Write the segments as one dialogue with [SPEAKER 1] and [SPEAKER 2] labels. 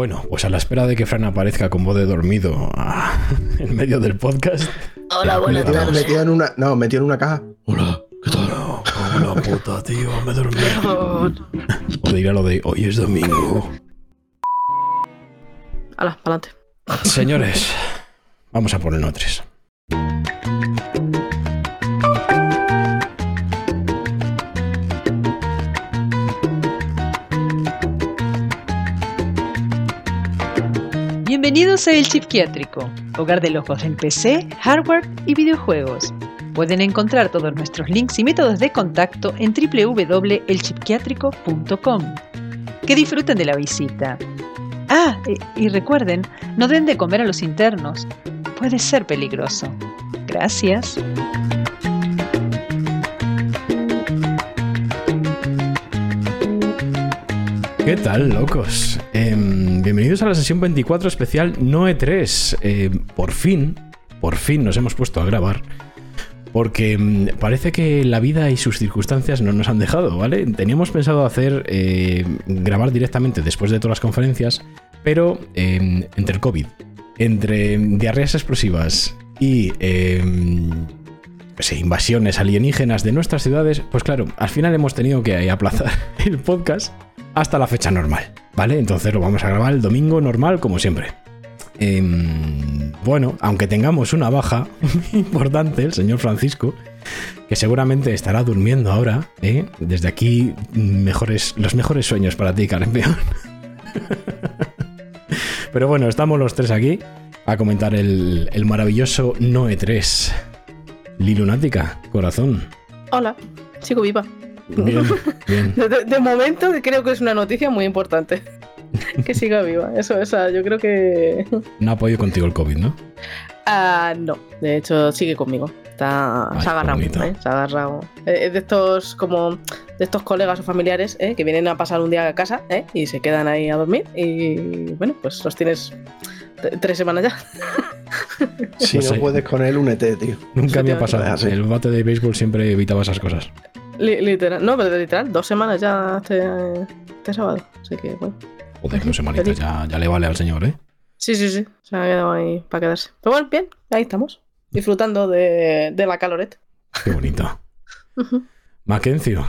[SPEAKER 1] Bueno, pues a la espera de que Fran aparezca con voz de dormido ah, en medio del podcast.
[SPEAKER 2] Hola, buenas
[SPEAKER 3] Metido,
[SPEAKER 2] tardes.
[SPEAKER 3] metido en una. No, metido en una caja. Hola, ¿qué tal?
[SPEAKER 1] No, como puta, tío, me dormí. O dirá lo de hoy es domingo.
[SPEAKER 2] Hala, pa'lante.
[SPEAKER 1] Señores, vamos a poner tres.
[SPEAKER 4] Bienvenidos a El Psiquiátrico, hogar de locos en PC, hardware y videojuegos. Pueden encontrar todos nuestros links y métodos de contacto en www.elchipquiátrico.com. Que disfruten de la visita. Ah, e- y recuerden, no den de comer a los internos. Puede ser peligroso. Gracias.
[SPEAKER 1] ¿Qué tal, locos? Em, bienvenidos a la sesión 24 especial Noe 3. Eh, por fin, por fin nos hemos puesto a grabar. Porque em, parece que la vida y sus circunstancias no nos han dejado, ¿vale? Teníamos pensado hacer eh, grabar directamente después de todas las conferencias, pero em, entre el COVID, entre diarreas explosivas y sé, invasiones alienígenas de nuestras ciudades, pues claro, al final hemos tenido que aplazar el podcast hasta la fecha normal, ¿vale? Entonces lo vamos a grabar el domingo normal, como siempre. Em, bueno, aunque tengamos una baja importante, el señor Francisco, que seguramente estará durmiendo ahora, ¿eh? Desde aquí, mejores, los mejores sueños para ti, Carempeón. Pero bueno, estamos los tres aquí a comentar el, el maravilloso Noe 3. Lilunática, corazón.
[SPEAKER 2] Hola, sigo viva.
[SPEAKER 1] Bien, bien.
[SPEAKER 2] De, momento creo que es una noticia muy importante. que siga viva. Eso, esa, yo creo que.
[SPEAKER 1] No ha podido contigo el COVID, ¿no?
[SPEAKER 2] Ah, no, de hecho sigue conmigo. Está,
[SPEAKER 1] Ay,
[SPEAKER 2] se ha agarrado. ¿eh? Se ha agarrado. Eh, de estos como de estos colegas o familiares ¿eh? que vienen a pasar un día a casa ¿eh? y se quedan ahí a dormir y bueno, pues los tienes tres semanas ya.
[SPEAKER 3] Si
[SPEAKER 1] No
[SPEAKER 3] puedes con él, únete, tío.
[SPEAKER 1] Nunca me ha pasado. El bate de béisbol siempre evitaba esas cosas.
[SPEAKER 2] Li- literal, no, pero literal, dos semanas ya este, este sábado. Así que bueno.
[SPEAKER 1] Joder, dos semanitas, ya, ya le vale al señor, ¿eh?
[SPEAKER 2] Sí, sí, sí. Se ha quedado ahí para quedarse. Pero bueno, bien, ahí estamos. Disfrutando de, de la caloreta.
[SPEAKER 1] Qué bonito. Maquencio.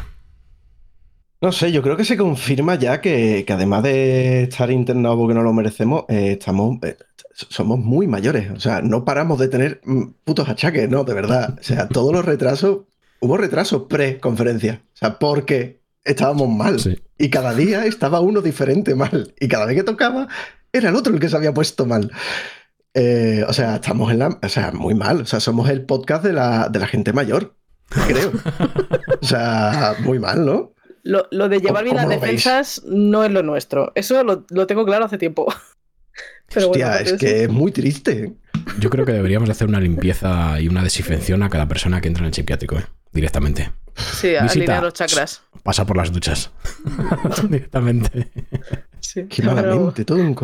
[SPEAKER 3] No sé, yo creo que se confirma ya que, que además de estar internados porque no lo merecemos, eh, estamos, eh, somos muy mayores. O sea, no paramos de tener mm, putos achaques, ¿no? De verdad. O sea, todos los retrasos, hubo retrasos pre-conferencia. O sea, porque estábamos mal.
[SPEAKER 1] Sí.
[SPEAKER 3] Y cada día estaba uno diferente mal. Y cada vez que tocaba, era el otro el que se había puesto mal. Eh, o sea, estamos en la. O sea, muy mal. O sea, somos el podcast de la, de la gente mayor, creo. o sea, muy mal, ¿no?
[SPEAKER 2] Lo, lo de llevar bien las defensas no es lo nuestro. Eso lo, lo tengo claro hace tiempo. Pero bueno,
[SPEAKER 3] Hostia, es
[SPEAKER 2] aparte de
[SPEAKER 3] que es muy triste.
[SPEAKER 1] Yo creo que deberíamos de hacer una limpieza y una desinfección a cada persona que entra en el psiquiátrico, ¿eh? Directamente.
[SPEAKER 2] Sí,
[SPEAKER 1] Visita.
[SPEAKER 2] alinear los chakras.
[SPEAKER 1] Pasa por las duchas. Directamente.
[SPEAKER 2] Sí.
[SPEAKER 3] Qué malamente, todo un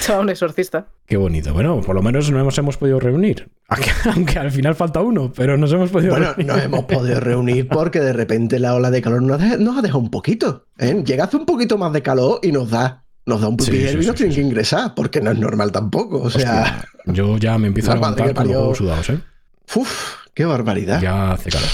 [SPEAKER 2] Chao, un exorcista.
[SPEAKER 1] Qué bonito. Bueno, por lo menos no hemos, hemos podido reunir. Aunque, al final falta uno, pero nos hemos podido
[SPEAKER 3] Bueno,
[SPEAKER 1] reunir.
[SPEAKER 3] nos hemos podido reunir porque de repente la ola de calor nos, ha- nos ha dejado un poquito. ¿eh? Llega hace un poquito más de calor y nos da. Nos da un
[SPEAKER 1] Sí, sí,
[SPEAKER 3] y nos
[SPEAKER 1] sí,
[SPEAKER 3] tienen
[SPEAKER 1] sí.
[SPEAKER 3] que ingresar, porque no es normal tampoco. O sea,
[SPEAKER 1] Hostia, yo ya me empiezo a levantar con los huevos sudados, ¿eh?
[SPEAKER 3] uff, qué barbaridad.
[SPEAKER 1] Ya hace calor.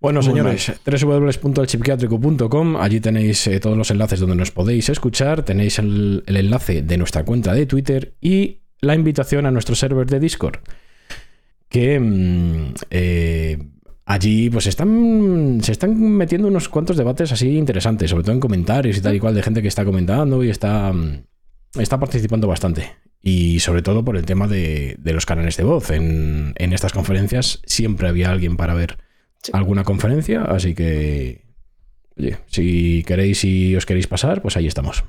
[SPEAKER 1] Bueno,
[SPEAKER 3] Muy
[SPEAKER 1] señores, www.elchipquiátrico.com, allí tenéis eh, todos los enlaces donde nos podéis escuchar, tenéis el, el enlace de nuestra cuenta de Twitter y la invitación a nuestro server de Discord, que mm, eh, allí pues están, se están metiendo unos cuantos debates así interesantes, sobre todo en comentarios y tal y cual, de gente que está comentando y está, mm, está participando bastante. Y sobre todo por el tema de, de los canales de voz. En, en estas conferencias siempre había alguien para ver
[SPEAKER 2] Sí.
[SPEAKER 1] alguna conferencia, así que, oye, si queréis y os queréis pasar, pues ahí estamos.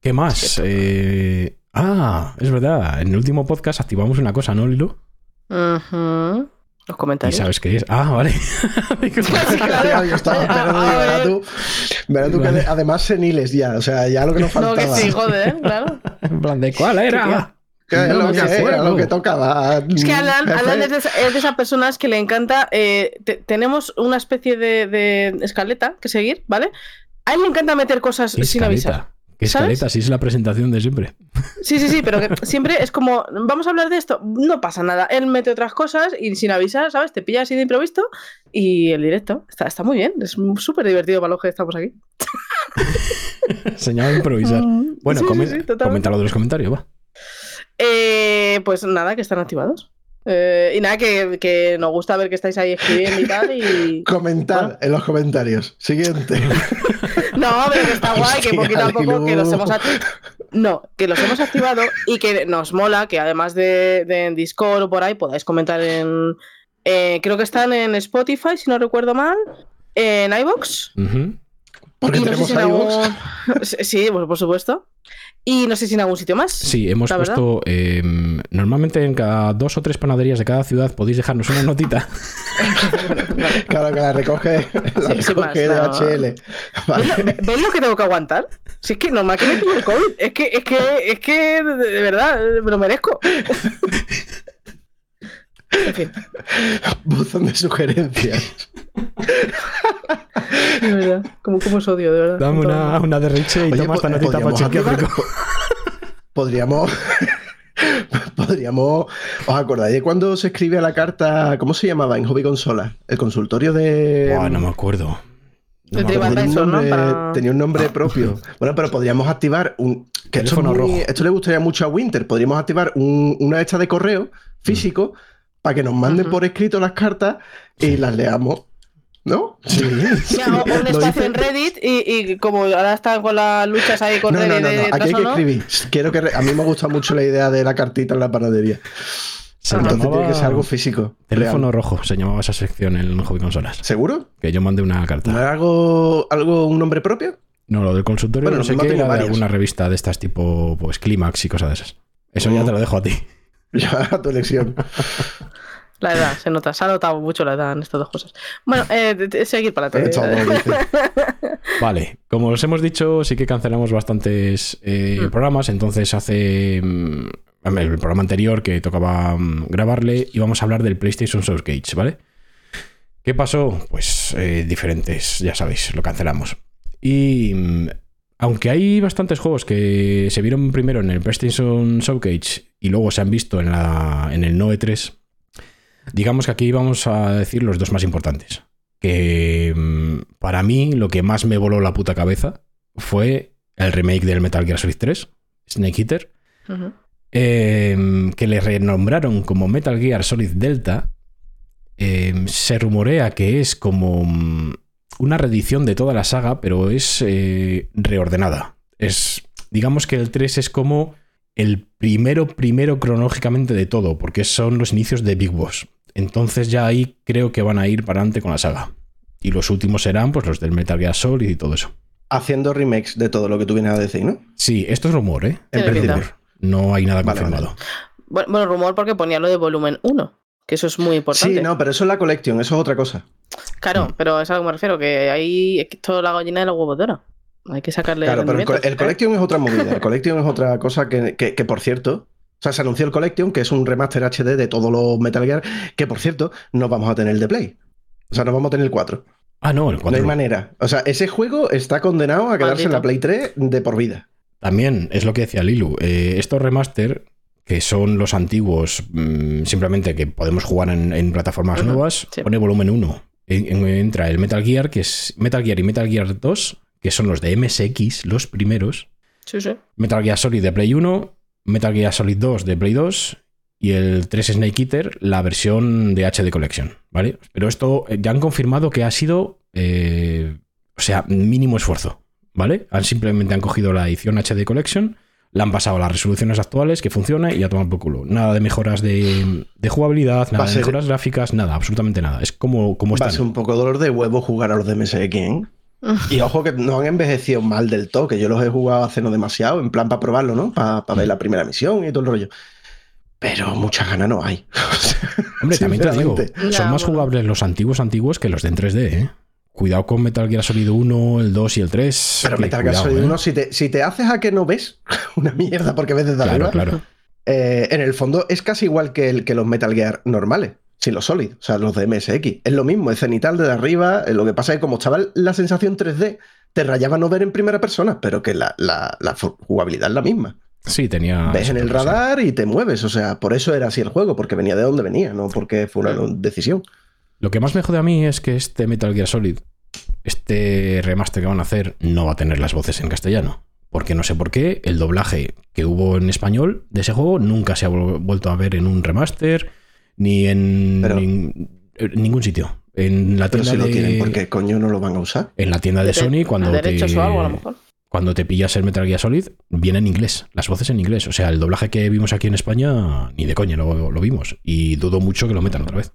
[SPEAKER 1] ¿Qué más? Eh, ah, es verdad, en el último podcast activamos una cosa, ¿no, Lilo?
[SPEAKER 2] Ujú. Los
[SPEAKER 1] ¿Y
[SPEAKER 2] comentarios.
[SPEAKER 1] sabes qué es? Ah, vale.
[SPEAKER 3] Tío, yo estaba esperando, digo, verás tú, verás tú que además seniles ya, o sea, ya lo que nos
[SPEAKER 2] No,
[SPEAKER 3] faltaba.
[SPEAKER 2] que sí, joder, claro.
[SPEAKER 1] en plan, ¿de cuál era?
[SPEAKER 3] Que es lo que, era
[SPEAKER 1] acuerdo.
[SPEAKER 3] lo que tocaba.
[SPEAKER 2] Es que Alan. Alan es, de, esa- es de esas personas que le encanta. eh, te- tenemos una especie de, de escaleta que seguir, ¿vale? A él le encanta meter cosas
[SPEAKER 1] ¿Qué
[SPEAKER 2] sin
[SPEAKER 1] escaleta?
[SPEAKER 2] avisar.
[SPEAKER 1] Qué
[SPEAKER 2] ¿sabes?
[SPEAKER 1] escaleta, si es la presentación de siempre.
[SPEAKER 2] Sí, sí, sí, pero que siempre es como, vamos a hablar de esto, no pasa nada. Él mete otras cosas y sin avisar, ¿sabes? Te pilla así de improviso y el directo está, está muy bien, es súper divertido para los que estamos aquí.
[SPEAKER 1] Señal improvisar.
[SPEAKER 2] Mm,
[SPEAKER 1] Bueno,
[SPEAKER 2] sí, sí,
[SPEAKER 1] comen-
[SPEAKER 2] sí, totalmente.
[SPEAKER 1] coméntalo de los comentarios, va.
[SPEAKER 2] Eh, pues nada, que están activados. Eh, y nada, que, que nos gusta ver que estáis ahí escribiendo y tal. Y...
[SPEAKER 3] Comentar
[SPEAKER 2] Bueno.
[SPEAKER 3] en los comentarios. Siguiente.
[SPEAKER 2] No, pero que está guay, que poquito a poco que los hemos acti- No, que los hemos activado y que nos mola que además de, de en Discord o por ahí podáis comentar en. eh, creo que están en Spotify, si no recuerdo mal. En iBox.
[SPEAKER 1] Ujú.
[SPEAKER 3] Porque
[SPEAKER 2] Y no sé
[SPEAKER 3] tenemos
[SPEAKER 2] si Sí, pues, por supuesto. Y no sé si en algún sitio más.
[SPEAKER 1] Sí, hemos puesto. eh, normalmente en cada dos o tres panaderías de cada ciudad podéis dejarnos una notita.
[SPEAKER 3] Claro que la recoge, la
[SPEAKER 2] Sí,
[SPEAKER 3] recoge
[SPEAKER 2] más, no. ¿Ves
[SPEAKER 3] Vale.
[SPEAKER 2] lo, ves lo que tengo que aguantar? Si es que normal que me tuve el COVID. Es que, es que, es que de, de verdad, me lo merezco. En fin,
[SPEAKER 3] Buzón de sugerencias.
[SPEAKER 2] de verdad. Como, como os odio, de verdad.
[SPEAKER 1] Dame una, una de y
[SPEAKER 3] Oye,
[SPEAKER 1] toma esta
[SPEAKER 3] po-
[SPEAKER 1] notita para
[SPEAKER 3] podríamos
[SPEAKER 1] chequear.
[SPEAKER 3] activar-
[SPEAKER 1] rico.
[SPEAKER 3] Podríamos. Podríamos. ¿Os acordáis de cuando se escribe la carta? ¿Cómo se llamaba en Hobby Consola? El consultorio de.
[SPEAKER 1] Buah, no me acuerdo. No
[SPEAKER 2] El
[SPEAKER 1] me
[SPEAKER 2] Tribal
[SPEAKER 1] acuerdo.
[SPEAKER 3] tenía, un nombre,
[SPEAKER 2] Para-
[SPEAKER 3] tenía un nombre propio. Bueno, pero podríamos activar un. Que esto, es
[SPEAKER 1] Teléfono
[SPEAKER 3] muy-
[SPEAKER 1] rojo.
[SPEAKER 3] esto le gustaría mucho a Winter. Podríamos activar un- una hecha de correo físico para que nos manden por escrito las cartas y las leamos. ¿No? Sí.
[SPEAKER 2] O un espacio en Reddit y, y como ahora están con las luchas ahí con
[SPEAKER 3] No, no,
[SPEAKER 2] Reddit
[SPEAKER 3] no, no.
[SPEAKER 2] de
[SPEAKER 3] Aquí hay que
[SPEAKER 2] no.
[SPEAKER 3] escribir. Quiero que re- a mí me gusta mucho la idea de la cartita en la panadería.
[SPEAKER 1] Se
[SPEAKER 3] Entonces
[SPEAKER 1] llamaba
[SPEAKER 3] tiene que ser algo físico.
[SPEAKER 1] Teléfono
[SPEAKER 3] real.
[SPEAKER 1] rojo, se llamaba esa sección en Hobby Consolas.
[SPEAKER 3] ¿Seguro?
[SPEAKER 1] Que yo mandé una
[SPEAKER 3] ¿No
[SPEAKER 1] carta.
[SPEAKER 3] era algo, algo un nombre propio?
[SPEAKER 1] No, lo del consultorio
[SPEAKER 3] Bueno,
[SPEAKER 1] no sé
[SPEAKER 3] no
[SPEAKER 1] qué era de alguna revista de estas tipo pues Clímax y cosas de esas. Eso ya
[SPEAKER 3] Oh.
[SPEAKER 1] te lo dejo a ti.
[SPEAKER 3] Ya, tu elección.
[SPEAKER 2] La edad, se nota, se ha notado mucho la edad en estas dos cosas. Bueno, eh, seguir para
[SPEAKER 3] dice.
[SPEAKER 1] Vale, como os hemos dicho, sí que cancelamos bastantes eh,
[SPEAKER 2] Mm.
[SPEAKER 1] programas, entonces hace mm, el programa anterior que tocaba mm, grabarle íbamos a hablar del PlayStation Source Gate, ¿vale? ¿Qué pasó? Pues eh, diferentes, ya sabéis, lo cancelamos. Y mm, aunque hay bastantes juegos que se vieron primero en el PlayStation Showcase y luego se han visto en, la, en el NOE 3, digamos que aquí vamos a decir los dos más importantes. Que mm, para mí lo que más me voló la puta cabeza fue el remake del Metal Gear Solid 3, Snake Eater, eh, que le renombraron como Metal Gear Solid Delta. Eh, se rumorea que es como mm, una reedición de toda la saga, pero es eh, reordenada. Es, digamos que el 3 es como el primero, primero cronológicamente de todo, porque son los inicios de Big Boss. Entonces ya ahí creo que van a ir para adelante con la saga. Y los últimos serán pues los del Metal Gear Solid y todo eso.
[SPEAKER 3] Haciendo remakes de todo lo que tú vienes a decir, ¿no?
[SPEAKER 1] Sí, esto es rumor, ¿eh? Rumor. No hay nada
[SPEAKER 3] Vale,
[SPEAKER 1] confirmado.
[SPEAKER 2] Bueno, bueno, rumor porque ponía lo de volumen 1, que eso es muy importante.
[SPEAKER 3] Sí, no, pero eso es la collection, eso es otra cosa.
[SPEAKER 2] Claro, pero es a lo que me refiero, que ahí es que esto es la gallina de los huevos de oro. Hay que sacarle
[SPEAKER 3] Claro, pero el, co-
[SPEAKER 2] rendimientos,
[SPEAKER 3] el collection es otra movida. El collection es otra cosa que, que- que, por cierto, o sea, se anunció el collection, que es un remaster HD de todos los Metal Gear, que por cierto, no vamos a tener el de Play. O sea, no vamos a tener el 4.
[SPEAKER 1] Ah, no, el
[SPEAKER 3] No
[SPEAKER 1] 4.
[SPEAKER 3] hay manera. O sea, ese juego está condenado a quedarse en la Play
[SPEAKER 2] Maldito.
[SPEAKER 3] 3 de por vida.
[SPEAKER 1] También es lo que decía Lilu. eh, estos remaster, que son los antiguos, mm, simplemente que podemos jugar en, en plataformas nuevas,
[SPEAKER 2] sí.
[SPEAKER 1] pone volumen 1. En- en- entra el Metal Gear, que es Metal Gear y Metal Gear 2, que son los de MSX, los primeros.
[SPEAKER 2] Sí, sí.
[SPEAKER 1] Metal Gear Solid de Play 1, Metal Gear Solid 2 de Play 2 y el 3 Snake Eater, la versión de HD Collection, ¿vale? Pero esto eh, ya han confirmado que ha sido, eh, o sea, mínimo esfuerzo, ¿vale? Han simplemente han cogido la edición HD Collection, la han pasado a las resoluciones actuales, que funcione y a tomar por culo. Nada de mejoras de, de jugabilidad, nada de
[SPEAKER 3] ser-
[SPEAKER 1] mejoras gráficas, nada, absolutamente nada. Es como, como
[SPEAKER 3] ser un poco dolor de huevo jugar a los de MSX, ¿eh? Y ojo que no han envejecido mal del todo, que yo los he jugado hace no demasiado, en plan para probarlo, ¿no? Para ver la primera misión y todo el rollo. Pero muchas ganas no hay.
[SPEAKER 1] Hombre, también te digo, son
[SPEAKER 2] Ya,
[SPEAKER 1] más jugables los antiguos antiguos que los de en 3D, ¿eh? Cuidado con Metal Gear Solid 1, el 2 y el 3.
[SPEAKER 3] Pero Metal Gear Solid
[SPEAKER 1] ¿eh?
[SPEAKER 3] 1, si te, si te haces a que no ves una mierda porque ves desde
[SPEAKER 1] Claro,
[SPEAKER 3] arriba,
[SPEAKER 1] claro.
[SPEAKER 3] eh, en el fondo es casi igual que, el, que los Metal Gear normales, sin los Solid, o sea, los de MSX. Es lo mismo, es cenital desde arriba. eh, Lo que pasa es que como estaba la sensación 3D te rayaba no ver en primera persona, pero que la, la- la jugabilidad es la misma.
[SPEAKER 1] Sí, tenía.
[SPEAKER 3] Ves en el radar y te mueves. O sea, por eso era así el juego, porque venía de donde venía, no porque fue una decisión.
[SPEAKER 1] Lo que más me jode a mí es que este Metal Gear Solid, este remaster que van a hacer, no va a tener las voces en castellano. Porque no sé por qué el doblaje que hubo en español de ese juego nunca se ha vuelto a ver en un remaster ni en,
[SPEAKER 3] Pero-
[SPEAKER 1] en ningún sitio. En la
[SPEAKER 3] Pero
[SPEAKER 1] tienda
[SPEAKER 3] lo
[SPEAKER 1] de,
[SPEAKER 3] tienen, ¿por qué coño no lo van a usar?
[SPEAKER 1] en la tienda de Sony cuando te,
[SPEAKER 2] derechos o algo, a lo mejor.
[SPEAKER 1] cuando te pillas el Metal Gear Solid viene en inglés, las voces en inglés. O sea, el doblaje que vimos aquí en España ni de coña lo, lo vimos y dudo mucho que lo metan otra vez.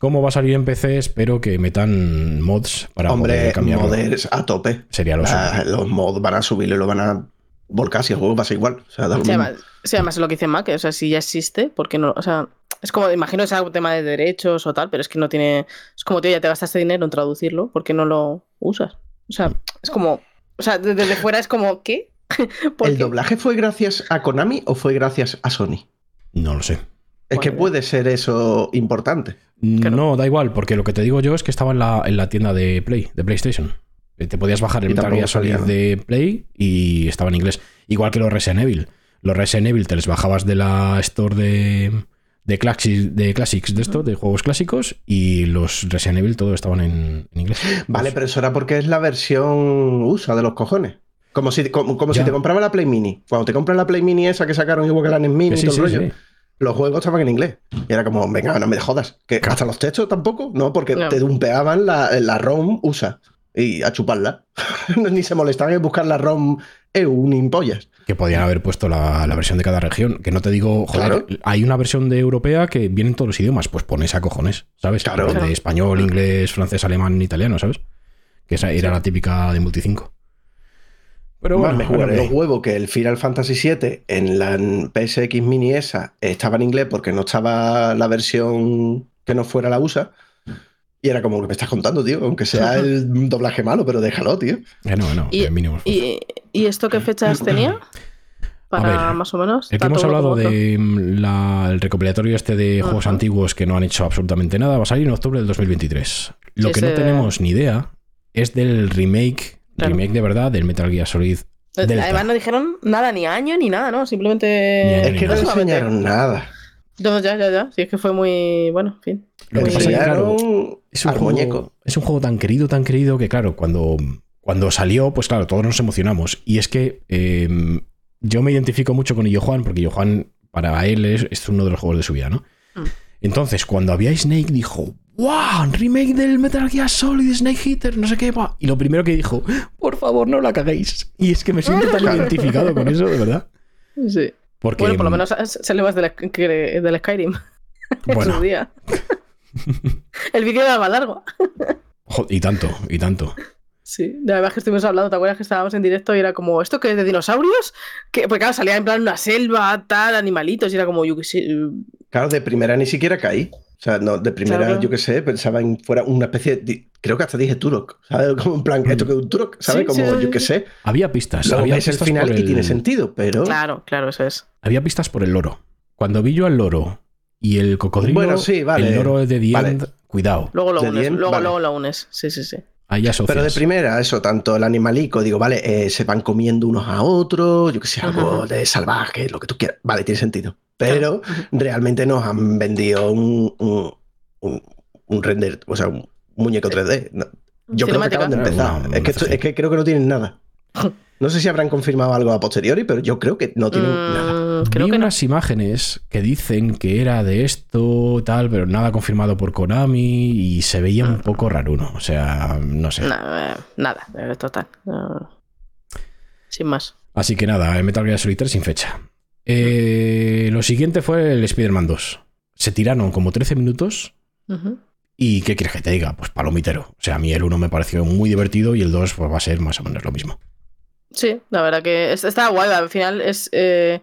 [SPEAKER 1] ¿Cómo va a salir en PC? Espero que metan mods para
[SPEAKER 3] Hombre,
[SPEAKER 1] poder cambiarlo.
[SPEAKER 3] modders a tope.
[SPEAKER 1] Sería lo
[SPEAKER 3] Ah,
[SPEAKER 1] suyo.
[SPEAKER 3] los mods van a subirlo y lo van a volcar si el juego va a ser igual. O sea, da lo
[SPEAKER 2] Sí,
[SPEAKER 3] mismo.
[SPEAKER 2] además, sí, además es lo que dice Mac, o sea, si ya existe, ¿por qué no? O sea, es como, imagino que es algún tema de derechos o tal, pero es que no tiene. Es como, tío, ya te gastaste dinero en traducirlo, ¿por qué no lo usas? O sea, es como. O sea, de- desde fuera es como, ¿qué? ¿Por
[SPEAKER 3] ¿El
[SPEAKER 2] qué?
[SPEAKER 3] doblaje fue gracias a Konami o fue gracias a Sony?
[SPEAKER 1] No lo sé.
[SPEAKER 3] Es que
[SPEAKER 2] Bueno.
[SPEAKER 3] puede ser eso importante.
[SPEAKER 2] Claro.
[SPEAKER 1] No, da igual, porque lo que te digo yo es que estaba en la, en la tienda de Play, de PlayStation. Eh, Te podías bajar el Metal Gear de Play y estaba en inglés. Igual que los Resident Evil. Los Resident Evil te les bajabas de la store de, de, Classics, de Classics, de esto, de juegos clásicos, y los Resident Evil todos estaban en, en inglés.
[SPEAKER 3] Vale, pero eso era porque es la versión USA de los cojones. Como si, como, como si te compraba la Play Mini. Cuando te compras la Play Mini esa que sacaron igual que la NES Mini y
[SPEAKER 1] sí,
[SPEAKER 3] todo el
[SPEAKER 1] sí,
[SPEAKER 3] rollo,
[SPEAKER 1] sí.
[SPEAKER 3] Los juegos estaban en inglés. Y era como, venga, no me jodas. Que hasta los textos tampoco, ¿no? Porque
[SPEAKER 2] No.
[SPEAKER 3] te dumpeaban la, la ROM USA y a chuparla. Ni se molestaban en buscar la ROM EU ni en pollas.
[SPEAKER 1] Que podían haber puesto la, la versión de cada región. Que no te digo, joder,
[SPEAKER 3] Claro.
[SPEAKER 1] hay una versión de europea que viene en todos los idiomas. Pues pones a cojones, ¿sabes?
[SPEAKER 3] Claro.
[SPEAKER 1] De
[SPEAKER 2] Claro.
[SPEAKER 1] español, inglés, francés, alemán, italiano, ¿sabes? Que esa era la típica de Multi 5. Pero
[SPEAKER 3] Más
[SPEAKER 1] bueno,
[SPEAKER 3] me
[SPEAKER 1] bueno,
[SPEAKER 3] los huevos que el Final Fantasy VII en la PSX Mini esa estaba en inglés porque no estaba la versión que no fuera la USA. Y era como, ¿qué me estás contando, tío? Aunque sea el doblaje malo, pero déjalo, tío.
[SPEAKER 1] que no, no,
[SPEAKER 2] Y-
[SPEAKER 1] que mínimo.
[SPEAKER 2] ¿Y, ¿Y esto qué fechas tenía? Para
[SPEAKER 1] ver,
[SPEAKER 2] más o menos.
[SPEAKER 1] El que hemos hablado
[SPEAKER 2] otro.
[SPEAKER 1] de mm, recopilatorio este de juegos antiguos que no han hecho absolutamente nada va a salir en octubre del 2023. Lo
[SPEAKER 2] Sí,
[SPEAKER 1] que no tenemos ni idea es del remake,
[SPEAKER 2] Claro.
[SPEAKER 1] remake de verdad del Metal Gear Solid.
[SPEAKER 2] Eh,
[SPEAKER 1] Delta.
[SPEAKER 2] Además no dijeron nada, ni año, ni nada, ¿no?
[SPEAKER 1] Ni
[SPEAKER 2] Simplemente...
[SPEAKER 1] año,
[SPEAKER 3] Es que no
[SPEAKER 1] nada.
[SPEAKER 2] solamente-
[SPEAKER 3] enseñaron nada.
[SPEAKER 2] No, ya, ya, ya. Sí, es que fue muy... Bueno, en fin.
[SPEAKER 1] Lo que pasa es que, claro,
[SPEAKER 3] Enseñaron
[SPEAKER 1] Es un,
[SPEAKER 3] al
[SPEAKER 1] juego,
[SPEAKER 3] muñeco.
[SPEAKER 1] es un juego tan querido, tan querido que, claro, cuando, cuando salió, pues claro, todos nos emocionamos. Y es que eh, yo me identifico mucho con Illo Juan, porque Illo Juan, para él, es, es uno de los juegos de su vida, ¿no?
[SPEAKER 2] Mm.
[SPEAKER 1] Entonces, cuando había Snake, dijo, ¡Wow! Remake del Metal Gear Solid, Snake Hitter, no sé qué. va". Y lo primero que dijo, por favor, no la caguéis. Y es que me siento tan identificado con eso, de verdad.
[SPEAKER 2] Sí.
[SPEAKER 1] Porque,
[SPEAKER 2] Bueno, por lo menos sale más del, que- del Skyrim en
[SPEAKER 1] Bueno.
[SPEAKER 2] su día. El vídeo era más largo.
[SPEAKER 1] jo- y tanto, y tanto.
[SPEAKER 2] Sí, de verdad que estuvimos hablando, ¿te acuerdas que estábamos en directo y era como, ¿esto qué es de dinosaurios? Que, pues claro, salía en plan una selva, tal, animalitos, y era como, yo qué sé. eh,
[SPEAKER 3] Claro, de primera ni siquiera caí. O sea, no, de primera,
[SPEAKER 2] Claro.
[SPEAKER 3] yo qué sé, pensaba en fuera una especie de. Creo que hasta dije Turok, ¿sabes? Como en plan, esto que es un Turok, ¿sabes?
[SPEAKER 2] Sí,
[SPEAKER 3] Como
[SPEAKER 2] sí,
[SPEAKER 3] yo qué sé.
[SPEAKER 1] Había pistas.
[SPEAKER 3] Luego
[SPEAKER 1] había
[SPEAKER 3] ves el final
[SPEAKER 1] por
[SPEAKER 3] y tiene sentido, pero.
[SPEAKER 2] Claro, claro, eso es.
[SPEAKER 1] Había pistas por el loro. Cuando vi yo al loro y el cocodrilo,
[SPEAKER 3] Bueno, sí, vale.
[SPEAKER 1] el loro de The
[SPEAKER 3] Vale.
[SPEAKER 1] End, cuidado.
[SPEAKER 2] Luego lo unes, luego,
[SPEAKER 3] vale.
[SPEAKER 2] luego lo unes. Sí, sí, sí.
[SPEAKER 1] Ahí asocias.
[SPEAKER 3] Pero de primera, eso, tanto el animalico, digo, vale, eh, se van comiendo unos a otros, yo qué sé, algo
[SPEAKER 2] Ajá.
[SPEAKER 3] de salvaje, lo que tú quieras. Vale, tiene sentido. Pero realmente nos han vendido un, un, un- un render, o sea, un muñeco 3D. No, Yo creo que acaban de empezar.
[SPEAKER 1] Una
[SPEAKER 3] es, que esto- es que creo que no tienen nada. No sé si habrán confirmado algo a posteriori, pero yo creo que no tienen nada.
[SPEAKER 2] Mm, creo
[SPEAKER 1] Vi
[SPEAKER 2] que no.
[SPEAKER 1] unas imágenes que dicen que era de esto, tal, pero nada confirmado por Konami y se veía un poco raruno. O sea, no sé.
[SPEAKER 2] Eh, nada, eh, total. No. Sin más.
[SPEAKER 1] Así que nada, el Metal Gear Solid 3 sin fecha. Eh, lo siguiente fue el Spider-Man 2. Se tiraron como 13 minutos
[SPEAKER 2] Ujú.
[SPEAKER 1] y ¿qué quieres que te diga? Pues palomitero. O sea, a mí el 1 me pareció muy divertido y el 2 pues, va a ser más o menos lo mismo.
[SPEAKER 2] Sí, la verdad que es- está guay. Al final es. eh,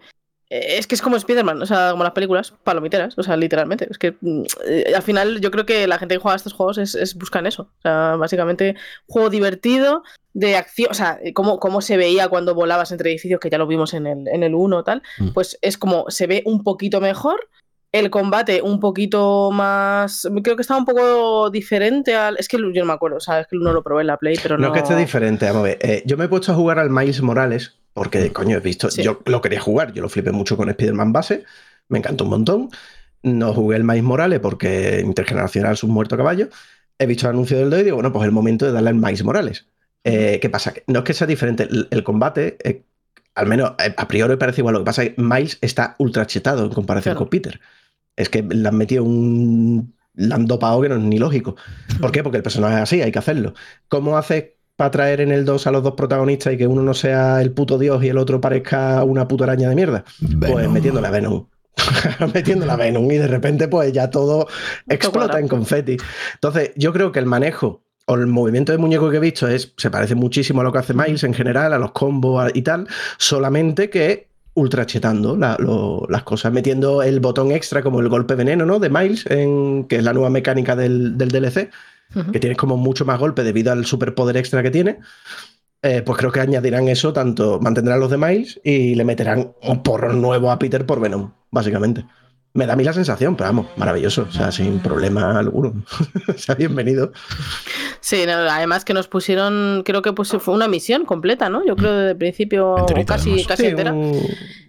[SPEAKER 2] es que es como Spider-Man, o sea, como las películas, palomiteras, o sea, literalmente. Es que mm, eh, al final yo creo que la gente que juega a estos juegos es, es buscan eso. O sea, básicamente, juego divertido, de acción, o sea, cómo, cómo se veía cuando volabas entre edificios, que ya lo vimos en el, en el 1 tal,
[SPEAKER 1] Mm.
[SPEAKER 2] pues es como se ve un poquito mejor, el combate un poquito más. Creo que estaba un poco diferente al. Es que yo no me acuerdo, sabes que uno lo probé en la Play, pero no.
[SPEAKER 3] No es que esté diferente, vamos a ver. Eh, yo me he puesto a jugar al Miles Morales, porque, coño, he visto.
[SPEAKER 2] Sí.
[SPEAKER 3] Yo lo quería jugar, yo lo flipé mucho con Spider-Man base, me encantó un montón. No jugué el Miles Morales porque intergeneracional es un muerto caballo. He visto el anuncio del 2 y digo, bueno, pues es el momento de darle al Miles Morales. Eh, ¿Qué pasa? No es que sea diferente, el, el combate, eh, al menos a priori parece igual. Lo que pasa es que Miles está ultra chetado en comparación
[SPEAKER 2] Claro.
[SPEAKER 3] con Peter. Es que le han metido un. Le han dopado que no es ni lógico. ¿Por qué? Porque el personaje es así, hay que hacerlo. ¿Cómo haces para traer en el 2 a los dos protagonistas y que uno no sea el puto dios y el otro parezca una puta araña de mierda? Pues metiéndole a Venom. metiéndole a Venom y de repente pues ya todo explota en confeti. Entonces yo creo que el manejo o el movimiento de muñeco que he visto es, se parece muchísimo a lo que hace Miles en general, a los combos y tal, solamente que ultra chetando la- lo- las cosas, metiendo el botón extra como el golpe veneno ¿no? de Miles, en, que es la nueva mecánica del, del DLC, que tienes como mucho más golpe debido al superpoder extra que tiene. eh, pues creo que añadirán eso, tanto mantendrán los de Miles y le meterán un porro nuevo a Peter por Venom, básicamente. Me da a mí la sensación, pero vamos, maravilloso, o sea, sin problema alguno. o sea, bienvenido.
[SPEAKER 2] Sí, no, además que nos pusieron, creo que pues, fue una misión completa, ¿no? Yo creo desde el principio,
[SPEAKER 1] Enterita,
[SPEAKER 2] casi,
[SPEAKER 1] además.
[SPEAKER 2] casi
[SPEAKER 3] Sí,
[SPEAKER 2] entera.
[SPEAKER 3] un-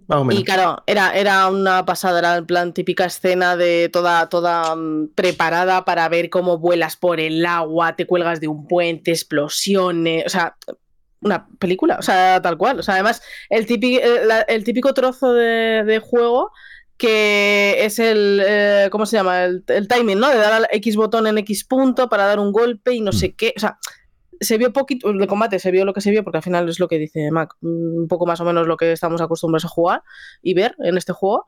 [SPEAKER 3] más o menos.
[SPEAKER 2] Y claro, era, era una pasada, era en plan típica escena de toda, toda mm, preparada para ver cómo vuelas por el agua, te cuelgas de un puente, explosiones, o sea, una película, o sea, tal cual. O sea, además, el típico, el, la- el típico trozo de, de juego que es el, eh, ¿cómo se llama? El, el timing, ¿no? De dar al X botón en X punto para dar un golpe y no sé qué, o sea... Se vio poquito, el combate se vio lo que se vio, porque al final es lo que dice Mac, un poco más o menos lo que estamos acostumbrados a jugar y ver en este juego.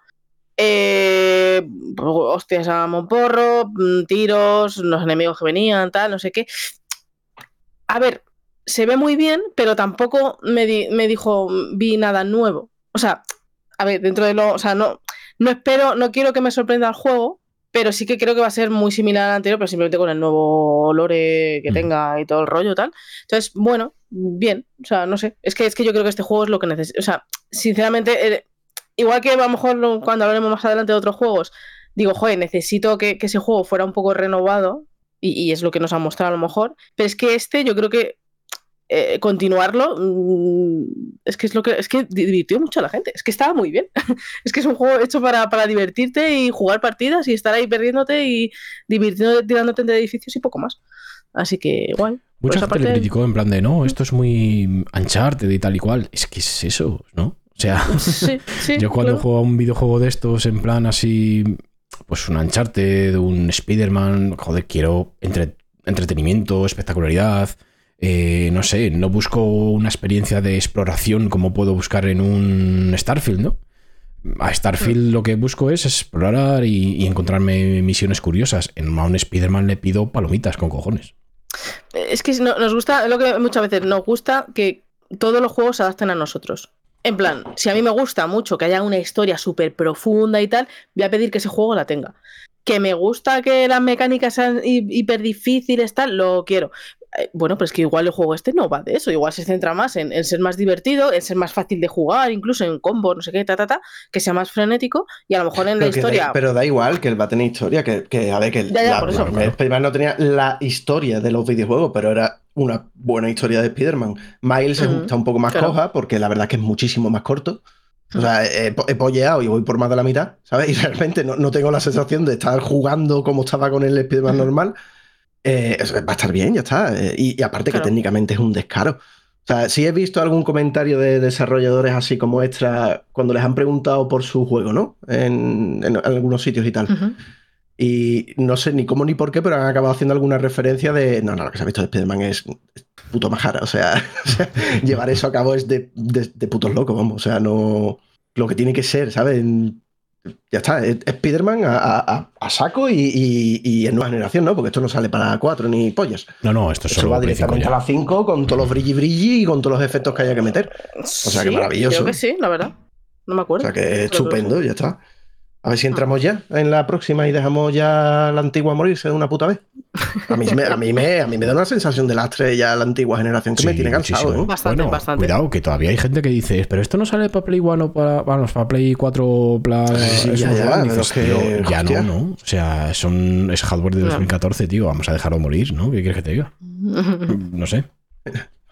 [SPEAKER 2] Eh, hostias a Monporro, mm, tiros, los enemigos que venían, tal, no sé qué. A ver, se ve muy bien, pero tampoco me, di- me dijo, vi nada nuevo. O sea, a ver, dentro de lo. O sea, no, no espero, no quiero que me sorprenda el juego, pero sí que creo que va a ser muy similar al anterior, pero simplemente con el nuevo lore que
[SPEAKER 1] Mm.
[SPEAKER 2] tenga y todo el rollo tal. Entonces, bueno, bien. O sea, no sé. Es que, es que yo creo que este juego es lo que necesito. O sea, sinceramente, eh, igual que a lo mejor lo- cuando hablaremos más adelante de otros juegos, digo, joder, necesito que, que ese juego fuera un poco renovado. Y, y es lo que nos ha mostrado a lo mejor. Pero es que este, yo creo que eh, continuarlo mm, es que es lo que es que divirtió mucho a la gente. Es que estaba muy bien. es que es un juego hecho para, para divertirte y jugar partidas y estar ahí perdiéndote y divirtiéndote, tirándote entre edificios y poco más. Así que. Por
[SPEAKER 1] Mucha gente le
[SPEAKER 2] parte-
[SPEAKER 1] criticó en plan de no, esto es muy Uncharted y tal y cual. Es que es eso, ¿no? O sea,
[SPEAKER 2] Sí, sí,
[SPEAKER 1] yo cuando
[SPEAKER 2] claro.
[SPEAKER 1] juego a un videojuego de estos en plan así, pues un Uncharted, un Spider-Man, joder, quiero entre- entretenimiento, espectacularidad. Eh, no sé, no busco una experiencia de exploración como puedo buscar en un Starfield, ¿no? A Starfield lo que busco es explorar y, encontrarme misiones curiosas. En un Spider-Man le pido palomitas con cojones.
[SPEAKER 2] Es que no- nos gusta, lo que muchas veces nos gusta que todos los juegos se adapten a nosotros. En plan, si a mí me gusta mucho que haya una historia súper profunda y tal, voy a pedir que ese juego la tenga. Que me gusta que las mecánicas sean hi- hiper difíciles, tal, lo quiero. Eh, Bueno, pero es que igual el juego este no va de eso, igual se centra más en, en ser más divertido, en ser más fácil de jugar, incluso en combo, no sé qué, ta, ta, ta, que sea más frenético y a lo mejor en la
[SPEAKER 3] Pero,
[SPEAKER 2] historia.
[SPEAKER 3] da, pero da igual que él va a tener historia, que, que, a ver, que
[SPEAKER 2] Ya, ya,
[SPEAKER 3] la-
[SPEAKER 2] por eso.
[SPEAKER 3] la- Spider-Man no tenía la historia de los videojuegos, pero era una buena historia de Spider-Man. Miles
[SPEAKER 2] Ujú,
[SPEAKER 3] está un poco más
[SPEAKER 2] claro.
[SPEAKER 3] coja, porque la verdad es que es muchísimo más corto. O sea, he, he polleado y voy por más de la mitad, ¿sabes? Y realmente no, no tengo la sensación de estar jugando como estaba con el Spider-Man normal. Eh, va a estar bien, ya está. Eh, y, y aparte
[SPEAKER 2] Claro.
[SPEAKER 3] que técnicamente es un descaro. O sea, sí he visto algún comentario de desarrolladores así como extra cuando les han preguntado por su juego, ¿no? En, en algunos sitios y tal. Y no sé ni cómo ni por qué, pero han acabado haciendo alguna referencia de. No, no, lo que se ha visto de Spider-Man es puto majara. O sea, o sea, llevar eso a cabo es de, de, de putos locos, vamos. O sea, no. Lo que tiene que ser, ¿sabes? Ya está, es Spider-Man a, a- a saco y, y, y en nueva generación, ¿no? Porque esto no sale para 4 ni pollas.
[SPEAKER 1] No, no, esto es
[SPEAKER 3] Esto
[SPEAKER 1] solo
[SPEAKER 3] va
[SPEAKER 1] Play 5
[SPEAKER 3] directamente
[SPEAKER 1] ya.
[SPEAKER 3] a la 5 con todos los brilli brilli y con todos los efectos que haya que meter. sea, que maravilloso.
[SPEAKER 2] Creo que sí, la verdad. No me
[SPEAKER 3] O
[SPEAKER 2] acuerdo.
[SPEAKER 3] sea que es
[SPEAKER 2] Creo que
[SPEAKER 3] estupendo, ya está. A ver si entramos ya en la próxima y dejamos ya la antigua morirse de una puta vez. A mí, me, a mí, me, a mí me da una sensación de lastre ya la antigua generación que me
[SPEAKER 1] Sí,
[SPEAKER 3] tiene cansado. ¿eh?
[SPEAKER 2] Bastante,
[SPEAKER 1] Bueno,
[SPEAKER 2] bastante.
[SPEAKER 1] Cuidado, que todavía hay gente que dice, pero esto no sale para Play One o para, vamos, para Play 4 Play
[SPEAKER 3] Sí, ya, ya,
[SPEAKER 1] ya no, ¿no? O sea, son, es hardware de
[SPEAKER 2] No.
[SPEAKER 1] 2014, tío. Vamos a dejarlo morir, ¿no? ¿Qué quieres que te diga? No sé.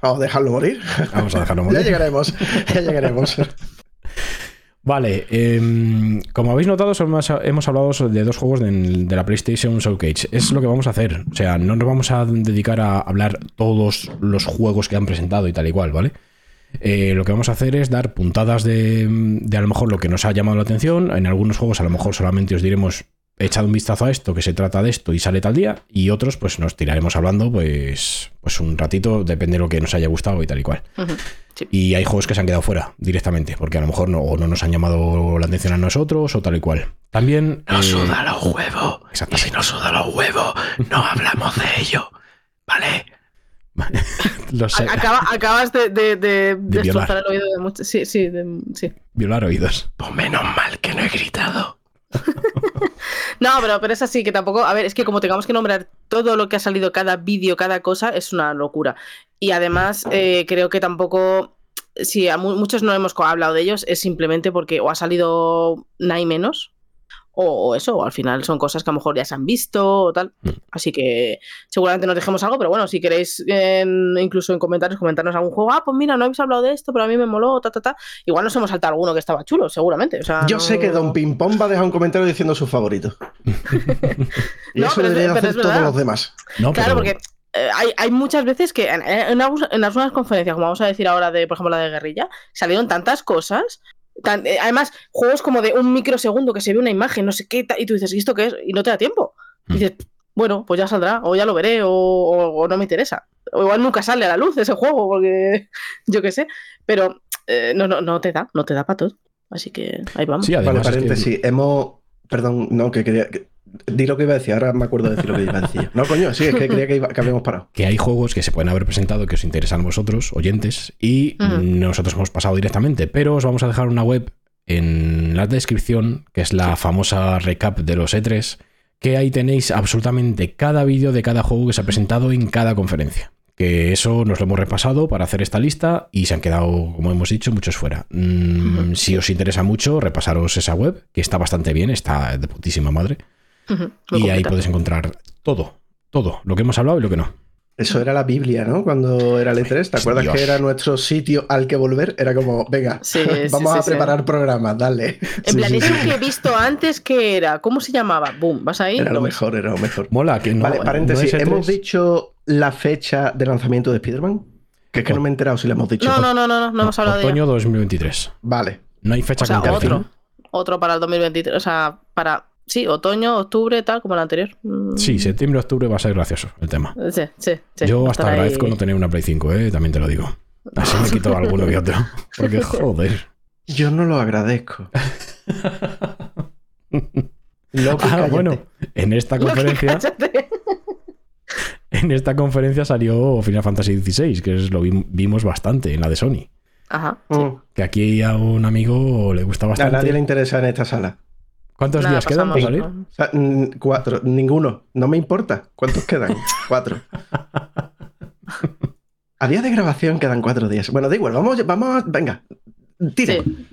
[SPEAKER 3] Vamos a dejarlo morir.
[SPEAKER 1] Vamos a dejarlo
[SPEAKER 3] ya
[SPEAKER 1] morir.
[SPEAKER 3] llegaremos, ya llegaremos.
[SPEAKER 1] Vale, em, como habéis notado, hemos, hablado de dos juegos de la PlayStation Showcase. Es lo que vamos a hacer. O sea, no nos vamos a dedicar a hablar todos los juegos que han presentado y tal y cual, ¿vale? Eh, lo que vamos a hacer es dar puntadas de, de a lo mejor lo que nos ha llamado la atención. En algunos juegos a lo mejor solamente os diremos echad un vistazo a esto, que se trata de esto y sale tal día. Y otros pues nos tiraremos hablando pues, pues un ratito, depende de lo que nos haya gustado y tal y cual.
[SPEAKER 2] Sí.
[SPEAKER 1] Y hay juegos que se han quedado fuera directamente, porque a lo mejor no, o no nos han llamado la atención a nosotros o tal y cual. También... eh,
[SPEAKER 3] los huevos.
[SPEAKER 1] Exactamente.
[SPEAKER 3] no suda los huevos, no hablamos de ello. ¿Vale?
[SPEAKER 1] lo sé,
[SPEAKER 2] Acaba- acabas de, de, de
[SPEAKER 1] De
[SPEAKER 2] destrozar
[SPEAKER 1] violar.
[SPEAKER 2] el oído de muchos. Sí, sí, de- sí.
[SPEAKER 1] violar oídos.
[SPEAKER 3] Pues menos mal que no he gritado.
[SPEAKER 2] No, pero, pero es así, que tampoco. A ver, es que como tengamos que nombrar todo lo que ha salido, cada vídeo, cada cosa, es una locura. Y además, eh, creo que tampoco. Si a mu- muchos no hemos hablado de ellos, es simplemente porque o ha salido y menos, o, o eso, o al final son cosas que a lo mejor ya se han visto o tal.
[SPEAKER 1] Mm.
[SPEAKER 2] Así que seguramente nos dejemos algo, pero bueno, si queréis en- incluso en comentarios comentarnos algún juego, ah, pues mira, no habéis hablado de esto, pero a mí me moló, ta, ta, ta. Igual nos hemos saltado alguno que estaba chulo, seguramente. O sea,
[SPEAKER 3] Yo
[SPEAKER 2] no-
[SPEAKER 3] sé que Don Ping Pong va a dejar un comentario diciendo su favorito. y
[SPEAKER 2] No,
[SPEAKER 3] eso
[SPEAKER 2] pero es-
[SPEAKER 3] deberían
[SPEAKER 2] pero
[SPEAKER 3] hacer
[SPEAKER 2] es
[SPEAKER 3] todos los demás.
[SPEAKER 1] No,
[SPEAKER 2] Claro,
[SPEAKER 1] pero-
[SPEAKER 2] porque eh, hay, hay muchas veces que en, en algunas conferencias, como vamos a decir ahora de, por ejemplo, la de guerrilla, salieron tantas cosas. Tan- eh, además, juegos como de un microsegundo que se ve una imagen, no sé qué, y tú dices, ¿y esto qué es? Y no te da tiempo. Y
[SPEAKER 1] Mm.
[SPEAKER 2] dices, bueno, pues ya saldrá, o ya lo veré, o, o- o no me interesa. O igual nunca sale a la luz ese juego, porque yo qué sé. Pero eh, no, no, no te da, no te da para todo. Así que ahí vamos.
[SPEAKER 1] Sí,
[SPEAKER 3] Vale,
[SPEAKER 1] además es que-
[SPEAKER 3] paréntesis. Hemos. Perdón, no, que quería. que- Di lo que iba a decir, ahora me acuerdo de decir lo que iba a decir. No, coño, sí, es que creía que, iba- que habíamos parado.
[SPEAKER 1] que hay juegos que se pueden haber presentado que os interesan a vosotros, oyentes, y nosotros hemos pasado directamente, pero os vamos a dejar una web en la descripción, que es la famosa recap de los E3, que ahí tenéis absolutamente cada vídeo de cada juego que se ha presentado en cada conferencia. Que eso nos lo hemos repasado para hacer esta lista y se han quedado, como hemos dicho, muchos fuera. Mm. Si os interesa mucho, repasaros esa web, que está bastante bien, está de putísima madre. Y ahí podéis encontrar todo, todo, lo que hemos hablado y lo que no.
[SPEAKER 3] Eso era la Biblia, ¿no? Cuando era el E3, ¿te acuerdas
[SPEAKER 1] Dios.
[SPEAKER 3] que era nuestro sitio al que volver? Era como, venga,
[SPEAKER 2] Sí,
[SPEAKER 3] vamos
[SPEAKER 2] sí,
[SPEAKER 3] a
[SPEAKER 2] sí.
[SPEAKER 3] preparar programas, dale.
[SPEAKER 2] En plan,
[SPEAKER 1] sí,
[SPEAKER 2] eso
[SPEAKER 1] sí.
[SPEAKER 2] que he visto antes, que era? ¿Cómo se llamaba? Boom, vas ahí.
[SPEAKER 3] Era lo mejor, era lo mejor.
[SPEAKER 1] Mola, que no.
[SPEAKER 3] vale, paréntesis,
[SPEAKER 1] es E3.
[SPEAKER 3] ¿hemos dicho la fecha de lanzamiento de Spider-Man? Que es que no me he enterado si le hemos dicho.
[SPEAKER 2] No, no, no, no, no, no hemos hablado de
[SPEAKER 1] Otoño
[SPEAKER 2] ello.
[SPEAKER 1] 2023.
[SPEAKER 3] Vale.
[SPEAKER 1] No hay fecha
[SPEAKER 2] O sea,
[SPEAKER 1] concreta.
[SPEAKER 2] otro. Otro para el 2023. O sea, para. Sí, otoño, octubre, tal, como el anterior. Mm,
[SPEAKER 1] Sí, septiembre, octubre va a ser gracioso el tema.
[SPEAKER 2] Sí, sí, sí.
[SPEAKER 1] Yo
[SPEAKER 2] a
[SPEAKER 1] hasta
[SPEAKER 2] ahí-
[SPEAKER 1] agradezco no tener una Play 5, ¿eh? también te lo digo. Así me quito alguno que otro. Porque joder.
[SPEAKER 3] Yo no lo agradezco. Loki,
[SPEAKER 1] Ah, bueno, en esta
[SPEAKER 2] Loki,
[SPEAKER 1] conferencia,
[SPEAKER 2] cállate.
[SPEAKER 1] en esta conferencia salió Final Fantasy XVI, que es, lo vi- vimos bastante en la de Sony.
[SPEAKER 2] Ajá.
[SPEAKER 3] Mm.
[SPEAKER 1] Que aquí a un amigo le gusta
[SPEAKER 3] A
[SPEAKER 1] bastante.
[SPEAKER 3] nadie le interesa en esta sala.
[SPEAKER 1] ¿Cuántos
[SPEAKER 2] Nada,
[SPEAKER 1] días quedan para salir?
[SPEAKER 2] ¿no?
[SPEAKER 3] O sea, cuatro, ninguno. No me importa. ¿Cuántos quedan? cuatro. A día de grabación quedan cuatro días. Bueno, da igual, vamos, vamos, venga. Tira.
[SPEAKER 2] Sí.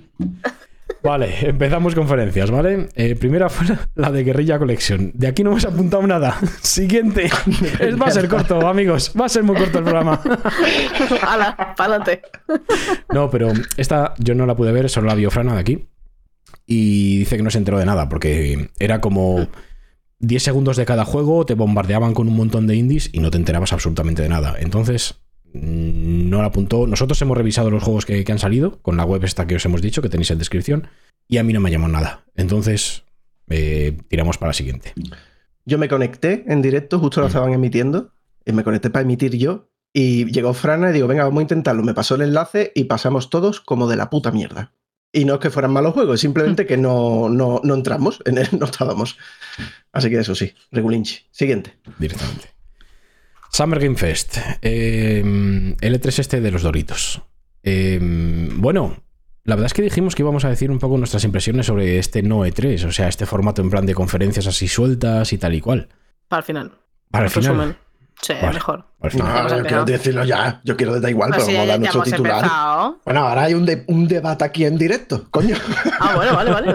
[SPEAKER 1] Vale, empezamos conferencias, ¿vale? Eh, primera fue la de Guerrilla Collection. De aquí no hemos apuntado nada. Siguiente. Es, va a ser corto, amigos. Va a ser muy corto el programa.
[SPEAKER 2] Hala, pa'lante.
[SPEAKER 1] No, pero esta yo no la pude ver, solo la vio Frana de aquí. Y dice que no se enteró de nada, porque era como 10 segundos de cada juego, te bombardeaban con un montón de indies y no te enterabas absolutamente de nada. Entonces, mm, no la apuntó. Nosotros hemos revisado los juegos que, que han salido con la web esta que os hemos dicho, que tenéis en descripción, y a mí no me llamó nada. Entonces, eh, tiramos para la siguiente.
[SPEAKER 3] Yo me conecté en directo, justo lo
[SPEAKER 1] Mm.
[SPEAKER 3] estaban emitiendo, y me conecté para emitir yo. Y llegó Frana y digo, venga, vamos a intentarlo. Me pasó el enlace y pasamos todos como de la puta mierda. Y no es que fueran malos juegos, simplemente que no, no, no entramos, en él no estábamos. Así que eso sí, regulinchi. Siguiente.
[SPEAKER 1] directamente. Summer Game Fest. Eh, L3 este de los Doritos. Eh, bueno, la verdad es que dijimos que íbamos a decir un poco nuestras impresiones sobre este no E3, o sea, este formato en plan de conferencias así sueltas y tal y cual.
[SPEAKER 2] Para el final.
[SPEAKER 1] Para el final.
[SPEAKER 2] Resumen. Sí, mejor.
[SPEAKER 1] Final.
[SPEAKER 3] No, yo quiero decirlo ya. Yo quiero da igual,
[SPEAKER 2] Pues
[SPEAKER 3] pero
[SPEAKER 2] sí,
[SPEAKER 3] vamos a dar nuestro titular.
[SPEAKER 2] empezado.
[SPEAKER 3] Bueno, ahora hay un, de- un debate aquí en directo, coño.
[SPEAKER 2] Ah, bueno, vale, vale.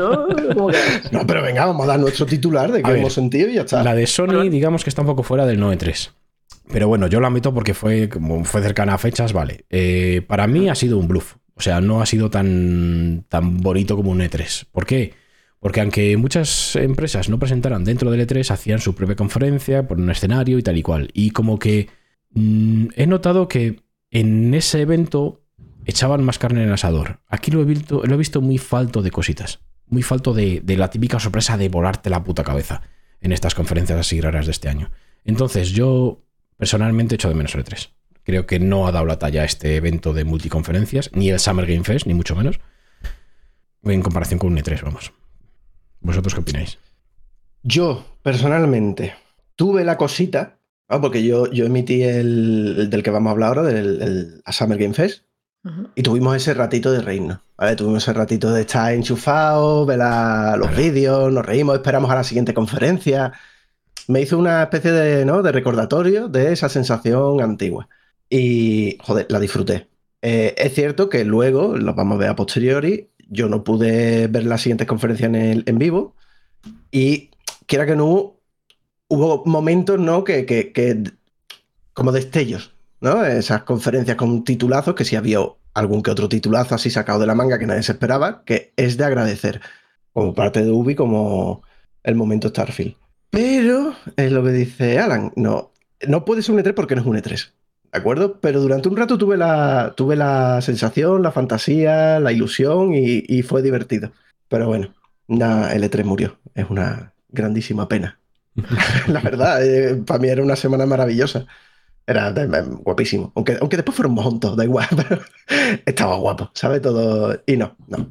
[SPEAKER 3] No, pero venga, vamos a dar nuestro titular de que hemos sentido y ya está.
[SPEAKER 1] La de Sony, digamos que está un poco fuera del no E3. Pero bueno, yo la meto porque fue, como fue cercana a fechas, vale. Eh, para mí ha sido un bluff. O sea, no ha sido tan, tan bonito como un E3. ¿Por qué? Porque aunque muchas empresas no presentaran dentro del E3, hacían su propia conferencia por un escenario y tal y cual. Y como que mm, he notado que en ese evento echaban más carne en el asador. Aquí lo he visto, muy falto de cositas. Muy falto de, de la típica sorpresa de volarte la puta cabeza en estas conferencias así raras de este año. Entonces, yo personalmente echo de menos el E3. Creo que no ha dado la talla este evento de multiconferencias, ni el Summer Game Fest, ni mucho menos, en comparación con un E3, vamos. ¿Vosotros qué opináis?
[SPEAKER 3] Yo, personalmente, tuve la cosita, ¿no? porque yo, yo emití el, el del que vamos a hablar ahora, del el a Summer Game Fest, y tuvimos ese ratito de reírnos. ¿vale? Tuvimos ese ratito de estar enchufados, ver la- los vídeos, nos reímos, esperamos a la siguiente conferencia. Me hizo una especie de, ¿no? de recordatorio de esa sensación antigua. Y, joder, la disfruté. Eh, es cierto que luego, lo vamos a ver a posteriori, yo no pude ver la siguiente conferencia en, vivo. Y quiera que no, hubo momentos, ¿no? Que, como destellos, ¿no? Esas conferencias con titulazos, que sí había algún que otro titulazo así sacado de la manga que nadie se esperaba, que es de agradecer, como parte de Ubi, como el momento Starfield. Pero es lo que dice Alan, no, no puede ser un E3 porque no es un E3. ¿De acuerdo? Pero durante un rato tuve la, tuve la sensación, la fantasía, la ilusión y, y fue divertido. Pero bueno, nada, el E3 murió. Es una grandísima pena. la verdad, eh, para mí era una semana maravillosa. Era de- de- guapísimo. Aunque, aunque después fueron montos, da igual, pero estaba guapo, ¿sabe? Todo. Y no, no.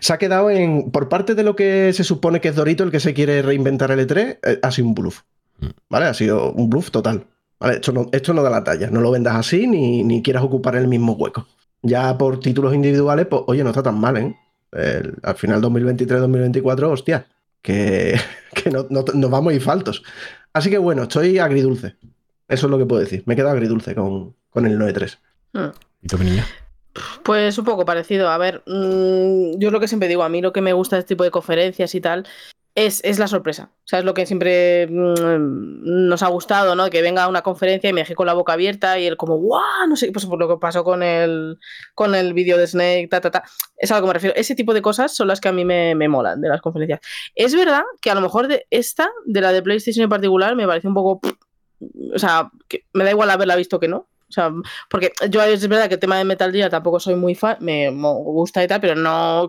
[SPEAKER 3] Se ha quedado en. Por parte de lo que se supone que es Dorito el que se quiere reinventar el E3, eh, ha sido un bluff.
[SPEAKER 1] Mm.
[SPEAKER 3] ¿Vale? Ha sido un bluff total. ¿Vale? Esto, no, esto no da la talla. No lo vendas así ni, ni quieras ocupar el mismo hueco. Ya por títulos individuales, pues, oye, no está tan mal, ¿eh? El- al final 2023-2024, hostia, que, que no, no- nos vamos a ir faltos. Así que bueno, estoy agridulce. Eso es lo que puedo decir. Me he quedado agridulce con, con el 9-3.
[SPEAKER 2] Mm.
[SPEAKER 1] ¿Y tú, mi niña?
[SPEAKER 2] Pues un poco parecido. A ver, mm, yo es lo que siempre digo, a mí lo que me gusta de este tipo de conferencias y tal es, es la sorpresa. O sea, es lo que siempre mm, nos ha gustado, ¿no? Que venga a una conferencia y me deje con la boca abierta y él como, ¡guau! No sé, pues por lo que pasó con el, con el de Snake, ta, ta, ta. Es a lo que me refiero. Ese tipo de cosas son las que a mí me, me molan de las conferencias. Es verdad que a lo mejor de esta, de la de PlayStation en particular, me parece un poco... O sea, que me da igual haberla visto que no. O sea, porque yo es verdad que el tema de Metal Gear tampoco soy muy fan, me gusta y tal, pero no,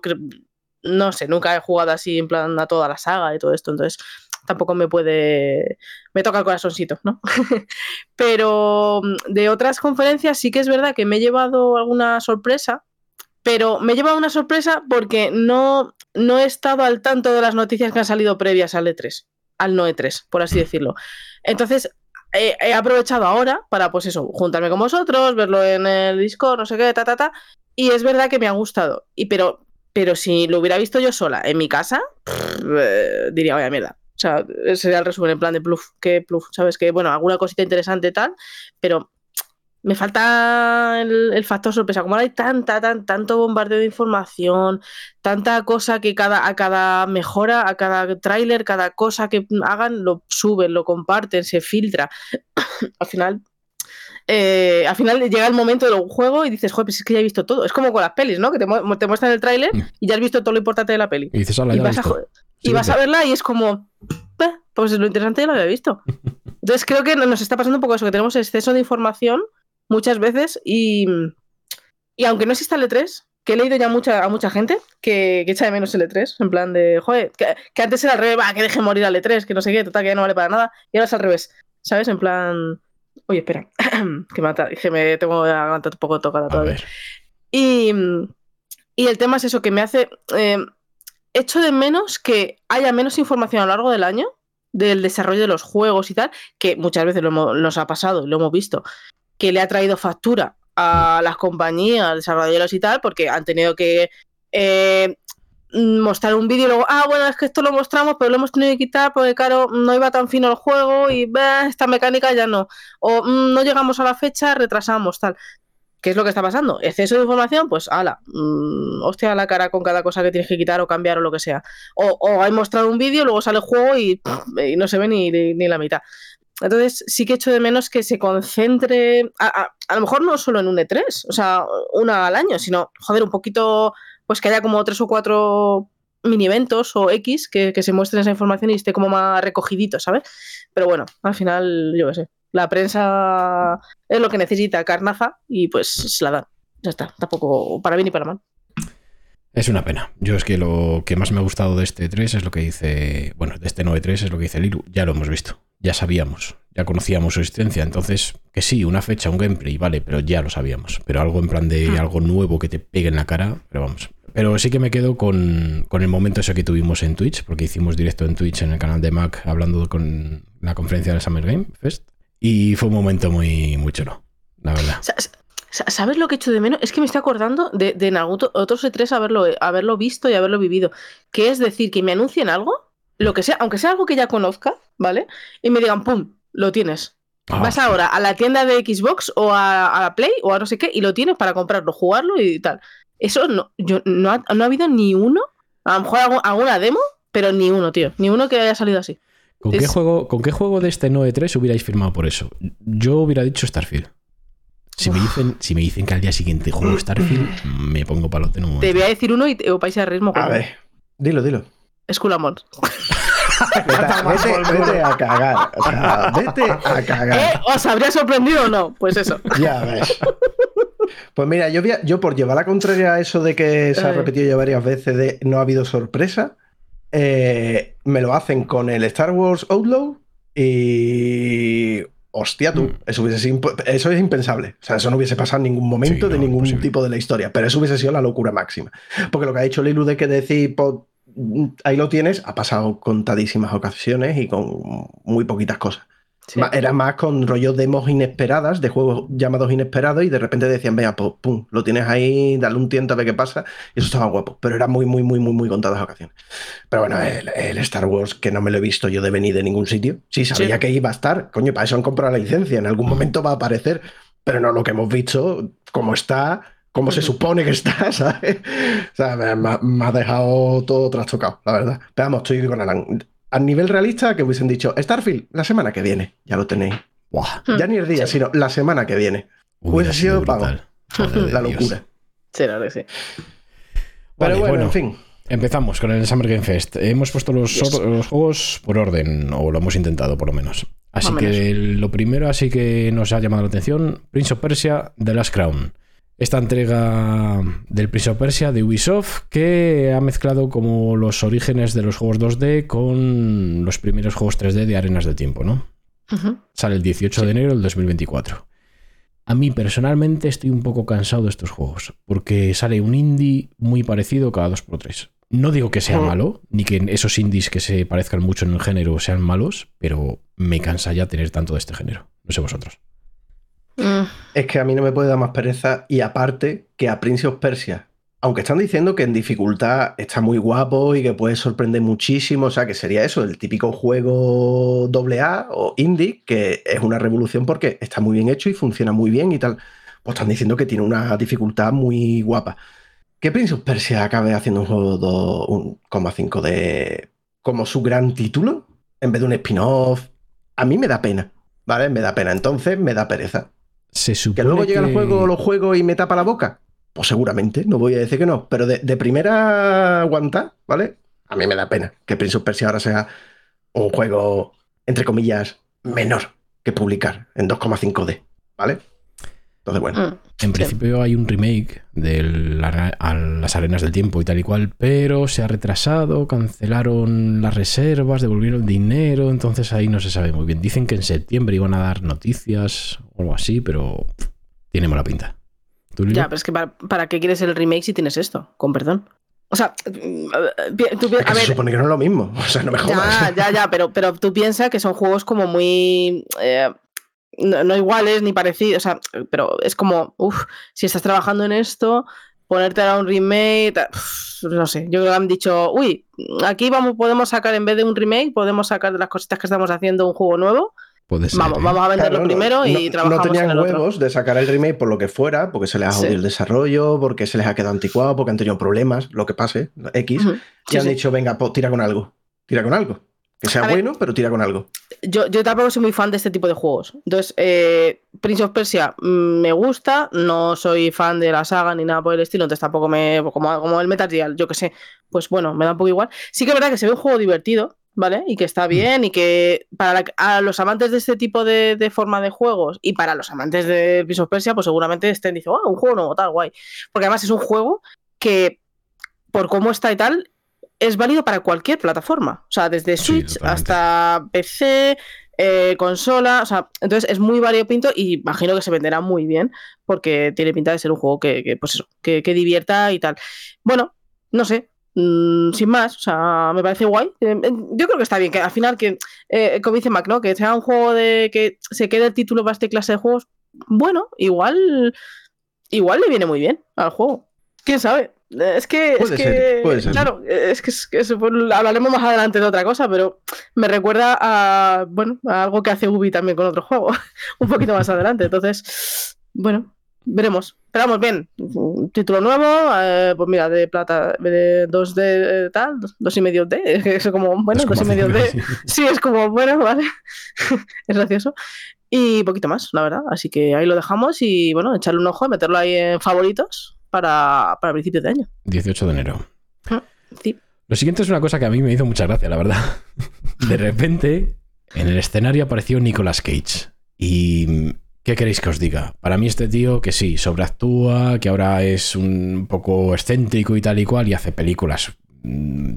[SPEAKER 2] no sé, nunca he jugado así en plan a toda la saga y todo esto, entonces tampoco me puede, me toca el corazoncito, ¿no? pero mm, de otras conferencias sí que es verdad que me he llevado alguna sorpresa, pero me he llevado una sorpresa porque no, no he estado al tanto de las noticias que han salido previas al E3, al no E3, por así decirlo. Entonces, he, aprovechado ahora para, pues eso, juntarme con vosotros, verlo en el Discord, no sé qué, ta, ta, ta. Y es verdad que me ha gustado. Y pero, pero si lo hubiera visto yo sola en mi casa, pff, eh, diría, vaya mierda. O sea, sería el resumen en plan de bluff, que bluff, ¿sabes? Que, bueno, alguna cosita interesante tal, pero me falta el, el factor sorpresa. Como ahora hay tanta, tan, tanto bombardeo de información, tanta cosa que cada, a cada mejora, a cada tráiler, cada cosa que hagan, lo suben, lo comparten, se filtra. al final. Eh, al final llega el momento del juego y dices, joder, pues es que ya he visto todo. Es como con las pelis, ¿no? Que te, mu- te muestran el tráiler y ya has visto todo lo importante de la peli.
[SPEAKER 1] Y dices, "Hala,
[SPEAKER 2] Y vas, a,
[SPEAKER 1] visto".
[SPEAKER 2] jo- y vas a verla y es como, "Eh, pues lo interesante ya lo había visto. Entonces creo que nos está pasando un poco eso, que tenemos exceso de información muchas veces y, y aunque no exista el E3, que he leído ya mucha, a mucha gente que, que echa de menos el E3, en plan de, joder, que, que antes era al revés, que deje morir al E3, que no sé qué, total, que ya no vale para nada, y ahora es al revés, ¿sabes? En plan, oye, espera, que me, ata- que me tengo la garganta un poco tocada
[SPEAKER 1] A
[SPEAKER 2] todavía. Y, y el tema es eso, que me hace... eh, echo de menos que haya menos información a lo largo del año del desarrollo de los juegos y tal, que muchas veces lo hemos- nos ha pasado y lo hemos visto, que le ha traído factura a las compañías, desarrolladores y tal, porque han tenido que eh, mostrar un vídeo y luego, ah, bueno, es que esto lo mostramos, pero lo hemos tenido que quitar porque, claro, no iba tan fino el juego y bah, esta mecánica ya no. O mm, no llegamos a la fecha, retrasamos, tal. ¿Qué es lo que está pasando? ¿Exceso de información? Pues ala, mm, hostia la cara con cada cosa que tienes que quitar o cambiar o lo que sea. O, o hay mostrado un vídeo, luego sale el juego y, y no se ve ni, ni- ni la mitad. Entonces sí que echo de menos que se concentre, a, a- a lo mejor no solo en un E3, o sea, una al año, sino, joder, un poquito, pues que haya como tres o cuatro mini eventos o X que, que se muestren esa información y esté como más recogidito, ¿sabes? Pero bueno, al final, yo qué sé, la prensa es lo que necesita, carnaza, y pues se la dan. Ya está, tampoco para bien ni para mal.
[SPEAKER 1] Es una pena. Yo es que lo que más me ha gustado de este 3 es lo que dice, bueno, de este 9.3 es lo que dice Lilu. Ya lo hemos visto, ya sabíamos, ya conocíamos su existencia. Entonces, que sí, una fecha, un gameplay, vale, pero ya lo sabíamos. Pero algo en plan de
[SPEAKER 2] Hmm.
[SPEAKER 1] algo nuevo que te pegue en la cara, pero vamos. Pero sí que me quedo con, con el momento ese que tuvimos en Twitch, porque hicimos directo en Twitch en el canal de Mac hablando con la conferencia del Summer Game Fest. Y fue un momento muy, muy chulo, la verdad.
[SPEAKER 2] Sa- sa- ¿Sabes lo que echo de menos? Es que me estoy acordando de, de algún otros E3 haberlo, haberlo visto y haberlo vivido. Que es decir, que me anuncien algo, lo que sea, aunque sea algo que ya conozca, ¿vale? Y me digan, ¡pum! Lo tienes.
[SPEAKER 1] Ah,
[SPEAKER 2] Vas ahora a la tienda de Xbox o a, a la Play o a no sé qué y lo tienes para comprarlo, jugarlo y tal. Eso no, yo, no, ha, no ha habido ni uno, a lo mejor algu- alguna demo, pero ni uno, tío. Ni uno que haya salido así.
[SPEAKER 1] ¿Con, qué juego, ¿Con qué juego de este 9.3 hubierais firmado por eso? Yo hubiera dicho Starfield. Si me, dicen, si me dicen que al día siguiente juego Starfield, me pongo palote en un
[SPEAKER 2] Te
[SPEAKER 1] momento.
[SPEAKER 2] voy a decir uno y te, os vais a reír
[SPEAKER 3] A ver, dilo, dilo.
[SPEAKER 2] Skull Among.
[SPEAKER 3] Vete, vete- a cagar. O sea, vete a
[SPEAKER 2] ¿Eh?
[SPEAKER 3] cagar.
[SPEAKER 2] ¿Os habría sorprendido o no? Pues eso.
[SPEAKER 3] Ya ves. Pues mira, yo, a- yo por llevar la contraria a eso de que se ha
[SPEAKER 2] Ay.
[SPEAKER 3] repetido ya varias veces de no ha habido sorpresa, eh, me lo hacen con el Star Wars Outlaw y... Hostia tú,
[SPEAKER 1] Mm.
[SPEAKER 3] eso, hubiese sido eso es impensable. O sea, eso no hubiese pasado en ningún momento
[SPEAKER 1] Sí,
[SPEAKER 3] de
[SPEAKER 1] no,
[SPEAKER 3] ningún
[SPEAKER 1] imposible.
[SPEAKER 3] tipo de la historia. Pero eso hubiese sido la locura máxima. Porque lo que ha dicho Lilu de que decir, pues, ahí lo tienes, ha pasado contadísimas ocasiones y con muy poquitas cosas.
[SPEAKER 2] Sí.
[SPEAKER 3] Era más con rollos demos inesperadas, de juegos llamados inesperados, y de repente decían, vea, pues pum, lo tienes ahí, dale un tiento a ver qué pasa, y eso estaba guapo. Pero era muy, muy, muy, muy, muy contadas ocasiones. Pero bueno, el, el Star Wars, que no me lo he visto yo de venir de ningún sitio. Sí, sabía
[SPEAKER 2] Sí.
[SPEAKER 3] que iba a estar. Coño, para eso han comprado la licencia. En algún momento va a aparecer. Pero no lo que hemos visto, cómo está, cómo se supone que está, ¿sabes? O sea, me, me ha dejado todo trastocado, la verdad. Pero vamos, estoy con Alan. A nivel realista, que hubiesen dicho, Starfield, la semana que viene, ya lo tenéis.
[SPEAKER 1] Buah,
[SPEAKER 2] Hmm.
[SPEAKER 3] Ya ni el día, sino la semana que viene. Hubiese sido
[SPEAKER 1] de
[SPEAKER 3] La locura.
[SPEAKER 2] Sí, la verdad que sí.
[SPEAKER 3] Pero
[SPEAKER 1] Vale,
[SPEAKER 3] bueno,
[SPEAKER 1] bueno.
[SPEAKER 3] en fin.
[SPEAKER 1] Empezamos con el Summer Game Fest. Hemos puesto los,
[SPEAKER 2] Yes.
[SPEAKER 1] or- los juegos por orden, o lo hemos intentado por lo menos. Así que lo primero así que nos ha llamado la atención, Prince of Persia, The Last Crown. Esta entrega del Prince Persia de Ubisoft que ha mezclado como los orígenes de los juegos 2D con los primeros juegos 3D de Arenas del Tiempo, ¿no? Sale el 18 de enero del 2024. A mí personalmente estoy un poco cansado de estos juegos, porque sale un indie muy parecido cada 2x3. No digo que sea malo, ni que esos indies que se parezcan mucho en el género sean malos, pero me cansa ya tener tanto de este género. No sé vosotros.
[SPEAKER 2] Mm,
[SPEAKER 3] Es que a mí no me puede dar más pereza. Y aparte, que a Prince of Persia, aunque están diciendo que en dificultad está muy guapo y que puede sorprender muchísimo, o sea, que sería eso, el típico juego AA o indie, que es una revolución porque está muy bien hecho y funciona muy bien y tal. Pues están diciendo que tiene una dificultad muy guapa. Que Prince of Persia acabe haciendo un juego 2,5 de como su gran título, en vez de un spin-off, a mí me da pena, ¿vale? Me da pena. Entonces me da pereza.
[SPEAKER 1] Se supone
[SPEAKER 3] ¿Que luego llega el juego, lo juego y me tapa la boca? Pues seguramente, no voy a decir que no. Pero de, de primera aguantar, ¿vale? A mí me da pena que Prince of Persia ahora sea un juego, entre comillas, menor que publicar en 2,5D, ¿vale? Entonces, bueno.
[SPEAKER 2] mm.
[SPEAKER 1] En
[SPEAKER 2] Sí.
[SPEAKER 1] principio hay un remake de la- a las arenas del tiempo y tal y cual, pero se ha retrasado, cancelaron las reservas, devolvieron el dinero, entonces ahí no se sabe muy bien. Dicen que en septiembre iban a dar noticias o algo así, pero tiene mala pinta.
[SPEAKER 2] Ya, pero es que para, ¿para qué quieres el remake si tienes esto? Con perdón. O sea, mm, pi- tú pi-
[SPEAKER 3] Es que
[SPEAKER 2] a
[SPEAKER 3] se supone que no es lo mismo. O sea, no me jodas.
[SPEAKER 2] ya, ya, ya, pero, pero tú piensas que son juegos como muy. eh, no, no iguales ni parecidos, o sea, pero es como, uff, si estás trabajando en esto, ponerte ahora un remake. no sé, yo creo que han dicho, uy, aquí vamos, podemos sacar en vez de un remake, podemos sacar de las cositas que estamos haciendo un juego nuevo.
[SPEAKER 1] Puede ser.
[SPEAKER 2] Vamos,
[SPEAKER 1] ¿eh?
[SPEAKER 2] vamos a venderlo
[SPEAKER 3] Claro, no-
[SPEAKER 2] primero y
[SPEAKER 3] no,
[SPEAKER 2] trabajamos
[SPEAKER 3] no tenían
[SPEAKER 2] en el otro.
[SPEAKER 3] huevos de sacar el remake por lo que fuera, porque se les ha
[SPEAKER 2] Sí.
[SPEAKER 3] jodido el desarrollo, porque se les ha quedado anticuado, porque han tenido problemas, lo que pase, X. Y
[SPEAKER 2] Sí,
[SPEAKER 3] han
[SPEAKER 2] sí.
[SPEAKER 3] dicho, venga, pues tira con algo. Tira con algo. Que sea
[SPEAKER 2] A ver.
[SPEAKER 3] bueno, pero tira con algo.
[SPEAKER 2] Yo, yo tampoco soy muy fan de este tipo de juegos. Entonces, eh, Prince of Persia mm, me gusta, no soy fan de la saga ni nada por el estilo, entonces tampoco me. Como, como el Metal Gear, yo que sé, pues bueno, me da un poco igual. Sí que es verdad que se ve un juego divertido, ¿vale? Y que está bien, y que para la- a los amantes de este tipo de, de forma de juegos y para los amantes de Prince of Persia, pues seguramente estén diciendo, oh, un juego nuevo, tal, guay. Porque además es un juego que, por cómo está y tal, es válido para cualquier plataforma. O sea, desde Switch hasta PC, eh, consola. O sea, entonces es muy variopinto y imagino que se venderá muy bien porque tiene pinta de ser un juego que, que, pues eso, que, que divierta y tal. Bueno, no sé. mm, sin más, o sea, me parece guay. Eh, eh, yo creo que está bien, que al final, que eh, como dice Mac, ¿no? Que sea un juego de que se quede el título para esta clase de juegos. Bueno, igual, igual le viene muy bien al juego. ¿Quién sabe? Es que, es que
[SPEAKER 3] ser, puede ser.
[SPEAKER 2] claro, es que, es que eso, pues, hablaremos más adelante de otra cosa, pero me recuerda a, bueno, a algo que hace Ubi también con otro juego, un poquito más adelante. Entonces, bueno, veremos. Pero vamos, bien, un título nuevo, eh, pues mira, de plata, de 2D eh, tal, dos, dos y medio D, es como, bueno, dos y medio D. Sí, es como, bueno, vale. es gracioso. Y poquito más, la verdad. Así que ahí lo dejamos y bueno, echarle un ojo, meterlo ahí en favoritos para, para principios de año.
[SPEAKER 1] 18 de enero.
[SPEAKER 2] Sí.
[SPEAKER 1] Lo siguiente es una cosa que a mí me hizo mucha gracia, la verdad. De repente, en el escenario apareció Nicolas Cage. Y. ¿Qué queréis que os diga? Para mí, este tío que sí, sobreactúa, que ahora es un poco excéntrico y tal y cual, y hace películas mm,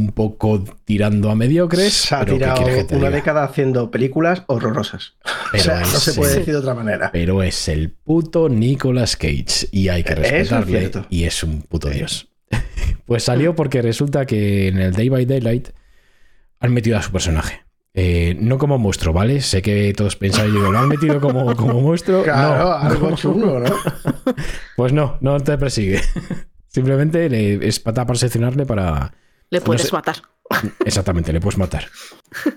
[SPEAKER 1] un poco tirando a mediocres.
[SPEAKER 3] Se ha
[SPEAKER 1] pero ¿qué
[SPEAKER 3] tirado
[SPEAKER 1] que
[SPEAKER 3] una
[SPEAKER 1] diga?
[SPEAKER 3] década haciendo películas horrorosas.
[SPEAKER 1] Pero
[SPEAKER 3] o sea, no
[SPEAKER 1] es
[SPEAKER 3] se puede
[SPEAKER 1] el-
[SPEAKER 3] decir de otra manera.
[SPEAKER 1] Pero es el puto Nicolas Cage y hay que
[SPEAKER 3] es
[SPEAKER 1] respetarle
[SPEAKER 3] cierto.
[SPEAKER 1] y es un puto dios. pues salió porque resulta que en el Day by Daylight han metido a su personaje. Eh, no como monstruo, ¿vale? Sé que todos pensáis, digo, lo han metido como, como monstruo.
[SPEAKER 3] Claro,
[SPEAKER 1] no,
[SPEAKER 3] algo chungo, ¿no?
[SPEAKER 1] Pues no, no te persigue. Simplemente le, es para percepcionarle para.
[SPEAKER 2] Le puedes
[SPEAKER 1] sé.
[SPEAKER 2] matar.
[SPEAKER 1] Exactamente, le puedes matar.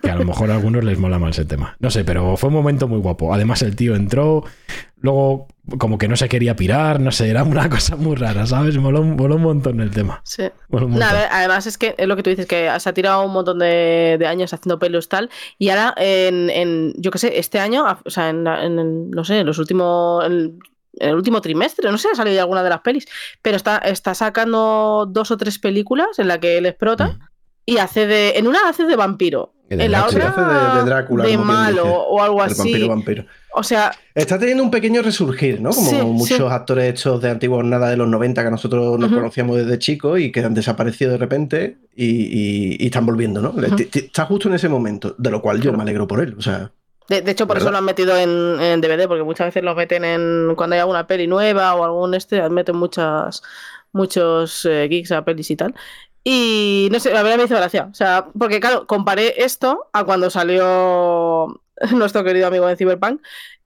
[SPEAKER 1] Que a lo mejor a algunos les mola más el tema. No sé, pero fue un momento muy guapo. Además, el tío entró, luego como que no se quería pirar, no sé, era una cosa muy rara, ¿sabes? Moló, moló un montón el tema.
[SPEAKER 2] Sí. No, ver, además es que es lo que tú dices, que se ha tirado un montón de, de años haciendo pelos tal, y ahora en, en, yo qué sé, este año, o sea, en, en- no sé, en los últimos, en el último trimestre, no sé, ha salido alguna de las pelis, pero está, está sacando dos o tres películas en la que él es prota
[SPEAKER 1] Mm.
[SPEAKER 2] y hace de, en una hace de vampiro,
[SPEAKER 1] de
[SPEAKER 2] en la otra
[SPEAKER 3] Hace de- de Drácula,
[SPEAKER 2] de malo
[SPEAKER 3] dice.
[SPEAKER 2] o algo
[SPEAKER 3] El
[SPEAKER 2] así.
[SPEAKER 3] vampiro, vampiro.
[SPEAKER 2] O sea,
[SPEAKER 3] Está teniendo un pequeño resurgir, ¿no? Como
[SPEAKER 2] Sí,
[SPEAKER 3] muchos
[SPEAKER 2] sí.
[SPEAKER 3] actores hechos de antiguos nada de los 90 que nosotros nos conocíamos desde chicos y que han desaparecido de repente y, y- y están volviendo, ¿no? Está justo en ese momento, de lo cual yo
[SPEAKER 2] Claro.
[SPEAKER 3] me alegro por él. O sea,
[SPEAKER 2] De, de hecho, por eso
[SPEAKER 3] ¿Verdad?
[SPEAKER 2] lo han metido en, en DVD, porque muchas veces lo meten en cuando hay alguna peli nueva o algún este, meten muchas, muchos eh, geeks a pelis y tal. Y no sé, la verdad me hizo gracia. O sea, porque claro, comparé esto a cuando salió nuestro querido amigo de Cyberpunk.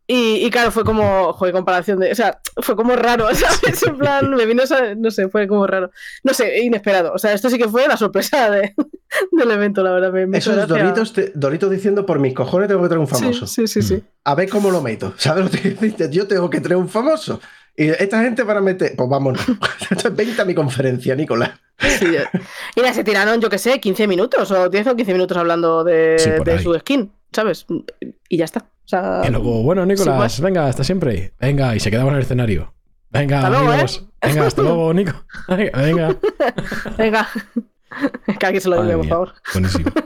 [SPEAKER 2] Y, y claro, fue como, joder, comparación de. O sea, fue como raro, ¿sabes? En plan, me vino. No sé, fue como raro. No sé, inesperado. O sea, esto sí que fue la sorpresa de- del evento, la verdad. Me, me
[SPEAKER 3] Eso es. Doritos, te- Doritos diciendo por mis cojones tengo que traer un famoso.
[SPEAKER 2] Sí, sí, sí. sí.
[SPEAKER 3] A ver cómo lo meto. ¿Sabes lo que dices? Yo tengo que traer un famoso. Y esta gente para meter. Pues vámonos. Esto es 20 a mi conferencia, Nicolás.
[SPEAKER 2] Sí, nada, se tiraron, yo qué sé, 15 minutos o 10 o 15 minutos hablando de,
[SPEAKER 1] Sí,
[SPEAKER 2] de su skin, ¿sabes? Y ya está. O sea,
[SPEAKER 1] Y luego, bueno, Nicolás,
[SPEAKER 2] Sí, pues.
[SPEAKER 1] venga, hasta siempre. Venga, y se quedaba en el escenario. Venga,
[SPEAKER 2] Hasta luego,
[SPEAKER 1] amigos. Venga, hasta luego, Nico. Venga, venga.
[SPEAKER 2] venga. Que alguien se lo diga, por favor.
[SPEAKER 1] Buenísimo.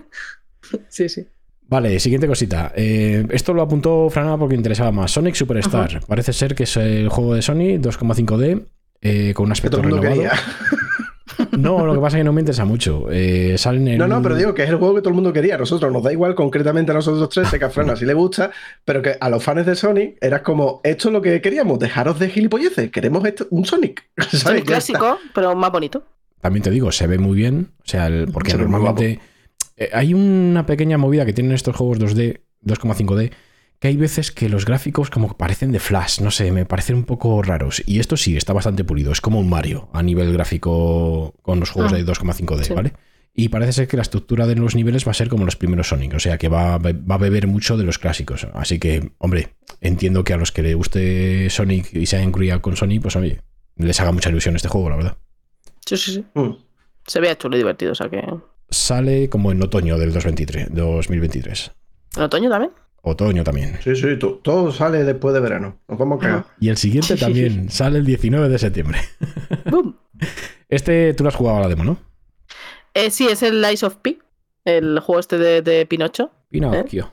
[SPEAKER 2] Sí, sí.
[SPEAKER 1] Vale, siguiente cosita. Eh, esto lo apuntó Franada porque interesaba más. Sonic Superstar. Parece ser que es el juego de Sony 2,5D eh, con un aspecto
[SPEAKER 3] todo el mundo
[SPEAKER 1] renovado.
[SPEAKER 3] quería.
[SPEAKER 1] No, lo que pasa es que no me interesa mucho. Eh, salen en
[SPEAKER 3] No, no, pero digo que es el juego que todo el mundo quería. A nosotros nos da igual, concretamente a nosotros tres, sé que a Fran así le gusta, pero que a los fans de Sonic era como, esto es lo que queríamos, dejaros de gilipolleces, queremos esto, un Sonic. ¿sabes?
[SPEAKER 2] Sonic clásico, pero más bonito.
[SPEAKER 1] También te digo, se ve muy bien. O sea, el- porque
[SPEAKER 3] Se
[SPEAKER 1] normalmente eh, hay una pequeña movida que tienen estos juegos 2D, 2,5D, que hay veces que los gráficos como que parecen de flash, no sé, me parecen un poco raros. Y esto sí, está bastante pulido, es como un Mario a nivel gráfico con los juegos
[SPEAKER 2] Ah,
[SPEAKER 1] de 2,5D,
[SPEAKER 2] sí.
[SPEAKER 1] ¿vale? Y parece ser que la estructura de los niveles va a ser como los primeros Sonic, o sea que va, va a beber mucho de los clásicos. Así que, hombre, entiendo que a los que le guste Sonic y se hayan criado con Sonic, pues oye, les haga mucha ilusión este juego, la verdad.
[SPEAKER 2] Sí, sí, sí.
[SPEAKER 3] Mm.
[SPEAKER 2] Se ve chulo y divertido, o sea que. ¿En
[SPEAKER 1] Sale como en otoño del 2023, 2023.
[SPEAKER 2] otoño también?
[SPEAKER 1] Otoño también.
[SPEAKER 3] Sí, sí, to- todo sale después de verano. A cagar.
[SPEAKER 1] Y el siguiente también sale el 19 de septiembre.
[SPEAKER 2] ¡Bum!
[SPEAKER 1] Este tú lo has jugado a la demo, ¿no?
[SPEAKER 2] Eh, sí, es el Lies of P, el juego este de, de Pinocho.
[SPEAKER 1] Pinocchio.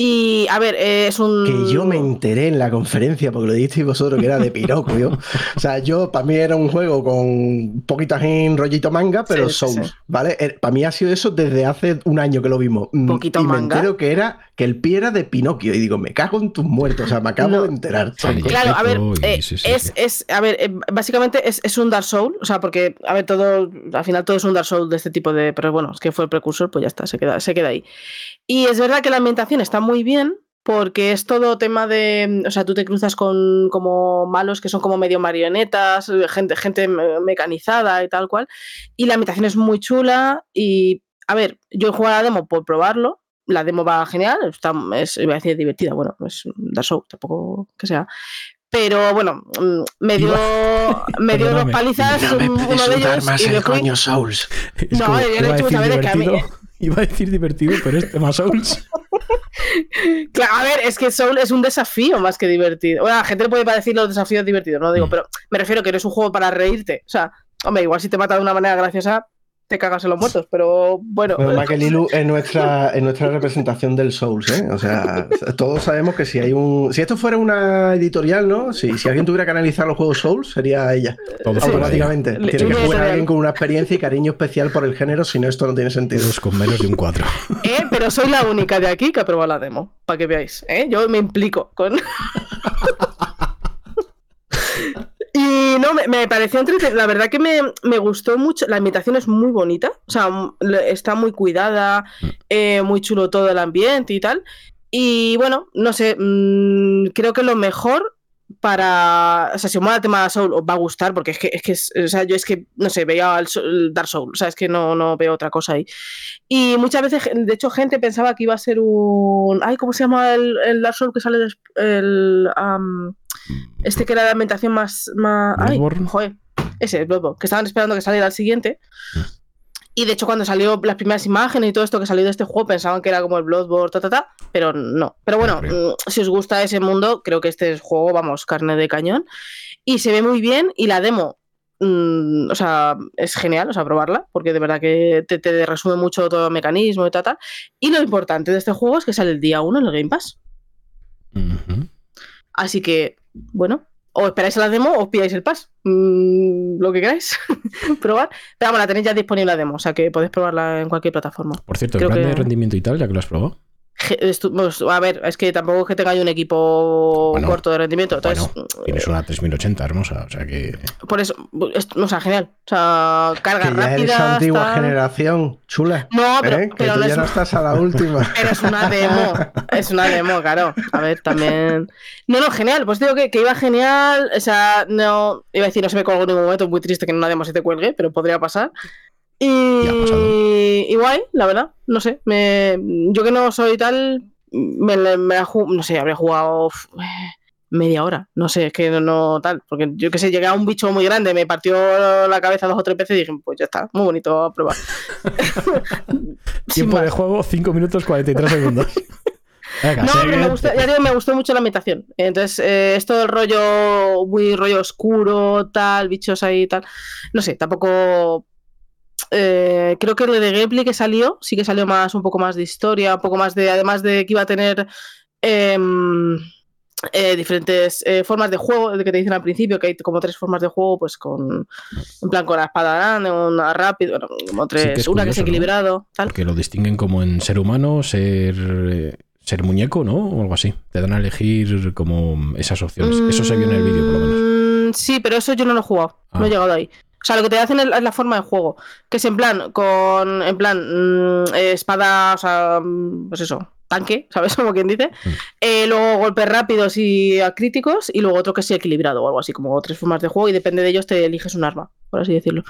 [SPEAKER 2] Y a ver, eh, es un.
[SPEAKER 3] Que yo me enteré en la conferencia, porque lo dijisteis vosotros que era de Pinocchio. o sea, yo, para mí era un juego con un poquito en rollito manga, pero
[SPEAKER 2] Sí, sí,
[SPEAKER 3] Souls,
[SPEAKER 2] sí.
[SPEAKER 3] ¿vale? Para mí ha sido eso desde hace un año que lo vimos. Mm,
[SPEAKER 2] Poquito
[SPEAKER 3] y me
[SPEAKER 2] manga.
[SPEAKER 3] entero que era que el pie era de Pinocchio. Y digo, me cago en tus muertos. O sea, me acabo
[SPEAKER 2] No.
[SPEAKER 3] de enterar.
[SPEAKER 2] Claro, a ver, eh,
[SPEAKER 1] sí, sí,
[SPEAKER 2] es,
[SPEAKER 1] sí.
[SPEAKER 2] es, a ver, eh, básicamente es, es un Dark Soul, o sea, porque, a ver, todo, al final todo es un Dark Soul de este tipo de, pero bueno, es que fue el precursor, pues ya está, se queda, se queda ahí. Y es verdad que la ambientación está muy bien, porque es todo tema de, o sea, tú te cruzas con como malos que son como medio marionetas, gente, gente me- mecanizada y tal cual, y la ambientación es muy chula y, a ver, yo he jugado la demo por probarlo, la demo va genial, está, es, iba a decir divertida, bueno, es Dark Souls, tampoco que sea. Pero bueno, mm, me dio, me dio dos palizas
[SPEAKER 3] No me
[SPEAKER 2] mm, uno de ellos
[SPEAKER 3] más
[SPEAKER 2] y
[SPEAKER 3] el coño Souls.
[SPEAKER 1] Es
[SPEAKER 2] No, yo le he muchas veces que a mí-
[SPEAKER 1] iba a decir divertido, pero es tema Souls.
[SPEAKER 2] Claro, a ver, es que Soul es un desafío más que divertido. Bueno, la gente le puede parecer los desafíos divertidos, no digo,
[SPEAKER 1] Mm.
[SPEAKER 2] pero me refiero que no es un juego para reírte. O sea, hombre, igual si te mata de una manera graciosa, te cagas en los muertos, pero bueno.
[SPEAKER 3] Bueno, más que Lilu es nuestra, es nuestra representación del Souls, ¿eh? O sea, todos sabemos que si hay un. Si esto fuera una editorial, ¿no? Si, si alguien tuviera que analizar los juegos Souls, sería ella.
[SPEAKER 1] Todos
[SPEAKER 3] Automáticamente.
[SPEAKER 2] Le-
[SPEAKER 3] Tiene que jugar
[SPEAKER 2] editorial.
[SPEAKER 3] alguien con una experiencia y cariño especial por el género, si no, esto no tiene sentido.
[SPEAKER 1] Todos con menos de un 4.
[SPEAKER 2] Eh, pero soy la única de aquí que ha probado la demo, para que veáis. ¿eh? Yo me implico con. Y no, me, me pareció entretenido. La verdad que me, me gustó mucho. La ambientación es muy bonita. O sea, está muy cuidada, eh, muy chulo todo el ambiente y tal. Y bueno, no sé, mm, creo que lo mejor para. O sea, si os mola el tema Soul, os va a gustar, porque es que, es que o sea, yo es que, no sé, veía el, el Dark Soul, o sea, es que no, no veo otra cosa ahí. Y muchas veces, de hecho, gente pensaba que iba a ser un. Ay, ¿cómo se llama el, el Dark Soul que sale el. Este que era la ambientación más. más ay, joder. Ese, el Bloodborne, que estaban esperando que saliera el siguiente. Y de hecho, cuando salió las primeras imágenes y todo esto que salió de este juego, pensaban que era como el Bloodborne, ta, ta, ta, pero no. Pero bueno, mm, si os gusta ese mundo, creo que este es juego, vamos, carne de cañón. Y se ve muy bien. Y la demo, mm, o sea, es genial, o sea, probarla, porque de verdad que te, te resume mucho todo el mecanismo y tal, tal. Y lo importante de este juego es que sale el día 1 en el Game Pass. Así que, bueno, o esperáis a la demo o os pilláis el pass. Mm, lo que queráis. Probar. Pero vamos, la tenéis ya disponible la demo, o sea que podéis probarla en cualquier plataforma.
[SPEAKER 1] Por cierto, el plan de rendimiento y tal, ya que lo has probado.
[SPEAKER 2] Pues, a ver, es que tampoco es que tenga yo un equipo
[SPEAKER 1] Bueno,
[SPEAKER 2] corto de rendimiento. Entonces,
[SPEAKER 1] Tienes una 3080 hermosa, o sea que.
[SPEAKER 2] por eso, es- o sea, genial. O sea, carga
[SPEAKER 3] Que ya eres
[SPEAKER 2] rápida.
[SPEAKER 3] antigua
[SPEAKER 2] tal.
[SPEAKER 3] generación, chula.
[SPEAKER 2] No, pero,
[SPEAKER 3] ¿eh? Que
[SPEAKER 2] pero
[SPEAKER 3] tú
[SPEAKER 2] no
[SPEAKER 3] ya
[SPEAKER 2] es,
[SPEAKER 3] no estás a la última.
[SPEAKER 2] pero es una demo. Es una demo, claro. A ver, también. No, no, genial. Pues digo que, que iba genial. O sea, no. Iba a decir, no se me colgó en ningún momento. Muy triste que en una demo se te cuelgue, pero podría pasar. Y, y guay, la verdad. No sé. Me, yo que no soy tal. Me, la no sé, habría jugado media hora. No sé, es que no, no tal. Porque yo que sé, llegué a un bicho muy grande, me partió la cabeza dos o tres veces y dije, pues ya está, muy bonito a probar.
[SPEAKER 1] Tiempo de juego, 5 minutos 43 segundos. Venga,
[SPEAKER 2] No, pero me gustó, ya digo, me gustó mucho la ambientación. Entonces, eh, es todo el rollo, muy rollo oscuro, tal, bichos ahí, tal. No sé, tampoco. Eh, creo que el de gameplay que salió, sí que salió más, un poco más de historia, un poco más de. Además de que iba a tener. em, eh, diferentes eh, formas de juego, de que te dicen al principio que hay como tres formas de juego, pues con en plan con la espada grande, una rápido, bueno, como tres,
[SPEAKER 1] que es
[SPEAKER 2] una que es
[SPEAKER 1] curioso, ¿no?
[SPEAKER 2] equilibrado, tal.
[SPEAKER 1] Porque lo distinguen como en ser humano, ser. ser muñeco, ¿no? O algo así. Te dan a elegir como esas opciones. Eso se vio en el vídeo, por lo menos.
[SPEAKER 2] Mm, Sí, pero eso yo no lo he jugado. No
[SPEAKER 1] Ah.
[SPEAKER 2] he llegado ahí. O sea, lo que te hacen es la forma de juego. Que es en plan, con. En plan, mm, eh, espada, o sea, mm, pues eso. tanque, ¿sabes? Como quien dice.
[SPEAKER 1] Mm.
[SPEAKER 2] Eh, luego golpes rápidos y críticos. Y luego otro que sea equilibrado o algo así, como tres formas de juego. Y depende de ellos te eliges un arma, por así decirlo.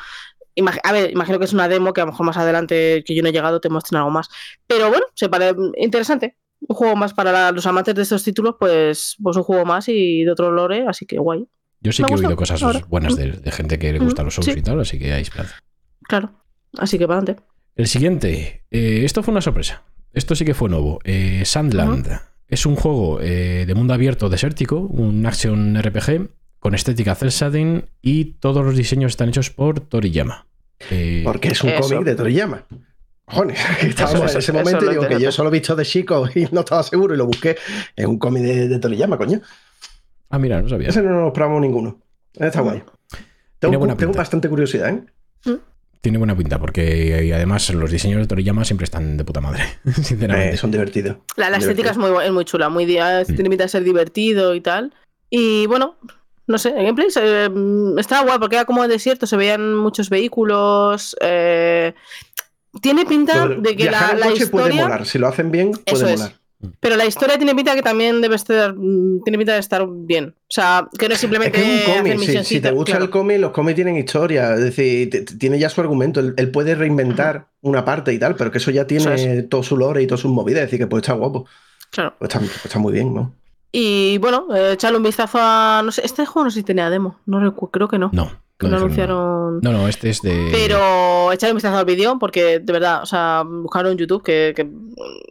[SPEAKER 2] Imag- a ver, imagino que es una demo que a lo mejor más adelante, que yo no he llegado, te muestren algo más. Pero bueno, se parece interesante. Un juego más para la- los amantes de estos títulos, pues, pues un juego más y de otro lore, así que guay.
[SPEAKER 1] Yo sí
[SPEAKER 2] Me
[SPEAKER 1] que he oído cosas
[SPEAKER 2] ahora.
[SPEAKER 1] buenas de, de gente que le gustan los Souls
[SPEAKER 2] sí.
[SPEAKER 1] y tal, así que hay esperanza.
[SPEAKER 2] Claro. Así que para adelante.
[SPEAKER 1] El siguiente, eh, esto fue una sorpresa. Esto sí que fue nuevo. Eh, Sandland es un juego eh, de mundo abierto desértico, un action RPG con estética cel shading y todos los diseños están hechos por Toriyama. Eh,
[SPEAKER 3] Porque es un
[SPEAKER 2] Eso.
[SPEAKER 3] cómic de Toriyama. Cojones, que estábamos
[SPEAKER 2] Eso,
[SPEAKER 3] en ese momento y digo que yo solo he visto de chico y no estaba seguro y lo busqué. Es un cómic de, de Toriyama, coño.
[SPEAKER 1] Ah, mira, no sabía.
[SPEAKER 3] Ese no nos esperamos ninguno. Está guay. Tengo,
[SPEAKER 1] buena
[SPEAKER 3] tengo
[SPEAKER 1] pinta.
[SPEAKER 3] bastante curiosidad, ¿eh?
[SPEAKER 1] Tiene buena pinta porque eh, además los diseños de Toriyama siempre están de puta madre, sinceramente.
[SPEAKER 3] Eh, son divertidos.
[SPEAKER 2] La, la estética es muy, es muy chula, muy,
[SPEAKER 1] Mm.
[SPEAKER 2] tiene pinta de ser divertido y tal. Y bueno, no sé, el gameplay se- mm, estaba guay porque era como el desierto, se veían muchos vehículos. eh, tiene pinta
[SPEAKER 3] Lo
[SPEAKER 2] de que
[SPEAKER 3] viajar
[SPEAKER 2] la,
[SPEAKER 3] en
[SPEAKER 2] la
[SPEAKER 3] coche puede
[SPEAKER 2] historia.
[SPEAKER 3] molar. Si lo hacen bien, puede
[SPEAKER 2] Eso es. Pero la historia tiene pinta que también debe estar. mm, Tiene pinta de estar bien. O sea, que no es
[SPEAKER 3] Es
[SPEAKER 2] simplemente.
[SPEAKER 3] que es un cómic. Si, si te gusta
[SPEAKER 2] claro.
[SPEAKER 3] el cómic, los cómics tienen historia. Es decir, tiene ya su argumento. Él, él puede reinventar una parte y tal, pero que eso ya tiene todo su lore y todas sus movidas. Es decir, que puede estar guapo.
[SPEAKER 2] Claro.
[SPEAKER 3] Pues está, pues está muy bien, ¿no?
[SPEAKER 2] Y bueno, eh, echarle un vistazo a. No sé, este juego no sé si tenía demo. No recu- creo que no.
[SPEAKER 1] No, no
[SPEAKER 2] no
[SPEAKER 1] dijeron
[SPEAKER 2] anunciaron.
[SPEAKER 1] No, no, este es de.
[SPEAKER 2] Pero echarle un vistazo al vídeo porque de verdad, o sea, buscaron en YouTube que, que,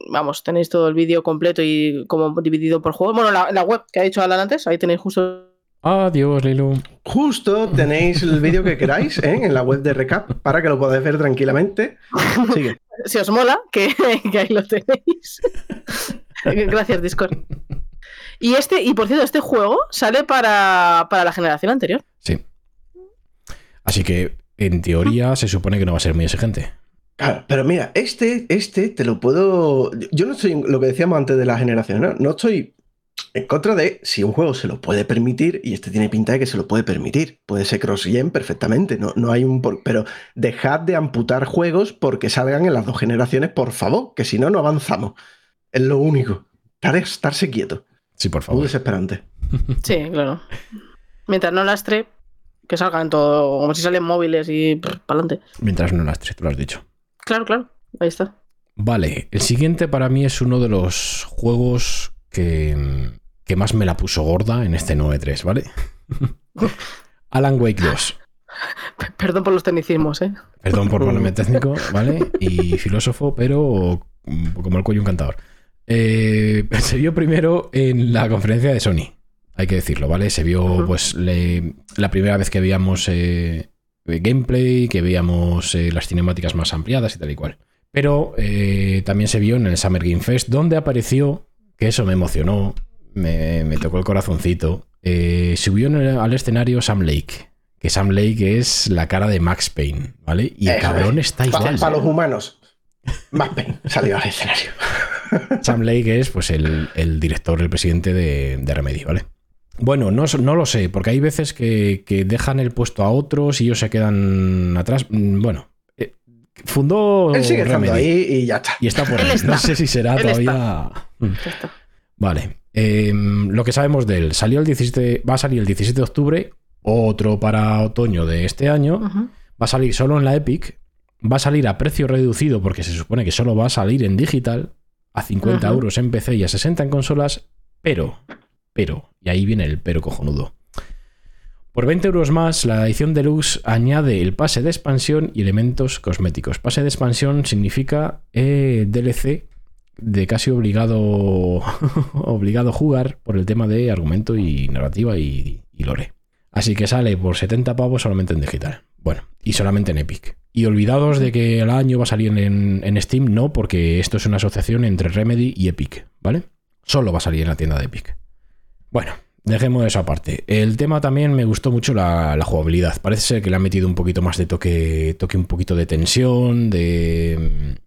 [SPEAKER 2] vamos, tenéis todo el vídeo completo y como dividido por juegos. Bueno, la, la web que ha dicho Alan antes, ahí tenéis justo.
[SPEAKER 1] Adiós, Lilu.
[SPEAKER 3] Justo tenéis el vídeo que queráis ¿eh? en la web de Recap para que lo podáis ver tranquilamente. Sigue.
[SPEAKER 2] Si os mola, que, que ahí lo tenéis. Gracias, Discord. Y este, y por cierto, este juego sale para, para la generación anterior.
[SPEAKER 1] Sí. Así que, en teoría, se supone que no va a ser muy exigente.
[SPEAKER 3] Claro, pero mira, este, este te lo puedo. Yo no estoy en lo que decíamos antes de la generación, ¿no? No estoy en contra de si un juego se lo puede permitir, y este tiene pinta de que se lo puede permitir. Puede ser cross-gen perfectamente, no, no hay un. por- Pero dejad de amputar juegos porque salgan en las dos generaciones, por favor, que si no, no avanzamos. Es lo único. Estar, estarse quieto.
[SPEAKER 1] Sí, por
[SPEAKER 3] Muy
[SPEAKER 1] favor.
[SPEAKER 3] desesperante.
[SPEAKER 2] Sí, claro. Mientras no lastre, que salgan todo, como si salen móviles y para adelante.
[SPEAKER 1] Mientras no lastres, tú lo has dicho.
[SPEAKER 2] Claro, claro. Ahí está.
[SPEAKER 1] Vale, el siguiente para mí es uno de los juegos que, que más me la puso gorda en este 9.3, ¿vale? Alan Wake 2.
[SPEAKER 2] P- Perdón por los tecnicismos, ¿eh?
[SPEAKER 1] Perdón por ponerme técnico, ¿vale? Y filósofo, pero como el cuello un cantador. Eh, se vio primero en la conferencia de Sony, hay que decirlo, ¿vale? Se vio pues le- la primera vez que veíamos eh, gameplay, que veíamos eh, las cinemáticas más ampliadas y tal y cual. Pero eh, también se vio en el Summer Game Fest, donde apareció, que eso me emocionó, me, me tocó el corazoncito, subió el- al escenario Sam Lake. Que Sam Lake es la cara de Max Payne, ¿vale? Y el cabrón
[SPEAKER 3] es.
[SPEAKER 1] está
[SPEAKER 3] Para
[SPEAKER 1] igual.
[SPEAKER 3] los humanos. Más Payne salió al escenario.
[SPEAKER 1] Sam Lake es pues el, el director, el presidente de, de Remedy, ¿vale? Bueno, no, no lo sé, porque hay veces que, que dejan el puesto a otros y ellos se quedan atrás. Mm, Bueno, eh, fundó
[SPEAKER 3] Él sigue
[SPEAKER 1] Remedy
[SPEAKER 3] ahí y ya está.
[SPEAKER 1] y está por ahí.
[SPEAKER 2] está.
[SPEAKER 1] No sé si será
[SPEAKER 2] Él
[SPEAKER 1] todavía. Mm.
[SPEAKER 2] Está.
[SPEAKER 1] Vale. eh, lo que sabemos de él, salió el 17, va a salir el 17 de octubre, otro para otoño de este año. Va a salir solo en la Epic. Va a salir a precio reducido porque se supone que solo va a salir en digital. A 50
[SPEAKER 2] Ujú.
[SPEAKER 1] euros en PC y a 60 en consolas. Pero, pero, y ahí viene el pero cojonudo. Por 20 euros más, la edición deluxe añade el pase de expansión y elementos cosméticos. Pase de expansión significa eh, DLC de casi obligado, obligado jugar por el tema de argumento y narrativa y, lore. Así que sale por 70 pavos solamente en digital. Bueno, y solamente en Epic. Y olvidados de que el año va a salir en, en Steam, no, porque esto es una asociación entre Remedy y Epic, ¿vale? Solo va a salir en la tienda de Epic. Bueno, dejemos eso aparte. El tema también me gustó mucho la, jugabilidad. Parece ser que le han metido un poquito más de toque, toque un poquito de tensión, de...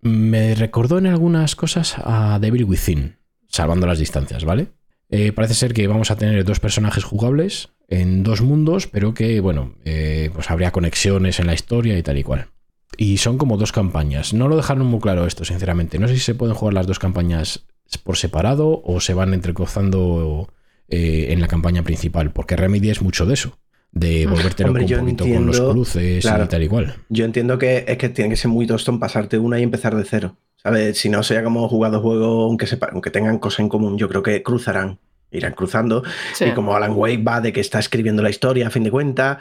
[SPEAKER 1] Me recordó en algunas cosas a Devil Within, salvando las distancias, ¿vale? Eh, parece ser que vamos a tener dos personajes jugables en dos mundos, pero que, bueno, eh, pues habría conexiones en la historia y tal y cual. Y son como dos campañas. No lo dejaron muy claro esto, sinceramente. No sé si se pueden jugar las dos campañas por separado o se van entrecruzando eh, en la campaña principal, porque Remedy es mucho de eso. De volverte loco
[SPEAKER 3] Hombre,
[SPEAKER 1] un poquito con los cruces
[SPEAKER 3] claro.
[SPEAKER 1] y tal igual.
[SPEAKER 3] Yo entiendo que es que tiene que ser muy tostón pasarte una y empezar de cero. ¿Sabes? Si no sea como jugado juegos, aunque, sepa- aunque tengan cosas en común, yo creo que cruzarán, irán cruzando.
[SPEAKER 2] Sí.
[SPEAKER 3] Y como Alan Wake va de que está escribiendo la historia a fin de cuentas,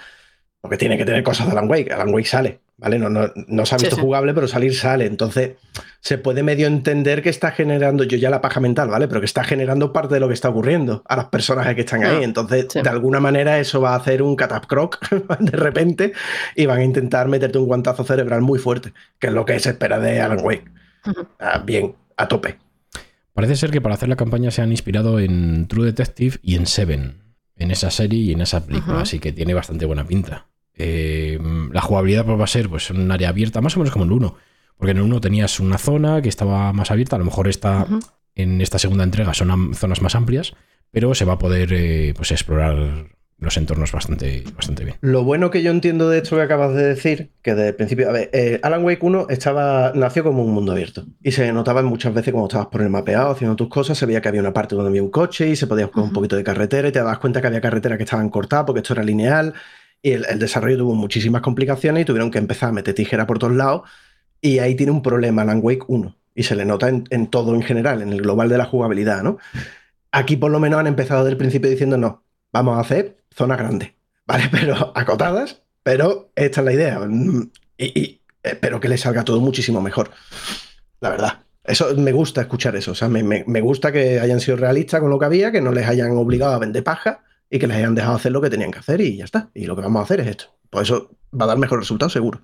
[SPEAKER 3] porque tiene que tener cosas de Alan Wake. Alan Wake sale, ¿vale? No, no, no se ha visto
[SPEAKER 2] sí.
[SPEAKER 3] jugable, pero salir sale. Entonces, se puede medio entender que está generando, yo ya la paja mental, ¿vale? Pero que está generando parte de lo que está ocurriendo a las personajes que están ahí.
[SPEAKER 2] Ah,
[SPEAKER 3] Entonces,
[SPEAKER 2] sí.
[SPEAKER 3] de alguna manera, eso va a hacer un catapcroc de repente y van a intentar meterte un guantazo cerebral muy fuerte, que es lo que se espera de Alan Wake. Ah, bien, a tope.
[SPEAKER 1] Parece ser que para hacer la campaña se han inspirado en True Detective y en Seven, en esa serie y en esa película, así que tiene bastante buena pinta. Eh, la jugabilidad pues, va a ser pues, en un área abierta, más o menos como en el 1, porque en el 1 tenías una zona que estaba más abierta, a lo mejor esta, en esta segunda entrega son zonas más amplias, pero se va a poder eh, pues, explorar los entornos bastante, bastante bien.
[SPEAKER 3] Lo bueno que yo entiendo de esto que acabas de decir, que desde el principio, a ver, eh, Alan Wake 1 estaba, nació como un mundo abierto y se notaba muchas veces cuando estabas por el mapeado haciendo tus cosas, se veía que había una parte donde había un coche y se podía jugar un poquito de carretera y te dabas cuenta que había carreteras que estaban cortadas porque esto era lineal y el, desarrollo tuvo muchísimas complicaciones y tuvieron que empezar a meter tijera por todos lados y ahí tiene un problema Alan Wake 1 y se le nota en, todo en general, en el global de la jugabilidad, ¿no? Aquí por lo menos han empezado desde el principio diciendo no, vamos a hacer zonas grandes. ¿vale? Pero acotadas, pero esta es la idea. Mm, Y, espero que le salga todo muchísimo mejor. La verdad. Eso me gusta escuchar eso. O sea, me- me gusta que hayan sido realistas con lo que había, que no les hayan obligado a vender paja y que les hayan dejado hacer lo que tenían que hacer y ya está. Y lo que vamos a hacer es esto. Por eso va a dar mejor resultado, seguro.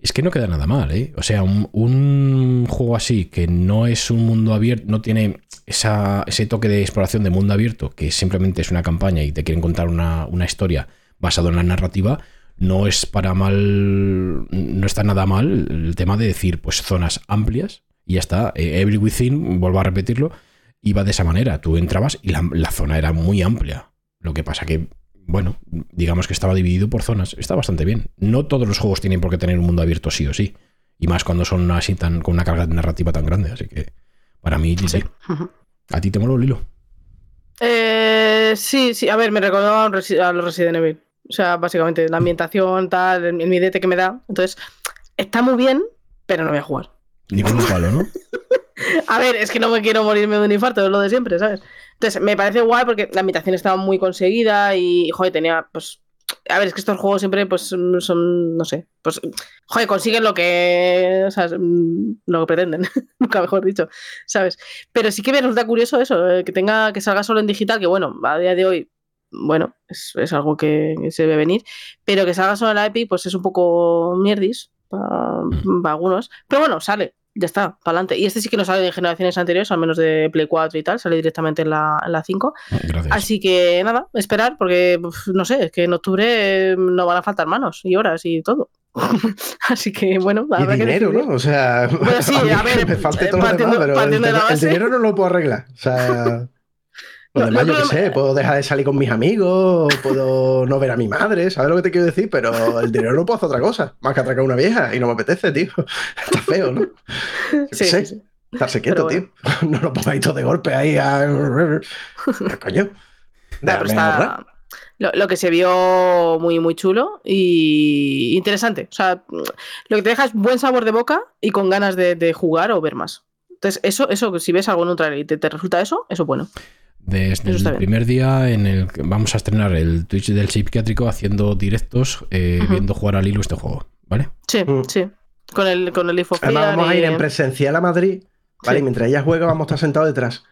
[SPEAKER 1] Es que no queda nada mal, ¿eh? O sea, un, juego así que no es un mundo abierto, no tiene ese toque de exploración de mundo abierto, que simplemente es una campaña y te quieren contar una, una historia basada en la narrativa, no es para mal, no está nada mal el tema de decir, pues zonas amplias y ya está. Eh, Every Within, vuelvo a repetirlo, iba de esa manera. Tú entrabas y la, la zona era muy amplia. Lo que pasa que, bueno, digamos que estaba dividido por zonas. Está bastante bien. No todos los juegos tienen por qué tener un mundo abierto sí o sí. Y más cuando son así tan con una carga narrativa tan grande. Así que, para mí, sí. ¿A ti te moló, Lilo?
[SPEAKER 2] Eh, sí, sí, a ver, me recordaba a un Resi- a los Resident Evil. O sea, básicamente, la ambientación, tal, el, el midete que me da. Entonces, está muy bien, pero no voy a jugar.
[SPEAKER 1] Ni con un palo, ¿no?
[SPEAKER 2] A ver, es que no me quiero morirme de un infarto, es lo de siempre, ¿sabes? Entonces, me parece guay porque la ambientación estaba muy conseguida y, joder, tenía, pues. A ver, es que estos juegos siempre, pues, son, no sé, pues, joder, consiguen lo que, o sea, mm, lo que pretenden, nunca mejor dicho, ¿sabes? Pero sí que me resulta curioso eso, eh, que tenga, que salga solo en digital, que bueno, a día de hoy, bueno, es, es algo que, que se debe venir, pero que salga solo en la Epic, pues es un poco mierdis para
[SPEAKER 1] Mm.
[SPEAKER 2] algunos, pero bueno, sale, ya está, para adelante. Y este sí que no sale de generaciones anteriores, al menos de Play 4 y tal, sale directamente en la, en la 5.
[SPEAKER 1] Gracias.
[SPEAKER 2] Así que nada, esperar, porque no sé, es que en octubre eh, no van a faltar manos y horas y todo. Así que bueno,
[SPEAKER 3] Y
[SPEAKER 2] habrá que
[SPEAKER 3] dinero,
[SPEAKER 2] decidir.
[SPEAKER 3] ¿no? O sea,
[SPEAKER 2] Bueno, sí, a ver,
[SPEAKER 3] que me falte
[SPEAKER 2] eh,
[SPEAKER 3] todo lo
[SPEAKER 2] partiendo-
[SPEAKER 3] demás, pero el,
[SPEAKER 2] la
[SPEAKER 3] el dinero no lo puedo arreglar. O sea, lo
[SPEAKER 2] No,
[SPEAKER 3] yo qué sé, puedo dejar de salir con mis amigos, puedo no ver a mi madre, ¿sabes lo que te quiero decir? Pero el dinero no puedo hacer otra cosa, más que atracar a una vieja y no me apetece, tío. Está feo, ¿no? Yo
[SPEAKER 2] Sí,
[SPEAKER 3] sé,
[SPEAKER 2] sí, sí.
[SPEAKER 3] Estarse quieto, tío. No lo pongáis todo de golpe ahí a... Coño.
[SPEAKER 2] Pero está, lo, lo que se vio muy, muy chulo y interesante. O sea, lo que te deja es buen sabor de boca y con ganas de, de jugar o ver más. Entonces, eso, eso, si ves algo en un trailer y te, te resulta eso, eso es bueno.
[SPEAKER 1] Desde
[SPEAKER 2] Eso
[SPEAKER 1] el primer día en el que vamos a estrenar el Twitch del psiquiátrico haciendo directos eh, viendo jugar a Lilo este juego, ¿vale?
[SPEAKER 2] Sí,
[SPEAKER 3] Mm.
[SPEAKER 2] sí. Con el, con el
[SPEAKER 3] Además, vamos a ir en presencial a Madrid, ¿vale?
[SPEAKER 2] Sí.
[SPEAKER 3] Y mientras ella juega, vamos a estar sentados detrás.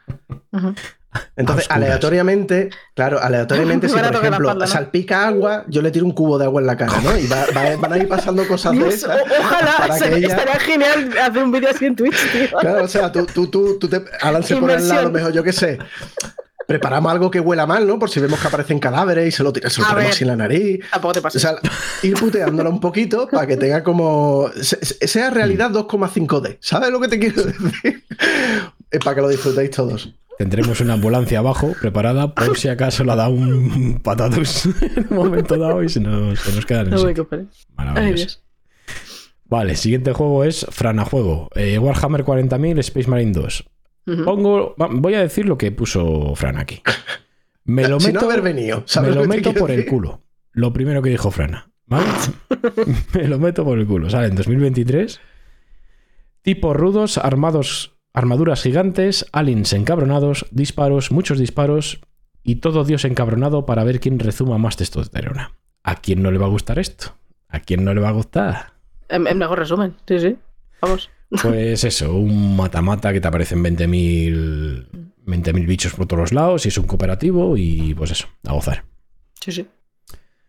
[SPEAKER 2] Ujú.
[SPEAKER 3] Entonces, aleatoriamente, claro, aleatoriamente, si por ejemplo
[SPEAKER 2] espalda, ¿no?
[SPEAKER 3] salpica agua, yo le tiro un cubo de agua en la cara, ¿no? Y va- va- van a ir pasando cosas de esas.
[SPEAKER 2] ojalá,
[SPEAKER 3] para que
[SPEAKER 2] estaría,
[SPEAKER 3] ella-
[SPEAKER 2] estaría genial hacer un vídeo así en Twitch, tío.
[SPEAKER 3] Claro, o sea, tú, tú, tú, tú te. Alan se pone al lado, mejor, yo qué sé. Preparamos algo que huela mal, ¿no? Por si vemos que aparecen cadáveres y se lo, tira- se lo
[SPEAKER 2] A
[SPEAKER 3] ponemos
[SPEAKER 2] ver.
[SPEAKER 3] así en la nariz.
[SPEAKER 2] Tampoco te
[SPEAKER 3] O sea, ir puteándola un poquito para que tenga como. se- se- sea realidad 2,5D. ¿Sabes lo que te quiero decir? Es para que lo disfrutéis todos.
[SPEAKER 1] Tendremos una ambulancia abajo preparada por si acaso la da un patatus en un momento dado y se nos, se nos queda en el
[SPEAKER 2] no me
[SPEAKER 1] sitio. Maravilloso. Vale, siguiente juego es Franajuego. Eh, Warhammer 40.000 Space Marine 2.
[SPEAKER 2] Ujú.
[SPEAKER 1] Pongo, voy a decir lo que puso Fran aquí. Me lo
[SPEAKER 3] si
[SPEAKER 1] meto,
[SPEAKER 3] no haber venido,
[SPEAKER 1] me
[SPEAKER 3] ¿sabes
[SPEAKER 1] lo meto por el culo. Lo primero que dijo Frana. ¿Vale? me lo meto por el culo. Sale en 2023. Tipos rudos, armados, armaduras gigantes, aliens encabronados, disparos, muchos disparos y todo Dios encabronado para ver quién rezuma más testosterona. ¿A quién no le va a gustar esto? ¿A quién no le va a gustar?
[SPEAKER 2] El, el mejor resumen, sí, sí. Vamos.
[SPEAKER 1] Pues eso, un mata-mata que te aparecen 20.000 20.000 bichos por todos los lados y es un cooperativo y pues eso, a gozar.
[SPEAKER 2] Sí, sí.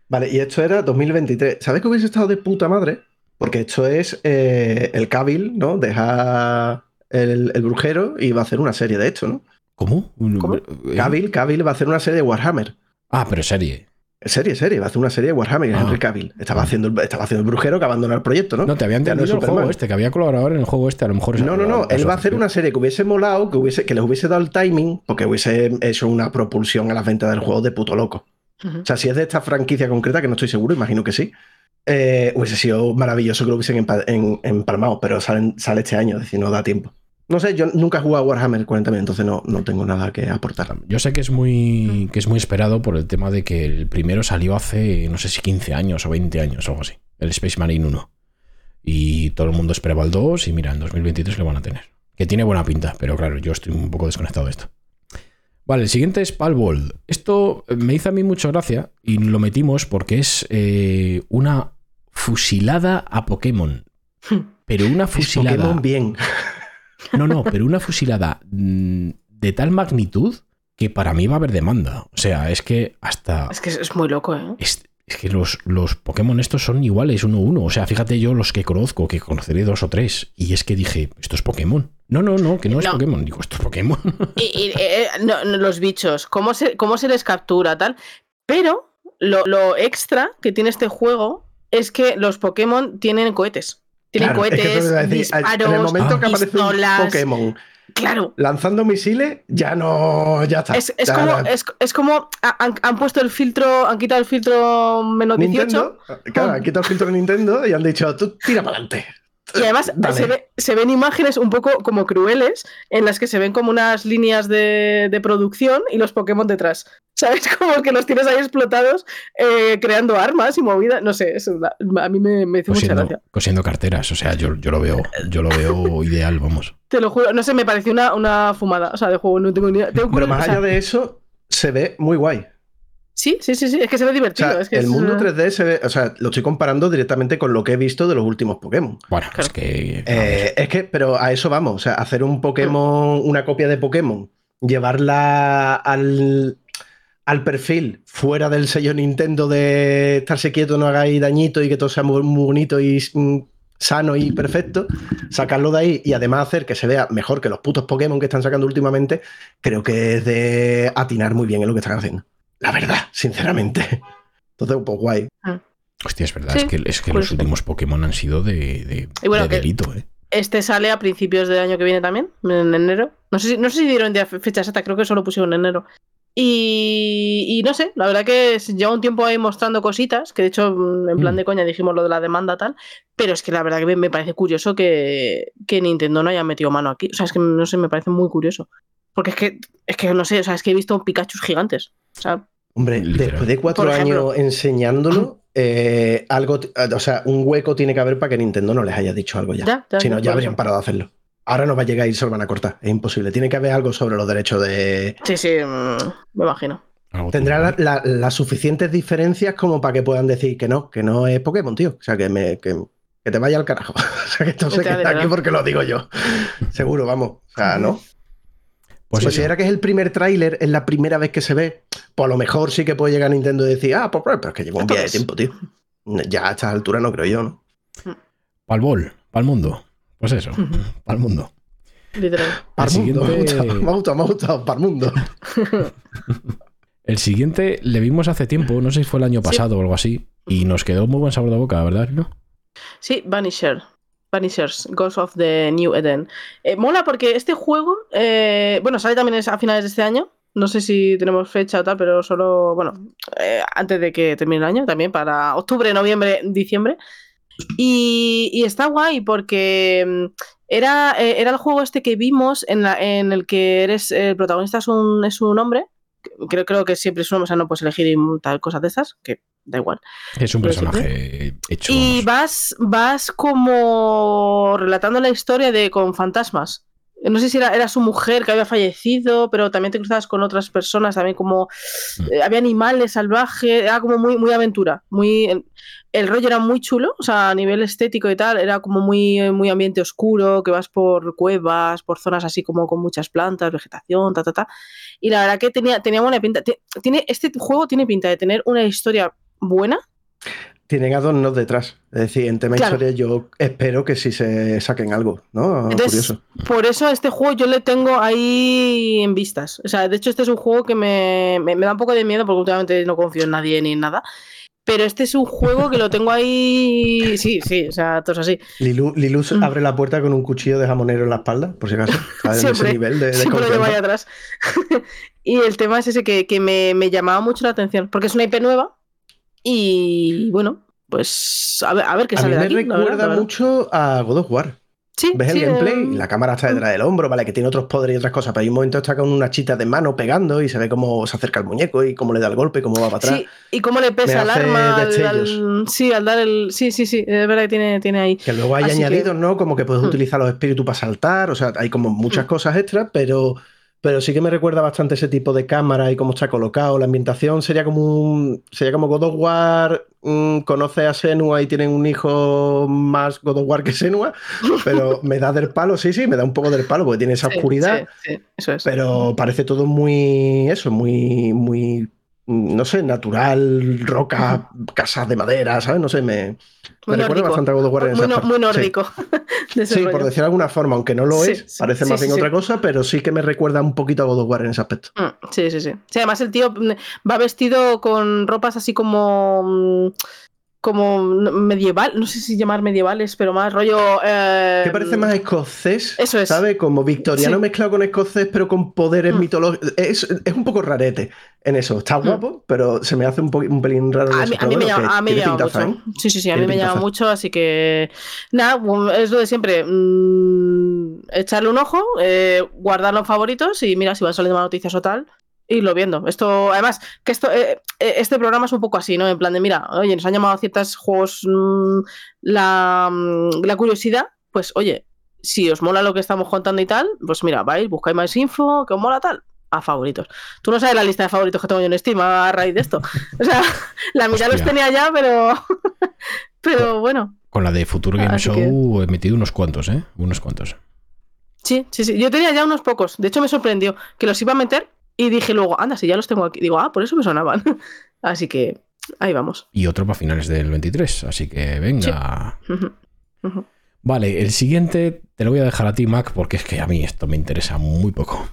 [SPEAKER 3] Vale, y esto era 2023. ¿Sabes que hubiese estado de puta madre? Porque esto es eh, el Cabil, ¿no? Deja el, el brujero y va a hacer una serie de esto, ¿no?
[SPEAKER 1] ¿Cómo?
[SPEAKER 2] ¿Cómo?
[SPEAKER 1] ¿Eh?
[SPEAKER 3] Cabil, Cabil va a hacer una serie de Warhammer.
[SPEAKER 1] Ah, pero serie.
[SPEAKER 3] Serie, serie, va a hacer una serie de Warhammer,
[SPEAKER 1] Ah.
[SPEAKER 3] Henry Cavill. Estaba
[SPEAKER 1] Ah.
[SPEAKER 3] haciendo, el- estaba haciendo el brujero que abandonó el proyecto, ¿no?
[SPEAKER 1] No, te había
[SPEAKER 3] no
[SPEAKER 1] entendido el juego este, que había colaborador en el juego este, a lo mejor es
[SPEAKER 3] No, no, no. Él va a hacer una serie que hubiese molado, que, hubiese, que les hubiese dado el timing, porque hubiese hecho una propulsión a las ventas del juego de puto loco. O sea, si es de esta franquicia concreta, que no estoy seguro, imagino que sí, eh, hubiese sido maravilloso que lo hubiesen empa- en- empalmado, pero salen- sale este año, es decir, no da tiempo. No sé, yo nunca he jugado a Warhammer 40.000, entonces no, no tengo nada que aportar.
[SPEAKER 1] Yo sé que es muy que es muy esperado por el tema de que el primero salió hace no sé si 15 años o 20 años o algo así, el Space Marine 1. Y todo el mundo esperaba el 2 y mira, en 2023 lo van a tener. Que tiene buena pinta, pero claro, yo estoy un poco desconectado de esto. Vale, el siguiente es Palworld. Esto me hizo a mí mucha gracia y lo metimos porque es eh, una fusilada a Pokémon. Pero una
[SPEAKER 3] Es
[SPEAKER 1] fusilada.
[SPEAKER 3] Pokémon bien.
[SPEAKER 1] No, no, pero una fusilada mm, de tal magnitud que para mí va a haber demanda. O sea, es que hasta.
[SPEAKER 2] Es que es, muy loco, ¿eh?
[SPEAKER 1] Es, es que los, los Pokémon estos son iguales uno a uno. O sea, fíjate yo los que conozco, que conoceré dos o tres. Y es que dije, esto es Pokémon. No, no, no, que no, es. Pokémon. Digo, esto es Pokémon.
[SPEAKER 2] Y, y, eh, no, no, los bichos, cómo se, cómo se les captura, tal. Pero lo, lo extra que tiene este juego es que los Pokémon tienen cohetes. Tienen
[SPEAKER 3] Claro, es que
[SPEAKER 2] cohetes,
[SPEAKER 3] decir,
[SPEAKER 2] disparos,
[SPEAKER 3] en el momento
[SPEAKER 1] Ah.
[SPEAKER 3] que aparece un. Pokémon
[SPEAKER 2] Claro.
[SPEAKER 3] lanzando misiles, ya no. Ya está.
[SPEAKER 2] Es, es
[SPEAKER 3] Ya-
[SPEAKER 2] como, es, es como ha- han, han puesto el filtro, han quitado el filtro menos 18
[SPEAKER 3] Nintendo, claro, han quitado el filtro de Nintendo y han dicho, tú tira para adelante.
[SPEAKER 2] Y además se, ve- se ven imágenes un poco como crueles en las que se ven como unas líneas de, de producción y los Pokémon detrás. ¿Sabes? Como que los tienes ahí explotados eh, creando armas y movidas. No sé, es una- a mí me, me hizo mucha
[SPEAKER 1] Cosiendo,
[SPEAKER 2] gracia.
[SPEAKER 1] cosiendo carteras. O sea, yo, yo lo veo, yo lo veo ideal, vamos.
[SPEAKER 2] Te lo juro, no sé, me pareció una, una fumada. O sea, de juego no tengo ni idea. Tengo
[SPEAKER 3] Pero más allá de eso, se ve muy guay.
[SPEAKER 2] Sí, sí, sí, sí, es que se ve
[SPEAKER 3] O
[SPEAKER 2] divertido.
[SPEAKER 3] sea,
[SPEAKER 2] es que
[SPEAKER 3] el
[SPEAKER 2] es,
[SPEAKER 3] mundo
[SPEAKER 2] eh,
[SPEAKER 3] 3D se ve, o sea, lo estoy comparando directamente con lo que he visto de los últimos Pokémon.
[SPEAKER 1] Bueno,
[SPEAKER 2] Claro.
[SPEAKER 1] es que.
[SPEAKER 3] Eh, es que, pero a eso vamos, o sea, hacer un Pokémon, una copia de Pokémon, llevarla al, al perfil fuera del sello Nintendo de estarse quieto, no hagáis dañito y que todo sea muy, muy bonito y mm, sano y perfecto, sacarlo de ahí y además hacer que se vea mejor que los putos Pokémon que están sacando últimamente, creo que es de atinar muy bien en lo que están haciendo. La verdad, sinceramente. Entonces, pues guay.
[SPEAKER 1] Hostia, es verdad,
[SPEAKER 2] Sí,
[SPEAKER 1] es que, es que los últimos Pokémon han sido de, de,
[SPEAKER 2] Y bueno,
[SPEAKER 1] de
[SPEAKER 2] que-
[SPEAKER 1] delito, ¿eh?
[SPEAKER 2] Este sale a principios del año que viene también, en enero. No sé si, no sé si dieron fecha exacta, creo que solo pusieron en enero. Y, y no sé, la verdad que lleva un tiempo ahí mostrando cositas, que de hecho mm, en plan
[SPEAKER 1] Mm.
[SPEAKER 2] de coña dijimos lo de la demanda tal, pero es que la verdad que me, me parece curioso que, que Nintendo no haya metido mano aquí. O sea, es que no sé, me parece muy curioso. Porque es que, es que no sé, o sea, es que he visto Pikachu gigantes. O sea,
[SPEAKER 3] Hombre,
[SPEAKER 1] Literal.
[SPEAKER 3] después de cuatro
[SPEAKER 2] ejemplo.
[SPEAKER 3] años enseñándolo, eh, algo, t- o sea, un hueco tiene que haber para que Nintendo no les haya dicho algo ya.
[SPEAKER 2] ya, ya.
[SPEAKER 3] si no, ya habrían parado de hacerlo. Ahora no va a llegar y se lo van a cortar. Es imposible. Tiene que haber algo sobre los derechos de.
[SPEAKER 2] Sí, sí, mm, me imagino.
[SPEAKER 3] Tendrá la-
[SPEAKER 1] turbio.
[SPEAKER 3] la- las suficientes diferencias como para que puedan decir que no, que no es Pokémon, tío. O sea, que, me, que, que te vaya al carajo. o sea, que esto se queda aquí porque lo digo yo. Seguro, vamos. O sea, ¿no?
[SPEAKER 1] Pues
[SPEAKER 3] Pues si
[SPEAKER 1] eso.
[SPEAKER 3] era que es el primer tráiler, es la primera vez que se ve, pues a lo mejor sí que puede llegar Nintendo y decir, ah, pues, pues, pero es que lleva un día de tiempo, tío. Ya a estas alturas no creo yo, ¿no?
[SPEAKER 1] Pa'l bol, pa'l mundo. Pues eso, pa'l mundo.
[SPEAKER 2] Literal.
[SPEAKER 3] Parmundo, me ha
[SPEAKER 1] siguiente-
[SPEAKER 3] gustado, me ha gustado, me ha gustado, Parmundo.
[SPEAKER 1] El siguiente le vimos hace tiempo, no sé si fue el año
[SPEAKER 2] Sí.
[SPEAKER 1] pasado o algo así, y nos quedó muy buen sabor de boca, ¿verdad? ¿No?
[SPEAKER 2] Sí, Vanisher. Vanishers, Ghost of the New Eden. Eh, mola porque este juego, eh, bueno, sale también a finales de este año. No sé si tenemos fecha o tal, pero solo, bueno, eh, antes de que termine el año, también para octubre, noviembre, diciembre. Y, está guay porque mm, era, eh, era el juego este que vimos en, la- en el que eres el protagonista es un, es un hombre. Creo, creo que siempre es un o sea, no puedes elegir y tal cosas de estas, que da igual.
[SPEAKER 1] Es un personaje hecho.
[SPEAKER 2] Y vas, vas como relatando la historia de con fantasmas. No sé si era, era su mujer que había fallecido, pero también te cruzabas con otras personas, también como
[SPEAKER 1] Mm.
[SPEAKER 2] eh, había animales salvajes, era como muy, muy aventura. Muy, el, el rollo era muy chulo, o sea, a nivel estético y tal, era como muy, muy ambiente oscuro, que vas por cuevas, por zonas así como con muchas plantas, vegetación, ta, ta, ta. Y la verdad que tenía, tenía buena pinta. Ti- Tiene, este juego tiene pinta de tener una historia buena,
[SPEAKER 3] Tienen adornos detrás. Es decir, en tema
[SPEAKER 2] Claro.
[SPEAKER 3] historia yo espero que sí se saquen algo, ¿no?
[SPEAKER 2] Entonces,
[SPEAKER 3] Curioso.
[SPEAKER 2] por eso a este juego yo le tengo ahí en vistas. O sea, de hecho, este es un juego que me, me- me da un poco de miedo porque últimamente no confío en nadie ni en nada. Pero este es un juego que lo tengo ahí. Sí, sí, o sea, todo es así.
[SPEAKER 3] Lilu, Lilu
[SPEAKER 2] Mm.
[SPEAKER 3] abre la puerta con un cuchillo de jamonero en la espalda, por si acaso. A ese
[SPEAKER 2] Siempre,
[SPEAKER 3] nivel de, de
[SPEAKER 2] Siempre
[SPEAKER 3] confianza.
[SPEAKER 2] atrás. y el tema es ese que, que me, me llamaba mucho la atención. Porque es una IP nueva. Y bueno, pues a ver, a ver qué
[SPEAKER 3] A mí
[SPEAKER 2] sale de
[SPEAKER 3] me
[SPEAKER 2] aquí.
[SPEAKER 3] recuerda
[SPEAKER 2] verdad.
[SPEAKER 3] mucho a God of War.
[SPEAKER 2] Sí,
[SPEAKER 3] Ves
[SPEAKER 2] sí,
[SPEAKER 3] el gameplay y la cámara está detrás del hombro, vale, que tiene otros poderes y otras cosas, pero hay un momento está con una chita de mano pegando y se ve cómo se acerca el muñeco y cómo le da el golpe, cómo va para atrás.
[SPEAKER 2] Sí, y cómo le pesa el arma al,
[SPEAKER 3] destellos.
[SPEAKER 2] al- Sí, al dar el. Sí, sí, sí, es verdad que tiene, tiene ahí.
[SPEAKER 3] Que luego hay
[SPEAKER 2] Así que-
[SPEAKER 3] añadidos, ¿no? Como que puedes
[SPEAKER 2] Mm.
[SPEAKER 3] utilizar los espíritus para saltar, o sea, hay como muchas
[SPEAKER 2] Mm.
[SPEAKER 3] cosas extras, pero, pero sí que me recuerda bastante ese tipo de cámara y cómo está colocado. La ambientación sería como un, sería como God of War, mm, conoce a Senua y tienen un hijo más God of War que Senua, pero me da del palo, sí, sí, me da un poco del palo porque tiene esa
[SPEAKER 2] Sí,
[SPEAKER 3] oscuridad.
[SPEAKER 2] sí, sí, eso es.
[SPEAKER 3] Pero parece todo muy, eso, muy, muy, no sé, natural, roca, casas de madera, ¿sabes? No sé, me, me recuerda bastante a God of War en
[SPEAKER 2] muy, no- muy
[SPEAKER 3] Sí.
[SPEAKER 2] nórdico. de
[SPEAKER 3] Sí, por decir de alguna forma, aunque no lo
[SPEAKER 2] Sí,
[SPEAKER 3] es, parece más bien otra cosa, pero sí que me recuerda un poquito a God of War en ese aspecto.
[SPEAKER 2] Mm, Sí, sí, sí. Sí, además el tío mm, va vestido con ropas así como. Como medieval, no sé si llamar medievales, pero más rollo. eh,
[SPEAKER 3] Que parece más escocés,
[SPEAKER 2] Eso es.
[SPEAKER 3] ¿sabes? Como victoriano
[SPEAKER 2] Sí.
[SPEAKER 3] mezclado con escocés, pero con poderes
[SPEAKER 2] Mm.
[SPEAKER 3] mitológicos. Es, es un poco rarete en eso. Está
[SPEAKER 2] Mm.
[SPEAKER 3] guapo, pero se me hace un, un pelín raro.
[SPEAKER 2] A
[SPEAKER 3] eso.
[SPEAKER 2] mí, a mí me llama, a mí me
[SPEAKER 3] tiene
[SPEAKER 2] llama
[SPEAKER 3] pintaza,
[SPEAKER 2] mucho.
[SPEAKER 3] ¿eh?
[SPEAKER 2] Sí, sí, sí, a mí me llama mucho, así que. Nada, es lo de siempre. mm, echarle un ojo, eh, guardarlo en favoritos y mira si van saliendo más noticias o tal. Irlo viendo. Esto, además, que esto, eh, eh, este programa es un poco así, ¿no? En plan de, mira, oye, nos han llamado ciertos juegos mm, la, mm, la curiosidad, pues oye, si os mola lo que estamos contando y tal, pues mira, vais, buscáis más info, que os mola tal, a favoritos. Tú no sabes la lista de favoritos que tengo yo en Steam a raíz de esto. O sea, la mitad los tenía ya, pero. pero bueno.
[SPEAKER 1] Con la de Future Game
[SPEAKER 2] Así
[SPEAKER 1] Show he metido unos cuantos, ¿eh? Unos cuantos.
[SPEAKER 2] Sí, sí, sí. Yo tenía ya unos pocos. De hecho, me sorprendió que los iba a meter y dije luego, anda, si ya los tengo aquí. Digo, ah, por eso me sonaban. Así que ahí vamos.
[SPEAKER 1] Y otro para finales del 23. Así que venga. Vale, el siguiente te lo voy a dejar a ti, Mac, porque es que a mí esto me interesa muy poco.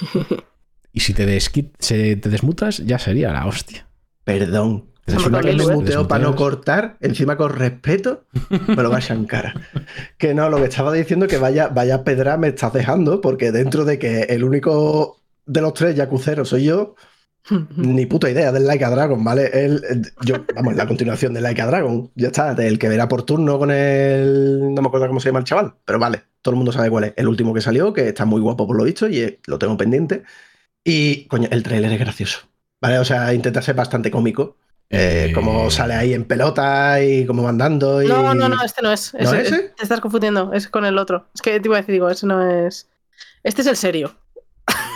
[SPEAKER 1] Y si te, se- te desmutas, ya sería la hostia.
[SPEAKER 3] Perdón.
[SPEAKER 2] Con
[SPEAKER 3] que me para no cortar, encima con respeto, me lo vas a encarar. Que no, lo que estaba diciendo que vaya, vaya pedra me estás dejando, porque dentro de que el único de los tres yacuceros soy yo, ni puta idea del Like a Dragon, ¿vale? El, el- yo, vamos, la continuación del Like a Dragon. Ya está, el que verá por turno con el. No me acuerdo cómo se llama el chaval, pero vale, todo el mundo sabe cuál es. El último que salió, que está muy guapo por lo visto, y eh, lo tengo pendiente. Y, coño, el trailer es gracioso. ¿Vale? O sea, intenta ser bastante cómico. Eh, Como sale ahí en pelota y como va andando. Y...
[SPEAKER 2] No, no, no, este no es.
[SPEAKER 3] ¿No
[SPEAKER 2] Ese-
[SPEAKER 3] es ese?
[SPEAKER 2] Te estás confundiendo. Es con el otro. Es que te iba a decir, digo, ese no es. Este es el serio.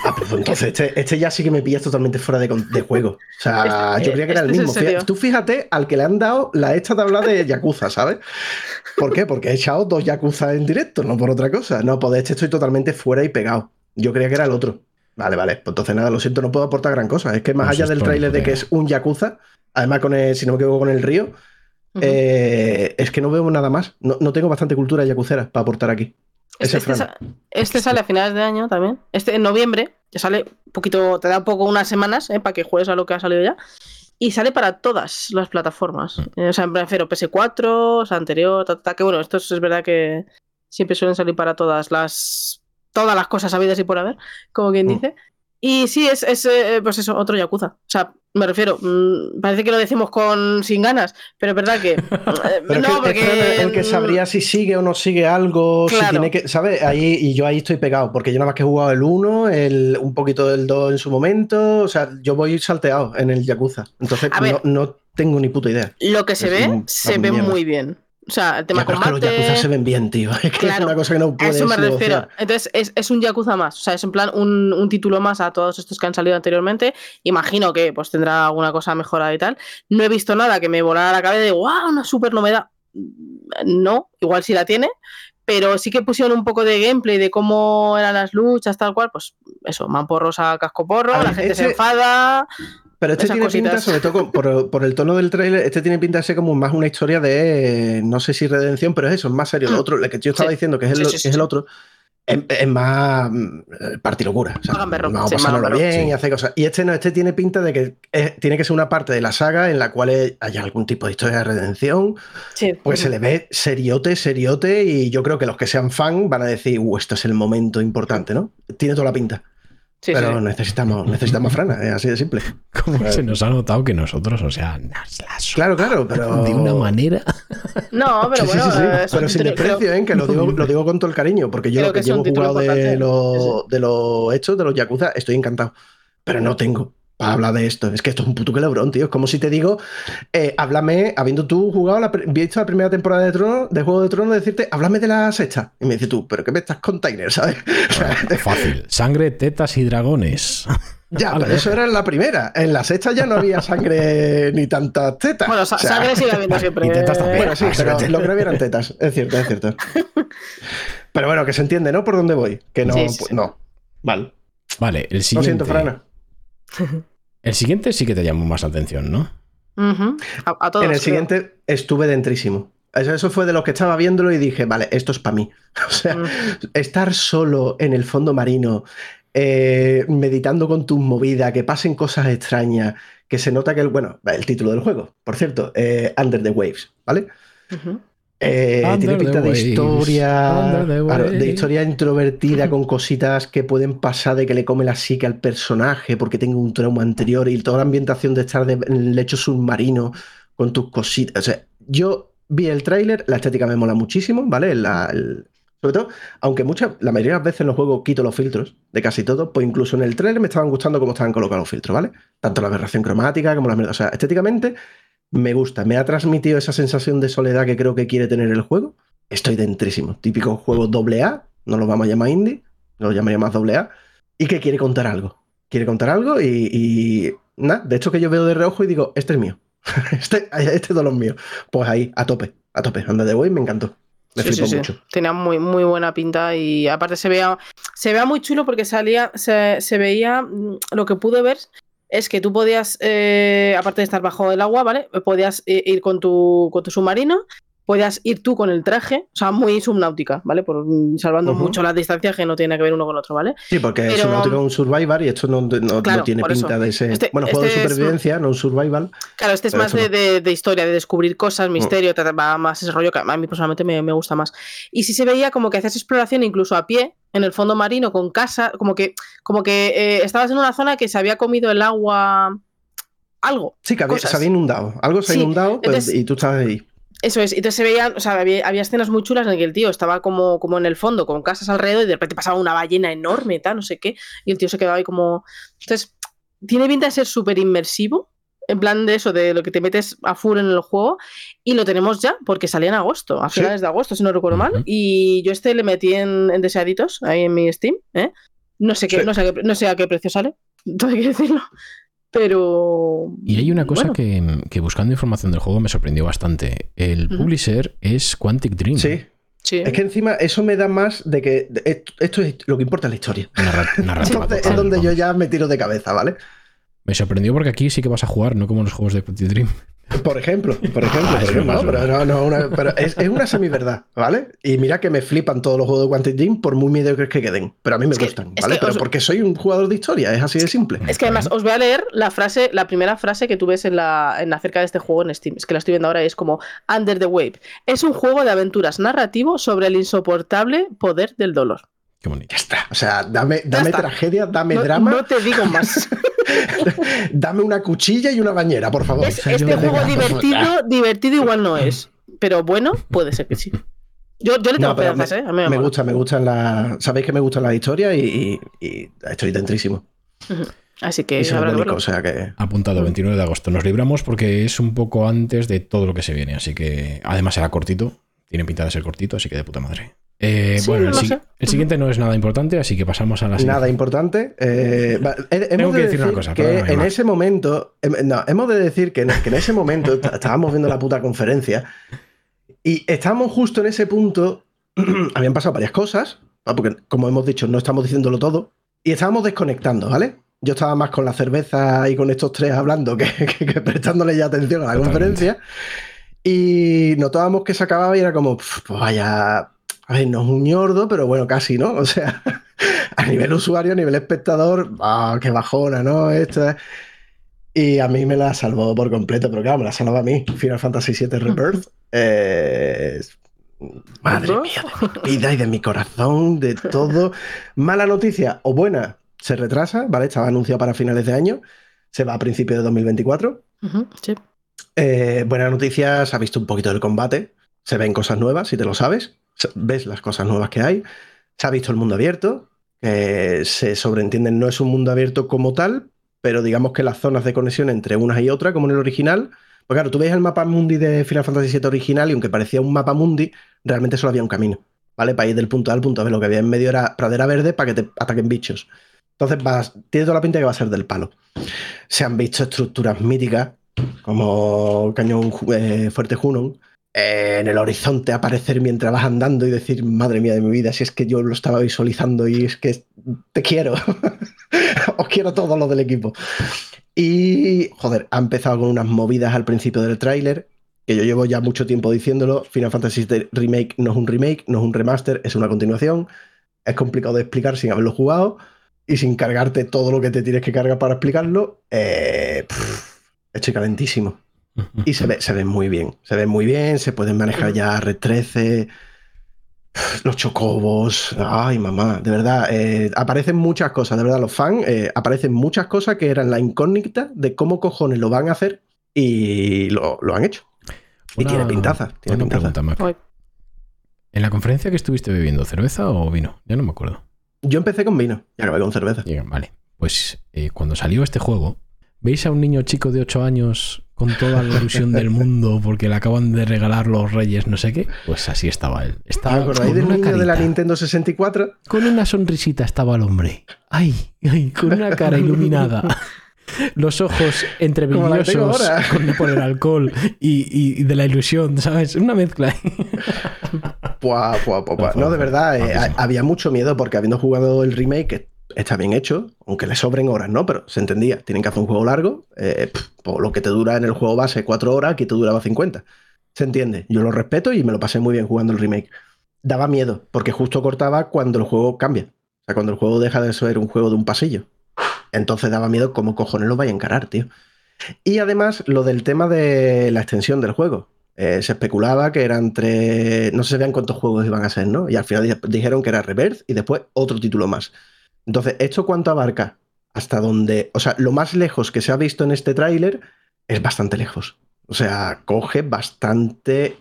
[SPEAKER 3] Ah, pues entonces este, este ya sí que me pillas totalmente fuera de, juego. O sea,
[SPEAKER 2] Este-
[SPEAKER 3] yo creía que era el
[SPEAKER 2] este es
[SPEAKER 3] mismo. Fíjate- tú fíjate al que le han dado la esta de hablar de Yakuza, ¿sabes? ¿Por qué? Porque he echado dos Yakuza en directo, no por otra cosa. No, pues de este estoy totalmente fuera y pegado. Yo creía que era el otro. Vale, vale. Pues entonces nada, lo siento, no puedo aportar gran cosa. Es que más
[SPEAKER 1] Pues
[SPEAKER 3] allá del tráiler de que es un Yakuza, además con el, si no me equivoco, con el río, eh, es que no veo nada más. No, no tengo bastante cultura yakucera para aportar aquí.
[SPEAKER 2] Este, este
[SPEAKER 3] Fran.
[SPEAKER 2] sa- este sale a finales de año también. Este en noviembre. Ya sale un poquito, te da un poco unas semanas eh, para que juegues a lo que ha salido ya. Y sale para todas las plataformas.
[SPEAKER 3] Mm.
[SPEAKER 2] Eh, O sea, me refiero PS4, o sea, anterior, ta, ta, ta, que bueno, esto es verdad que siempre suelen salir para todas las todas las cosas habidas y por haber, como quien
[SPEAKER 3] Mm.
[SPEAKER 2] dice. Y sí, es, es eh, pues eso, otro Yakuza. O sea, me refiero, mm, parece que lo decimos con sin ganas, pero es verdad que. eh,
[SPEAKER 3] Pero
[SPEAKER 2] no,
[SPEAKER 3] que,
[SPEAKER 2] porque.
[SPEAKER 3] que el que sabría si sigue o no sigue algo, si
[SPEAKER 2] Claro.
[SPEAKER 3] tiene que, ¿sabes? Ahí, y yo ahí estoy pegado, porque yo nada más que he jugado el 1, el, un poquito del 2 en su momento, o sea, yo voy salteado en el Yakuza. Entonces no, no tengo ni puta idea.
[SPEAKER 2] Lo que se
[SPEAKER 3] Es
[SPEAKER 2] ve,
[SPEAKER 3] un-
[SPEAKER 2] se ve
[SPEAKER 3] mierda.
[SPEAKER 2] muy bien. O sea, el tema
[SPEAKER 3] Ya, pero es que los
[SPEAKER 2] combate.
[SPEAKER 3] Yakuza se ven bien, tío. Es que
[SPEAKER 2] Claro,
[SPEAKER 3] es una cosa que no
[SPEAKER 2] A
[SPEAKER 3] puedes
[SPEAKER 2] eso me refiero.
[SPEAKER 3] negociar.
[SPEAKER 2] Entonces, es, es un Yakuza más. O sea, es en plan un, un título más a todos estos que han salido anteriormente. Imagino que pues tendrá alguna cosa mejorada y tal. No he visto nada que me volara la cabeza de ¡wow! Una super novedad. No, igual sí la tiene. Pero sí que pusieron un poco de gameplay de cómo eran las luchas, tal cual. Pues eso, mamporros a casco porro, la gente se
[SPEAKER 3] ese-
[SPEAKER 2] enfada.
[SPEAKER 3] Pero este tiene pinta, sobre todo con- por, por el tono del tráiler, este tiene pinta de ser como más una historia de, no sé si redención, pero es eso, es más serio. Lo
[SPEAKER 2] Mm.
[SPEAKER 3] otro, el que yo estaba
[SPEAKER 2] Sí.
[SPEAKER 3] diciendo que es el,
[SPEAKER 2] Sí, sí,
[SPEAKER 3] que
[SPEAKER 2] sí,
[SPEAKER 3] es el
[SPEAKER 2] sí.
[SPEAKER 3] otro, es, es más mm, eh, partilocura. O sea, vamos a
[SPEAKER 2] gamberro,
[SPEAKER 3] bien y hacer cosas. Y este no, este tiene pinta de que es- tiene que ser una parte de la saga en la cual haya algún tipo de historia de redención,
[SPEAKER 2] Sí.
[SPEAKER 3] pues se le ve seriote, seriote, y yo creo que los que sean fan van a decir, uh, esto es el momento importante, ¿no? Tiene toda la pinta.
[SPEAKER 2] Sí,
[SPEAKER 3] pero
[SPEAKER 2] sí.
[SPEAKER 3] necesitamos, necesitamos frana, es así de simple.
[SPEAKER 1] Como se nos ha notado que nosotros, o sea, nos la
[SPEAKER 3] Claro, claro, pero.
[SPEAKER 1] de una manera.
[SPEAKER 2] No, pero bueno,
[SPEAKER 3] sí, sí.
[SPEAKER 2] eh,
[SPEAKER 3] pero sin
[SPEAKER 2] creo-
[SPEAKER 3] desprecio, ¿eh? que lo digo, lo digo con todo el cariño, porque yo
[SPEAKER 2] Creo
[SPEAKER 3] lo
[SPEAKER 2] que
[SPEAKER 3] que llevo jugado de los, de los hechos, de los Yakuza, estoy encantado. Pero no tengo para hablar de esto. Es que esto es un puto quelebrón, tío. Es como si te digo, eh, háblame, habiendo tú jugado, la, visto la primera temporada de Trono, de Juego de Tronos, decirte, háblame de la sexta. Y me dices tú, ¿pero qué me estás container, sabes?
[SPEAKER 1] Fácil. Sangre, tetas y dragones.
[SPEAKER 3] ya,
[SPEAKER 1] Vale.
[SPEAKER 3] pero eso era en la primera. En la sexta ya no había sangre ni tantas tetas.
[SPEAKER 2] Bueno, sa-
[SPEAKER 3] O sea,
[SPEAKER 2] sangre sigue habiendo siempre.
[SPEAKER 1] y tetas también.
[SPEAKER 3] Bueno, sí, pero lo que eran tetas. Es cierto, es cierto. Pero bueno, que se entiende, ¿no? Por dónde voy. Que no,
[SPEAKER 2] Sí, sí,
[SPEAKER 3] pues,
[SPEAKER 2] sí.
[SPEAKER 3] no. Vale.
[SPEAKER 1] Vale, el
[SPEAKER 3] Lo
[SPEAKER 1] siguiente.
[SPEAKER 3] siento, Frana.
[SPEAKER 1] El siguiente sí que te llamó más atención, ¿no?
[SPEAKER 2] Ujú. a, a todos.
[SPEAKER 3] En el
[SPEAKER 2] creo.
[SPEAKER 3] siguiente estuve dentrísimo. Eso, eso fue de lo que estaba viéndolo y dije, vale, esto es para mí. O sea, estar solo en el fondo marino, eh, meditando con tus movidas, que pasen cosas extrañas, que se nota que el, bueno, el título del juego, por cierto, eh, Under the Waves, ¿vale?
[SPEAKER 2] Ujú.
[SPEAKER 3] Eh, tiene pinta de historia, de historia introvertida con cositas que pueden pasar de que le come la psique al personaje porque tenga un trauma anterior y toda la ambientación de estar de- en el lecho submarino con tus cositas. O sea, yo vi el tráiler, la estética me mola muchísimo, ¿vale? La- el- sobre todo, aunque muchas, la mayoría de las veces en los juegos quito los filtros de casi todo, pues incluso en el tráiler me estaban gustando cómo estaban colocados los filtros, ¿vale? Tanto la aberración cromática como la... O sea, estéticamente me gusta, me ha transmitido esa sensación de soledad que creo que quiere tener el juego. Estoy dentrísimo. Típico juego doble A, no lo vamos a llamar indie, lo llamaría más doble A, y que quiere contar algo. Quiere contar algo y, y nada, de hecho que yo veo de reojo y digo, este es mío. este, este es de los míos. Pues ahí, a tope, a tope. Anda de Way me encantó. Me
[SPEAKER 2] sí, sí.
[SPEAKER 3] mucho.
[SPEAKER 2] Tenía muy, muy buena pinta y aparte se veía, se veía muy chulo porque salía, se, se veía, mm, lo que pude ver es que tú podías, eh, aparte de estar bajo el agua, ¿vale? Podías ir con tu, con tu submarino, podías ir tú con el traje, o sea, muy subnáutica, ¿vale? Por, mm, salvando mucho las distancias que no tiene que ver uno con otro, ¿vale?
[SPEAKER 3] Sí, porque
[SPEAKER 2] Pero-
[SPEAKER 3] Subnautica es un survival y esto no, no- tiene
[SPEAKER 2] eso.
[SPEAKER 3] pinta de.
[SPEAKER 2] Este-
[SPEAKER 3] bueno, juego
[SPEAKER 2] este
[SPEAKER 3] de
[SPEAKER 2] es-
[SPEAKER 3] supervivencia, no un survival.
[SPEAKER 2] Claro, este es más de,
[SPEAKER 3] no.
[SPEAKER 2] de- de historia, de descubrir cosas,
[SPEAKER 3] Mm.
[SPEAKER 2] misterio, va más ese rollo que a mí personalmente me, me gusta más. Y sí se veía como que hacías exploración incluso a pie, en el fondo marino, con casa, como que, como que eh, estabas en una zona que se había comido el agua. Algo.
[SPEAKER 3] Sí, que había- se había inundado. Algo se ha
[SPEAKER 2] Sí,
[SPEAKER 3] inundado pues,
[SPEAKER 2] entonces-
[SPEAKER 3] y tú estabas ahí.
[SPEAKER 2] Eso es. Entonces se veían, o sea, había, había escenas muy chulas en que el tío estaba como, como en el fondo, con casas alrededor, y de repente pasaba una ballena enorme, tal, no sé qué, y el tío se quedaba ahí como. Entonces, tiene pinta de ser súper inmersivo. En plan de eso, de lo que te metes a full en el juego, y lo tenemos ya, porque salía en agosto, a
[SPEAKER 3] Sí.
[SPEAKER 2] finales de agosto, si no recuerdo mal. Y yo este le metí en, en deseaditos, ahí en mi Steam, ¿eh? No sé qué,
[SPEAKER 3] Sí.
[SPEAKER 2] no sé a qué, no sé a qué precio sale, todo hay que decirlo. Pero.
[SPEAKER 1] Y hay una cosa
[SPEAKER 2] bueno,
[SPEAKER 1] que, que buscando información del juego me sorprendió bastante. El publisher es Quantic Dream.
[SPEAKER 3] Sí.
[SPEAKER 2] sí.
[SPEAKER 3] Es que encima eso me da más de que esto, es lo que importa es la historia.
[SPEAKER 1] Narra- narrativa
[SPEAKER 3] Entonces
[SPEAKER 1] total,
[SPEAKER 3] es donde yo ya me tiro de cabeza, ¿vale?
[SPEAKER 1] Me sorprendió porque aquí sí que vas a jugar, no como en los juegos de Quantic Dream.
[SPEAKER 3] Por ejemplo, por ejemplo,
[SPEAKER 1] Ah,
[SPEAKER 3] por ejemplo,
[SPEAKER 1] broma,
[SPEAKER 3] no, pero, no, no, una- pero es, es una semiverdad, ¿vale? Y mira que me flipan todos los juegos de Quantic Dream por muy mediocres que queden, pero a mí me
[SPEAKER 2] Es
[SPEAKER 3] gustan, ¿vale? Pero
[SPEAKER 2] os-
[SPEAKER 3] porque soy un jugador de historia, es así de simple.
[SPEAKER 2] Es que además os voy a leer la frase, la primera frase que tú ves en la, en acerca de este juego en Steam. Es que la estoy viendo ahora y es como Under the Wave. Es un juego de aventuras narrativo sobre el insoportable poder del dolor.
[SPEAKER 1] Qué bonito.
[SPEAKER 3] Ya está. O sea, dame, dame tragedia, dame
[SPEAKER 2] No,
[SPEAKER 3] drama,
[SPEAKER 2] no te digo más.
[SPEAKER 3] dame una cuchilla y una bañera, por favor.
[SPEAKER 2] Es- este juego divertido, divertido igual no es. Pero bueno, puede ser que sí. Yo, yo le tengo
[SPEAKER 3] No,
[SPEAKER 2] pedazos, ¿eh? A mí me,
[SPEAKER 3] gusta, me gustan las. Sabéis que me gustan las historias y, y- y estoy dentrísimo.
[SPEAKER 2] Así que habrá que
[SPEAKER 3] o sea que.
[SPEAKER 1] Apuntado,
[SPEAKER 2] Mm.
[SPEAKER 1] 29 de agosto. Nos libramos porque es un poco antes de todo lo que se viene. Así que, además, será cortito. Tiene pinta de ser cortito, así que de puta madre. Eh,
[SPEAKER 2] Sí,
[SPEAKER 1] bueno, el,
[SPEAKER 2] no
[SPEAKER 1] si-
[SPEAKER 2] sé.
[SPEAKER 1] el siguiente no es nada importante, así que pasamos a la siguiente.
[SPEAKER 3] Nada importante. eh, hemos
[SPEAKER 1] Tengo que
[SPEAKER 3] de
[SPEAKER 1] decir una cosa,
[SPEAKER 3] que
[SPEAKER 1] perdóname,
[SPEAKER 3] en ese momento. em, No, hemos de decir que en, que en ese momento estábamos viendo la puta conferencia y estábamos justo en ese punto. habían pasado varias cosas, porque como hemos dicho, no estamos diciéndolo todo. Y estábamos desconectando, ¿vale? Yo estaba más con la cerveza y con estos tres hablando que, que- que prestándole ya atención a la
[SPEAKER 1] Totalmente.
[SPEAKER 3] conferencia. Y notábamos que se acababa y era como, "Pf, pues vaya, a ver, no es un ñordo, pero bueno, casi, ¿no? O sea, a nivel usuario, a nivel espectador, ¡ah, qué bajona, ¿no? Esto es- Y a mí me la salvó por completo, pero claro, me la salvó a mí. Final Fantasy VII Rebirth. eh, madre mía, de mi vida y de mi corazón, de todo. Mala noticia o buena, se retrasa, ¿vale? Estaba anunciado para finales de año, se va a principios de 2024.
[SPEAKER 2] Ujú, sí.
[SPEAKER 3] Eh, buena noticia, ha visto un poquito del combate, se ven cosas nuevas, si te lo sabes, ves las cosas nuevas que hay, se ha visto el mundo abierto, se sobreentiende, no es un mundo abierto como tal, pero digamos que las zonas de conexión entre unas y otras, como en el original, pues claro, tú ves el mapa mundi de Final Fantasy VII original y aunque parecía un mapa mundi, realmente solo había un camino, ¿vale? Para ir del punto A al punto B, lo que había en medio era pradera verde para que te ataquen bichos. Entonces vas, tiene toda la pinta que va a ser del palo. Se han visto estructuras míticas, como Cañón eh, Fuerte Junon, eh, en el horizonte aparecer mientras vas andando y decir, madre mía de mi vida, si es que yo lo estaba visualizando y es que te quiero. Os quiero todos los del equipo. Y, joder, ha empezado con unas movidas al principio del tráiler, que yo llevo ya mucho tiempo diciéndolo. Final Fantasy VII Remake no es un remake, no es un remaster, es una continuación. Es complicado de explicar sin haberlo jugado y sin cargarte todo lo que te tienes que cargar para explicarlo. Eh, estoy calentísimo. Y se ve, se ve muy bien. Se ve muy bien, se pueden manejar ya Red 13, los chocobos. Ay, mamá, de verdad. eh, aparecen muchas cosas, de verdad, los fans. eh, aparecen muchas cosas que eran la incógnita de cómo cojones lo van a hacer y lo, lo han hecho. Y tiene pintaza. Tiene
[SPEAKER 1] Una
[SPEAKER 3] pintaza.
[SPEAKER 1] pregunta. ¿En la conferencia que estuviste bebiendo, cerveza o vino? Ya no me acuerdo.
[SPEAKER 3] Yo empecé con vino y acabé con cerveza.
[SPEAKER 1] Vale, pues eh, cuando salió este juego, ¿veis a un niño chico de 8 años con toda la ilusión del mundo porque le acaban de regalar los reyes no sé qué? Pues así estaba él.
[SPEAKER 3] ¿Os
[SPEAKER 1] Estaba
[SPEAKER 3] acordáis
[SPEAKER 1] con
[SPEAKER 3] del
[SPEAKER 1] una
[SPEAKER 3] niño de la Nintendo 64?
[SPEAKER 1] Con una sonrisita estaba el hombre. Ay, ay, con una cara iluminada. Los ojos entre
[SPEAKER 3] Como la que tengo
[SPEAKER 1] brillosos
[SPEAKER 3] ahora.
[SPEAKER 1] con, por el alcohol y, de la ilusión, ¿sabes? Una mezcla.
[SPEAKER 3] Puah, puah, puah.
[SPEAKER 1] No,
[SPEAKER 3] de verdad, eh, había mucho miedo porque habiendo jugado el remake, está bien hecho, aunque le sobren horas, ¿no? Pero se entendía, tienen que hacer un juego largo, eh, por lo que te dura en el juego base cuatro horas, aquí te duraba 50. Se entiende, yo lo respeto y me lo pasé muy bien jugando el remake. Daba miedo, porque justo cortaba cuando el juego cambia. O sea, cuando el juego deja de ser un juego de un pasillo. Entonces daba miedo cómo cojones lo vaya a encarar, tío. Y además, lo del tema de la extensión del juego. Eh, se especulaba que eran tres. No se sabían cuántos juegos iban a ser, ¿no? Y al final di- dijeron que era Rebirth y después otro título más. Entonces, ¿esto cuánto abarca? Hasta donde. O sea, lo más lejos que se ha visto en este tráiler es bastante lejos. O sea, coge bastante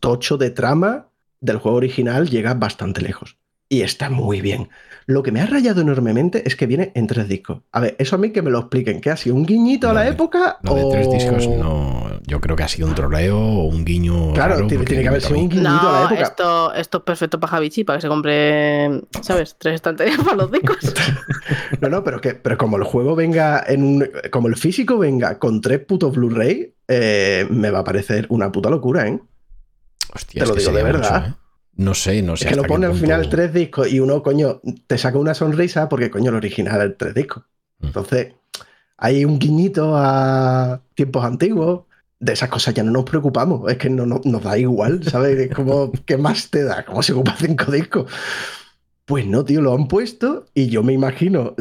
[SPEAKER 3] tocho de trama del juego original, llega bastante lejos. Y está muy bien. Lo que me ha rayado enormemente es que viene en tres discos. A ver, eso a mí que me lo expliquen. ¿Qué ha sido? ¿Un guiñito a la
[SPEAKER 1] de-
[SPEAKER 3] época?
[SPEAKER 1] Lo de tres discos, no. Yo creo que ha sido un troleo o un guiño.
[SPEAKER 3] Claro,
[SPEAKER 1] raro,
[SPEAKER 3] tiene, que haber sido un guiñito a la
[SPEAKER 2] No,
[SPEAKER 3] época.
[SPEAKER 2] esto, esto es perfecto para Javichi, para que se compre, ¿sabes? Tres estanterías para los discos.
[SPEAKER 3] No, no, pero que pero como el juego venga en un. Como el físico venga con tres putos Blu-ray, eh, me va a parecer una puta locura, ¿eh?
[SPEAKER 1] Hostia,
[SPEAKER 3] Te
[SPEAKER 1] es
[SPEAKER 3] lo
[SPEAKER 1] que
[SPEAKER 3] digo de verdad.
[SPEAKER 1] mucho, ¿eh? No sé, no sé.
[SPEAKER 3] es que lo pone al final tres discos y uno, coño, te saca una sonrisa porque, coño, el original es tres discos.
[SPEAKER 1] Mm.
[SPEAKER 3] Entonces, hay un guiñito a tiempos antiguos. De esas cosas ya no nos preocupamos. Es que no, no- nos da igual, ¿sabes? Es como, ¿qué más te da? Como si ocupa cinco discos. Pues no, tío, lo han puesto y yo me imagino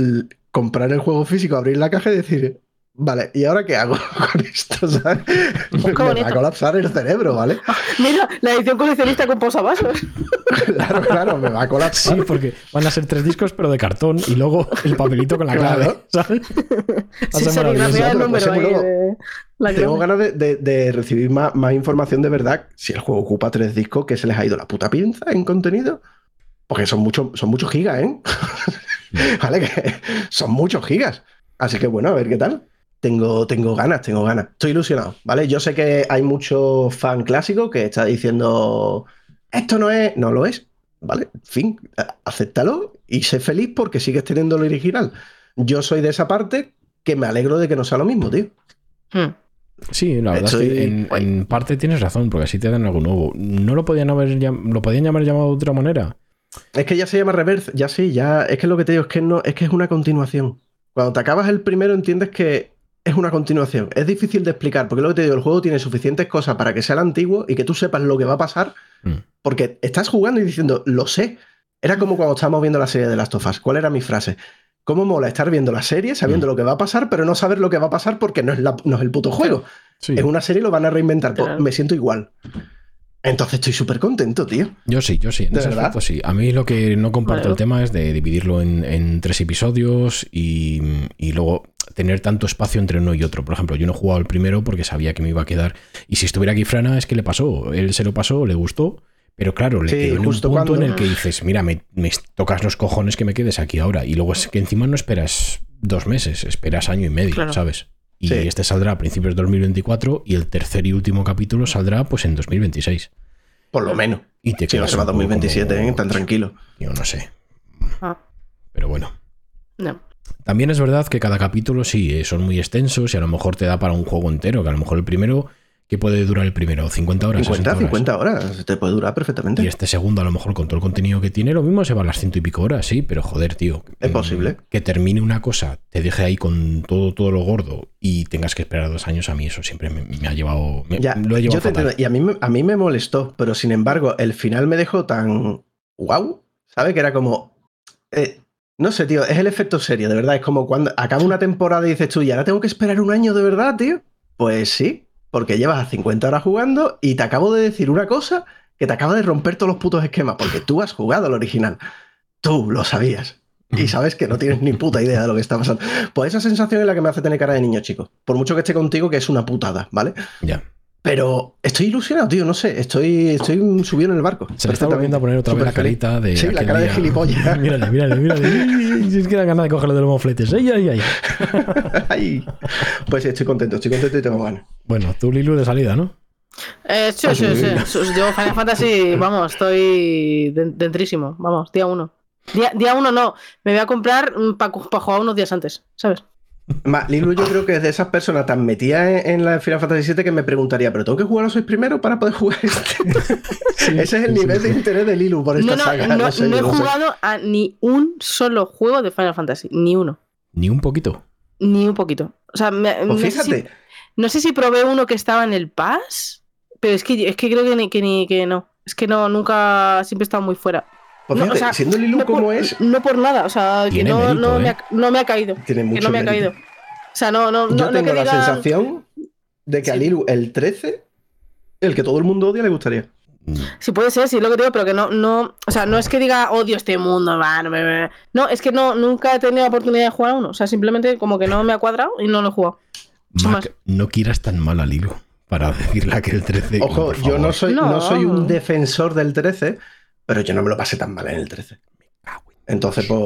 [SPEAKER 3] comprar el juego físico, abrir la caja y decir, Vale, ¿y ahora qué hago con esto? ¿sabes? Me, va a colapsar el cerebro, ¿vale?
[SPEAKER 2] Mira, la edición coleccionista con posavasos.
[SPEAKER 3] Claro, claro, me va a
[SPEAKER 1] Sí,
[SPEAKER 3] colapsar.
[SPEAKER 1] porque van a ser tres discos, pero de cartón y luego el papelito con la clave.
[SPEAKER 3] Claro.
[SPEAKER 1] ¿sabes?
[SPEAKER 2] Sí, serigrafía el número
[SPEAKER 3] pues,
[SPEAKER 2] ahí
[SPEAKER 3] luego
[SPEAKER 2] de la
[SPEAKER 3] Tengo ganas de, de- de recibir más, más información de verdad si el juego ocupa tres discos, que se les ha ido la puta pinza en contenido. Porque son, muchos son muchos gigas, ¿eh? vale, que son muchos gigas. Así que bueno, a ver qué tal. Tengo, tengo ganas, tengo ganas. Estoy ilusionado, ¿vale? Yo sé que hay mucho fan clásico que está diciendo, esto no es, no lo es, ¿vale? En fin, acéptalo y sé feliz porque sigues teniendo lo original. Yo soy de esa parte que me alegro de que no sea lo mismo, tío.
[SPEAKER 2] Hmm.
[SPEAKER 1] Sí, la verdad es que en, en parte tienes razón, porque así te dan algo nuevo. ¿No lo podían haber lo podían llamar llamado de otra manera?
[SPEAKER 3] Es que ya se llama Reverse, ya sí, ya. Es que lo que te digo es que no, es que es una continuación. Cuando te acabas el primero entiendes que es una continuación. Es difícil de explicar, porque lo que te digo, el juego tiene suficientes cosas para que sea el antiguo y que tú sepas lo que va a pasar,
[SPEAKER 1] Mm.
[SPEAKER 3] porque estás jugando y diciendo, lo sé. Era como cuando estábamos viendo la serie de Last of Us. ¿Cuál era mi frase? ¿Cómo mola estar viendo la serie, sabiendo
[SPEAKER 1] Mm.
[SPEAKER 3] lo que va a pasar, pero no saber lo que va a pasar porque no es, la- no es el puto juego?
[SPEAKER 1] Sí.
[SPEAKER 3] Es una serie y lo van a reinventar. Pues
[SPEAKER 2] Claro.
[SPEAKER 3] me siento igual. Entonces estoy súper contento, tío.
[SPEAKER 1] Yo sí, yo sí. En
[SPEAKER 3] ¿De
[SPEAKER 1] ese
[SPEAKER 3] verdad?
[SPEAKER 1] aspecto sí. A mí lo que no comparto
[SPEAKER 2] Vale.
[SPEAKER 1] el tema es de dividirlo en, en tres episodios y, y luego tener tanto espacio entre uno y otro. Por ejemplo, yo no he jugado el primero porque sabía que me iba a quedar. Y si estuviera aquí Frana, es que le pasó. Él se lo pasó, le gustó. Pero claro, le
[SPEAKER 3] Sí,
[SPEAKER 1] quedó en un punto
[SPEAKER 3] cuando-
[SPEAKER 1] en el que dices, mira, me, me tocas los cojones que me quedes aquí ahora. Y luego es que encima no esperas dos meses, esperas año y medio,
[SPEAKER 2] Claro.
[SPEAKER 1] ¿sabes? Y
[SPEAKER 3] Sí.
[SPEAKER 1] este saldrá a principios de 2024 y el tercer y último capítulo saldrá pues en 2026.
[SPEAKER 3] Por lo menos.
[SPEAKER 1] Y te
[SPEAKER 3] Si no
[SPEAKER 1] quedas
[SPEAKER 3] se va
[SPEAKER 1] un poco
[SPEAKER 3] 2027,
[SPEAKER 1] como-
[SPEAKER 3] ¿eh? tan tranquilo.
[SPEAKER 1] Yo no sé.
[SPEAKER 2] Ah,
[SPEAKER 1] Pero bueno.
[SPEAKER 2] no.
[SPEAKER 1] También es verdad que cada capítulo sí, eh, son muy extensos y a lo mejor te da para un juego entero, que a lo mejor el primero, ¿qué puede durar el primero? ¿50 horas?
[SPEAKER 3] 50,
[SPEAKER 1] 60 horas?
[SPEAKER 3] 50 horas. Te puede durar perfectamente.
[SPEAKER 1] Y este segundo, a lo mejor con todo el contenido que tiene, lo mismo se va a las ciento y pico horas, sí, pero joder, tío.
[SPEAKER 3] Es
[SPEAKER 1] mm,
[SPEAKER 3] posible.
[SPEAKER 1] Que termine una cosa, te deje ahí con todo, todo lo gordo y tengas que esperar dos años, a mí eso siempre me, me ha llevado. me-
[SPEAKER 3] Ya,
[SPEAKER 1] lo he
[SPEAKER 3] yo
[SPEAKER 1] llevado
[SPEAKER 3] te
[SPEAKER 1] fatal.
[SPEAKER 3] Y a mí, me- a mí me molestó, pero sin embargo, el final me dejó tan. ¡Wow! ¿Sabes? Que era como. eh, no sé, tío, es el efecto serie, de verdad. Es como cuando acaba una temporada y dices tú, ¿y ahora tengo que esperar un año de verdad, tío? Pues sí, porque llevas a 50 horas jugando y te acabo de decir una cosa que te acaba de romper todos los putos esquemas, porque tú has jugado al original. Tú lo sabías. Y sabes que no tienes ni puta idea de lo que está pasando. Pues esa sensación es la que me hace tener cara de niño chico. Por mucho que esté contigo, que es una putada, ¿vale?
[SPEAKER 1] Ya.
[SPEAKER 3] Pero estoy ilusionado, tío, no sé, estoy, estoy subido en el barco.
[SPEAKER 1] Se le está volviendo a poner otra vez la carita de.
[SPEAKER 3] Sí, la cara de gilipollas.
[SPEAKER 1] mírale, mírale, mírale. Si es que da ganas de cogerle de los mofletes. Ay, ay, ay.
[SPEAKER 3] Ay. Pues estoy contento, estoy contento y tengo ganas.
[SPEAKER 1] Bueno, tú, Lilu, de salida, ¿no?
[SPEAKER 2] Eh, sí,
[SPEAKER 3] Ah,
[SPEAKER 2] sí,
[SPEAKER 3] sí.
[SPEAKER 2] sí. Yo Final Fantasy, vamos, estoy den- dentrísimo. Vamos, día uno. Día, día uno no. Me voy a comprar para jugar unos días antes, ¿sabes?
[SPEAKER 3] Ma, Lilu, yo creo que es de esas personas tan metidas en, en la Final Fantasy VII que me preguntaría, ¿pero tengo que jugar a los seis primero para poder jugar este? Ese es el nivel de interés de Lilu por esta
[SPEAKER 2] No, no,
[SPEAKER 3] saga.
[SPEAKER 2] no,
[SPEAKER 3] No, sé,
[SPEAKER 2] no he
[SPEAKER 3] sé.
[SPEAKER 2] jugado a ni un solo juego de Final Fantasy. Ni uno.
[SPEAKER 1] Ni un poquito.
[SPEAKER 2] Ni un poquito. O sea, me-
[SPEAKER 3] Pues
[SPEAKER 2] no, sé
[SPEAKER 3] fíjate,
[SPEAKER 2] si, no sé si probé uno que estaba en el Pass, pero es que, es que creo que ni, que ni que no. Es que no, nunca, siempre he estado muy fuera.
[SPEAKER 3] Pues
[SPEAKER 2] no, o
[SPEAKER 3] fíjate,
[SPEAKER 2] sea,
[SPEAKER 3] siendo Lilu
[SPEAKER 2] no
[SPEAKER 3] como
[SPEAKER 2] por,
[SPEAKER 3] es,
[SPEAKER 2] No por nada, o sea, que no,
[SPEAKER 1] mérito,
[SPEAKER 2] no,
[SPEAKER 1] ¿eh?
[SPEAKER 2] me ha, no me ha caído.
[SPEAKER 3] tiene
[SPEAKER 2] Que
[SPEAKER 3] mucho
[SPEAKER 2] no me ha
[SPEAKER 3] mérito.
[SPEAKER 2] caído. O sea, no, no,
[SPEAKER 3] Yo tengo
[SPEAKER 2] que
[SPEAKER 3] la
[SPEAKER 2] diga-
[SPEAKER 3] sensación de que a
[SPEAKER 2] Sí.
[SPEAKER 3] Lilu el 13, el que todo el mundo odia, le gustaría.
[SPEAKER 2] Sí, puede ser, sí, es lo que te digo, pero que no, no, o sea, no es que diga odio este mundo, va, no, es que no, nunca he tenido la oportunidad de jugar a uno, o sea, simplemente como que no me ha cuadrado y no lo he jugado.
[SPEAKER 1] Mac, no quieras tan mal al hilo para decirle que el 13.
[SPEAKER 3] Ojo, yo no soy, no.
[SPEAKER 2] No.
[SPEAKER 3] soy un defensor del 13, pero yo no me lo pasé tan mal en el 13. Entonces, pues.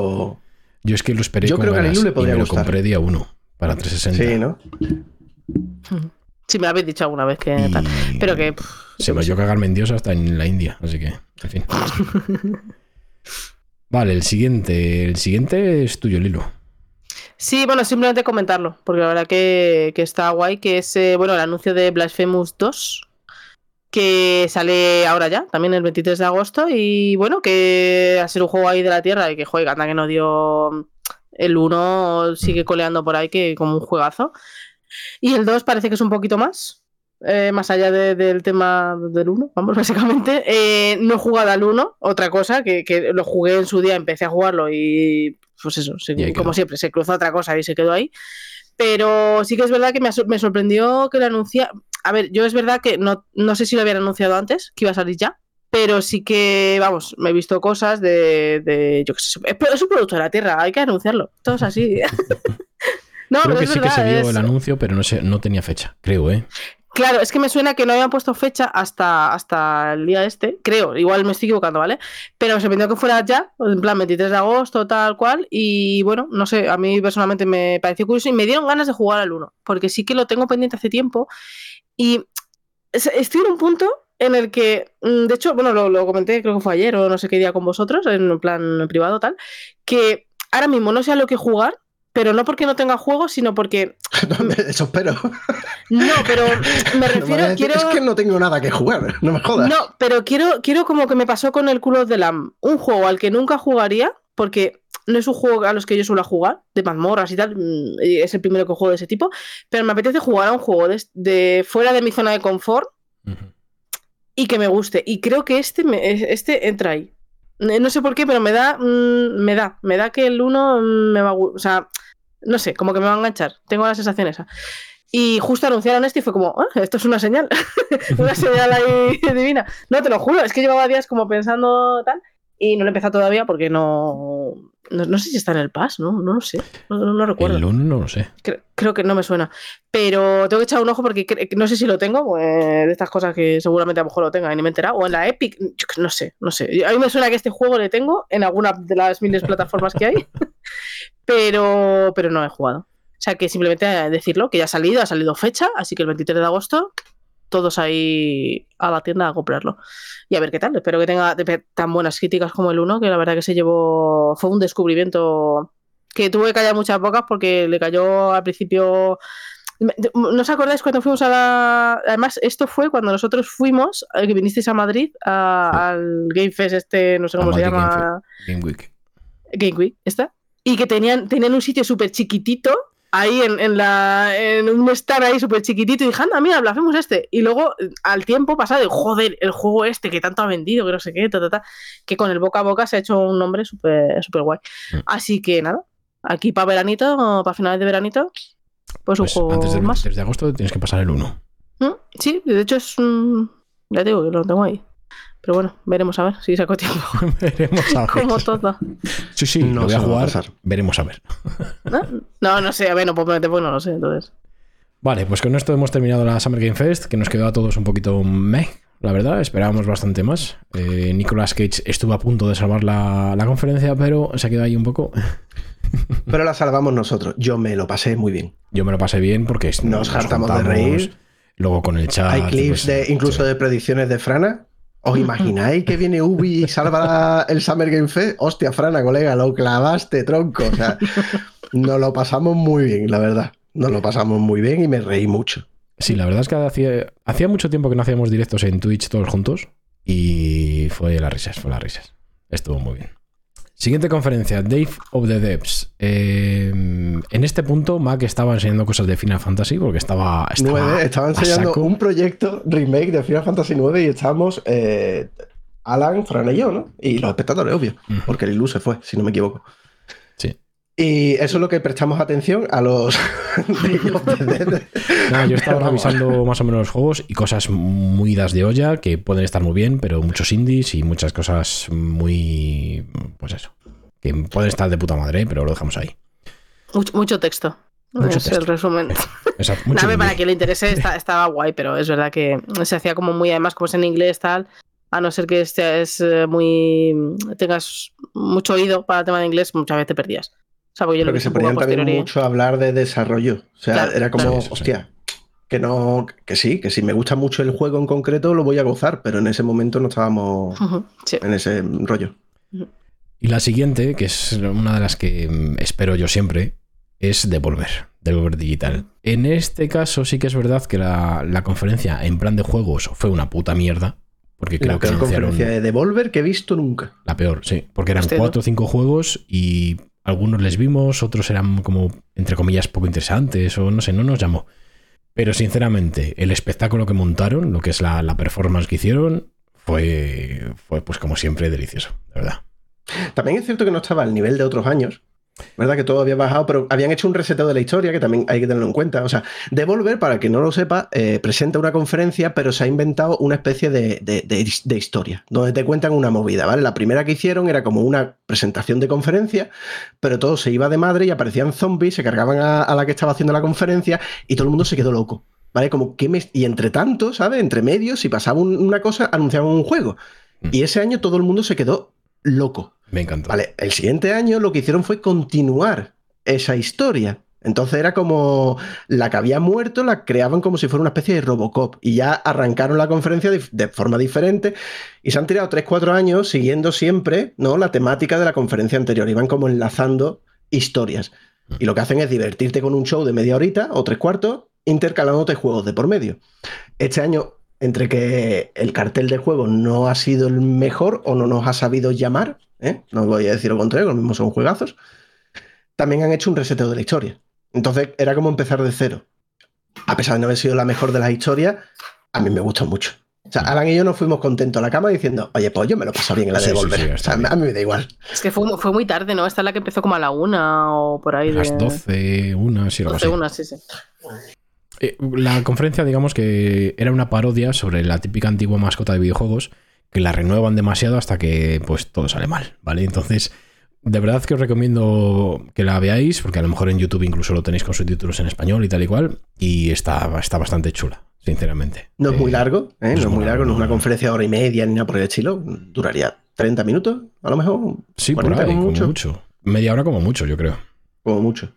[SPEAKER 1] Yo es que lo esperé
[SPEAKER 3] Yo
[SPEAKER 1] con
[SPEAKER 3] creo que a Lilu le
[SPEAKER 1] y
[SPEAKER 3] podría
[SPEAKER 1] me lo
[SPEAKER 3] gustar.
[SPEAKER 1] compré día 1 para 360.
[SPEAKER 3] Sí, ¿no?
[SPEAKER 2] Si me lo habéis dicho alguna vez que
[SPEAKER 1] Y
[SPEAKER 2] tal. Pero que. pff,
[SPEAKER 1] se me oyó cagarme en Dios hasta en la India, así que, en fin. vale, el siguiente. El siguiente es tuyo, Lilo.
[SPEAKER 2] Sí, bueno, simplemente comentarlo, porque la verdad que, que está guay, que es, eh, bueno, el anuncio de Blasphemous 2, que sale ahora ya, también el 23 de agosto, y bueno, que ha sido un juego ahí de la tierra, y que juega, anda que no dio el 1, sigue coleando por ahí, que como un juegazo. Y el 2 parece que es un poquito más, eh, más allá de- del tema del 1, vamos, básicamente. Eh, no he jugado al 1, otra cosa, que, que lo jugué en su día, empecé a jugarlo y pues eso, se- como siempre, se cruzó otra cosa y se quedó ahí. Pero sí que es verdad que me, me sorprendió que lo anunciara. A ver, yo es verdad que no, no sé si lo habían anunciado antes, que iba a salir ya, pero sí que, vamos, me he visto cosas de, de yo qué sé, es un producto de la Tierra, hay que anunciarlo, todo es así.
[SPEAKER 1] no, creo que sí que se vio el anuncio, pero no, sé, no tenía fecha, creo, ¿eh?
[SPEAKER 2] Claro, es que me suena que no habían puesto fecha hasta, hasta el día este, creo, igual me estoy equivocando, ¿vale? Pero se pidió que fuera ya, en plan 23 de agosto, tal cual, y bueno, no sé, a mí personalmente me pareció curioso y me dieron ganas de jugar al 1, porque sí que lo tengo pendiente hace tiempo y estoy en un punto en el que, mm, de hecho, bueno, lo, comenté, creo que fue ayer o no sé qué día con vosotros, en plan privado tal, que ahora mismo no sé a lo que jugar, pero no porque no tenga juegos, sino porque...
[SPEAKER 3] Eso espero.
[SPEAKER 2] No, pero me refiero... quiero...
[SPEAKER 3] Es que no tengo nada que jugar, no me jodas.
[SPEAKER 2] No, pero quiero, quiero como que me pasó con el culo de Lam, un juego al que nunca jugaría, porque no es un juego a los que yo suelo jugar, de mazmorras y tal, mm, es el primero que juego de ese tipo, pero me apetece jugar a un juego de, fuera de mi zona de confort y que me guste. Y creo que este, este entra ahí. No sé por qué, pero me da, mm, me da, me da que el 1 me va a O sea, no sé, como que me va a enganchar. Tengo la sensación esa. Y justo anunciaron esto y fue como, ah, esto es una señal. una señal ahí divina. No, te lo juro, es que llevaba días como pensando tal. Y no lo he empezado todavía porque no, no, sé si está en el Pass, ¿no? No lo sé. No, recuerdo.
[SPEAKER 1] El 1 no lo sé.
[SPEAKER 2] Creo, que no me suena. Pero tengo que echar un ojo porque no sé si lo tengo. Pues, de estas cosas que seguramente a lo mejor lo tenga y ni me he enterado. O en la Epic. no sé, no sé. A mí me suena que este juego le tengo en alguna de las miles de plataformas que hay. pero, pero no he jugado. O sea que simplemente decirlo, que ya ha salido, ha salido fecha, así que el 23 de agosto todos ahí a la tienda a comprarlo. Y a ver qué tal. Espero que tenga tan buenas críticas como el 1, que la verdad que se llevó. Fue un descubrimiento que tuve que callar muchas bocas porque le cayó al principio. ¿No os acordáis cuando fuimos a la.? Además, esto fue cuando nosotros fuimos, eh, que vinisteis a Madrid, al Game Fest, este, no sé cómo se llama.
[SPEAKER 1] Game Week.
[SPEAKER 2] Game Week, ¿está? Y que tenían, tenían un sitio súper chiquitito ahí en, la, en un estar ahí súper chiquitito y dije, anda, mira, hacemos este. Y luego al tiempo pasado, joder, el juego este que tanto ha vendido, que no sé qué, que con el boca a boca se ha hecho un nombre súper super guay. Mm. Así que nada, aquí para veranito, para finales de veranito, pues, un pues juego
[SPEAKER 1] antes
[SPEAKER 2] más.
[SPEAKER 1] de agosto tienes que pasar el 1.
[SPEAKER 2] ¿Mm? Sí, de hecho es... Ya te digo que lo tengo ahí. Pero bueno, veremos a ver si saco tiempo.
[SPEAKER 1] veremos a ver.
[SPEAKER 2] Como todo.
[SPEAKER 1] Sí, sí, no lo voy a jugar. veremos a ver.
[SPEAKER 2] ¿No? no, sé, a ver, no puedo meter porque no lo sé, entonces.
[SPEAKER 1] Vale, pues con esto hemos terminado la Summer Game Fest, que nos quedó a todos un poquito meh, la verdad, esperábamos bastante más. Eh, Nicolas Cage estuvo a punto de salvar la, conferencia, pero se quedó ahí un poco.
[SPEAKER 3] pero la salvamos nosotros. Yo me lo pasé muy bien.
[SPEAKER 1] Yo me lo pasé bien porque
[SPEAKER 3] nos, hartamos de reír.
[SPEAKER 1] Luego con el chat.
[SPEAKER 3] Hay clips de, incluso de predicciones de Frana ¿Os imagináis que viene Ubi y salva el Summer Game Fest? Hostia, Frana, colega, lo clavaste, tronco. O sea, nos lo pasamos muy bien, la verdad. Nos lo pasamos muy bien y me reí mucho.
[SPEAKER 1] Sí, la verdad es que hacía, hacía mucho tiempo que no hacíamos directos en Twitch todos juntos y fue las risas, fue las risas. Estuvo muy bien. Siguiente conferencia, Dave of the Devs. Em, en este punto, Mac estaba enseñando cosas de Final Fantasy porque estaba.
[SPEAKER 3] estaba estaba enseñando un proyecto remake de Final Fantasy 9 y estábamos eh, Alan, Fran y yo, ¿no? Y los espectadores, obvio, porque el Ilu se fue, si no me equivoco. Y eso es lo que prestamos atención a los.
[SPEAKER 1] no, yo estaba revisando más o menos los juegos y cosas muy das de olla que pueden estar muy bien, pero muchos indies y muchas cosas muy. Pues eso. Que pueden estar de puta madre, pero lo dejamos ahí.
[SPEAKER 2] Mucho, texto. Mucho es el resumen. Exacto, para quien le interese estaba guay, pero es verdad que se hacía como muy, además, como es en inglés, tal a no ser que estés eh, muy tengas mucho oído para el tema de inglés, muchas veces te perdías.
[SPEAKER 3] O sea, que se ponían también mucho a hablar de desarrollo. O sea, era como, hostia, que no, que sí, que si me gusta mucho el juego en concreto lo voy a gozar, pero en ese momento no estábamos en ese rollo.
[SPEAKER 1] Y la siguiente, que es una de las que espero yo siempre, es Devolver, Devolver Digital. En este caso sí que es verdad que la, conferencia en plan de juegos fue una puta mierda. Porque creo
[SPEAKER 3] la
[SPEAKER 1] que
[SPEAKER 3] conferencia de Devolver que he visto nunca.
[SPEAKER 1] La peor, sí. Porque eran cuatro o cinco juegos y algunos les vimos, otros eran como, entre comillas, poco interesantes o no sé, no nos llamó. Pero sinceramente, el espectáculo que montaron, lo que es la, performance que hicieron, fue, fue pues como siempre delicioso, de verdad.
[SPEAKER 3] También es cierto que no estaba al nivel de otros años, ¿Verdad? Que todo había bajado, pero habían hecho un reseteo de la historia, que también hay que tenerlo en cuenta. O sea, Devolver, para que no lo sepa, eh, presenta una conferencia, pero se ha inventado una especie de, de- de- de historia, donde te cuentan una movida, ¿vale? La primera que hicieron era como una presentación de conferencia, pero todo se iba de madre y aparecían zombies, se cargaban a, a la que estaba haciendo la conferencia y todo el mundo se quedó loco. ¿Vale? Como que me... Y entre tanto, ¿sabes? Entre medios, si pasaba un- una cosa, anunciaban un juego.
[SPEAKER 1] Mm.
[SPEAKER 3] Y ese año todo el mundo se quedó loco.
[SPEAKER 1] Me encantó.
[SPEAKER 3] Vale, el siguiente año lo que hicieron fue continuar esa historia. Entonces era como la que había muerto, la creaban como si fuera una especie de Robocop. Y ya arrancaron la conferencia de, forma diferente. Y se han tirado 3-4 años siguiendo siempre ¿no? la temática de la conferencia anterior. Iban como enlazando historias. Y lo que hacen es divertirte con un show de media horita o tres cuartos, intercalándote juegos de por medio. Este año, entre que el cartel de juegos no ha sido el mejor o no nos ha sabido llamar, ¿eh? no voy a decir lo contrario, lo mismo son juegazos, también han hecho un reseteo de la historia. Entonces era como empezar de cero. A pesar de no haber sido la mejor de las historias, a mí me gustó mucho. O sea, Alan y yo nos fuimos contentos a la cama diciendo, oye, pues yo me lo paso bien en la
[SPEAKER 1] Sí,
[SPEAKER 3] de
[SPEAKER 1] sí,
[SPEAKER 3] Devolver.
[SPEAKER 1] sí,
[SPEAKER 3] o sea, a mí me da igual.
[SPEAKER 2] Es que fue, fue muy tarde, ¿no? Esta es la que empezó como a la una o por ahí.
[SPEAKER 1] A las
[SPEAKER 2] de...
[SPEAKER 1] 12, una, sí, algo
[SPEAKER 2] 12,
[SPEAKER 1] así.
[SPEAKER 2] una, sí, sí.
[SPEAKER 1] Eh, la conferencia, digamos que era una parodia sobre la típica antigua mascota de videojuegos que la renuevan demasiado hasta que pues todo sale mal, ¿vale? Entonces, de verdad que os recomiendo que la veáis, porque a lo mejor en YouTube incluso lo tenéis con subtítulos en español y tal y cual, y está, está bastante chula, sinceramente.
[SPEAKER 3] No es muy
[SPEAKER 1] Eh,
[SPEAKER 3] largo, ¿eh? no es muy largo, no es una conferencia de hora y media ni nada por el estilo. Duraría 30 minutos, a lo mejor.
[SPEAKER 1] Sí, por
[SPEAKER 3] 40
[SPEAKER 1] ahí,
[SPEAKER 3] como
[SPEAKER 1] como
[SPEAKER 3] mucho.
[SPEAKER 1] mucho. Media hora como mucho, yo creo.
[SPEAKER 3] Como mucho.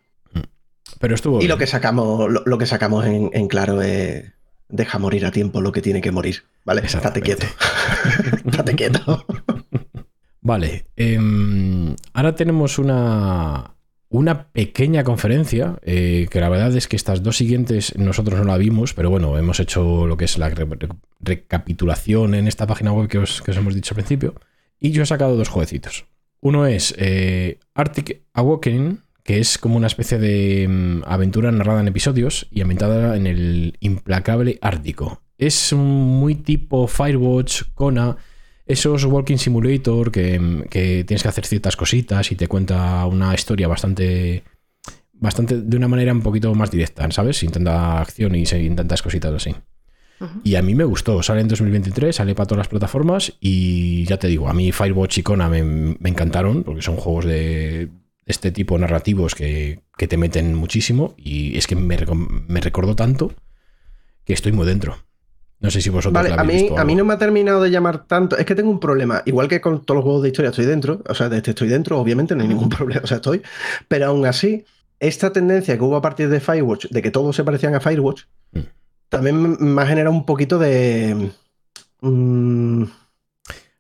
[SPEAKER 1] Pero estuvo
[SPEAKER 3] Y
[SPEAKER 1] bien.
[SPEAKER 3] lo que sacamos, lo, lo que sacamos en, en claro es deja morir a tiempo lo que tiene que morir. ¿Vale? Estate quieto. Estate quieto.
[SPEAKER 1] Vale, em, ahora tenemos una, una pequeña conferencia, eh, que la verdad es que estas dos siguientes nosotros no la vimos, pero bueno, hemos hecho lo que es la re- re- recapitulación en esta página web que os, que os hemos dicho al principio, y yo he sacado dos jueguecitos. Uno es eh, Arctic Awakening, que es como una especie de mm, aventura narrada en episodios y ambientada en el implacable Ártico. Es muy tipo Firewatch, Kona, esos Walking Simulator que, que tienes que hacer ciertas cositas y te cuenta una historia bastante. Bastante de una manera un poquito más directa, ¿sabes? Sin tanta acción y tantas cositas así. Y a mí me gustó. Sale en 2023, sale para todas las plataformas. Y ya te digo, a mí Firewatch y Kona me, me encantaron porque son juegos de este tipo narrativos que, que te meten muchísimo. Y es que me, me recordó tanto que estoy muy dentro. No sé si vosotros
[SPEAKER 3] Vale,
[SPEAKER 1] la
[SPEAKER 3] a mí,
[SPEAKER 1] visto
[SPEAKER 3] a mí
[SPEAKER 1] algo.
[SPEAKER 3] no me ha terminado de llamar tanto. Es que tengo un problema. Igual que con todos los juegos de historia estoy dentro. O sea, de este estoy dentro, obviamente, no hay ningún problema. O sea, estoy. Pero aún así, esta tendencia que hubo a partir de Firewatch, de que todos se parecían a Firewatch,
[SPEAKER 1] Mm.
[SPEAKER 3] también me ha generado un poquito de. mm,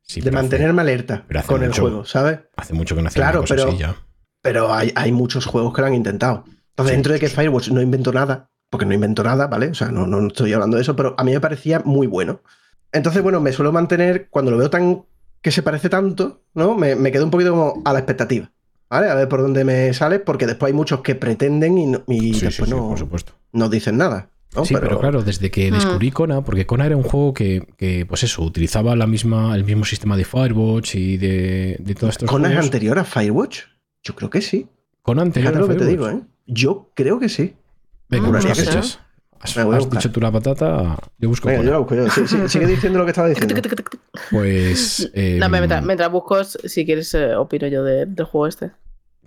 [SPEAKER 1] Sí,
[SPEAKER 3] de
[SPEAKER 1] hace-
[SPEAKER 3] mantenerme alerta con el juego, ¿sabes?
[SPEAKER 1] Hace mucho que no hacía
[SPEAKER 3] Claro,
[SPEAKER 1] una cosa
[SPEAKER 3] pero-
[SPEAKER 1] así ya.
[SPEAKER 3] Pero hay, hay muchos juegos que lo han intentado. Entonces,
[SPEAKER 1] Sí,
[SPEAKER 3] dentro de que. Firewatch no inventó nada, porque no inventó nada, ¿vale? O sea, no, no estoy hablando de eso, pero a mí me parecía muy bueno. Entonces, bueno, me suelo mantener, cuando lo veo tan que se parece tanto, ¿no? Me, me quedo un poquito como a la expectativa, ¿vale? A ver por dónde me sale, porque después hay muchos que pretenden y, no- y
[SPEAKER 1] Sí, sí,
[SPEAKER 3] después
[SPEAKER 1] sí,
[SPEAKER 3] no,
[SPEAKER 1] por supuesto.
[SPEAKER 3] no dicen nada. ¿no?
[SPEAKER 1] Sí, pero... claro, desde que
[SPEAKER 2] Mm.
[SPEAKER 1] descubrí Kona, porque Kona era un juego que, que, pues eso, utilizaba la misma, el mismo sistema de Firewatch y de, de todos estos
[SPEAKER 3] ¿Conan es
[SPEAKER 1] juegos.
[SPEAKER 3] anterior a Firewatch? Yo creo que sí.
[SPEAKER 1] Kona anterior
[SPEAKER 3] Fíjate
[SPEAKER 1] a
[SPEAKER 3] lo que te
[SPEAKER 1] Firewatch.
[SPEAKER 3] digo, ¿eh? Yo creo que sí.
[SPEAKER 1] Venga, pues
[SPEAKER 2] no.
[SPEAKER 1] Has, dicho tú la patata, yo busco
[SPEAKER 3] Venga, yo la busco yo. Sí, sí, sigue diciendo lo que estaba diciendo.
[SPEAKER 1] Pues. eh,
[SPEAKER 2] No, mientras, mientras buscas, si quieres, eh, opino yo de- del juego este.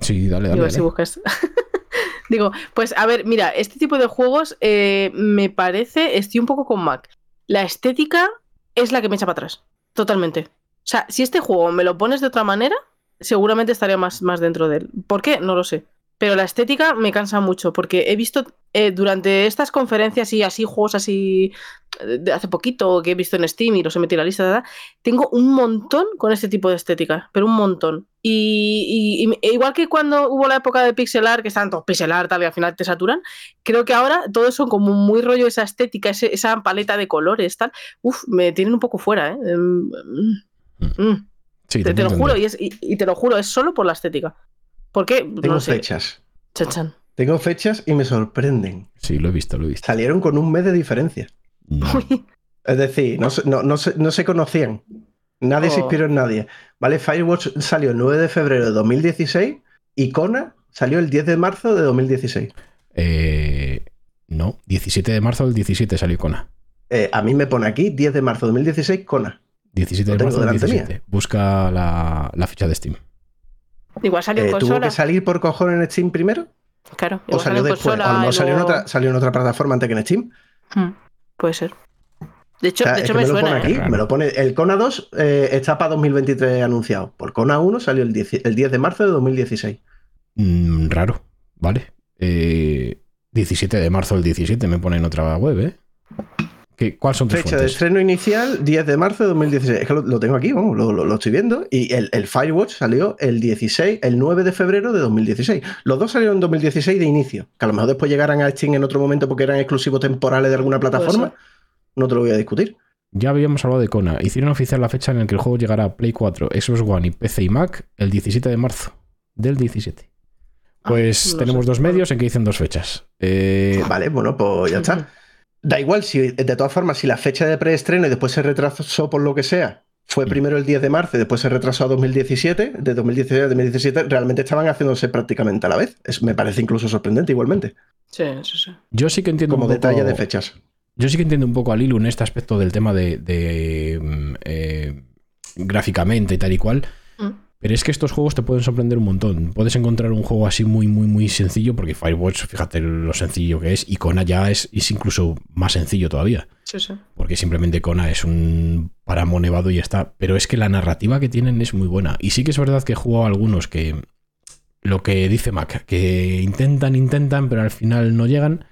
[SPEAKER 1] sí, dale, dale.
[SPEAKER 2] Digo, si
[SPEAKER 1] dale.
[SPEAKER 2] buscas. Digo, pues a ver, mira, este tipo de juegos eh, me parece, estoy un poco con Mac. La estética es la que me echa para atrás, totalmente. O sea, si este juego me lo pones de otra manera, seguramente estaría más, más dentro de él. ¿Por qué? No lo sé. Pero la estética me cansa mucho, porque he visto eh, durante estas conferencias y así, juegos así eh, de hace poquito que he visto en Steam y los he metido en la lista, ¿verdad? tengo un montón con este tipo de estética, pero un montón. Y, y- y- e igual que cuando hubo la época de pixel art, que estaban todos pixel art tal, y al final te saturan, creo que ahora todo eso como muy rollo esa estética, ese- esa paleta de colores, tal, uf, me tienen un poco fuera, ¿eh? Em, mm, mm.
[SPEAKER 1] Sí,
[SPEAKER 2] te, te lo juro, y,
[SPEAKER 1] entender.
[SPEAKER 2] es, y, y te lo juro, es solo por la estética. ¿Por qué?
[SPEAKER 3] Tengo
[SPEAKER 2] no sé.
[SPEAKER 3] fechas.
[SPEAKER 2] Chan, chan.
[SPEAKER 3] Tengo fechas y me sorprenden.
[SPEAKER 1] Sí, lo he visto, lo he visto.
[SPEAKER 3] Salieron con un mes de diferencia. Es decir, no, se- no, no se, no se conocían. Nadie se
[SPEAKER 2] Oh.
[SPEAKER 3] inspiró en nadie. ¿Vale? Firewatch salió el 9 de febrero de 2016 y Kona salió el 10 de marzo de 2016.
[SPEAKER 1] Eh, no, 17 de marzo del 17 salió Kona.
[SPEAKER 3] Eh, a mí me pone aquí 10 de marzo de 2016 Kona.
[SPEAKER 1] 17
[SPEAKER 3] Lo
[SPEAKER 1] de marzo del
[SPEAKER 3] delante
[SPEAKER 1] 17. Busca la, la ficha de Steam.
[SPEAKER 2] Igual salió en
[SPEAKER 3] Eh, ¿Tuvo que salir por cojones en Steam primero?
[SPEAKER 2] Claro,
[SPEAKER 3] ¿O salió
[SPEAKER 2] en
[SPEAKER 3] después?
[SPEAKER 2] consola
[SPEAKER 3] lo mejor
[SPEAKER 2] y
[SPEAKER 3] salió, en
[SPEAKER 2] luego-
[SPEAKER 3] otra, salió en otra plataforma antes que en Steam.
[SPEAKER 2] Hmm, Puede ser. De hecho,
[SPEAKER 3] O sea,
[SPEAKER 2] de hecho me,
[SPEAKER 3] me, lo
[SPEAKER 2] suena.
[SPEAKER 3] pone aquí,
[SPEAKER 2] ¿eh?
[SPEAKER 3] me lo pone. El Kona 2 eh, está para 2023 anunciado. Por Kona 1 salió el 10, el 10 de marzo de 2016.
[SPEAKER 1] Mm, raro, ¿vale? Eh, 17 de marzo del 17 me pone en otra web, ¿eh? ¿Qué, ¿Cuáles son tus
[SPEAKER 3] Fecha de estreno inicial 10 de marzo de 2016. Es que lo, lo tengo aquí, vamos, lo, lo- lo estoy viendo. Y el, el Firewatch salió el 16, el 9 de febrero de 2016. Los dos salieron en 2016 de inicio. Que a lo mejor después llegaran a Steam en otro momento porque eran exclusivos temporales de alguna plataforma. No te lo voy a discutir.
[SPEAKER 1] Ya habíamos hablado de Kona. Hicieron oficial la fecha en la que el juego llegará a Play 4, Xbox One y PC y Mac el 17 de marzo del 17. Pues
[SPEAKER 2] Ah, no
[SPEAKER 1] tenemos
[SPEAKER 2] sé.
[SPEAKER 1] dos medios en que dicen dos fechas. Eh,
[SPEAKER 3] Vale, bueno, pues ya está. Da igual si, de todas formas, si la fecha de preestreno y después se retrasó por lo que sea, fue
[SPEAKER 1] Mm.
[SPEAKER 3] primero el 10 de marzo y después se retrasó a 2017, de 2016 a 2017, realmente estaban haciéndose prácticamente a la vez. Es- me parece incluso sorprendente igualmente,
[SPEAKER 2] Sí, sí, sí.
[SPEAKER 1] yo sí que entiendo
[SPEAKER 3] como
[SPEAKER 1] un poco-
[SPEAKER 3] detalle de fechas.
[SPEAKER 1] Yo sí que entiendo un poco a Lilu en este aspecto del tema de, de, mm, eh, gráficamente y tal y cual. Pero es que estos juegos te pueden sorprender un montón. Puedes encontrar un juego así muy, muy, muy sencillo, porque Firewatch, fíjate lo sencillo que es, y Kona ya es, es incluso más sencillo todavía.
[SPEAKER 2] Sí, sí.
[SPEAKER 1] Porque simplemente Kona es un páramo nevado y ya está. Pero es que la narrativa que tienen es muy buena. Y sí que es verdad que he jugado a algunos que lo que dice Mac, que intentan, intentan, pero al final no llegan.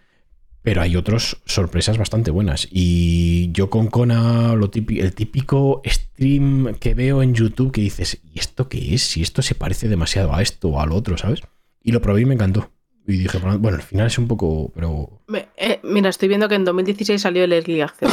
[SPEAKER 1] Pero hay otros sorpresas bastante buenas. Y yo con Kona, lo típico, el típico stream que veo en YouTube que dices, ¿y esto qué es? Si esto se parece demasiado a esto o al otro, ¿sabes? Y lo probé y me encantó. Y dije, bueno, al final es un poco, pero
[SPEAKER 2] Me- eh, mira, estoy viendo que en 2016 salió el Early Access.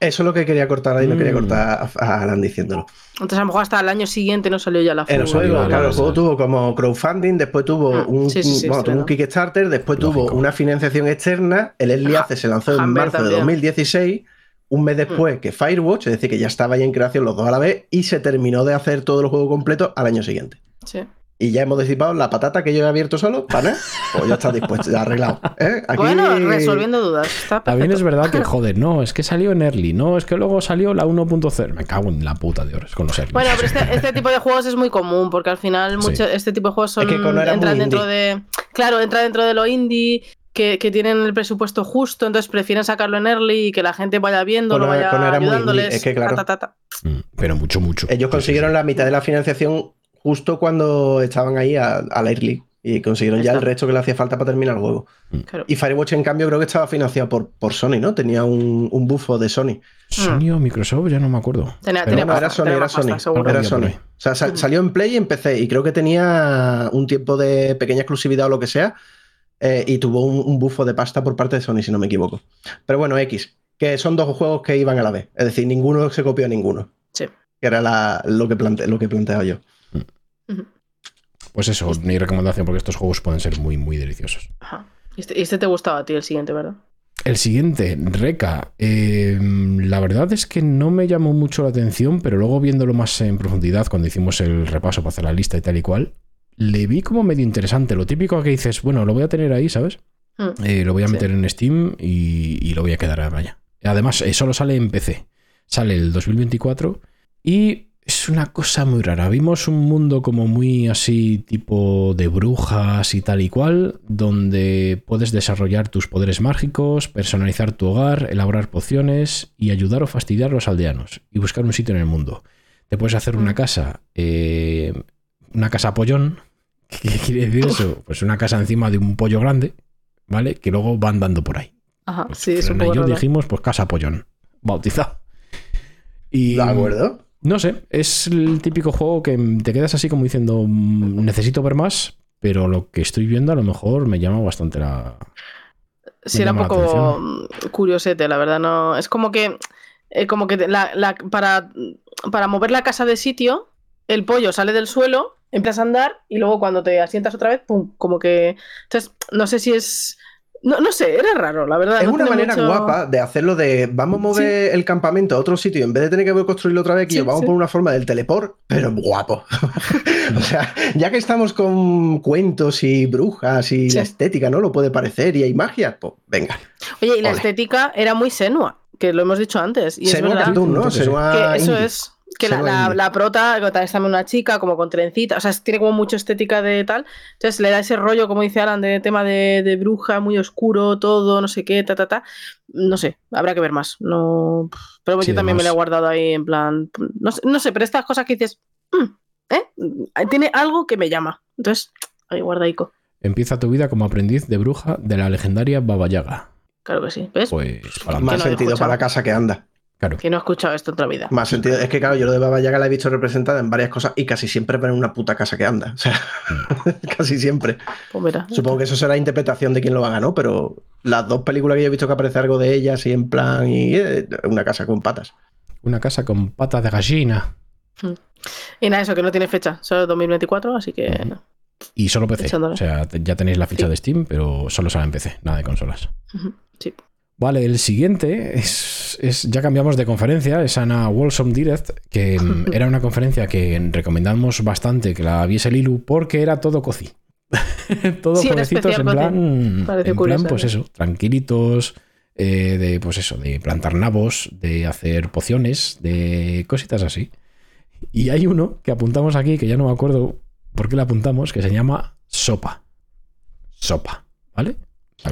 [SPEAKER 3] Eso es lo que quería cortar ahí, no quería
[SPEAKER 1] Mm.
[SPEAKER 3] cortar a, a Alan diciéndolo.
[SPEAKER 2] Entonces, a lo mejor hasta el año siguiente no salió ya la
[SPEAKER 3] juego,
[SPEAKER 1] vale,
[SPEAKER 3] claro, el juego tuvo como crowdfunding, después tuvo
[SPEAKER 2] Ah,
[SPEAKER 3] un,
[SPEAKER 2] sí, sí, sí,
[SPEAKER 3] bueno, tuvo un. Kickstarter, después
[SPEAKER 1] Lógico.
[SPEAKER 3] tuvo una financiación externa, el Early Access se lanzó en marzo de
[SPEAKER 2] también.
[SPEAKER 3] 2016, un mes después que Firewatch, es decir, que ya estaba ahí en creación los dos a la vez, y se terminó de hacer todo el juego completo al año siguiente.
[SPEAKER 2] Sí.
[SPEAKER 3] Y ya hemos disipado la patata que yo he abierto solo, ¿vale? Pues ya está dispuesto, ya arreglado. ¿eh? Aquí-
[SPEAKER 2] Bueno, resolviendo dudas. Está
[SPEAKER 1] También es verdad que, joder, no, es que salió en Early, no, es que luego salió la 1.0. Me cago en la puta de horas con los Early.
[SPEAKER 2] Bueno, pero este, este tipo de juegos es muy común porque al final
[SPEAKER 1] Sí.
[SPEAKER 2] este tipo de juegos son,
[SPEAKER 3] Es que
[SPEAKER 2] entran dentro de. Claro, entra dentro de lo indie, que, que tienen el presupuesto justo, entonces prefieren sacarlo en early y que la gente vaya viéndolo, vaya ayudándoles.
[SPEAKER 3] es que claro.
[SPEAKER 2] ta, ta, ta, ta.
[SPEAKER 1] Mm, Pero mucho, mucho.
[SPEAKER 3] Ellos
[SPEAKER 1] Sí, sí,
[SPEAKER 3] consiguieron
[SPEAKER 1] sí.
[SPEAKER 3] la mitad de la financiación justo cuando estaban ahí a, a la Early. Y consiguieron ya el resto que le hacía falta para terminar el juego.
[SPEAKER 2] Claro.
[SPEAKER 3] Y Firewatch, en cambio, creo que estaba financiado por, por Sony, ¿no? Tenía un, un bufo de Sony.
[SPEAKER 1] Sony o Microsoft, ya no me acuerdo.
[SPEAKER 2] Tenía-
[SPEAKER 3] No, era Sony,
[SPEAKER 2] tenía
[SPEAKER 3] era
[SPEAKER 2] pasta,
[SPEAKER 3] Sony.
[SPEAKER 2] seguro.
[SPEAKER 3] Era Sony. O sea, sal-
[SPEAKER 2] Mm.
[SPEAKER 3] salió en Play y en PC. Y creo que tenía un tiempo de pequeña exclusividad o lo que sea. eh, y tuvo un, un bufo de pasta por parte de Sony, si no me equivoco. Pero bueno, X. Que son dos juegos que iban a la vez. Es decir, ninguno se copió a ninguno.
[SPEAKER 2] Sí.
[SPEAKER 3] Que era la- lo, que plante, lo que planteaba yo.
[SPEAKER 1] Pues eso, mi recomendación, porque estos juegos pueden ser muy, muy deliciosos.
[SPEAKER 2] Ajá. Y este, este te gustaba a ti, el siguiente, ¿verdad?
[SPEAKER 1] El siguiente, Reca. Eh, la verdad es que no me llamó mucho la atención, pero luego viéndolo más en profundidad, cuando hicimos el repaso para hacer la lista y tal y cual, le vi como medio interesante. Lo típico que dices, bueno, lo voy a tener ahí, ¿sabes?
[SPEAKER 2] Mm.
[SPEAKER 1] Eh, lo voy a
[SPEAKER 2] Sí.
[SPEAKER 1] meter en Steam y, y lo voy a quedar vaya. Además, eh, solo sale en PC. Sale el 2024 y es una cosa muy rara. Vimos un mundo como muy así, tipo de brujas y tal y cual, donde puedes desarrollar tus poderes mágicos, personalizar tu hogar, elaborar pociones y ayudar o fastidiar a los aldeanos y buscar un sitio en el mundo. Te puedes hacer una
[SPEAKER 2] Mm.
[SPEAKER 1] casa, eh, una casa pollón. ¿Qué quiere decir eso? Pues una casa encima de un pollo grande, ¿vale? Que luego van dando por ahí.
[SPEAKER 2] Ajá,
[SPEAKER 1] Pues
[SPEAKER 2] sí, es un
[SPEAKER 1] y yo
[SPEAKER 2] raro.
[SPEAKER 1] dijimos, pues casa pollón, bautizado. Y,
[SPEAKER 3] ¿De acuerdo?
[SPEAKER 1] No sé, es el típico juego que te quedas así como diciendo, "Mm, necesito ver más, pero lo que estoy viendo a lo mejor me llama bastante la...
[SPEAKER 2] Sí,
[SPEAKER 1] me
[SPEAKER 2] era un
[SPEAKER 1] la
[SPEAKER 2] poco mm, curiosete, la verdad. No, es como que, eh, como que la- la- para, para mover la casa de sitio, el pollo sale del suelo, empiezas a andar y luego cuando te asientas otra vez, pum, como que. Entonces, no sé si es No, no sé, era raro, la verdad.
[SPEAKER 3] Es
[SPEAKER 2] no
[SPEAKER 3] una manera
[SPEAKER 2] mucho-
[SPEAKER 3] guapa de hacerlo de vamos a mover el campamento a otro sitio y en vez de tener que construirlo otra vez aquí,
[SPEAKER 2] Sí,
[SPEAKER 3] vamos
[SPEAKER 2] sí.
[SPEAKER 3] por una forma del teleport, pero guapo. o sea, ya que estamos con cuentos y brujas y
[SPEAKER 2] Sí.
[SPEAKER 3] la estética, ¿no? Lo puede parecer y hay magia, pues venga.
[SPEAKER 2] Oye, y la
[SPEAKER 3] Ole.
[SPEAKER 2] estética era muy senua, que lo hemos dicho antes. Y es
[SPEAKER 3] Senua
[SPEAKER 2] verdad
[SPEAKER 3] Cartoon, ¿no? Senua
[SPEAKER 2] que eso
[SPEAKER 3] indie.
[SPEAKER 2] es. Que la, la, la prota, es también una chica, como con trencita, o sea, tiene como mucha estética de tal. Entonces le da ese rollo, como dice Alan, de tema de, de bruja, muy oscuro, todo, no sé qué, ta, ta, ta. No sé, habrá que ver más. No, pero
[SPEAKER 1] Sí,
[SPEAKER 2] yo también me lo he guardado ahí en plan. No sé, no sé pero estas cosas que dices, "Mm, ¿eh? Tiene algo que me llama. Entonces, ahí guardaico.
[SPEAKER 1] Empieza tu vida como aprendiz de bruja de la legendaria Baba Yaga.
[SPEAKER 2] Claro que sí. ¿Ves?
[SPEAKER 1] Pues para
[SPEAKER 3] Más
[SPEAKER 2] no
[SPEAKER 3] sentido
[SPEAKER 2] escuchado.
[SPEAKER 3] para la casa que anda.
[SPEAKER 1] Claro.
[SPEAKER 2] Que no he escuchado esto en otra vida.
[SPEAKER 3] Más sentido. Es que, claro, yo lo de Baba Yaga la he visto representada en varias cosas y casi siempre ven una puta casa que anda. O sea, casi siempre.
[SPEAKER 2] Pues mira.
[SPEAKER 3] Supongo que eso será interpretación de quién lo haga, ¿no? Pero las dos películas que yo he visto que aparece algo de ella, así en plan, y eh, una casa con patas.
[SPEAKER 1] Una casa con patas de gallina.
[SPEAKER 2] Y nada, eso que no tiene fecha, solo 2024, así que.
[SPEAKER 1] Y solo PC.
[SPEAKER 2] Echándole.
[SPEAKER 1] O sea, ya tenéis la ficha
[SPEAKER 2] Sí.
[SPEAKER 1] de Steam, pero solo sale en PC, nada de consolas.
[SPEAKER 2] Sí.
[SPEAKER 1] Vale, el siguiente es, es- ya cambiamos de conferencia, es Ana Wolsom Direct, que mm, era una conferencia que recomendamos bastante que la viese Lilu porque era todo coci. todo
[SPEAKER 2] Sí,
[SPEAKER 1] en plan, en
[SPEAKER 2] curioso,
[SPEAKER 1] plan, pues eso, tranquilitos, eh, de pues eso, de plantar nabos, de hacer pociones, de cositas así. Y hay uno que apuntamos aquí, que ya no me acuerdo por qué le apuntamos, que se llama Sopa. Sopa, ¿vale?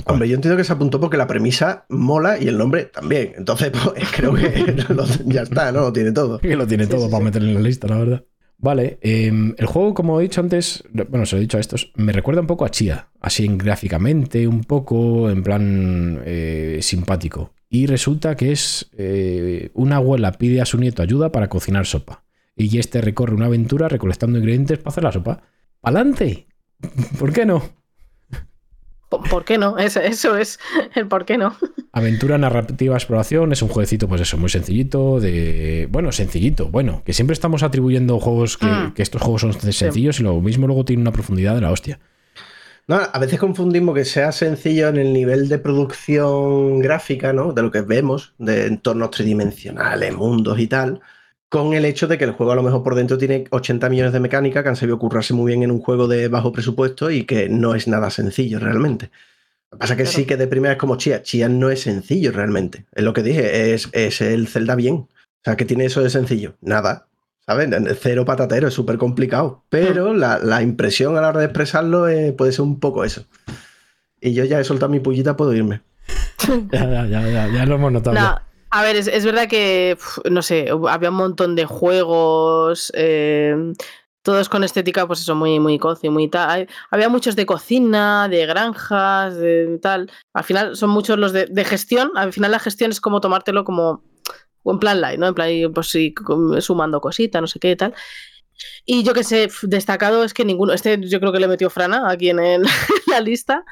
[SPEAKER 3] Hombre, yo entiendo que se apuntó porque la premisa mola y el nombre también. Entonces, pues, creo que lo- ya está, ¿no? Lo tiene todo.
[SPEAKER 1] que lo tiene
[SPEAKER 2] Sí,
[SPEAKER 1] todo
[SPEAKER 2] sí,
[SPEAKER 1] para
[SPEAKER 2] sí.
[SPEAKER 1] meter en la lista, la verdad. Vale, eh, el juego, como he dicho antes, bueno, se lo he dicho a estos, me recuerda un poco a Chia, así en gráficamente, un poco en plan eh, simpático. Y resulta que es eh, una abuela pide a su nieto ayuda para cocinar sopa. Y este recorre una aventura recolectando ingredientes para hacer la sopa. ¡Pa'lante! ¿Por qué no?
[SPEAKER 2] ¿Por, qué no? Eso, eso es el por qué no.
[SPEAKER 1] Aventura, narrativa, exploración, es un jueguecito, pues eso, muy sencillito, de... Bueno, sencillito, bueno, que siempre estamos atribuyendo juegos que,
[SPEAKER 2] Mm.
[SPEAKER 1] que estos juegos son sencillos y lo mismo luego tiene una profundidad de la hostia.
[SPEAKER 3] No, a veces confundimos que sea sencillo en el nivel de producción gráfica, ¿no? De lo que vemos, de entornos tridimensionales, mundos y tal, con el hecho de que el juego a lo mejor por dentro tiene 80 millones de mecánica que han sabido currarse muy bien en un juego de bajo presupuesto y que no es nada sencillo realmente. Lo que pasa es que
[SPEAKER 2] Claro.
[SPEAKER 3] sí que de primera es como Chia. Chia no es sencillo realmente. Es lo que dije, es, es el Zelda bien. O sea, ¿qué tiene eso de sencillo? Nada. ¿Sabes? Cero patatero, es súper complicado. Pero la, la impresión a la hora de expresarlo eh, puede ser un poco eso. Y yo ya he soltado mi pullita, puedo irme.
[SPEAKER 1] Ya, ya, ya, ya, ya lo hemos notado.
[SPEAKER 2] No. A ver, es, es verdad que, no sé, había un montón de juegos, eh, todos con estética, pues eso, muy, muy cozy, muy tal. Había muchos de cocina, de granjas, de tal. Al final son muchos los de, gestión. Al final la gestión es como tomártelo como en plan light, ¿no? En plan, pues sí, sumando cositas, no sé qué tal. Y yo que sé, destacado es que ninguno, este yo creo que le metió Frana aquí en, el- la lista.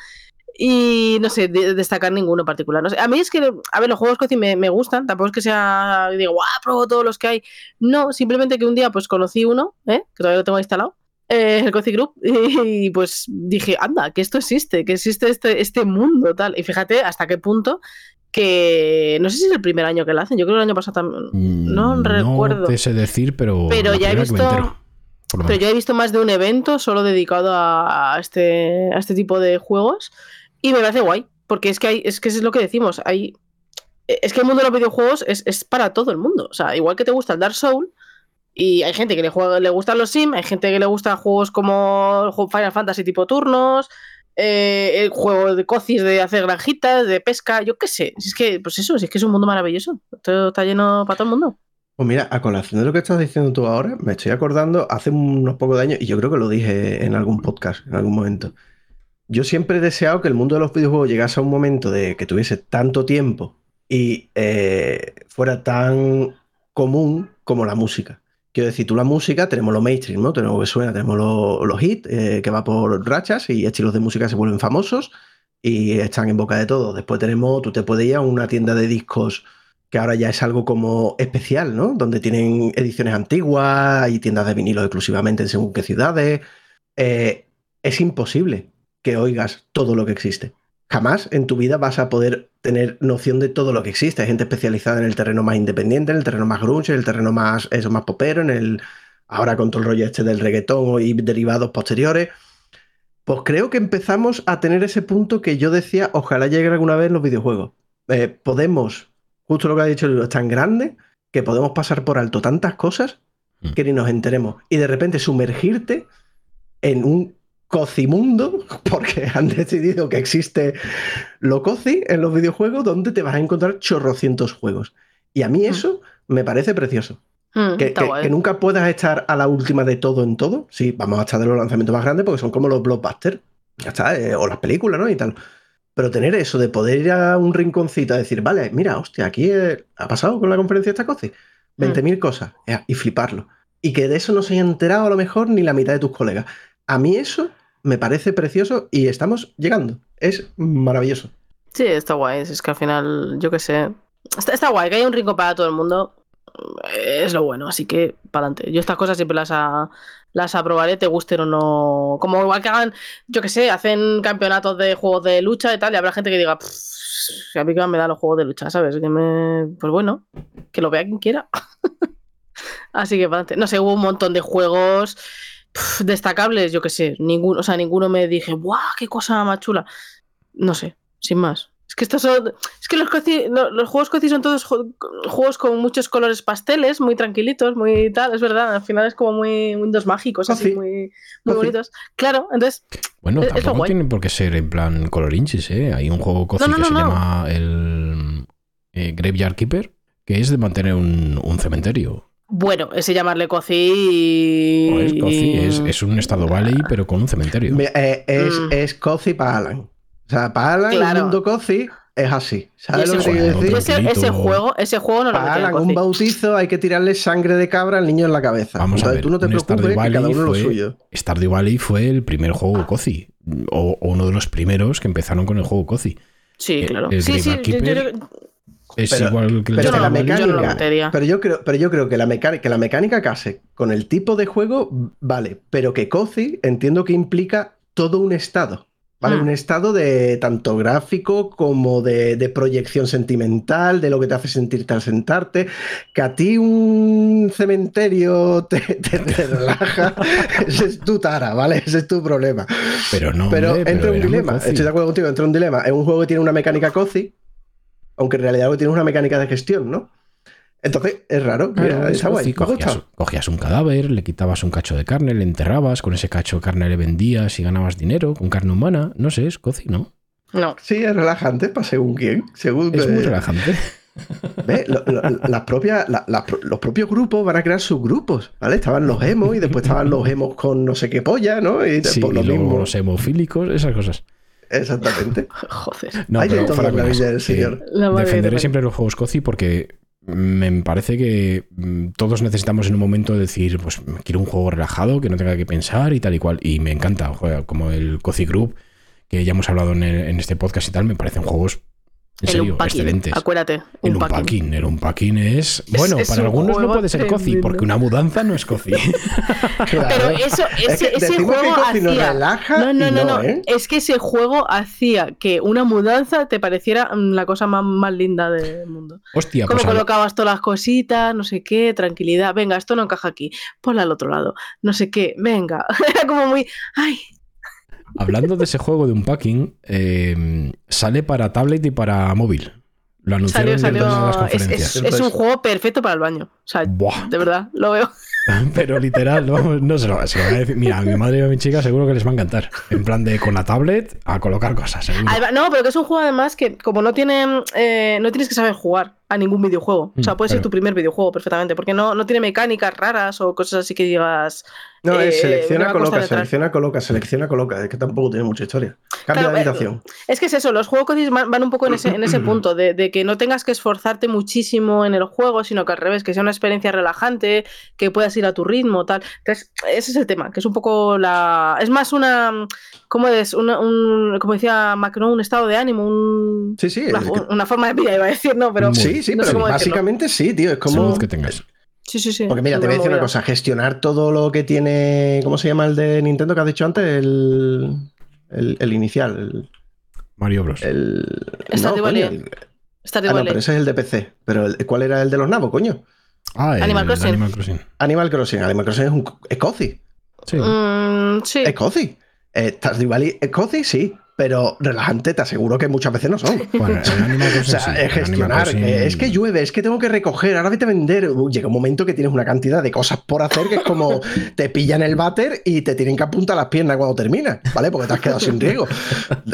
[SPEAKER 2] Y no sé, de- destacar ninguno particular. No sé, a mí es que, a ver, los juegos cozy me, me gustan, tampoco es que sea, digo, guau, pruebo todos los que hay. No, simplemente que un día pues conocí uno, ¿eh? que todavía lo tengo instalado, eh, el Cozy Group, y, pues dije, anda, que esto existe, que existe este, este mundo, tal. Y fíjate hasta qué punto que, no sé si es el primer año que lo hacen, yo creo que el año pasado también.
[SPEAKER 1] Mm,
[SPEAKER 2] no recuerdo.
[SPEAKER 1] te sé decir, pero.
[SPEAKER 2] Pero ya he visto-
[SPEAKER 1] entero,
[SPEAKER 2] Pero yo he visto más de un evento solo dedicado a este, a este tipo de juegos y me parece guay, porque es que, hay, es que es lo que decimos, hay, es que el mundo de los videojuegos es, es para todo el mundo, o sea, igual que te gusta el Dark Soul y hay gente que le, juega, le gustan los Sim, hay gente que le gustan juegos como Final Fantasy tipo turnos, eh, el juego de cocis de hacer granjitas, de pesca, yo qué sé, es que, pues eso, es que es un mundo maravilloso, todo está lleno para todo el mundo.
[SPEAKER 3] Pues mira, a colación de lo que estás diciendo tú ahora, me estoy acordando hace unos pocos años, y yo creo que lo dije en algún podcast, en algún momento. Yo siempre he deseado que el mundo de los videojuegos llegase a un momento de que tuviese tanto tiempo y eh, fuera tan común como la música. Quiero decir, tú la música, tenemos lo mainstream, ¿no? Tenemos lo que suena, tenemos lo- los hits, eh, que va por rachas y estilos de música se vuelven famosos y están en boca de todos. Después tenemos, tú te puedes ir a una tienda de discos que ahora ya es algo como especial, ¿no? Donde tienen ediciones antiguas y tiendas de vinilo exclusivamente en según qué ciudades. Eh, es imposible que oigas todo lo que existe. jamás en tu vida vas a poder tener noción de todo lo que existe. Hay gente especializada en el terreno más independiente, en el terreno más grunge, en el terreno más, eso, más popero, en el ahora con todo el rollo este del reggaetón y derivados posteriores. Pues creo que empezamos a tener ese punto que yo decía, ojalá llegue alguna vez en los videojuegos. Eh, podemos, justo lo que ha dicho el es tan grande que podemos pasar por alto tantas cosas
[SPEAKER 1] Mm.
[SPEAKER 3] que ni nos enteremos. Y de repente sumergirte en un cocimundo, porque han decidido que existe lo coci en los videojuegos, donde te vas a encontrar chorrocientos juegos. Y a mí
[SPEAKER 2] Mm.
[SPEAKER 3] eso me parece precioso.
[SPEAKER 2] Mm,
[SPEAKER 3] Que, nunca puedas estar a la última de todo en todo. Sí, vamos a estar de los lanzamientos más grandes porque son como los blockbusters. Ya está, eh, o las películas, ¿no? Y tal. Pero tener eso de poder ir a un rinconcito a decir, vale, mira, hostia, aquí eh, ha pasado con la conferencia esta cosa. 20.000 cosas. eh, Y fliparlo. Y que de eso no se haya enterado a lo mejor ni la mitad de tus colegas. A mí eso me parece precioso y estamos llegando. Es maravilloso.
[SPEAKER 2] Sí, está guay. Es que al final, yo qué sé. Está, está guay, que haya un rincón para todo el mundo. eh, Es lo bueno, así que para adelante. Yo estas cosas siempre las, a- las aprobaré, te gusten o no. Como igual que hagan, yo qué sé, hacen campeonatos de juegos de lucha y tal, y habrá gente que diga, "Pff, a mí que me da los juegos de lucha, ¿sabes? Que me... Pues bueno, que lo vea quien quiera. así que para adelante. No sé, hubo un montón de juegos pff, destacables, yo qué sé, ninguno, o sea, ninguno me dije, ¡guau! ¡Qué cosa más chula! No sé, sin más. Es que estos son. Es que los, coci- lo- los juegos coci son todos ju- juegos con muchos colores pasteles, muy tranquilitos, muy tal, es verdad. Al final es como muy mundos mágicos, así,
[SPEAKER 3] Coci.
[SPEAKER 2] muy, muy
[SPEAKER 3] Coci.
[SPEAKER 2] bonitos. Claro, entonces.
[SPEAKER 1] Bueno,
[SPEAKER 2] Es-
[SPEAKER 1] tampoco
[SPEAKER 2] guay.
[SPEAKER 1] tiene por qué ser en plan colorinchis, ¿eh? Hay un juego cozy
[SPEAKER 2] No, no,
[SPEAKER 1] que
[SPEAKER 2] no,
[SPEAKER 1] se
[SPEAKER 2] no.
[SPEAKER 1] llama el eh, Graveyard Keeper, que es de mantener un, un cementerio.
[SPEAKER 2] Bueno, ese llamarle coci.
[SPEAKER 1] No es cozy, es, es un estado valley, pero con un cementerio.
[SPEAKER 3] Me- eh, es,
[SPEAKER 2] Mm.
[SPEAKER 3] es cozy para Alan. O sea, para Alan
[SPEAKER 2] Claro.
[SPEAKER 3] el mundo cozy es así.
[SPEAKER 2] Y
[SPEAKER 3] ¿Sabes
[SPEAKER 2] ese,
[SPEAKER 3] lo que quiero
[SPEAKER 1] juego-
[SPEAKER 3] decir?
[SPEAKER 2] ese, juego, ese juego no lo
[SPEAKER 3] Para Alan, un bautizo hay que tirarle sangre de cabra al niño en la cabeza.
[SPEAKER 1] Vamos a
[SPEAKER 3] Entonces
[SPEAKER 1] ver,
[SPEAKER 3] tú no te preocupes, que cada
[SPEAKER 1] Valley
[SPEAKER 3] uno lo
[SPEAKER 1] fue-
[SPEAKER 3] suyo.
[SPEAKER 1] Stardew Valley fue el primer juego cozy, o, o uno de los primeros que empezaron con el juego cozy.
[SPEAKER 2] Sí,
[SPEAKER 1] el-
[SPEAKER 2] claro.
[SPEAKER 1] el
[SPEAKER 2] sí, sí, yo- yo-
[SPEAKER 1] Es
[SPEAKER 3] Pero-
[SPEAKER 1] igual que el
[SPEAKER 3] Pero
[SPEAKER 2] Yo
[SPEAKER 3] que
[SPEAKER 2] no
[SPEAKER 3] la
[SPEAKER 2] lo- yo no lo
[SPEAKER 3] mecánica. pero yo creo, pero yo creo que la mecánica, que la mecánica que hace con el tipo de juego, vale. Pero que cozy entiendo que implica todo un estado. ¿Vale?
[SPEAKER 2] Mm.
[SPEAKER 3] Un estado de tanto gráfico como de, de proyección sentimental, de lo que te hace sentirte al sentarte. Que a ti un cementerio te, te- te relaja, ese es tu tara, ¿vale? Ese es tu problema.
[SPEAKER 1] Pero no,
[SPEAKER 3] Pero
[SPEAKER 1] hombre,
[SPEAKER 3] entra un dilema. Estoy de acuerdo contigo, entra un dilema. Es un juego que tiene una mecánica cozy, aunque en realidad lo que tiene es una mecánica de gestión, ¿no? Entonces, es raro. Mira,
[SPEAKER 1] Claro,
[SPEAKER 3] está guay. gusta.
[SPEAKER 1] Cogías, cogías un cadáver, le quitabas un cacho de carne, le enterrabas, con ese cacho de carne le vendías y ganabas dinero con carne humana. No sé, es cozy, ¿no?
[SPEAKER 2] No.
[SPEAKER 3] Sí, es relajante para según quién. Según,
[SPEAKER 1] Es muy relajante.
[SPEAKER 3] ¿ves? Lo- lo- las propias, la- los propios grupos van a crear subgrupos, ¿vale? Estaban los emos y después estaban los emos con no sé qué polla, ¿no? Y
[SPEAKER 1] Sí,
[SPEAKER 3] por lo
[SPEAKER 1] y luego
[SPEAKER 3] mismo.
[SPEAKER 1] los hemofílicos, esas cosas.
[SPEAKER 3] Exactamente.
[SPEAKER 2] Joder.
[SPEAKER 1] No,
[SPEAKER 3] Hay
[SPEAKER 1] pero
[SPEAKER 3] todo
[SPEAKER 1] fuera
[SPEAKER 3] la vida del señor.
[SPEAKER 2] La
[SPEAKER 1] defenderé siempre los juegos cozy porque me parece que mm, todos necesitamos en un momento decir, pues quiero un juego relajado, que no tenga que pensar y tal y cual. Y me encanta, como el Cozy Group, que ya hemos hablado en, el- en este podcast y tal, me parecen juegos, en
[SPEAKER 2] El
[SPEAKER 1] serio,
[SPEAKER 2] unpacking,
[SPEAKER 1] excelentes.
[SPEAKER 2] Acuérdate.
[SPEAKER 1] El
[SPEAKER 2] unpacking.
[SPEAKER 1] unpacking, el unpacking es... Bueno,
[SPEAKER 2] es
[SPEAKER 1] para
[SPEAKER 2] un
[SPEAKER 1] algunos no puede ser cozy, porque una mudanza no es cozy.
[SPEAKER 3] Claro.
[SPEAKER 2] Pero eso,
[SPEAKER 3] Es
[SPEAKER 2] ese,
[SPEAKER 3] que
[SPEAKER 2] ese juego
[SPEAKER 3] nos
[SPEAKER 2] hacía.
[SPEAKER 3] relaja
[SPEAKER 2] No, no,
[SPEAKER 3] y
[SPEAKER 2] no,
[SPEAKER 3] no,
[SPEAKER 2] no.
[SPEAKER 3] ¿eh?
[SPEAKER 2] Es que ese juego hacía que una mudanza te pareciera mm, la cosa más, más linda del mundo.
[SPEAKER 1] Hostia,
[SPEAKER 2] Cómo
[SPEAKER 1] pues
[SPEAKER 2] colocabas todas las cositas, no sé qué, tranquilidad. Venga, esto no encaja aquí. Ponla al otro lado. No sé qué, venga. Era como muy. Ay,
[SPEAKER 1] hablando de ese juego de unpacking, eh, sale para tablet y para móvil. Lo anunciaron
[SPEAKER 2] salió,
[SPEAKER 1] en una de las.
[SPEAKER 2] Es,
[SPEAKER 1] conferencias.
[SPEAKER 2] es- es un juego perfecto para el baño. O sea,
[SPEAKER 1] Buah.
[SPEAKER 2] de verdad, lo veo.
[SPEAKER 1] Pero literal, no, no se lo, se lo voy a decir. Mira, a mi madre y a mi chica seguro que les va a encantar. En plan de con la tablet a colocar cosas.
[SPEAKER 2] Además- no, pero que es un juego además que como no tiene eh, no tienes que saber jugar a ningún videojuego. O sea,
[SPEAKER 1] Mm,
[SPEAKER 2] puede ser tu primer videojuego perfectamente, porque no, no tiene mecánicas raras o cosas así que digas.
[SPEAKER 3] No,
[SPEAKER 2] eh,
[SPEAKER 3] es
[SPEAKER 2] me
[SPEAKER 3] selecciona, coloca, selecciona, coloca, selecciona, coloca. Es que tampoco tiene mucha historia. Cambia
[SPEAKER 2] Claro,
[SPEAKER 3] de
[SPEAKER 2] eh,
[SPEAKER 3] habitación.
[SPEAKER 2] Es que es eso, los juegos van, van un poco en ese, en ese punto, de, de que no tengas que esforzarte muchísimo en el juego, sino que al revés, que sea una experiencia relajante, que puedas ir a tu ritmo, tal. Entonces, ese es el tema, que es un poco la. Es más una. ¿Cómo es? Una, un, como decía Macron, un estado de ánimo, un,
[SPEAKER 3] Sí, sí.
[SPEAKER 2] una,
[SPEAKER 3] es que-
[SPEAKER 2] una forma de vida, iba a decir, ¿no? Pero.
[SPEAKER 3] Sí, sí,
[SPEAKER 2] no
[SPEAKER 3] pero
[SPEAKER 2] decirlo.
[SPEAKER 3] básicamente sí, tío. Es como.
[SPEAKER 1] Salud que tengas.
[SPEAKER 2] Sí, sí, sí.
[SPEAKER 3] Porque mira, te voy a decir una cosa, gestionar todo lo que tiene, ¿cómo se llama el de Nintendo que has dicho antes? El, el, el inicial, el,
[SPEAKER 1] Mario Bros.
[SPEAKER 3] El.
[SPEAKER 2] Valley.
[SPEAKER 3] coño, el- Ah, no, pero ese es el de PC. Pero el- ¿cuál era el de los nabos, coño?
[SPEAKER 1] Ah, el
[SPEAKER 2] Animal Crossing.
[SPEAKER 1] Animal Crossing.
[SPEAKER 3] Animal Crossing. Animal Crossing es un es cozy.
[SPEAKER 1] Sí.
[SPEAKER 2] Mm, sí.
[SPEAKER 3] Es cozy. Eh, Valley es cozy, sí. Pero relajante, te aseguro que muchas veces no son.
[SPEAKER 1] Bueno, el Animal
[SPEAKER 3] O
[SPEAKER 1] Crossing
[SPEAKER 3] sea,
[SPEAKER 1] sí,
[SPEAKER 3] es gestionar.
[SPEAKER 1] Crossing-
[SPEAKER 3] que es que llueve, es que tengo que recoger, ahora vete a vender. Uy, llega un momento que tienes una cantidad de cosas por hacer que es como te pillan el váter y te tienen que apuntar las piernas cuando terminas, ¿vale? Porque te has quedado sin riego.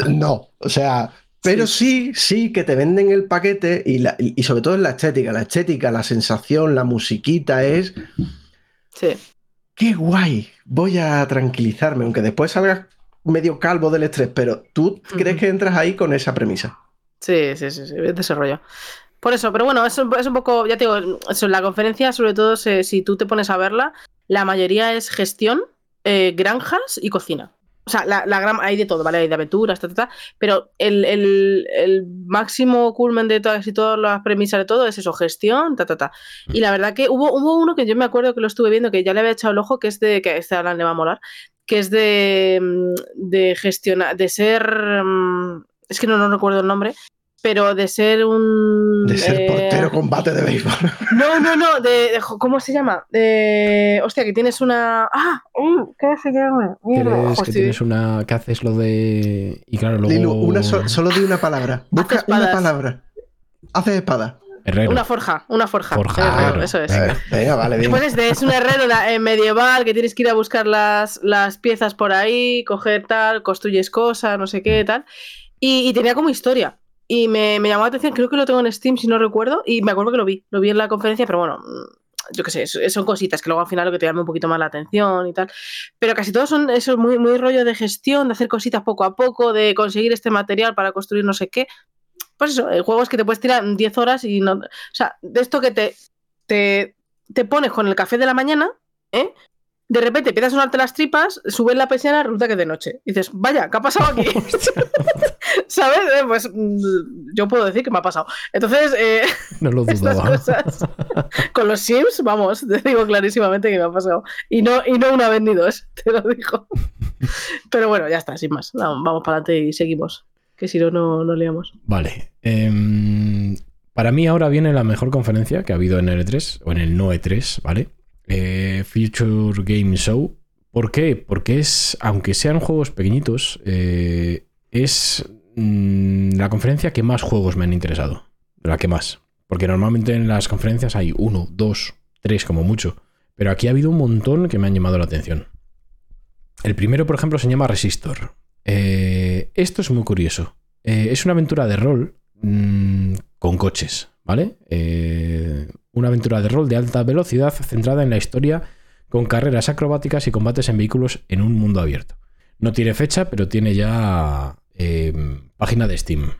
[SPEAKER 3] No, o sea. Pero sí, sí que te venden el paquete y, la- y sobre todo en la estética. La estética, la sensación, la musiquita es.
[SPEAKER 2] Sí.
[SPEAKER 3] ¡Qué guay! Voy a tranquilizarme, aunque después salgas medio calvo del estrés, pero tú crees que entras ahí con esa premisa.
[SPEAKER 2] Sí, sí, sí, sí, es desarrollo. Por eso, pero bueno, es un, es un poco, ya te digo, eso, la conferencia, sobre todo se- si tú te pones a verla, la mayoría es gestión, eh, granjas y cocina. O sea, la, la gran, hay de todo, ¿vale? Hay de aventuras, ta, ta, ta, pero el, el- el máximo culmen de todas y todas las premisas de todo es eso, gestión, ta, ta, ta. Y la verdad que hubo, hubo uno que yo me acuerdo que lo estuve viendo, que ya le había echado el ojo, que es de, que este Alan le va a molar, que es de, mm, de gestionar, de ser, mm, es que no, no recuerdo el nombre, pero de ser un...
[SPEAKER 3] De ser
[SPEAKER 2] eh,
[SPEAKER 3] portero combate de béisbol.
[SPEAKER 2] No, no, no, de, de- ¿cómo se llama? De, hostia, que tienes una... Ah, uh, ¿qué se llama?
[SPEAKER 1] Que,
[SPEAKER 2] Mierda,
[SPEAKER 1] tienes una. que haces lo de. Y claro, luego.
[SPEAKER 3] Lilu, una so- solo di una palabra. Busca una palabra. Haces espada.
[SPEAKER 1] Herrero.
[SPEAKER 2] Una forja, una forja.
[SPEAKER 1] Forja,
[SPEAKER 2] herrero,
[SPEAKER 1] claro.
[SPEAKER 2] eso es.
[SPEAKER 3] Venga, vale, bien.
[SPEAKER 2] Pues este, es un herrero eh, medieval que tienes que ir a buscar las, las piezas por ahí, coger tal, construyes cosas, no sé qué, tal. Y, y tenía como historia. Y me, llamó la atención, creo que lo tengo en Steam si no recuerdo, y me acuerdo que lo vi, lo vi en la conferencia, pero bueno, mm, yo qué sé, son cositas que luego al final lo que te llama un poquito más la atención y tal. Pero casi todos son eso, muy, muy rollo de gestión, de hacer cositas poco a poco, de conseguir este material para construir no sé qué. Pues eso, el juego es que te puedes tirar 10 horas y no. O sea, de esto que te, te, te pones con el café de la mañana, ¿eh? De repente empiezas a sonarte las tripas, subes la persiana, resulta que es de noche. Y dices, vaya, ¿qué ha pasado aquí? ¿Sabes? Eh, Pues mm, yo puedo decir que me ha pasado. Entonces, eh,
[SPEAKER 1] No lo
[SPEAKER 2] estas
[SPEAKER 1] dudaba.
[SPEAKER 2] cosas con los Sims, vamos, te digo clarísimamente que me ha pasado. Y no, y no una vez ni dos, te lo digo. Pero bueno, ya está, sin más. Vamos para adelante y seguimos. Que si no, no, no liamos.
[SPEAKER 1] Vale. em, para mí ahora viene la mejor conferencia que ha habido en el E3, o en el no E3, ¿vale? Eh, Future Game Show. ¿Por qué? Porque es, aunque sean juegos pequeñitos, eh, es mm, la conferencia que más juegos me han interesado. La que más. Porque normalmente en las conferencias hay uno, dos, tres como mucho. Pero aquí ha habido un montón que me han llamado la atención. El primero, por ejemplo, se llama Resistor. Eh, esto es muy curioso. Eh, es una aventura de rol mm, con coches, ¿vale? Eh, una aventura de rol de alta velocidad centrada en la historia con carreras acrobáticas y combates en vehículos en un mundo abierto. No tiene fecha, pero tiene ya eh, página de Steam,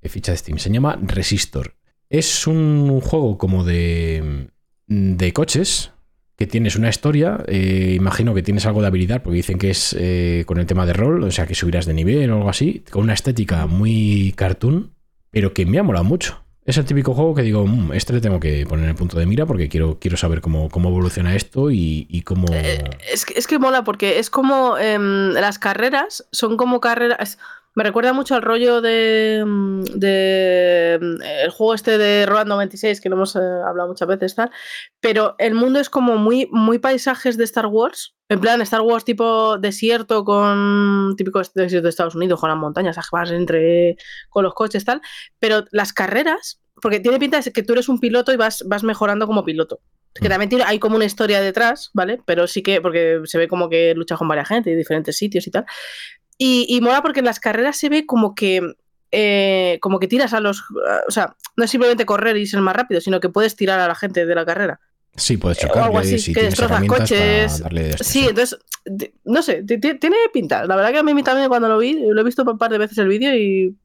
[SPEAKER 1] eh, ficha de Steam. Se llama Resistor. Es un juego como de, de coches, que tienes una historia, eh, imagino que tienes algo de habilidad, porque dicen que es con el tema de rol, o sea que subirás de nivel o algo así, con una estética muy cartoon, pero que me ha molado mucho. Es el típico juego que digo, "Mm, este le tengo que poner en el punto de mira porque quiero, quiero saber cómo, cómo evoluciona esto y, cómo...
[SPEAKER 2] Eh, es, es que mola porque es como em, las carreras son como carreras. Me recuerda mucho al rollo de, mm, mm, el juego este de Road 96 que lo hemos eh, hablado muchas veces tal, pero el mundo es como muy muy paisajes de Star Wars, en plan Star Wars tipo desierto con típico desierto de Estados Unidos con las montañas, vas entre con los coches tal, pero las carreras porque tiene pinta de que tú eres un piloto y vas vas mejorando como piloto. Que
[SPEAKER 1] Mm.
[SPEAKER 2] también tiene, hay como una historia detrás, ¿vale? Pero sí que, porque se ve como que lucha con varias gente y diferentes sitios y tal. Y, y mola porque en las carreras se ve como que, eh, como que tiras a los. O sea, no es simplemente correr y ser más rápido, sino que puedes tirar a la gente de la carrera.
[SPEAKER 1] Sí, puedes
[SPEAKER 2] o
[SPEAKER 1] chocar
[SPEAKER 2] algo así,
[SPEAKER 1] si
[SPEAKER 2] que destrozas coches. Sí, entonces, no sé, ti- ti- tiene pinta. La verdad que a mí también cuando lo vi, lo he visto un par de veces el vídeo y.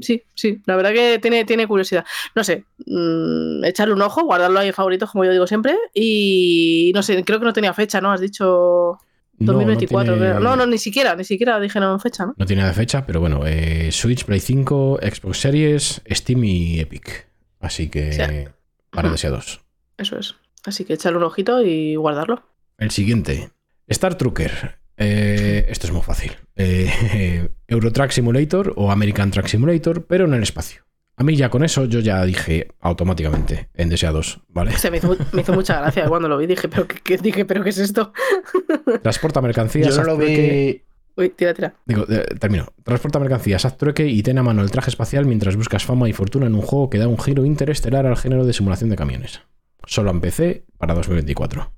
[SPEAKER 2] Sí, sí, la verdad que tiene, tiene curiosidad. No sé, mm, echarle un ojo, guardarlo ahí en favoritos, como yo digo siempre. Y no sé, creo que no tenía fecha, ¿no? Has dicho
[SPEAKER 1] No, no
[SPEAKER 2] 2024,
[SPEAKER 1] tiene-
[SPEAKER 2] creo. No, no, ni siquiera, ni siquiera dijeron fecha, ¿no?
[SPEAKER 1] No tiene de fecha, pero bueno, eh, Switch, Play 5, Xbox Series, Steam y Epic. Así que
[SPEAKER 2] Sí.
[SPEAKER 1] para deseados.
[SPEAKER 2] Eso es. Así que echarle un ojito y guardarlo.
[SPEAKER 1] El siguiente, Star Trucker. Eh, esto es muy fácil. Eh, Eurotrack Simulator o American Track Simulator, pero en el espacio. A mí ya con eso yo ya dije automáticamente en deseados, ¿vale?
[SPEAKER 2] Se me hizo, me hizo mucha gracia cuando lo vi. Dije, ¿pero qué, qué- dije, ¿pero qué es esto?
[SPEAKER 1] Transporta mercancías.
[SPEAKER 3] Yo no lo vi.
[SPEAKER 2] Uy, tira, tira.
[SPEAKER 1] Digo, eh, termino. Transporta mercancías, haz trueque y ten a mano el traje espacial mientras buscas fama y fortuna en un juego que da un giro interestelar al género de simulación de camiones. Solo en PC para 2024.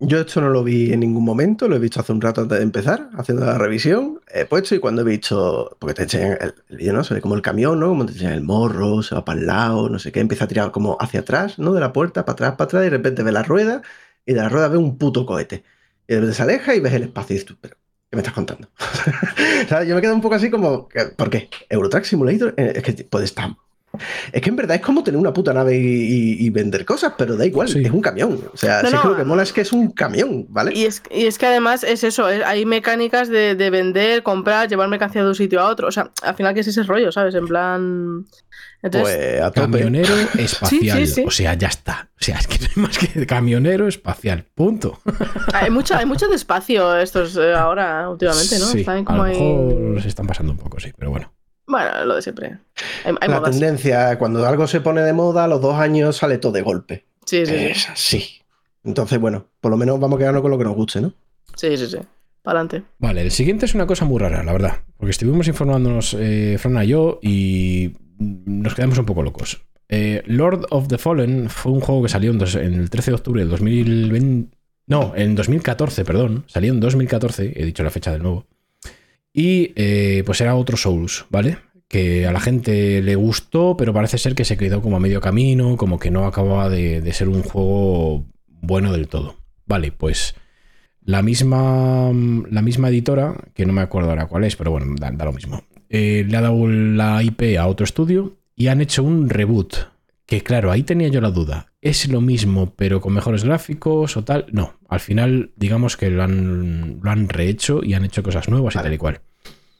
[SPEAKER 3] Yo esto no lo vi en ningún momento, lo he visto hace un rato antes de empezar, haciendo la revisión. He puesto y cuando he visto, porque te enseñan el, el vídeo, ¿no? Se ve el camión, ¿no? Como te enseñan el morro, se va para el lado, no sé qué, empieza a tirar como hacia atrás, ¿no? De la puerta, para atrás, para atrás, y de repente ve la rueda y de la rueda ve un puto cohete. Y de repente se aleja y ves el espacio y dices pero, ¿qué me estás contando? Yo me quedo un poco así como, ¿por qué? Eurotrack Simulator eh, es que puede estar. Es que en verdad es como tener una puta nave y, y- y vender cosas, pero da igual,
[SPEAKER 1] Sí.
[SPEAKER 3] es un camión. O sea,
[SPEAKER 2] No,
[SPEAKER 3] sí
[SPEAKER 2] no,
[SPEAKER 3] que lo que mola es que es un camión, ¿vale?
[SPEAKER 2] Y es, y es que además es eso, es- hay mecánicas de, de vender, comprar, llevar mercancía de un sitio a otro. O sea, al final que es ese rollo, ¿sabes? En plan. Entonces,
[SPEAKER 3] Pues a.
[SPEAKER 1] Camionero espacial.
[SPEAKER 2] Sí, sí, sí.
[SPEAKER 1] O sea, ya está. O sea, es que no hay más que camionero espacial. Punto.
[SPEAKER 2] hay mucho, hay mucho despacio estos eh, ahora, últimamente, ¿no?
[SPEAKER 1] Sí,
[SPEAKER 2] Están
[SPEAKER 1] a
[SPEAKER 2] como
[SPEAKER 1] lo
[SPEAKER 2] ahí.
[SPEAKER 1] mejor se están pasando un poco, sí, pero bueno.
[SPEAKER 2] Bueno, lo de siempre. Hay, hay
[SPEAKER 3] la
[SPEAKER 2] modas.
[SPEAKER 3] tendencia, cuando algo se pone de moda, a los dos años sale todo de golpe.
[SPEAKER 2] Sí, sí, sí.
[SPEAKER 3] Es así. Entonces, bueno, por lo menos vamos a quedarnos con lo que nos guste, ¿no?
[SPEAKER 2] Sí, sí, sí. Para adelante.
[SPEAKER 1] Vale, el siguiente es una cosa muy rara, la verdad. Porque estuvimos informándonos, eh, Fran y yo, y nos quedamos un poco locos. Eh, Lord of the Fallen fue un juego que salió en, dos- en el 13 de octubre del 2020. No, en 2014, perdón. Salió en 2014, he dicho la fecha de nuevo. Y eh, pues era otro Souls, ¿vale? Que a la gente le gustó, pero parece ser que se quedó como a medio camino, como que no acababa de, de ser un juego bueno del todo. Vale, pues la misma, la misma editora, que no me acuerdo ahora cuál es, pero bueno, da, da lo mismo, eh, le ha dado la IP a otro estudio y han hecho un reboot. Que claro, ahí tenía yo la duda. ¿Es lo mismo pero con mejores gráficos o tal? No, al final digamos que lo han, lo han rehecho y han hecho cosas nuevas y tal y cual.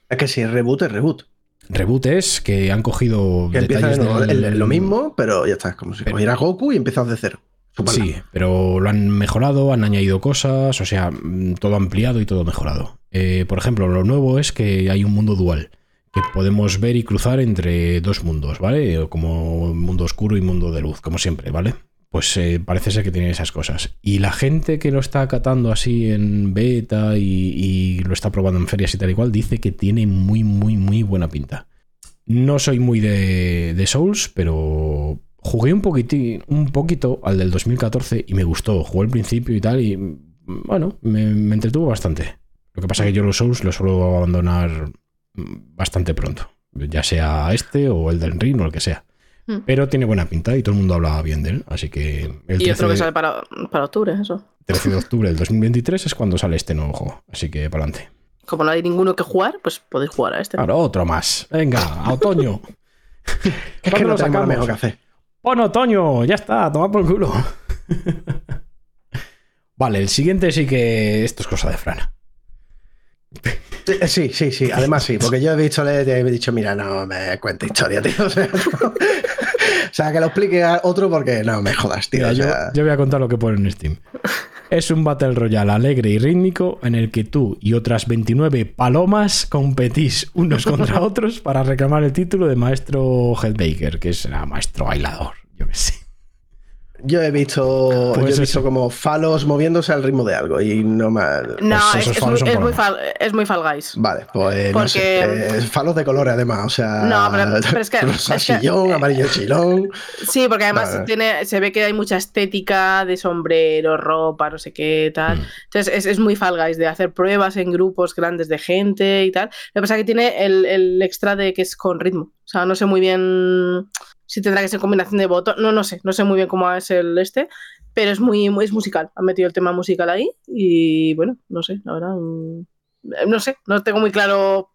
[SPEAKER 3] Es que si es reboot, es reboot.
[SPEAKER 1] Reboot es que han cogido
[SPEAKER 3] Que de
[SPEAKER 1] detalles
[SPEAKER 3] nuevo,
[SPEAKER 1] del-
[SPEAKER 3] el- lo mismo, pero ya está. Es como si
[SPEAKER 1] Pero-
[SPEAKER 3] cogieras Goku y empiezas de cero.
[SPEAKER 1] Sí, pero lo han mejorado, han añadido cosas, o sea, mm, todo ampliado y todo mejorado. Eh, por ejemplo, lo nuevo es que hay un mundo dual, que podemos ver y cruzar entre dos mundos, ¿vale? O Como mundo oscuro y mundo de luz, como siempre, ¿vale? Pues eh, parece ser que tiene esas cosas. Y la gente que lo está acatando así en beta y, lo está probando en ferias y tal y cual, dice que tiene muy, muy, muy buena pinta. No soy muy de, de Souls, pero jugué un poquitín, un poquito al del 2014 y me gustó. Jugué al principio y tal, y bueno, me, entretuvo bastante. Lo que pasa es que yo los Souls los suelo abandonar bastante pronto. Ya sea este o el del Ring o el que sea.
[SPEAKER 2] Mm.
[SPEAKER 1] Pero tiene buena pinta y todo el mundo hablaba bien de él. Así que el
[SPEAKER 2] Y
[SPEAKER 1] 13,
[SPEAKER 2] otro que sale para, para octubre, eso.
[SPEAKER 1] 13 de octubre del 2023 es cuando sale este nuevo juego. Así que para adelante.
[SPEAKER 2] Como no hay ninguno que jugar, pues podéis jugar a este.
[SPEAKER 1] Ahora otro más. Venga, a otoño.
[SPEAKER 3] Es que
[SPEAKER 1] ¿Cuándo
[SPEAKER 3] no
[SPEAKER 1] lo sacamos?
[SPEAKER 3] mejor que hacer.
[SPEAKER 1] Pon otoño, ya está, toma por culo. vale, el siguiente sí que esto es cosa de Frana.
[SPEAKER 3] Sí, Sí, sí. Además, sí, porque yo he visto, le he dicho, mira, no me cuente historia, tío. O sea, no. O sea, que lo explique a otro porque no me jodas, tío.
[SPEAKER 1] Mira,
[SPEAKER 3] o
[SPEAKER 1] yo,
[SPEAKER 3] sea,
[SPEAKER 1] yo voy a contar lo que pone en Steam. Es un Battle Royale alegre y rítmico en el que tú y otras 29 palomas competís unos contra otros para reclamar el título de maestro Headbaker, que es maestro bailador, yo qué sé.
[SPEAKER 3] Yo he visto,
[SPEAKER 1] Pues
[SPEAKER 3] yo he
[SPEAKER 1] eso.
[SPEAKER 3] visto como falos moviéndose al ritmo de algo y no me.
[SPEAKER 2] No,
[SPEAKER 1] Pues
[SPEAKER 2] es, muy, es, muy es muy Fall Guys.
[SPEAKER 3] Vale, pues no sé.
[SPEAKER 2] Porque-
[SPEAKER 3] eh, falos de colores además, o sea.
[SPEAKER 2] No, pero- pero es que-
[SPEAKER 3] rosa
[SPEAKER 2] es que-
[SPEAKER 3] chillón, amarillo chilón.
[SPEAKER 2] Sí, porque además
[SPEAKER 3] Vale.
[SPEAKER 2] tiene, se ve que hay mucha estética de sombrero, ropa, no sé qué, tal.
[SPEAKER 1] Mm.
[SPEAKER 2] Entonces es, es muy Fall Guys de hacer pruebas en grupos grandes de gente y tal. Lo que pasa es que tiene el, el extra de que es con ritmo. O sea, no sé muy bien si tendrá que ser combinación de botones. No, no sé. No sé muy bien cómo es el este. Pero es muy, muy es musical. Han metido el tema musical ahí. Y bueno, no sé, la verdad. mm, No sé, no tengo muy claro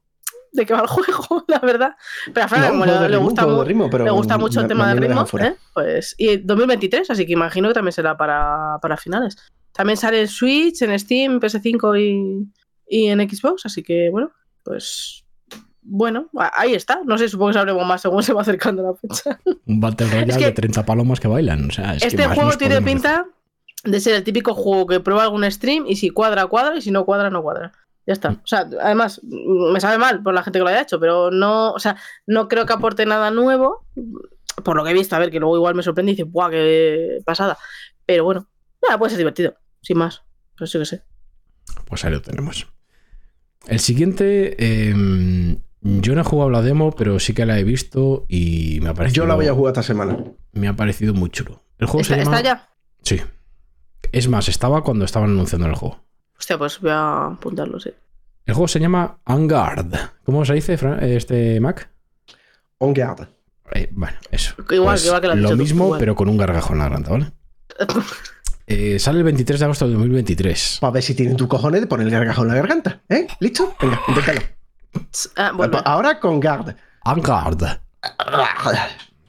[SPEAKER 2] de qué va el juego, la verdad. Pero a Fran,
[SPEAKER 3] No,
[SPEAKER 2] como le,
[SPEAKER 3] ritmo,
[SPEAKER 2] gusta
[SPEAKER 3] ritmo,
[SPEAKER 2] le gusta mucho el tema del ritmo. ¿eh? pues y 2023, así que imagino que también será para, para finales. También sale en Switch, en Steam, PS5 y, y en Xbox, así que bueno, pues bueno, ahí está. No sé, supongo que sabremos más según se va acercando la fecha.
[SPEAKER 1] Un Battle Royale
[SPEAKER 2] Es que-
[SPEAKER 1] de 30 palomas que bailan. O sea, es que
[SPEAKER 2] este juego tiene pinta de ser el típico juego que prueba algún stream y si cuadra, cuadra y si no cuadra, no cuadra. Ya está. O sea, además, me sabe mal por la gente que lo haya hecho, pero no, o sea, no creo que aporte nada nuevo. Por lo que he visto, a ver, que luego igual me sorprende y dice, ¡buah, qué pasada! Pero bueno, nada, puede ser divertido, sin más. Pues sí que sé.
[SPEAKER 1] Pues ahí lo tenemos. El siguiente, eh, yo no he jugado la demo, pero sí que la he visto y me ha parecido.
[SPEAKER 3] Yo la voy a jugar esta semana.
[SPEAKER 1] Me ha parecido muy chulo. El juego
[SPEAKER 2] ¿Está,
[SPEAKER 1] se llama.
[SPEAKER 2] está ya?
[SPEAKER 1] Sí. Es más, estaba cuando estaban anunciando el juego.
[SPEAKER 2] Hostia, pues voy a apuntarlo, sí.
[SPEAKER 1] El juego se llama Angard. ¿Cómo se dice, Fran- este Mac?
[SPEAKER 3] On guard.
[SPEAKER 1] Eh, bueno, eso.
[SPEAKER 2] Igual,
[SPEAKER 1] Pues
[SPEAKER 2] igual que lo has
[SPEAKER 1] lo
[SPEAKER 2] tú,
[SPEAKER 1] mismo, pero con un gargajo en la garganta, ¿vale? Eh, sale el 23 de agosto de 2023.
[SPEAKER 3] Para ver si tienen tu cojones de poner el gargajo en la garganta. ¿Eh? ¿Listo? Venga, inténtalo.
[SPEAKER 2] Ah, bueno.
[SPEAKER 3] Ahora con guard.
[SPEAKER 1] Angard.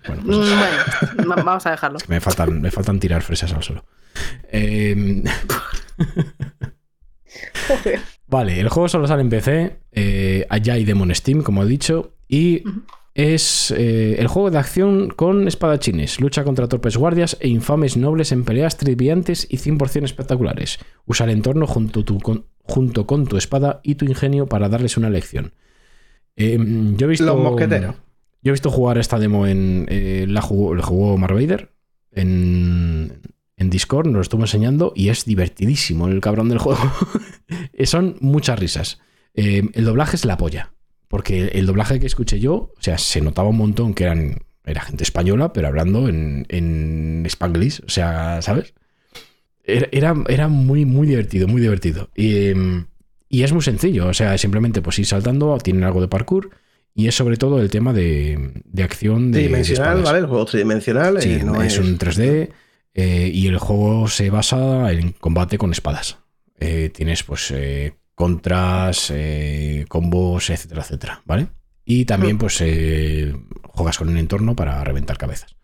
[SPEAKER 1] Bueno, pues
[SPEAKER 2] Mm, bueno, va- vamos a dejarlo.
[SPEAKER 1] me faltan, me faltan tirar fresas al suelo. Eh,
[SPEAKER 2] Joder.
[SPEAKER 1] Vale, el juego solo sale en PC, eh, allá hay demo en Steam, como he dicho, y. es eh, el juego de acción con espadachines, lucha contra torpes guardias e infames nobles en peleas triviantes y 100% espectaculares. Usa el entorno junto, tu- con, junto con tu espada y tu ingenio para darles una lección. Eh, yo he visto,
[SPEAKER 3] Los mosqueteros.
[SPEAKER 1] Yo he visto jugar esta demo en. eh, la jugó, la jugó Mark Vader en, en Discord, nos lo estuvo enseñando y es divertidísimo el cabrón del juego. Son muchas risas. Eh, el doblaje es la polla. Porque el doblaje que escuché yo, o sea, se notaba un montón que eran, era gente española, pero hablando en, en spanglish. O sea, ¿sabes? Era, era, era muy, muy divertido, muy divertido. Y, em, y es muy sencillo. O sea, simplemente pues ir saltando, tienen algo de parkour. Y es sobre todo el tema de, de acción de,
[SPEAKER 3] Tridimensional. ¿vale? El juego tridimensional.
[SPEAKER 1] Sí,
[SPEAKER 3] eh,
[SPEAKER 1] es, un 3D eh, y el juego se basa en combate con espadas. Eh, tienes pues eh, contras, eh, combos, etcétera, etcétera, ¿vale? Y también
[SPEAKER 2] Mm.
[SPEAKER 1] pues eh, juegas con un entorno para reventar cabezas.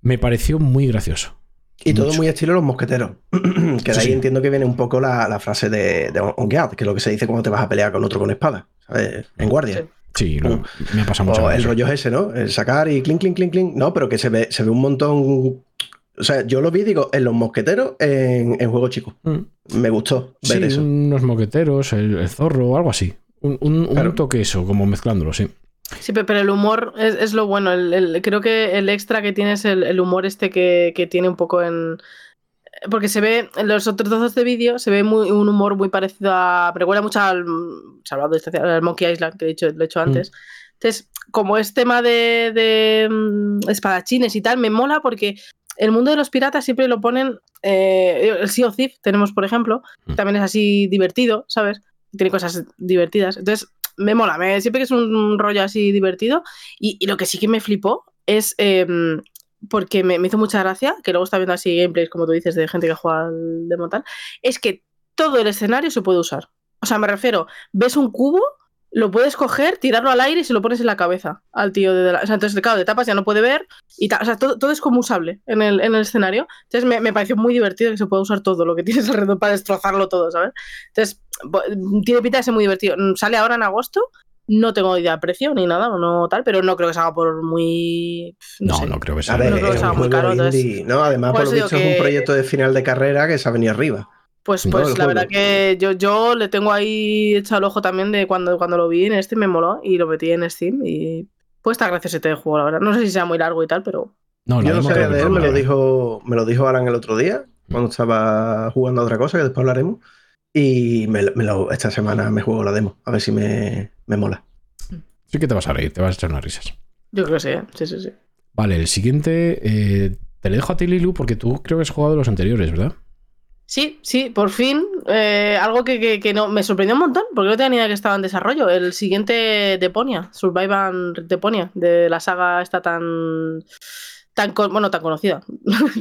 [SPEAKER 1] Me pareció muy gracioso.
[SPEAKER 3] Y todo
[SPEAKER 1] Mucho.
[SPEAKER 3] muy estilo los mosqueteros. que de
[SPEAKER 1] Sí,
[SPEAKER 3] ahí
[SPEAKER 1] sí.
[SPEAKER 3] entiendo que viene un poco la, la frase de, de on guard, que es lo que se dice cuando te vas a pelear con otro con espada, ¿sabes? En guardia.
[SPEAKER 2] Sí.
[SPEAKER 1] Sí, lo- me ha pasado mucho.
[SPEAKER 3] El rollo es ese, ¿no? El sacar y clink, clink, clink, clink. No, pero que se ve, se ve un montón. O sea, yo lo vi, digo, en los mosqueteros en, en juego chico.
[SPEAKER 1] Mm.
[SPEAKER 3] Me gustó ver
[SPEAKER 1] Sí,
[SPEAKER 3] eso.
[SPEAKER 1] unos moqueteros, el, el zorro, algo así. Un, un- un
[SPEAKER 3] Claro.
[SPEAKER 1] toque eso, como mezclándolo, sí.
[SPEAKER 2] Sí, pe- pero el humor es, es lo bueno. El- el- creo que el extra que tiene es el, el humor este que, que tiene un poco en. Porque se ve, en los otros trozos de vídeo, se ve muy, un humor muy parecido a. Me recuerda mucho al. Se ha hablado de este, al Monkey Island, que he dicho, lo he hecho antes. Entonces, como es tema de, de, mm, espadachines y tal, me mola porque el mundo de los piratas siempre lo ponen. eh, el Sea of Thief tenemos, por ejemplo,
[SPEAKER 1] Mm.
[SPEAKER 2] también es así divertido, ¿sabes? Tiene cosas divertidas. Entonces, me mola. Me, siempre que es un, rollo así divertido. Y, y lo que sí que me flipó es. em, porque me, me hizo mucha gracia, que luego está viendo así gameplays, como tú dices, de gente que juega al demo tal, es que todo el escenario se puede usar. O sea, me refiero, ves un cubo, lo puedes coger, tirarlo al aire y se lo pones en la cabeza al tío de la- O sea, entonces, claro, de tapas ya no puede ver y tal. O sea, todo, todo es como usable en el, en el escenario. Entonces, me, me pareció muy divertido que se pueda usar todo lo que tienes alrededor para destrozarlo todo, ¿sabes? Entonces, tiene pinta de ser muy divertido. Mm, Sale ahora en agosto. No tengo idea de precio ni nada, o no tal, pero no creo que se haga por muy. No,
[SPEAKER 1] No,
[SPEAKER 2] sé.
[SPEAKER 1] no creo que sea.
[SPEAKER 3] A ver,
[SPEAKER 2] no creo que
[SPEAKER 3] es
[SPEAKER 2] muy caro, entonces-.
[SPEAKER 3] No, además,
[SPEAKER 2] Por
[SPEAKER 3] por, lo visto, es
[SPEAKER 2] que-
[SPEAKER 3] un proyecto de final de carrera que se ha venido arriba.
[SPEAKER 2] Pues,
[SPEAKER 3] No,
[SPEAKER 2] pues la verdad que yo, yo le tengo ahí echado el ojo también de cuando, cuando lo vi en este me moló y lo metí en Steam y pues está gracioso este juego, la verdad. No sé si sea muy largo y tal, pero
[SPEAKER 1] No,
[SPEAKER 3] Yo no sabía de él, me lo dijo, me lo dijo Alan el otro día, cuando estaba jugando a otra cosa, que después hablaremos. Y me, lo- me lo- esta semana me juego la demo, a ver si me, me mola.
[SPEAKER 1] Sí que te vas a reír, te vas a echar unas risas.
[SPEAKER 2] yo creo que sí, ¿eh? sí, sí, sí.
[SPEAKER 1] Vale, el siguiente eh, te le dejo a ti, Lilu, porque tú creo que has jugado los anteriores, ¿verdad?
[SPEAKER 2] Sí, sí, por fin, eh, algo que, que- que no me sorprendió un montón, porque no tenía ni idea que estaba en desarrollo. El siguiente Deponia, Survival Deponia, de la saga esta tan, tan con- bueno, tan conocida.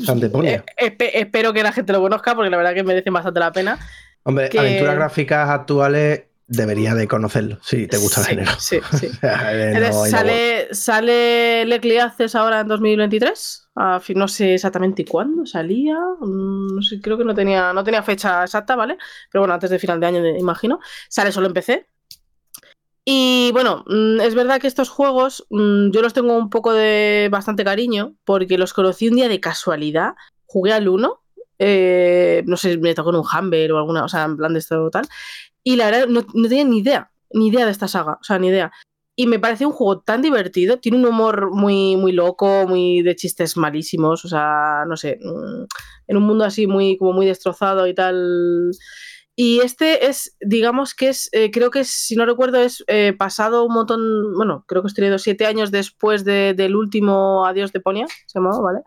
[SPEAKER 3] Tan Deponia.
[SPEAKER 2] Eh, espe- espero que la gente lo conozca, porque la verdad que merece bastante la pena.
[SPEAKER 3] Hombre,
[SPEAKER 2] que-
[SPEAKER 3] aventuras gráficas actuales debería de conocerlo, si te gusta
[SPEAKER 2] Sí,
[SPEAKER 3] el género.
[SPEAKER 2] Sí, sí.
[SPEAKER 3] O sea, no, ahí no
[SPEAKER 2] sale, sale Access ahora en 2023. A fin- no sé exactamente cuándo salía. mm, No sé, creo que no tenía, no tenía fecha exacta, ¿vale? Pero bueno, antes de final de año, imagino. Sale solo en PC. Y bueno, mm, es verdad que estos juegos mm, yo los tengo un poco de bastante cariño porque los conocí un día de casualidad. Jugué al 1 eh, no sé, me tocó en un Humber o alguna, o sea, en plan de esto tal. Y la verdad, no, no tenía ni idea, ni idea de esta saga, o sea, ni idea. Y me parece un juego tan divertido, tiene un humor muy, muy loco, muy de chistes malísimos, o sea, no sé, mm, en un mundo así muy, como muy destrozado y tal. Y este es, digamos que es, eh, creo que es, si no recuerdo, es eh, pasado un montón, bueno, creo que estoy tenido siete años después de- del último Adiós de Ponia, se llamaba, ¿vale?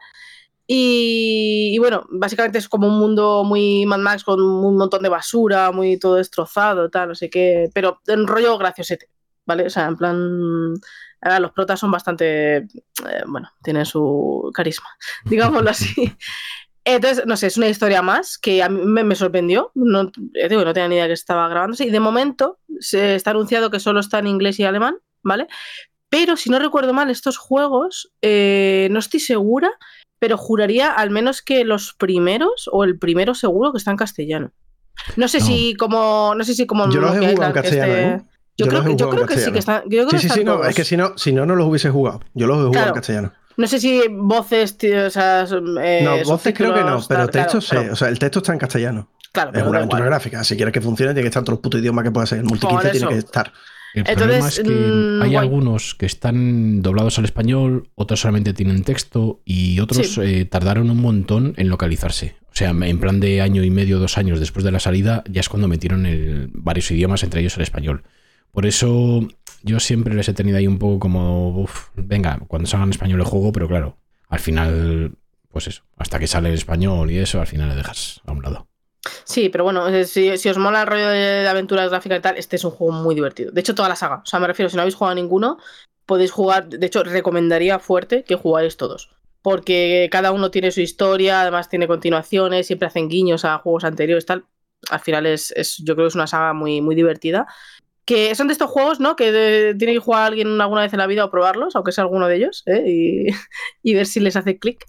[SPEAKER 2] Y, bueno, básicamente es como un mundo muy Mad Max con un montón de basura, muy todo destrozado, tal, no sé qué, pero en rollo graciosete, ¿vale? O sea, en plan, ahora los protas son bastante, eh, bueno, tienen su carisma, digámoslo así. Entonces, no sé, es una historia más que a mí me, me sorprendió. No, digo, no tenía ni idea que estaba grabándose. Y de momento se está anunciado que solo está en inglés y alemán, ¿vale? Pero si no recuerdo mal, estos juegos, eh, no estoy segura, pero juraría al menos que los primeros, o el primero seguro, que está en castellano. No sé
[SPEAKER 1] No.
[SPEAKER 2] si como. No sé si como.
[SPEAKER 3] Yo los he jugado en
[SPEAKER 2] Island,
[SPEAKER 3] castellano, ¿eh?
[SPEAKER 2] Yo,
[SPEAKER 3] Yo
[SPEAKER 2] creo, que, yo
[SPEAKER 3] en
[SPEAKER 2] creo que sí que están. Yo creo que
[SPEAKER 3] Sí, sí,
[SPEAKER 2] están
[SPEAKER 3] sí, no, es que si no, si no, no los hubiese jugado. Yo los he jugado
[SPEAKER 2] Claro.
[SPEAKER 3] en castellano.
[SPEAKER 2] No sé si voces, tío, o sea, eh,
[SPEAKER 3] No, voces creo que no, pero
[SPEAKER 2] tal, claro,
[SPEAKER 3] texto sí. O sea, el texto está en castellano.
[SPEAKER 2] Claro,
[SPEAKER 3] Es una aventura gráfica. Si quieres que funcione, tiene que estar todos los putos idiomas que pueda ser. El multi
[SPEAKER 2] Por
[SPEAKER 3] 15 tiene que estar.
[SPEAKER 1] El
[SPEAKER 2] Entonces,
[SPEAKER 1] problema es que
[SPEAKER 2] mm,
[SPEAKER 1] hay
[SPEAKER 2] guay.
[SPEAKER 1] algunos que están doblados al español, otros solamente tienen texto y otros
[SPEAKER 2] Sí.
[SPEAKER 1] eh, tardaron un montón en localizarse. O sea, en plan de año y medio, dos años después de la salida, ya es cuando metieron el- varios idiomas, entre ellos el español. Por eso yo siempre les he tenido ahí un poco como, "Uf, venga, cuando salga en español el juego, pero claro, al final, pues eso, hasta que sale el español y eso, al final le dejas a un lado.
[SPEAKER 2] Sí, pero bueno, eh, si, si os mola el rollo de, aventuras gráficas y tal, este es un juego muy divertido. De hecho, toda la saga. O sea, me refiero, si no habéis jugado ninguno, podéis jugar. De hecho, recomendaría fuerte que jugáis todos. Porque cada uno tiene su historia, además tiene continuaciones, siempre hacen guiños a juegos anteriores, tal. Al final es, yo creo que es una saga muy, muy divertida. Que son de estos juegos, ¿no? Que tiene que jugar alguien alguna vez en la vida o probarlos, aunque sea alguno de ellos, ¿eh? y, y ver si les hace clic.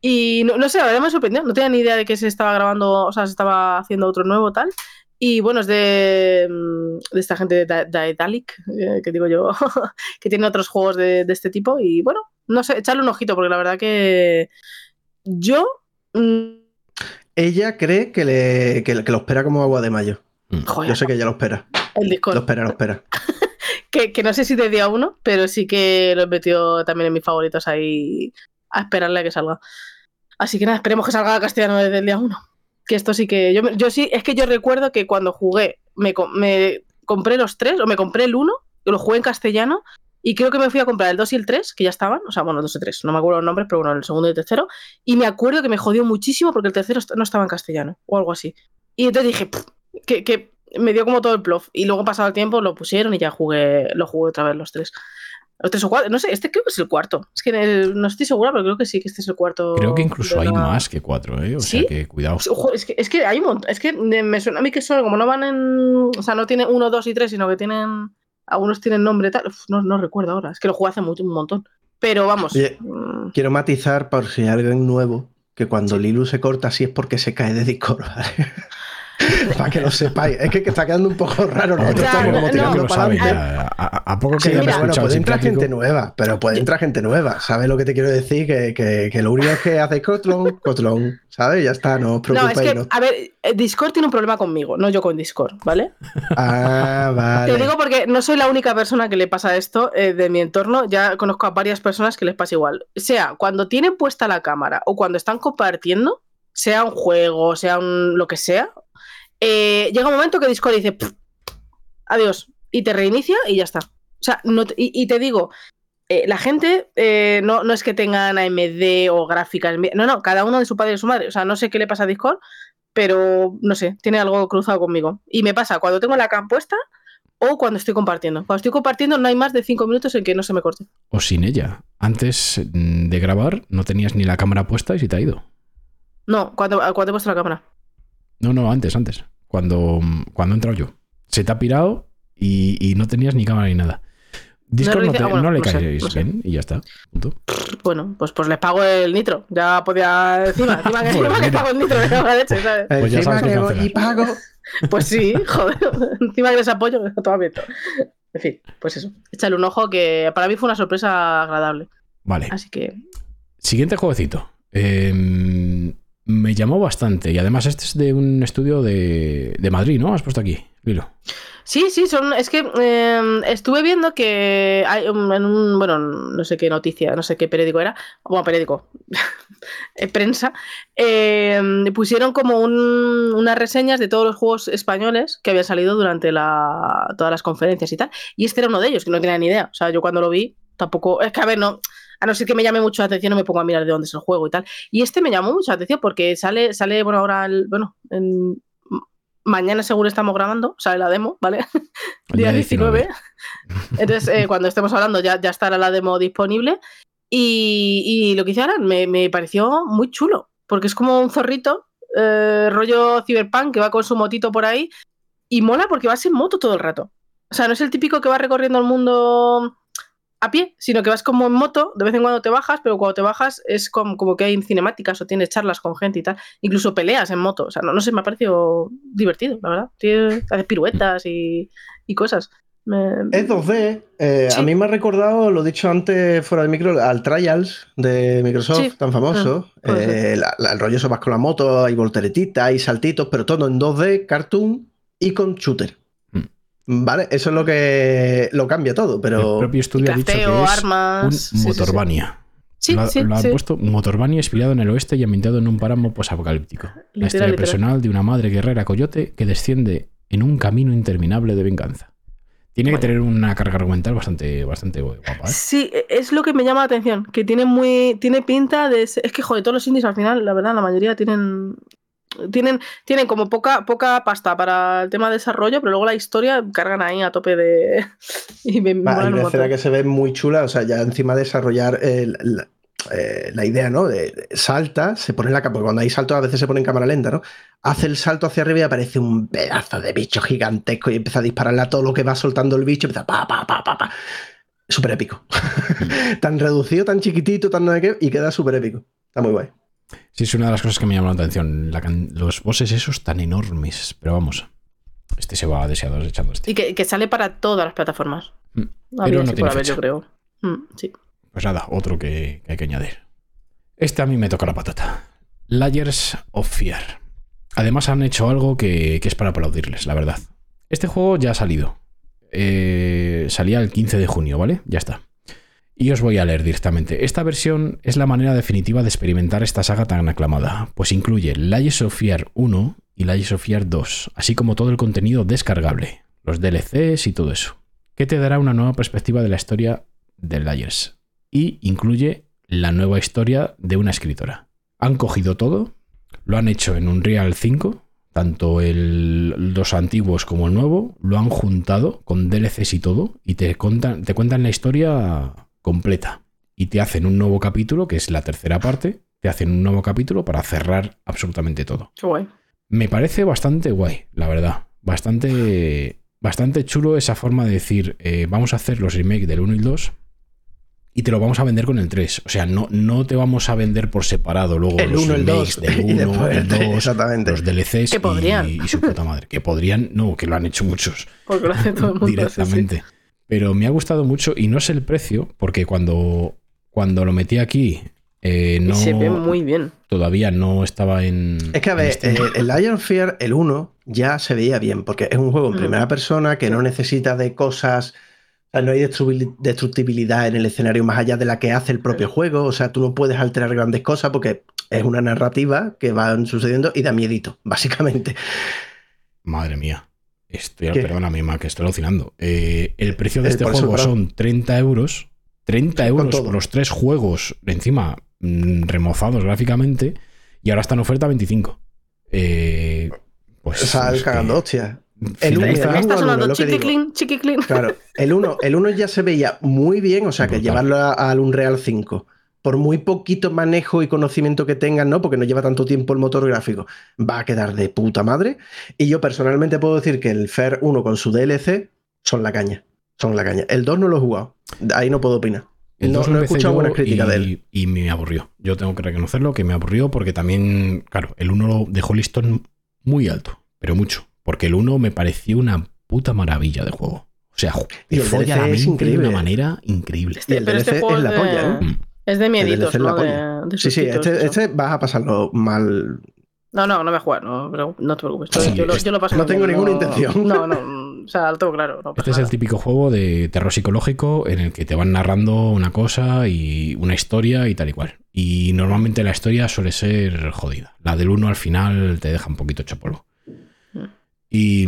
[SPEAKER 2] Y no, no sé, la verdad me sorprendió. No tenía ni idea de que se estaba grabando, o sea, se estaba haciendo otro nuevo tal. Y bueno, es de, mm, de esta gente de Da- Daedalic, eh, que digo yo, que tiene otros juegos de, de este tipo. Y bueno, no sé, echarle un ojito, porque la verdad que yo. mm,
[SPEAKER 3] Ella cree que, le, que, que lo espera como agua de mayo.
[SPEAKER 1] Mm.
[SPEAKER 2] joder,
[SPEAKER 3] Yo sé que ella lo espera.
[SPEAKER 2] el
[SPEAKER 3] Lo
[SPEAKER 2] Discord.
[SPEAKER 3] espera, lo espera.
[SPEAKER 2] Que, que no sé si de día uno, pero sí que lo he metido también en mis favoritos ahí a esperarle a que salga. Así que nada, esperemos que salga castellano desde el día uno. Que esto sí que. Yo, yo sí, es que yo recuerdo que cuando jugué, me, me compré los tres, o me compré el uno, y lo jugué en castellano, y creo que me fui a comprar el 2 y el 3, que ya estaban, o sea, bueno, el 2 y 3, no me acuerdo los nombres, pero bueno, el segundo y el tercero, y me acuerdo que me jodió muchísimo porque el tercero no estaba en castellano, o algo así. Y entonces dije, que, que me dio como todo el plof, y luego pasado el tiempo lo pusieron y ya jugué, lo jugué otra vez los tres. Los tres o cuatro, no sé, este creo que es el cuarto. Es que no estoy segura, pero creo que sí, que este es el cuarto.
[SPEAKER 1] Creo que incluso hay
[SPEAKER 2] la-
[SPEAKER 1] más que cuatro, ¿eh? O
[SPEAKER 2] ¿Sí?
[SPEAKER 1] sea que cuidado.
[SPEAKER 2] Ojo, es que, es que hay un montón. Es que me suena a mí que son, como no van en. O sea, no tienen uno, dos y tres, sino que tienen. Algunos tienen nombre tal. Uf, no, no recuerdo ahora. Es que lo jugué hace mucho, un montón. Pero vamos.
[SPEAKER 3] Oye,
[SPEAKER 2] mm,
[SPEAKER 3] Quiero matizar por si hay alguien nuevo que cuando Lilu se corta así es porque se cae de Discord, ¿vale? Para que lo sepáis. Es que, que está quedando un poco raro. Nosotros
[SPEAKER 2] Ya,
[SPEAKER 3] estamos como
[SPEAKER 2] no,
[SPEAKER 1] lo
[SPEAKER 3] para
[SPEAKER 1] ya. A, poco que
[SPEAKER 3] Sí,
[SPEAKER 1] hayan
[SPEAKER 3] pero bueno, puede entrar gente nueva, pero puede entrar gente nueva. ¿Sabes lo que te quiero decir? Que, que, que lo único es que hacéis Cotlon, Cotlon, ¿sabes? Ya está, no os
[SPEAKER 2] No, es
[SPEAKER 3] preocupéis.
[SPEAKER 2] que,
[SPEAKER 3] no-
[SPEAKER 2] a ver, eh, Discord tiene un problema conmigo, no yo con Discord, ¿vale?
[SPEAKER 3] Ah, vale.
[SPEAKER 2] Te digo porque no soy la única persona que le pasa esto eh, de mi entorno. Ya conozco a varias personas que les pasa igual. Sea cuando tienen puesta la cámara o cuando están compartiendo, sea un juego, sea un lo que sea, eh, llega un momento que Discord dice "Pff, adiós y te reinicia y ya está. O sea, no te- y, y te digo, eh, la gente eh, no, no es que tengan AMD o gráficas, no, no, cada uno de su padre y su madre. O sea, no sé qué le pasa a Discord, pero no sé, tiene algo cruzado conmigo. Y me pasa cuando tengo la cam puesta o cuando estoy compartiendo. Cuando estoy compartiendo no hay más de cinco minutos en que no se me corte.
[SPEAKER 1] O sin ella. Antes mm, de grabar no tenías ni la cámara puesta y se te ha ido.
[SPEAKER 2] No, cuando, cuando he puesto la cámara.
[SPEAKER 1] No, no, antes, antes. Cuando, cuando he entrado yo. Se te ha pirado y, y no tenías ni cámara ni nada. Discord no, te-
[SPEAKER 2] ah, bueno,
[SPEAKER 1] no le caeréis
[SPEAKER 2] no sé.
[SPEAKER 1] bien y ya está. Punto.
[SPEAKER 2] Bueno, pues, pues les pago el nitro. Ya podía. Encima, encima que,
[SPEAKER 1] Pues
[SPEAKER 2] encima que pago el nitro de la leche, ¿sabes?
[SPEAKER 1] Pues ya
[SPEAKER 3] Encima
[SPEAKER 1] sabes
[SPEAKER 3] que
[SPEAKER 1] lo que
[SPEAKER 3] voy y pago.
[SPEAKER 2] Pues sí, joder. Encima que les apoyo, todo abierto. En fin, pues eso. Échale un ojo que para mí fue una sorpresa agradable.
[SPEAKER 1] Vale.
[SPEAKER 2] Así que.
[SPEAKER 1] Siguiente jueguecito. Eh, me llamó bastante. Y además, este es de un estudio de, de Madrid, ¿no? Has puesto aquí, Lilo.
[SPEAKER 2] Sí, sí, son, es que eh, estuve viendo que hay un, en un, bueno, no sé qué noticia, no sé qué periódico era, bueno, periódico, eh, prensa, eh, pusieron como un- unas reseñas de todos los juegos españoles que habían salido durante la, todas las conferencias y tal, y este era uno de ellos, que no tenía ni idea, o sea, yo cuando lo vi, tampoco, es que a ver, no, a no ser que me llame mucho la atención, no me pongo a mirar de dónde es el juego y tal, y este me llamó mucho la atención porque sale, sale, bueno, ahora, el, bueno, en- mañana seguro estamos grabando, sale la demo, ¿vale? Día 19. Entonces, eh, cuando estemos hablando, ya, ya estará la demo disponible. Y, y lo que hicieron me, me pareció muy chulo, porque es como un zorrito, eh, rollo cyberpunk, que va con su motito por ahí. Y mola porque vas en moto todo el rato. O sea, no es el típico que va recorriendo el mundo a pie, sino que vas como en moto, de vez en cuando te bajas, pero cuando te bajas es como, como que hay cinemáticas o tienes charlas con gente y tal. Incluso peleas en moto. O sea, no, no sé, me ha parecido divertido, la verdad. Tiene, hace piruetas y, y cosas.
[SPEAKER 3] Es 2D. eh,
[SPEAKER 2] Sí.
[SPEAKER 3] A mí me ha recordado, lo dicho antes fuera del micro, al Trials de Microsoft,
[SPEAKER 2] Sí.
[SPEAKER 3] tan famoso.
[SPEAKER 2] Ah,
[SPEAKER 3] Eh, la- la- el rollo eso vas con la moto, hay volteretitas, hay saltitos, pero todo en 2D, cartoon y con shooter. Vale, eso es lo que lo cambia todo,
[SPEAKER 1] El
[SPEAKER 3] pero
[SPEAKER 1] propio
[SPEAKER 2] y
[SPEAKER 1] estudio ha dicho que es
[SPEAKER 2] armas.
[SPEAKER 1] un
[SPEAKER 2] sí, sí, sí.
[SPEAKER 1] Motorbania.
[SPEAKER 2] Sí,
[SPEAKER 1] lo, ha-
[SPEAKER 2] sí,
[SPEAKER 1] lo han puesto Motorbania inspirado en el oeste y ambientado en un páramo posapocalíptico. La historia
[SPEAKER 2] literal.
[SPEAKER 1] personal de una madre guerrera coyote que desciende en un camino interminable de venganza. Tiene que tener una carga argumental bastante, bastante guapa, ¿eh?
[SPEAKER 2] Sí, e- es lo que me llama la atención, que tiene muy tiene pinta de es que joder, todos los indies al final, la verdad, la mayoría tienen tienen tienen como poca poca pasta para el tema de desarrollo, pero luego la historia cargan ahí a tope de y me,
[SPEAKER 3] Va, hay una escena que se ve muy chula, o sea, ya encima de desarrollar el- eh, la idea, ¿no? De, salta, se pone en la porque cuando hay saltos a veces se pone en cámara lenta, ¿no? Hace el salto hacia arriba y aparece un pedazo de bicho gigantesco y empieza a dispararle a todo lo que va soltando el bicho, empieza pa, pa, pa, pa, pa. Súper épico. tan reducido, tan chiquitito, tan no sé qué, y queda súper épico. Está muy guay.
[SPEAKER 1] Sí, es una de las cosas que me llamó la atención. La los bosses esos tan enormes. Pero vamos, este se va deseado echando este.
[SPEAKER 2] Y que, que sale para todas las plataformas.
[SPEAKER 1] Mm. Pero no tiene fecha.
[SPEAKER 2] yo creo. Mm, sí.
[SPEAKER 1] Pues nada, otro que, que hay que añadir. Este a mí me toca la patata. Layers of Fear. Además han hecho algo que, que es para aplaudirles, la verdad. Este juego ya ha salido. Eh, salía el 15 de junio, ¿vale? Ya está. Y os voy a leer directamente. Esta versión es la manera definitiva de experimentar esta saga tan aclamada, pues incluye Layers of Fear 1 y Layers of Fear 2, así como todo el contenido descargable, los DLCs y todo eso, que te dará una nueva perspectiva de la historia de Layers y incluye la nueva historia de una escritora. Han cogido todo, lo han hecho en Unreal 5, tanto los antiguos como el nuevo, lo han juntado con DLCs y todo, y te cuentan la historia completa. Y te hacen un nuevo capítulo, que es la tercera parte, te hacen un nuevo capítulo para cerrar absolutamente todo.
[SPEAKER 2] Qué guay.
[SPEAKER 1] Me parece bastante guay, la verdad. Bastante, bastante chulo esa forma de decir, eh, vamos a hacer los remakes del 1 y el 2 y te lo vamos a vender con el 3. O sea, no, no te vamos a vender por separado luego
[SPEAKER 3] El
[SPEAKER 1] los
[SPEAKER 3] 1, el
[SPEAKER 1] remakes
[SPEAKER 3] 2
[SPEAKER 1] del
[SPEAKER 3] y
[SPEAKER 1] 1,
[SPEAKER 3] después
[SPEAKER 1] el 2,
[SPEAKER 3] Exactamente.
[SPEAKER 1] los DLCs y, y su puta madre. Que podrían, no, que lo han hecho muchos
[SPEAKER 2] Porque lo hace todo el mundo. sí, sí.
[SPEAKER 1] Pero me ha gustado mucho y no sé el precio, porque cuando, cuando lo metí aquí, eh,
[SPEAKER 2] Y
[SPEAKER 1] no,
[SPEAKER 2] se ve muy bien.
[SPEAKER 1] todavía no estaba en.
[SPEAKER 3] Es que a ver,
[SPEAKER 1] Steam.
[SPEAKER 3] eh, el Lion Fear, el 1, ya se veía bien, porque es un juego en
[SPEAKER 2] Mm.
[SPEAKER 3] primera persona que no necesita de cosas. o sea, no hay destructibilidad en el escenario más allá de la que hace el propio juego. O sea, tú no puedes alterar grandes cosas porque es una narrativa que van sucediendo y da miedito, básicamente.
[SPEAKER 1] Madre mía. Estoy,
[SPEAKER 3] ¿Qué?
[SPEAKER 1] perdona, misma, que estoy alucinando. Eh, el precio de
[SPEAKER 3] Eh,
[SPEAKER 1] este
[SPEAKER 3] eso,
[SPEAKER 1] juego
[SPEAKER 3] claro.
[SPEAKER 1] son 30 euros. 30
[SPEAKER 3] Con
[SPEAKER 1] euros por los tres juegos, encima mm, remozados gráficamente, y ahora está en oferta 25. Eh, pues. Es que
[SPEAKER 3] cagando. El que digo.
[SPEAKER 2] chiquiclin, chiquiclin.
[SPEAKER 3] Claro, el 1 el uno ya se veía muy bien, o sea, que llevarlo a- al Unreal 5, por muy poquito manejo y conocimiento que tengan, ¿no? Porque no lleva tanto tiempo el motor gráfico, va a quedar de puta madre. Y yo personalmente puedo decir que el Fair 1 con su DLC son la caña. Son la caña. El 2 no lo he jugado. Ahí no puedo opinar.
[SPEAKER 1] El
[SPEAKER 3] No, he escuchado buenas críticas
[SPEAKER 1] y,
[SPEAKER 3] de él.
[SPEAKER 1] y me aburrió. Yo tengo que reconocerlo que me aburrió porque también, claro, el 1 lo dejó el listón muy alto, pero mucho. Porque el 1 me pareció una puta maravilla de juego. O sea,
[SPEAKER 3] Y
[SPEAKER 1] te
[SPEAKER 3] el
[SPEAKER 1] folla
[SPEAKER 3] DLC
[SPEAKER 1] la
[SPEAKER 3] es
[SPEAKER 1] mente de una manera increíble.
[SPEAKER 3] Y el
[SPEAKER 2] Pero este juego
[SPEAKER 3] es la
[SPEAKER 2] de-
[SPEAKER 3] polla, ¿eh?
[SPEAKER 1] Mm.
[SPEAKER 2] Es de mieditos, ¿no? De, de
[SPEAKER 3] Sí, sí, este, este vas a pasarlo mal.
[SPEAKER 2] No, no, no me juego, no, pero no te preocupes.
[SPEAKER 1] Sí,
[SPEAKER 2] yo, lo,
[SPEAKER 1] es-
[SPEAKER 2] yo lo paso
[SPEAKER 3] no tengo ninguna
[SPEAKER 2] no-
[SPEAKER 3] intención.
[SPEAKER 2] No, no, o sea, lo tengo claro. No
[SPEAKER 1] Este
[SPEAKER 2] pasa
[SPEAKER 1] es el
[SPEAKER 2] nada.
[SPEAKER 1] típico juego de terror psicológico en el que te van narrando una cosa y una historia y tal y cual. Y normalmente la historia suele ser jodida. La del 1 al final te deja un poquito hecho polvo. Y,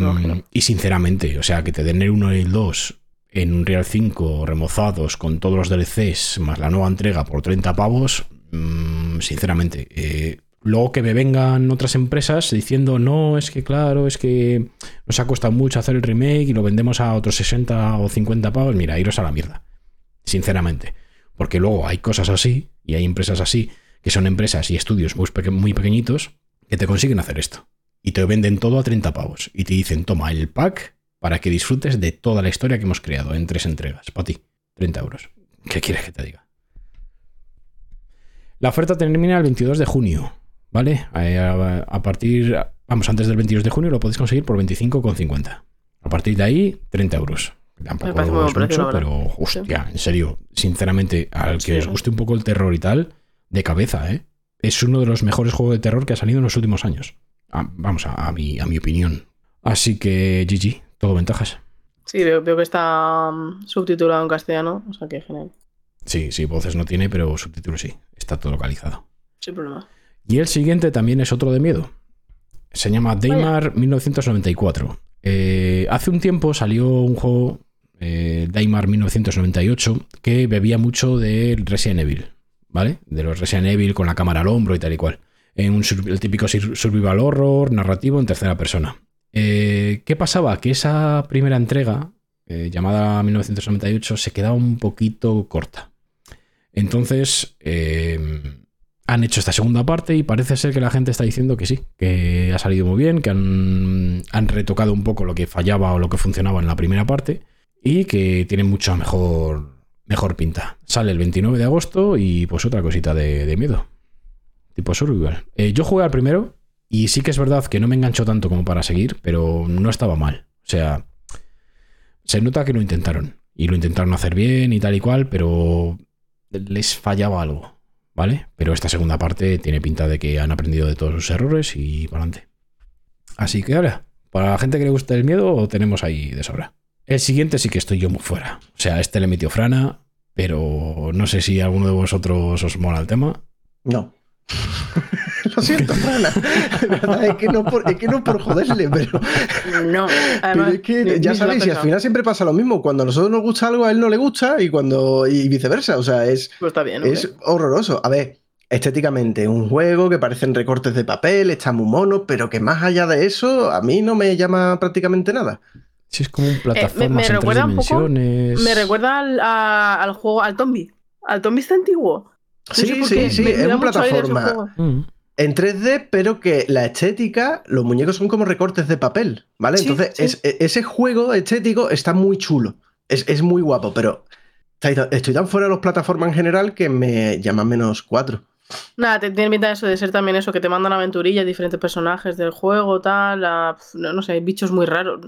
[SPEAKER 1] y sinceramente, o sea, que te den el 1 y el 2 en un Real 5 remozados con todos los DLCs más la nueva entrega por 30 pavos, mm, sinceramente. eh, luego que me vengan otras empresas diciendo, no, es que claro, es que nos ha costado mucho hacer el remake y lo vendemos a otros 60 o 50 pavos, mira, iros a la mierda. Sinceramente. Porque luego hay cosas así y hay empresas así que son empresas y estudios muy, peque- muy pequeñitos que te consiguen hacer esto. Y te venden todo a 30 pavos. Y te dicen, toma el pack para que disfrutes de toda la historia que hemos creado en tres entregas. Para ti, 30 euros. ¿Qué quieres que te diga? La oferta termina el 22 de junio, ¿vale? A, partir, vamos, antes del 22 de junio lo podéis conseguir por 25,50. A partir de ahí, 30 euros. Tampoco es
[SPEAKER 2] precio,
[SPEAKER 1] mucho,
[SPEAKER 2] la
[SPEAKER 1] pero hostia, en serio, sinceramente, al que
[SPEAKER 2] Sí.
[SPEAKER 1] os guste un poco el terror y tal, de cabeza, ¿eh? Es uno de los mejores juegos de terror que ha salido en los últimos años. Ah, vamos, a, a mi, a mi opinión. Así que, GG, todo ventajas.
[SPEAKER 2] Sí, veo, veo que está mm, subtitulado en castellano, o sea que genial.
[SPEAKER 1] Sí, sí, voces no tiene, pero subtítulos sí. Está todo localizado.
[SPEAKER 2] Sin problema.
[SPEAKER 1] Y el siguiente también es otro de miedo. Se llama Daymar 1994. Eh, hace un tiempo salió un juego, eh, Daymar 1998, que bebía mucho de Resident Evil, ¿vale? De los Resident Evil con la cámara al hombro y tal y cual. En un el típico sur- survival horror narrativo en tercera persona. Eh, ¿Qué pasaba? Que esa primera entrega, eh, llamada 1998, se quedaba un poquito corta. Entonces, eh, han hecho esta segunda parte y parece ser que la gente está diciendo que sí, que ha salido muy bien, que han, retocado un poco lo que fallaba o lo que funcionaba en la primera parte y que tiene mucha mejor, mejor pinta. Sale el 29 de agosto y pues otra cosita de, de miedo. Tipo survival. Eh, yo jugué al primero y sí que es verdad que no me enganchó tanto como para seguir, pero no estaba mal. O sea, se nota que lo intentaron y lo intentaron hacer bien y tal y cual, pero les fallaba algo. ¿vale? Pero esta segunda parte tiene pinta de que han aprendido de todos sus errores y para adelante. Así que ahora, para la gente que le gusta el miedo, tenemos ahí de sobra. El siguiente sí que estoy yo muy fuera. O sea, este le metió Frana, pero no sé si alguno de vosotros os mola el tema.
[SPEAKER 3] No. Lo siento, es que no por, es que no por joderle, pero,
[SPEAKER 2] No,
[SPEAKER 3] pero es que
[SPEAKER 2] ni-
[SPEAKER 3] ya sabéis, y al final siempre pasa lo mismo. Cuando a nosotros nos gusta algo, a él no le gusta y cuando y viceversa. O sea, es,
[SPEAKER 2] Pues está bien.
[SPEAKER 3] es horroroso. A ver, estéticamente, un juego que parecen recortes de papel, está muy mono, pero que más allá de eso, a mí no me llama prácticamente nada.
[SPEAKER 1] Si es como un plataforma
[SPEAKER 2] me
[SPEAKER 1] en tres
[SPEAKER 2] recuerda un poco-
[SPEAKER 1] dimensiones.
[SPEAKER 2] Me recuerda al, a- al juego, al Tombi. Al Tombi está antiguo. No
[SPEAKER 3] Sí, sí, sí,
[SPEAKER 2] me- me
[SPEAKER 3] es un plataforma. En 3D, pero que la estética, los muñecos son como recortes de papel, ¿vale?
[SPEAKER 2] Sí,
[SPEAKER 3] Entonces,
[SPEAKER 2] sí.
[SPEAKER 3] es- e- ese juego estético está muy chulo. Es, es muy guapo, pero estoy tan fuera de los plataformas en general que me llaman menos cuatro.
[SPEAKER 2] Nada, te- tiene pinta eso de ser también eso, que te mandan aventurillas, diferentes personajes del juego, tal, la- no, no sé, hay bichos muy raros.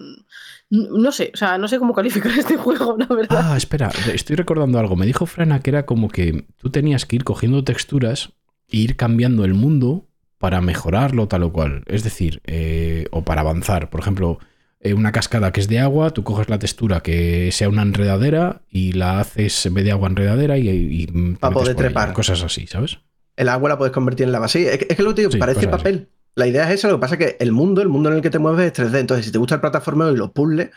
[SPEAKER 2] N- No sé, o sea, no sé cómo calificar este juego, la verdad.
[SPEAKER 1] Ah, espera, estoy recordando algo. Me dijo Frana que era como que tú tenías que ir cogiendo texturas ir cambiando el mundo para mejorarlo tal o cual. Es decir, eh, o para avanzar. Por ejemplo, eh, una cascada que es de agua, tú coges la textura que sea una enredadera y la haces en vez de agua enredadera y, y te
[SPEAKER 3] Pa'
[SPEAKER 1] metes
[SPEAKER 3] poder trepar.
[SPEAKER 1] Cosas así, ¿sabes?
[SPEAKER 3] El agua la puedes convertir en lava. Sí, es que, es que lo que te digo,
[SPEAKER 1] Sí,
[SPEAKER 3] parece
[SPEAKER 1] así.
[SPEAKER 3] papel. La idea es esa, lo que pasa es que el mundo, el mundo en el que te mueves es 3D. Entonces, si te gusta el plataformeo y los puzzles,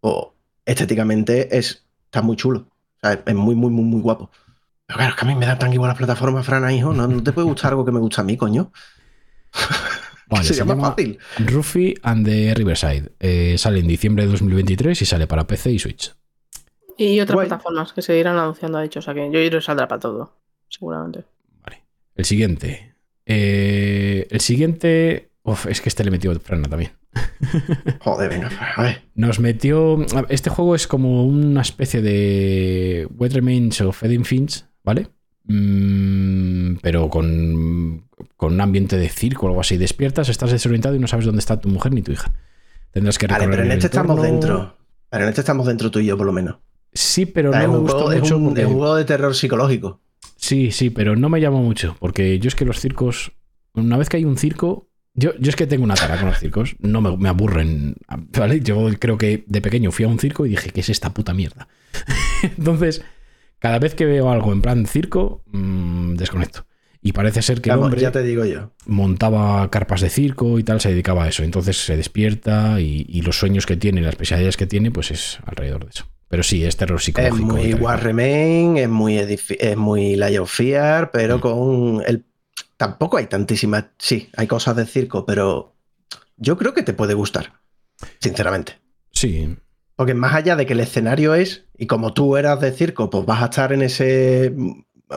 [SPEAKER 3] o estéticamente es, está muy chulo. O sea, es, es muy, muy, muy, muy guapo. Pero claro, es que a mí me da tan igual las plataformas, Frana, hijo. No, no te puede gustar algo que me gusta a mí, coño.
[SPEAKER 1] Vale,
[SPEAKER 3] se,
[SPEAKER 1] se
[SPEAKER 3] llama fácil.
[SPEAKER 1] Ruffy and the Riverside. Eh, sale en diciembre de 2023 y sale para PC y Switch.
[SPEAKER 2] Y otras
[SPEAKER 3] Guay.
[SPEAKER 2] plataformas que se irán anunciando, ha dicho, o sea que yo creo que saldrá para todo, seguramente.
[SPEAKER 1] Vale. El siguiente. Eh, el siguiente. Uf, es que este le metió Frana también.
[SPEAKER 3] Joder, venga, a ver.
[SPEAKER 1] Nos metió. Este juego es como una especie de Wet Remains of Finch, ¿vale? Mm, pero con, con un ambiente de circo o algo así. Despiertas, estás desorientado y no sabes dónde está tu mujer ni tu hija. Tendrás que
[SPEAKER 3] Vale, pero en este estamos dentro. Pero en este estamos dentro tú y yo, por lo menos.
[SPEAKER 1] Sí, pero
[SPEAKER 3] O sea,
[SPEAKER 1] no me
[SPEAKER 3] es un-
[SPEAKER 1] porque-
[SPEAKER 3] es un juego de terror psicológico.
[SPEAKER 1] Sí, sí, pero no me llama mucho, porque yo es que los circos, una vez que hay un circo, yo, yo es que tengo una tara con los circos, no me, me aburren, ¿vale? Yo creo que de pequeño fui a un circo y dije, ¿qué es esta puta mierda? Entonces, cada vez que veo algo en plan circo, mm, desconecto. Y parece ser que el
[SPEAKER 3] Vamos,
[SPEAKER 1] hombre
[SPEAKER 3] ya te digo yo.
[SPEAKER 1] montaba carpas de circo y tal, se dedicaba a eso. Entonces se despierta y, y los sueños que tiene, las pesadillas que tiene, pues es alrededor de eso. Pero sí, es terror
[SPEAKER 3] Es
[SPEAKER 1] psicológico. y
[SPEAKER 3] muy. War Remain, es muy, es muy Light of Fear, pero
[SPEAKER 1] Mm.
[SPEAKER 3] con el. Tampoco hay tantísimas. Sí, hay cosas de circo, pero yo creo que te puede gustar. Sinceramente.
[SPEAKER 1] Sí,
[SPEAKER 3] Porque más allá de que el escenario es, y como tú eras de circo, pues vas a estar en ese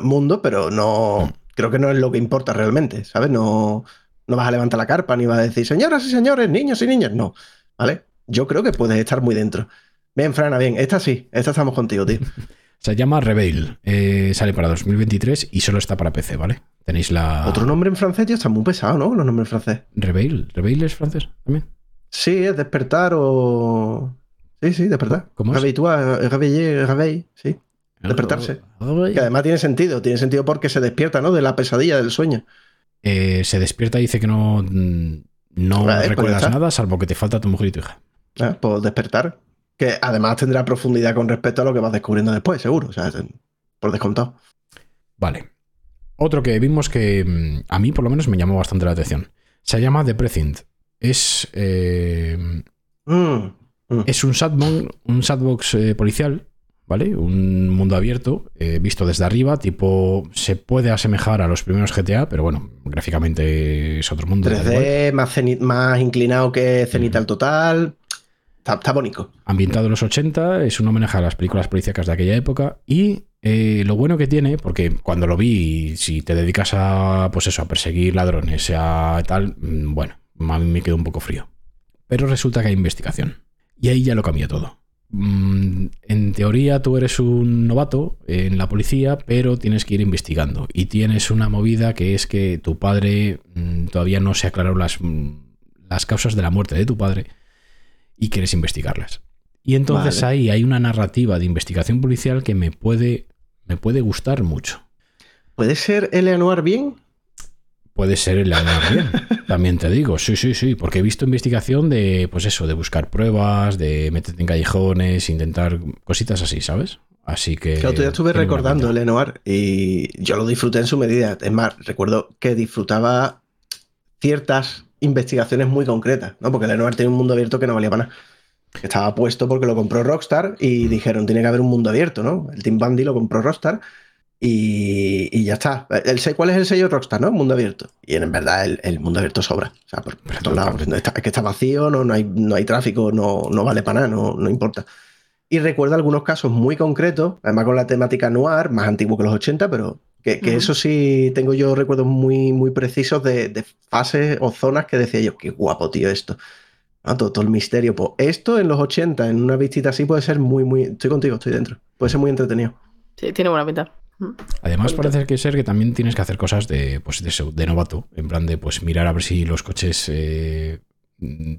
[SPEAKER 3] mundo, pero no. Creo que no es lo que importa realmente, ¿sabes? No, no vas a levantar la carpa ni vas a decir, señoras y señores, niños y niñas. No, ¿vale? Yo creo que puedes estar muy dentro. Bien, Frana, bien. Esta sí, esta estamos contigo, tío.
[SPEAKER 1] Se llama Reveil. eh, sale para 2023 y solo está para PC, ¿vale? Tenéis la.
[SPEAKER 3] Otro nombre en francés, tío, está muy pesado, ¿no? Los nombres en francés.
[SPEAKER 1] Reveil. ¿Reveil es francés también?
[SPEAKER 3] Sí, es despertar o. Sí, sí, despertar.
[SPEAKER 1] ¿Cómo es?
[SPEAKER 3] Réveiller, réveil, sí. Despertarse. Que además tiene sentido, tiene sentido porque se despierta, ¿no? De la pesadilla, del sueño.
[SPEAKER 1] Eh, se despierta y dice que no, mm, no
[SPEAKER 3] pues
[SPEAKER 1] recuerdas nada, salvo que te falta tu mujer y tu hija.
[SPEAKER 3] Ah, Pues despertar. Que además tendrá profundidad con respecto a lo que vas descubriendo después, seguro. O sea, por descontado.
[SPEAKER 1] Vale. Otro que vimos que mm, a mí por lo menos me llamó bastante la atención. Se llama The Precinct. Es, eh,
[SPEAKER 3] Mm, mm.
[SPEAKER 1] es un sandbox, un sandbox eh, policial, ¿vale? Un mundo abierto, eh, visto desde arriba, tipo, se puede asemejar a los primeros GTA, pero bueno, gráficamente es otro mundo. da igual.
[SPEAKER 3] 3D, más, ceni- más inclinado que Cenital Total. Está, está bonito.
[SPEAKER 1] ambientado en los 80, es un homenaje a las películas policíacas de aquella época y eh, lo bueno que tiene, porque cuando lo vi, si te dedicas a, pues eso, a perseguir ladrones, a tal, mm, bueno, a mí me quedó un poco frío. Pero resulta que hay investigación y ahí ya lo cambia todo. Mm, En teoría tú eres un novato en la policía, pero tienes que ir investigando y tienes una movida que es que tu padre mm, todavía no se aclararon las, mm, las causas de la muerte de tu padre y quieres investigarlas. Y entonces
[SPEAKER 3] Vale.
[SPEAKER 1] ahí hay una narrativa de investigación policial que me puede, me puede gustar mucho.
[SPEAKER 3] ¿Puede ser Eleanor bien?
[SPEAKER 1] Puede ser el bien, también te digo, sí, sí, sí, porque he visto investigación de, pues eso, de buscar pruebas, de meterte en callejones, intentar cositas así, ¿sabes? Así que...
[SPEAKER 3] Que otro día estuve recordando
[SPEAKER 1] pinta.
[SPEAKER 3] Eleanor y yo lo disfruté en su medida. Es más, recuerdo que disfrutaba ciertas investigaciones muy concretas, ¿no? Porque Eleanor tenía un mundo abierto que no valía para nada. Que estaba puesto porque lo compró Rockstar y dijeron, tiene que haber un mundo abierto, ¿no? El Team Bundy lo compró Rockstar y, y ya está. El, ¿Cuál es el sello Rockstar, no? Mundo abierto. Y en verdad el, el mundo abierto sobra. O sea, por, por todos lados. No está- es que está vacío, no, no, hay, no hay tráfico, no, no vale para nada, no, no importa. Y recuerdo algunos casos muy concretos, además con la temática noir, más antiguo que los 80, pero que, eso sí tengo yo recuerdos muy, muy precisos de, de fases o zonas que decía yo, qué guapo, tío, esto. Ah, todo, todo el misterio. Pues esto en los 80, en una visita así, puede ser muy, muy. Estoy contigo, estoy dentro. Puede ser muy entretenido.
[SPEAKER 2] Sí, tiene buena pinta. Mm.
[SPEAKER 1] Además
[SPEAKER 2] Bonito.
[SPEAKER 1] parece que ser que también tienes que hacer cosas de, pues de, novato, en plan de pues mirar a ver si los coches eh,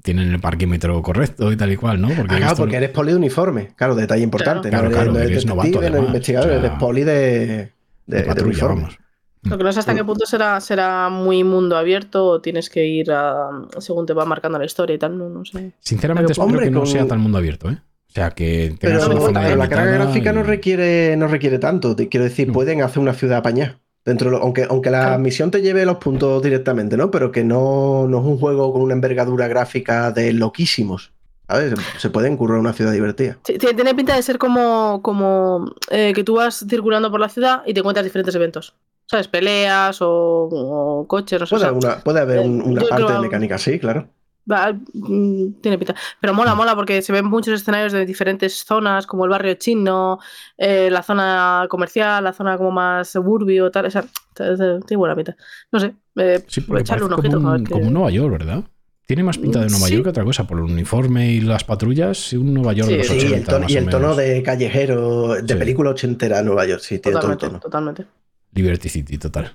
[SPEAKER 1] tienen el parquímetro correcto y tal y cual, ¿no? Porque
[SPEAKER 3] Ah, claro, porque eres poli de uniforme. Claro, detalle importante.
[SPEAKER 1] Claro,
[SPEAKER 3] no
[SPEAKER 1] claro,
[SPEAKER 3] no
[SPEAKER 1] eres novato,
[SPEAKER 3] eres investigador,
[SPEAKER 1] o sea,
[SPEAKER 3] eres poli de, de,
[SPEAKER 1] de
[SPEAKER 3] de
[SPEAKER 1] patrulla,
[SPEAKER 3] uniforme.
[SPEAKER 1] vamos.
[SPEAKER 2] Lo que no sé hasta qué punto será, será muy mundo abierto o tienes que ir a, según te va marcando la historia y tal, no, no sé.
[SPEAKER 1] Sinceramente
[SPEAKER 2] Pero,
[SPEAKER 1] espero
[SPEAKER 3] hombre,
[SPEAKER 1] que no
[SPEAKER 3] con-
[SPEAKER 1] sea tan mundo abierto, ¿eh? O sea, que
[SPEAKER 3] Pero, pero la carga gráfica no requiere, no requiere tanto. Quiero decir,
[SPEAKER 1] No.
[SPEAKER 3] pueden hacer una ciudad apañada. Dentro de lo- aunque, aunque la
[SPEAKER 2] Claro.
[SPEAKER 3] misión te lleve los puntos directamente, ¿no? Pero que no, no es un juego con una envergadura gráfica de loquísimos. ¿Sabes? Se- Se puede currar una ciudad divertida.
[SPEAKER 2] Sí, tiene pinta de ser como, como eh, que tú vas circulando por la ciudad y te encuentras diferentes eventos. ¿Sabes? Peleas o, o coches, no sé. o sea,
[SPEAKER 3] una, puede haber un-
[SPEAKER 2] eh,
[SPEAKER 3] una parte
[SPEAKER 2] creo-
[SPEAKER 3] de mecánica, sí, claro.
[SPEAKER 2] Va, mm, tiene pinta. Pero mola, mola, porque se ven muchos escenarios de diferentes zonas, como el barrio chino, eh, la zona comercial, la zona como más suburbio, tal. O sea, tiene buena pinta. No sé, eh,
[SPEAKER 1] Sí,
[SPEAKER 2] echarle un ojito.
[SPEAKER 1] como,
[SPEAKER 2] a
[SPEAKER 1] un-
[SPEAKER 2] ver qué-
[SPEAKER 1] como Nueva York, ¿verdad? Tiene más pinta de Nueva
[SPEAKER 2] Sí.
[SPEAKER 1] York que otra cosa, por el uniforme y las patrullas, y un Nueva York de los
[SPEAKER 2] Sí,
[SPEAKER 3] Sí,
[SPEAKER 1] 80,
[SPEAKER 3] el tono-
[SPEAKER 1] más
[SPEAKER 3] y el tono de callejero, de
[SPEAKER 1] Sí.
[SPEAKER 3] película ochentera en Nueva York, sí, tiene todo el
[SPEAKER 2] Totalmente,
[SPEAKER 3] tono.
[SPEAKER 2] totalmente.
[SPEAKER 1] Liberty City, total.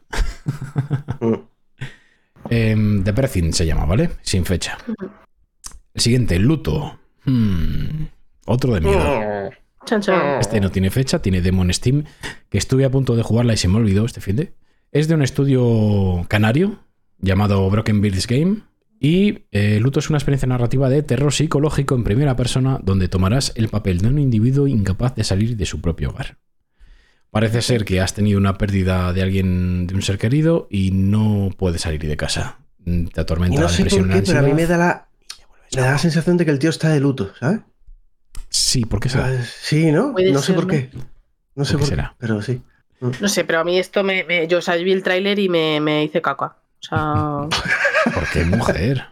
[SPEAKER 3] Mm.
[SPEAKER 1] Em, The se llama, ¿vale? Sin fecha. El siguiente, Luto. Hmm, Otro de miedo.
[SPEAKER 2] Chan.
[SPEAKER 1] Este no tiene fecha, tiene demo en Steam, que estuve a punto de jugarla y se me olvidó este fin de. Es de un estudio canario llamado Broken Beards Game. Y eh, Luto es una experiencia narrativa de terror psicológico en primera persona donde tomarás el papel de un individuo incapaz de salir de su propio hogar. Parece ser que has tenido una pérdida de alguien, de un ser querido, y no puedes salir de casa. Mm, Te
[SPEAKER 3] Y
[SPEAKER 1] atormenta
[SPEAKER 3] no
[SPEAKER 1] la
[SPEAKER 3] sé
[SPEAKER 1] depresión
[SPEAKER 3] por qué, pero a mí me da la, me da la sensación de que el tío está de luto, ¿sabes?
[SPEAKER 1] Sí, ¿por qué será?
[SPEAKER 3] Ah, Sí, ¿no? No sé
[SPEAKER 2] ser,
[SPEAKER 3] por
[SPEAKER 2] ¿no?
[SPEAKER 3] qué. No sé
[SPEAKER 1] ¿Por qué
[SPEAKER 3] por qué,
[SPEAKER 1] será?
[SPEAKER 3] pero sí.
[SPEAKER 2] No sé, pero a mí esto me. me- yo o sea, vi el tráiler y me, me hice caca. O sea.
[SPEAKER 1] ¿Por qué mujer?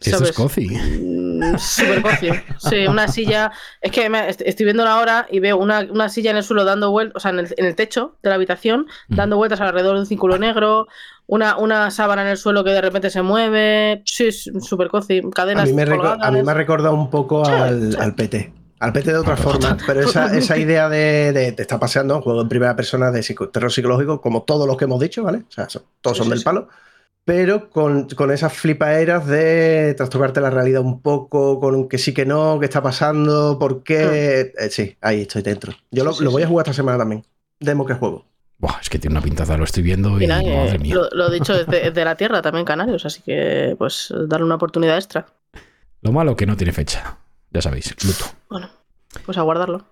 [SPEAKER 1] Si esto es cozy.
[SPEAKER 2] mm, Súper cocio. Sí, una silla. Es que me- est- estoy viendo ahora y veo una, una silla en el suelo dando vueltas, o sea, en el, en el techo de la habitación,
[SPEAKER 1] Mm.
[SPEAKER 2] dando vueltas alrededor de un círculo negro, una, una sábana en el suelo que de repente se mueve. Sí, es súper cozy.
[SPEAKER 3] A
[SPEAKER 2] Cadenas.
[SPEAKER 3] mí, me reco-
[SPEAKER 2] colgadas.
[SPEAKER 3] a mí me ha recordado un poco
[SPEAKER 2] Sí,
[SPEAKER 3] al,
[SPEAKER 2] sí.
[SPEAKER 3] al PT. Al PT de otra forma, pero esa, esa idea de, de te está paseando un juego en primera persona de psico- terror psicológico, como todos los que hemos dicho, ¿vale? O sea, son- todos
[SPEAKER 2] Sí,
[SPEAKER 3] son
[SPEAKER 2] sí,
[SPEAKER 3] del
[SPEAKER 2] sí.
[SPEAKER 3] palo, pero con, con esas flipaeras de trastocarte la realidad un poco, con un que sí que no, qué está pasando, por qué. Eh, sí, ahí estoy dentro. Yo lo,
[SPEAKER 2] Sí, sí,
[SPEAKER 3] lo voy a jugar esta semana también. Demo que juego.
[SPEAKER 1] Buah, es que tiene una pintaza, lo estoy viendo y
[SPEAKER 2] eh,
[SPEAKER 1] madre mía.
[SPEAKER 2] lo, lo dicho, es de, es de la tierra también, Canarios, así que pues darle una oportunidad extra.
[SPEAKER 1] Lo malo que no tiene fecha. Ya sabéis, luto.
[SPEAKER 2] Bueno, pues a guardarlo.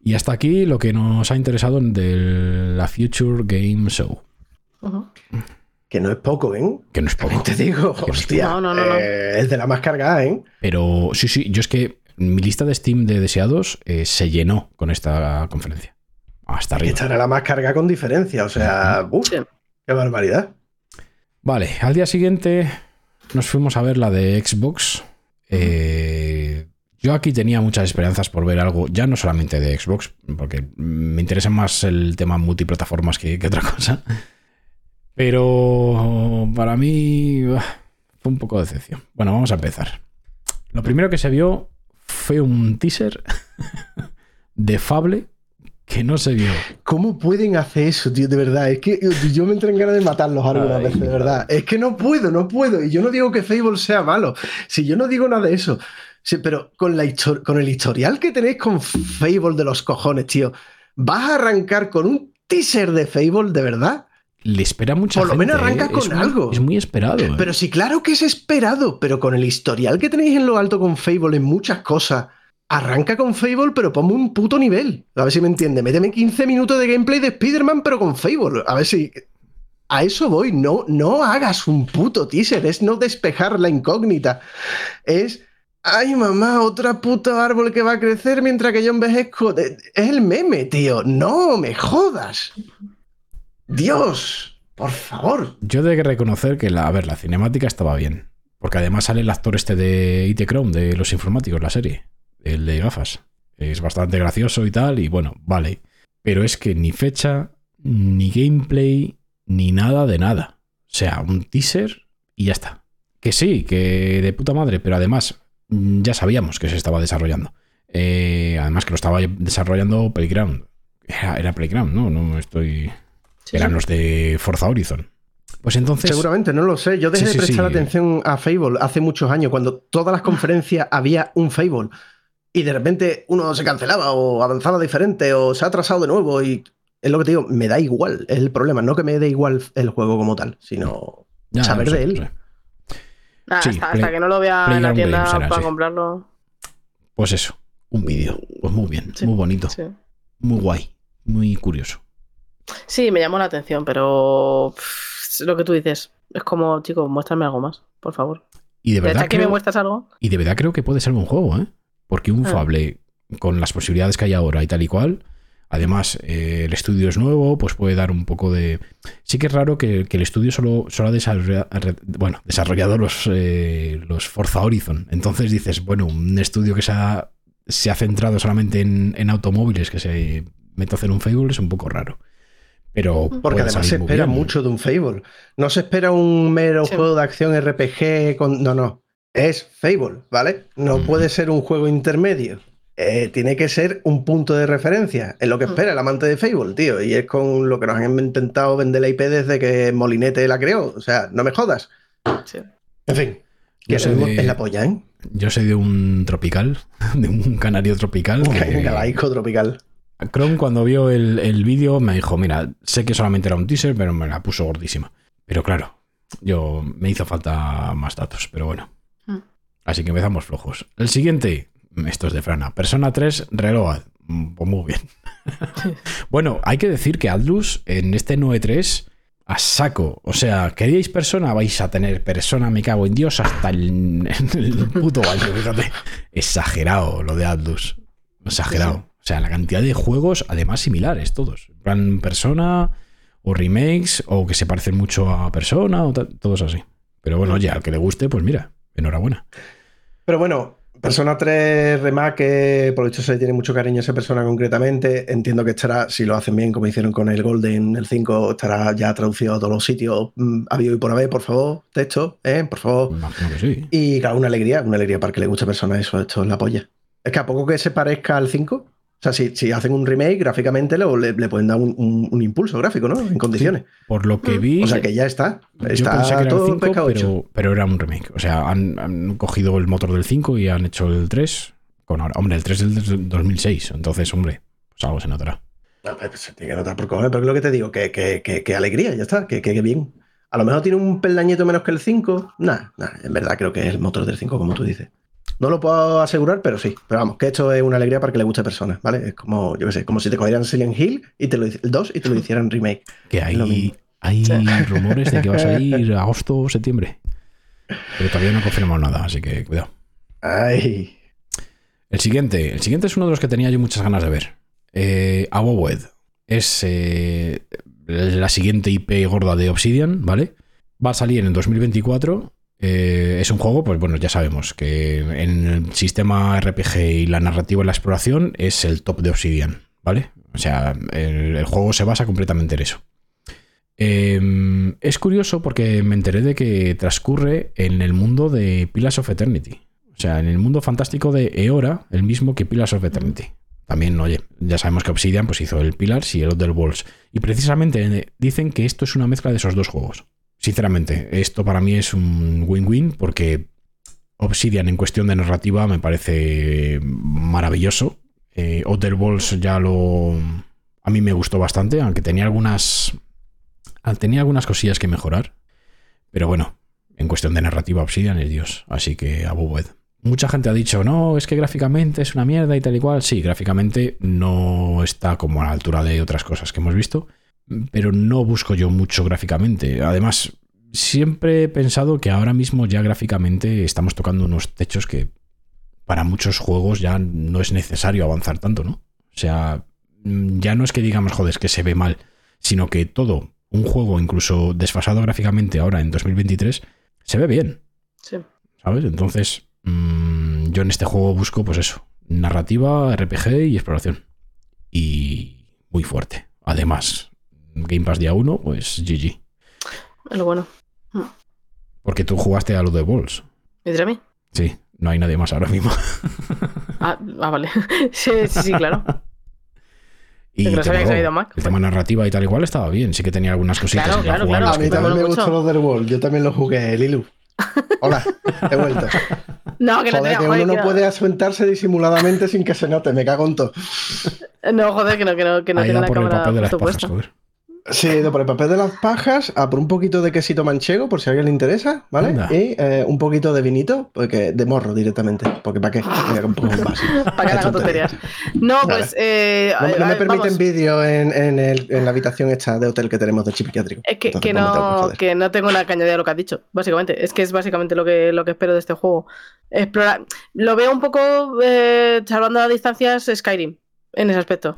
[SPEAKER 1] Y hasta aquí lo que nos ha interesado en de la Future Game Show.
[SPEAKER 2] Ujú.
[SPEAKER 3] Que no es poco, ¿eh?
[SPEAKER 1] Que no es poco.
[SPEAKER 3] Te digo,
[SPEAKER 1] Que
[SPEAKER 3] hostia.
[SPEAKER 2] No, no, no, no.
[SPEAKER 3] eh, es de la más cargada, ¿eh?
[SPEAKER 1] Pero sí, sí, yo es que mi lista de Steam de deseados eh, se llenó con esta conferencia. Hasta
[SPEAKER 3] Que
[SPEAKER 1] arriba.
[SPEAKER 3] esta era la más cargada con diferencia. O sea, uf,
[SPEAKER 2] Sí.
[SPEAKER 3] qué barbaridad.
[SPEAKER 1] Vale, al día siguiente nos fuimos a ver la de Xbox. Eh, yo aquí tenía muchas esperanzas por ver algo, ya no solamente de Xbox, porque me interesa más el tema multiplataformas que, que otra cosa. Pero para mí ah, fue un poco de decepción. Bueno, vamos a empezar. Lo primero que se vio fue un teaser de Fable que no se vio.
[SPEAKER 3] ¿Cómo pueden hacer eso, tío? De verdad, es que yo me entro en ganas de matarlos algunas veces, de verdad. Es que no puedo, no puedo. Y yo no digo que Fable sea malo. Si yo no digo nada de eso. Sí, pero con, la con el historial que tenéis con Fable de los cojones, tío, ¿vas a arrancar con un teaser de Fable de verdad?
[SPEAKER 1] Le espera mucha
[SPEAKER 3] Por lo menos arranca
[SPEAKER 1] ¿eh?
[SPEAKER 3] con
[SPEAKER 1] Es muy-
[SPEAKER 3] algo.
[SPEAKER 1] Es muy esperado. ¿eh?
[SPEAKER 3] Pero sí, claro que es esperado, pero con el historial que tenéis en lo alto con Fable en muchas cosas, arranca con Fable, pero ponme un puto nivel. A ver si me entiende. Méteme 15 minutos de gameplay de Spider-Man, pero con Fable. A ver si. A eso voy. No, no hagas un puto teaser. Es no despejar la incógnita. Es. Ay, mamá, otra puta árbol que va a crecer mientras que yo envejezco. Es el meme, tío. No me jodas. Dios, por favor.
[SPEAKER 1] Yo tengo que reconocer que la, a ver, la cinemática estaba bien. Porque además sale el actor este de IT Chrome, de los informáticos, la serie. El de gafas. Es bastante gracioso y tal, y bueno, vale. Pero es que ni fecha, ni gameplay, ni nada de nada. O sea, un teaser y ya está. Que sí, que de puta madre, pero además mm, ya sabíamos que se estaba desarrollando. Eh, además que lo estaba desarrollando Playground. Era Playground, ¿no? No estoy...
[SPEAKER 2] Sí,
[SPEAKER 1] Eran
[SPEAKER 2] sí.
[SPEAKER 1] los de Forza Horizon. Pues entonces...
[SPEAKER 3] Seguramente, no lo sé. Yo dejé
[SPEAKER 1] Sí,
[SPEAKER 3] de prestar
[SPEAKER 1] sí.
[SPEAKER 3] atención a Fable hace muchos años, cuando todas las conferencias había un Fable. Y de repente uno se cancelaba o avanzaba diferente o se ha atrasado de nuevo. Y es lo que te digo, me da igual. Es el problema. No que me dé igual el juego como tal, sino
[SPEAKER 1] Ya,
[SPEAKER 3] saber
[SPEAKER 1] no sé,
[SPEAKER 3] de él.
[SPEAKER 1] no sé.
[SPEAKER 2] Nada,
[SPEAKER 1] Sí,
[SPEAKER 2] hasta,
[SPEAKER 1] Play-
[SPEAKER 2] hasta que no lo vea en la tienda para
[SPEAKER 1] sí.
[SPEAKER 2] comprarlo.
[SPEAKER 1] Pues eso, un vídeo. Pues muy bien,
[SPEAKER 2] Sí,
[SPEAKER 1] muy bonito,
[SPEAKER 2] Sí.
[SPEAKER 1] muy guay, muy curioso.
[SPEAKER 2] Sí, me llamó la atención, pero pff, lo que tú dices es como, chico, muéstrame algo más, por favor.
[SPEAKER 1] Y de
[SPEAKER 2] ¿De
[SPEAKER 1] verdad
[SPEAKER 2] verdad que me
[SPEAKER 1] creo,
[SPEAKER 2] muestras algo?
[SPEAKER 1] y de verdad creo que puede ser un juego, ¿eh? Porque un
[SPEAKER 2] Ah.
[SPEAKER 1] Fable, con las posibilidades que hay ahora y tal y cual, además eh, el estudio es nuevo, pues puede dar un poco de... Sí que es raro que, que el estudio solo, solo ha desarrollado, bueno, desarrollado los, eh, los Forza Horizon. Entonces dices, bueno, un estudio que se ha, se ha centrado solamente en, en automóviles, que se mete a hacer un Fable, es un poco raro. Pero
[SPEAKER 3] Porque además se espera
[SPEAKER 1] bien.
[SPEAKER 3] mucho de un Fable. No se espera un mero
[SPEAKER 2] Sí.
[SPEAKER 3] juego de acción RPG con. No, no. Es Fable, ¿vale? No
[SPEAKER 1] Mm.
[SPEAKER 3] puede ser un juego intermedio. Eh, tiene que ser un punto de referencia. Es lo que espera el amante de Fable, tío. Y es con lo que nos han intentado vender la IP desde que Molinete la creó. O sea, no me jodas.
[SPEAKER 2] Sí.
[SPEAKER 3] En fin. Que
[SPEAKER 1] de-
[SPEAKER 3] la polla, ¿eh?
[SPEAKER 1] yo soy de un tropical, de un canario tropical.
[SPEAKER 3] Un,
[SPEAKER 1] que-
[SPEAKER 3] un galaico tropical.
[SPEAKER 1] Chrome cuando vio el, el vídeo me dijo, mira, sé que solamente era un teaser, pero me la puso gordísima. Pero claro, yo me hizo falta más datos, pero bueno.
[SPEAKER 2] Mm.
[SPEAKER 1] Así que empezamos flojos. El siguiente, esto es de Frana. Persona 3 Reload. Mm, Pues muy bien. bueno, hay que decir que Atlus en este 9.3 a saco. O sea, ¿queríais persona? Vais a tener persona, me cago en Dios, hasta el puto baño, fíjate. Exagerado lo de Atlus. Exagerado. Sea, la cantidad de juegos, además similares, todos. Plan persona, o remakes, o que se parecen mucho a persona, o todos así. Pero bueno, oye, al que le guste, pues mira, enhorabuena.
[SPEAKER 3] Pero bueno, Persona 3 Remake, por lo dicho se le tiene mucho cariño a esa persona concretamente. Entiendo que estará, si lo hacen bien, como hicieron con el Golden, el 5, estará ya traducido a todos los sitios. Mm, habido y por haber, por favor, texto, ¿eh? Por favor.
[SPEAKER 1] Imagino que sí.
[SPEAKER 3] Y claro, una alegría, una alegría para que le guste a persona eso, esto es la polla. Es que a poco que se parezca al 5, o sea, si, si hacen un remake gráficamente le, le- le pueden dar un, un- un impulso gráfico, ¿no? En condiciones.
[SPEAKER 1] Por lo que
[SPEAKER 2] Mm.
[SPEAKER 1] vi,
[SPEAKER 3] O sea que ya está.
[SPEAKER 1] yo
[SPEAKER 3] Está
[SPEAKER 1] pensé que era el
[SPEAKER 3] todo
[SPEAKER 1] 5,
[SPEAKER 3] pescado
[SPEAKER 1] pero, pero era un remake. O sea, han, han cogido el motor del 5 y han hecho el 3. Con ahora, hombre, el 3 es del 2006. Entonces, hombre, pues algo se notará.
[SPEAKER 3] No, pues, se tiene que notar por cojones, pero es lo que te digo, que, que, que, que alegría, ya está, que, que, que bien. A lo mejor tiene un peldañito menos que el 5. Nah, nah, en verdad creo que es el motor del 5, como tú dices. No lo puedo asegurar, pero sí. Pero vamos, que esto es una alegría para que le guste a personas, ¿vale? Es como, yo qué sé, como si te cogieran Silent Hill y te lo, el 2 y te lo hicieran remake.
[SPEAKER 1] Que hay, hay rumores de que va a salir agosto o septiembre. Pero todavía no he confirmado nada, así que cuidado.
[SPEAKER 3] Ay.
[SPEAKER 1] El siguiente, el siguiente es uno de los que tenía yo muchas ganas de ver. Eh, Abowed. Es eh, la siguiente IP gorda de Obsidian, ¿vale? Va a salir en el 2024. Eh, es un juego, pues bueno, ya sabemos que en el sistema RPG y la narrativa y la exploración es el top de Obsidian, ¿vale? O sea, el, juego se basa completamente en eso. Eh, es curioso porque me enteré de que transcurre en el mundo de Pillars of Eternity. O sea, en el mundo fantástico de Eora, el mismo que Pillars of Eternity. También, oye, ya sabemos que Obsidian pues, hizo el Pillars y el Other Worlds. Y precisamente eh, dicen que esto es una mezcla de esos dos juegos. Sinceramente, esto para mí es un win-win porque Obsidian en cuestión de narrativa me parece maravilloso. Eh, Other Worlds ya lo... A mí me gustó bastante, aunque tenía algunas... Tenía algunas cosillas que mejorar. Pero bueno, en cuestión de narrativa, Obsidian es Dios. Así que Abowed. Mucha gente ha dicho, no, es que gráficamente es una mierda y tal y cual. Sí, gráficamente no está como a la altura de otras cosas que hemos visto, pero no busco yo mucho gráficamente. Además, siempre he pensado que ahora mismo ya gráficamente estamos tocando unos techos que para muchos juegos ya no es necesario avanzar tanto, ¿no? O sea, mm, ya no es que digamos, joder, es que se ve mal, sino que todo, un juego incluso desfasado gráficamente ahora en 2023, se ve bien.
[SPEAKER 2] Sí.
[SPEAKER 1] ¿Sabes? Entonces, mmm, yo en este juego busco, pues eso, narrativa, RPG y exploración. Y muy fuerte. Además, Game Pass día 1, pues GG.
[SPEAKER 2] Es lo bueno.
[SPEAKER 1] Porque tú jugaste a lo de Balls.
[SPEAKER 2] ¿Y a mí?
[SPEAKER 1] Sí, no hay nadie más ahora mismo.
[SPEAKER 2] Ah, ah, vale. sí, sí, sí, claro.
[SPEAKER 1] Y
[SPEAKER 2] Pero
[SPEAKER 1] te
[SPEAKER 2] que Mac.
[SPEAKER 1] El tema narrativa y tal igual estaba bien. Sí que tenía algunas cositas.
[SPEAKER 2] Claro, claro,
[SPEAKER 1] jugar
[SPEAKER 2] claro.
[SPEAKER 3] A mí también me gustó los del World. Yo también lo jugué, Lilu. Hola, he vuelto.
[SPEAKER 2] No, que no
[SPEAKER 3] Joder,
[SPEAKER 2] tenía
[SPEAKER 3] que
[SPEAKER 2] joder,
[SPEAKER 3] uno no puede asentarse disimuladamente sin que se note. Me cago en todo.
[SPEAKER 2] No, joder, que no, que no, que no
[SPEAKER 1] Ahí
[SPEAKER 2] tiene
[SPEAKER 1] va
[SPEAKER 2] la
[SPEAKER 1] por el
[SPEAKER 2] cámara
[SPEAKER 1] papel de las pajas, joder.
[SPEAKER 3] Sí, he ido por el papel de las pajas, a por un poquito de quesito manchego, por si a alguien le interesa, ¿vale?
[SPEAKER 1] Anda.
[SPEAKER 3] Y eh, un poquito de vinito, porque de morro directamente. Porque ¿para qué?
[SPEAKER 2] Para que haga tonterías. No, pues. Eh,
[SPEAKER 3] No, no
[SPEAKER 2] a
[SPEAKER 3] me permiten vídeo en, en la habitación esta de hotel que tenemos de psiquiátrico.
[SPEAKER 2] Es que,
[SPEAKER 3] Entonces,
[SPEAKER 2] que no, que no tengo nada que añadir a lo que has dicho, básicamente. Es que es básicamente lo que, lo que espero de este juego. Explorar. Lo veo un poco, eh, salvando las distancias, Skyrim, en ese aspecto.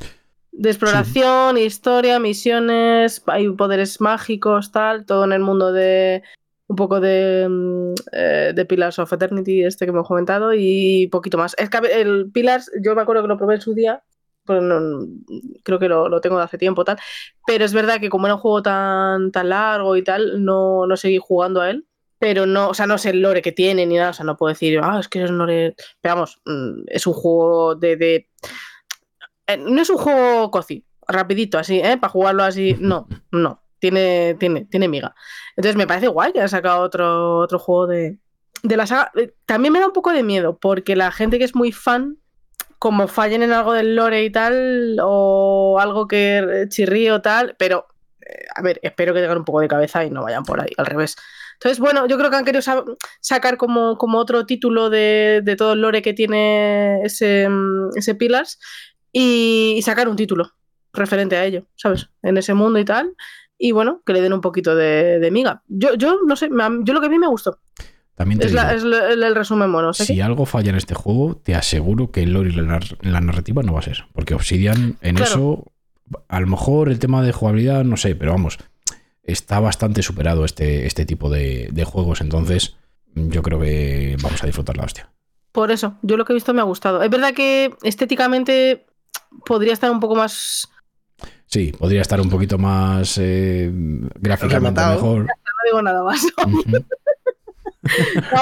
[SPEAKER 2] De exploración, historia, misiones, hay poderes mágicos, tal, todo en el mundo de un poco de, mm, eh, de Pillars of Eternity, este que hemos comentado, y poquito más. Es que el Pillars, yo me acuerdo que lo probé en su día, pero no- creo que lo, lo tengo de hace tiempo, tal. Pero es verdad que como era un juego tan, tan largo y tal, no, no seguí jugando a él. Pero no, o sea, no sé el lore que tiene ni nada. O sea, no puedo decir, ah, es que es un lore. Pero vamos, mm, es un juego de. de- no es un juego cozy, rapidito, así, ¿eh? Para jugarlo así. No, no. Tiene, tiene, tiene miga. Entonces me parece guay que haya sacado otro, otro juego de, de la saga. eh, También me da un poco de miedo, porque la gente que es muy fan, como fallen en algo del lore y tal, o algo que chirríe o tal, pero eh, a ver, espero que tengan un poco de cabeza y no vayan por ahí, al revés. Entonces, bueno, yo creo que han querido sa- sacar como, como otro título de, de todo el lore que tiene ese, mm, ese Pillars y, y sacar un título referente a ello, ¿sabes? En ese mundo y tal. Y bueno, que le den un poquito de, de miga. Yo, yo no sé, yo lo que a mí me gustó.
[SPEAKER 1] También te
[SPEAKER 2] Es, la-
[SPEAKER 1] digo,
[SPEAKER 2] es la- el, el resumen bueno. o sea
[SPEAKER 1] si
[SPEAKER 2] que-
[SPEAKER 1] algo falla en este juego, te aseguro que el lore y la, nar- la narrativa no va a ser. Porque Obsidian en
[SPEAKER 2] Claro.
[SPEAKER 1] eso, a lo mejor el tema de jugabilidad, no sé, pero vamos, está bastante superado este, este tipo de, de juegos. Entonces, yo creo que vamos a disfrutar la hostia.
[SPEAKER 2] Por eso, yo lo que he visto me ha gustado. Es verdad que estéticamente podría estar un poco más.
[SPEAKER 1] Sí, podría estar un poquito más eh, gráficamente mejor.
[SPEAKER 2] No digo nada más.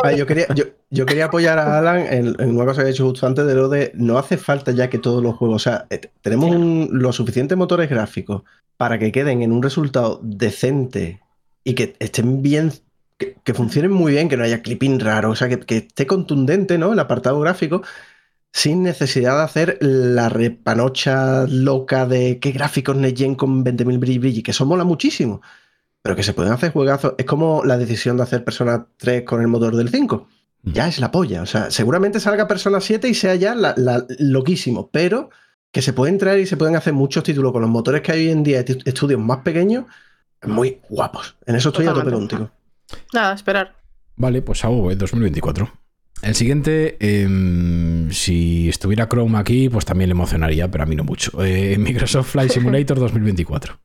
[SPEAKER 3] Ah, yo, quería, yo, yo quería apoyar a Alan en, en una cosa que he dicho justo antes de lo de no hace falta ya que todos los juegos, o sea, eh, tenemos un- los suficientes motores gráficos para que queden en un resultado decente y que estén bien, que, que funcionen muy bien, que no haya clipping raro, o sea, que, que esté contundente, ¿no? El apartado gráfico, sin necesidad de hacer la repanocha loca de qué gráficos Neyen con 20.000 brilli brilli, que eso mola muchísimo. Pero que se pueden hacer juegazos. Es como la decisión de hacer Persona 3 con el motor del 5. Ya es la polla. O sea, seguramente salga Persona 7 y sea ya la, la- loquísimo. Pero que se pueden traer y se pueden hacer muchos títulos con los motores que hay hoy en día, estu- estudios más pequeños, muy guapos. En eso estoy a tope
[SPEAKER 2] Totalmente.
[SPEAKER 3] contigo.
[SPEAKER 2] Nada, esperar.
[SPEAKER 1] Vale, pues AOV 2024. El siguiente, em, si estuviera Chrome aquí, pues también le emocionaría, pero a mí no mucho. Eh, Microsoft Flight Simulator 2024.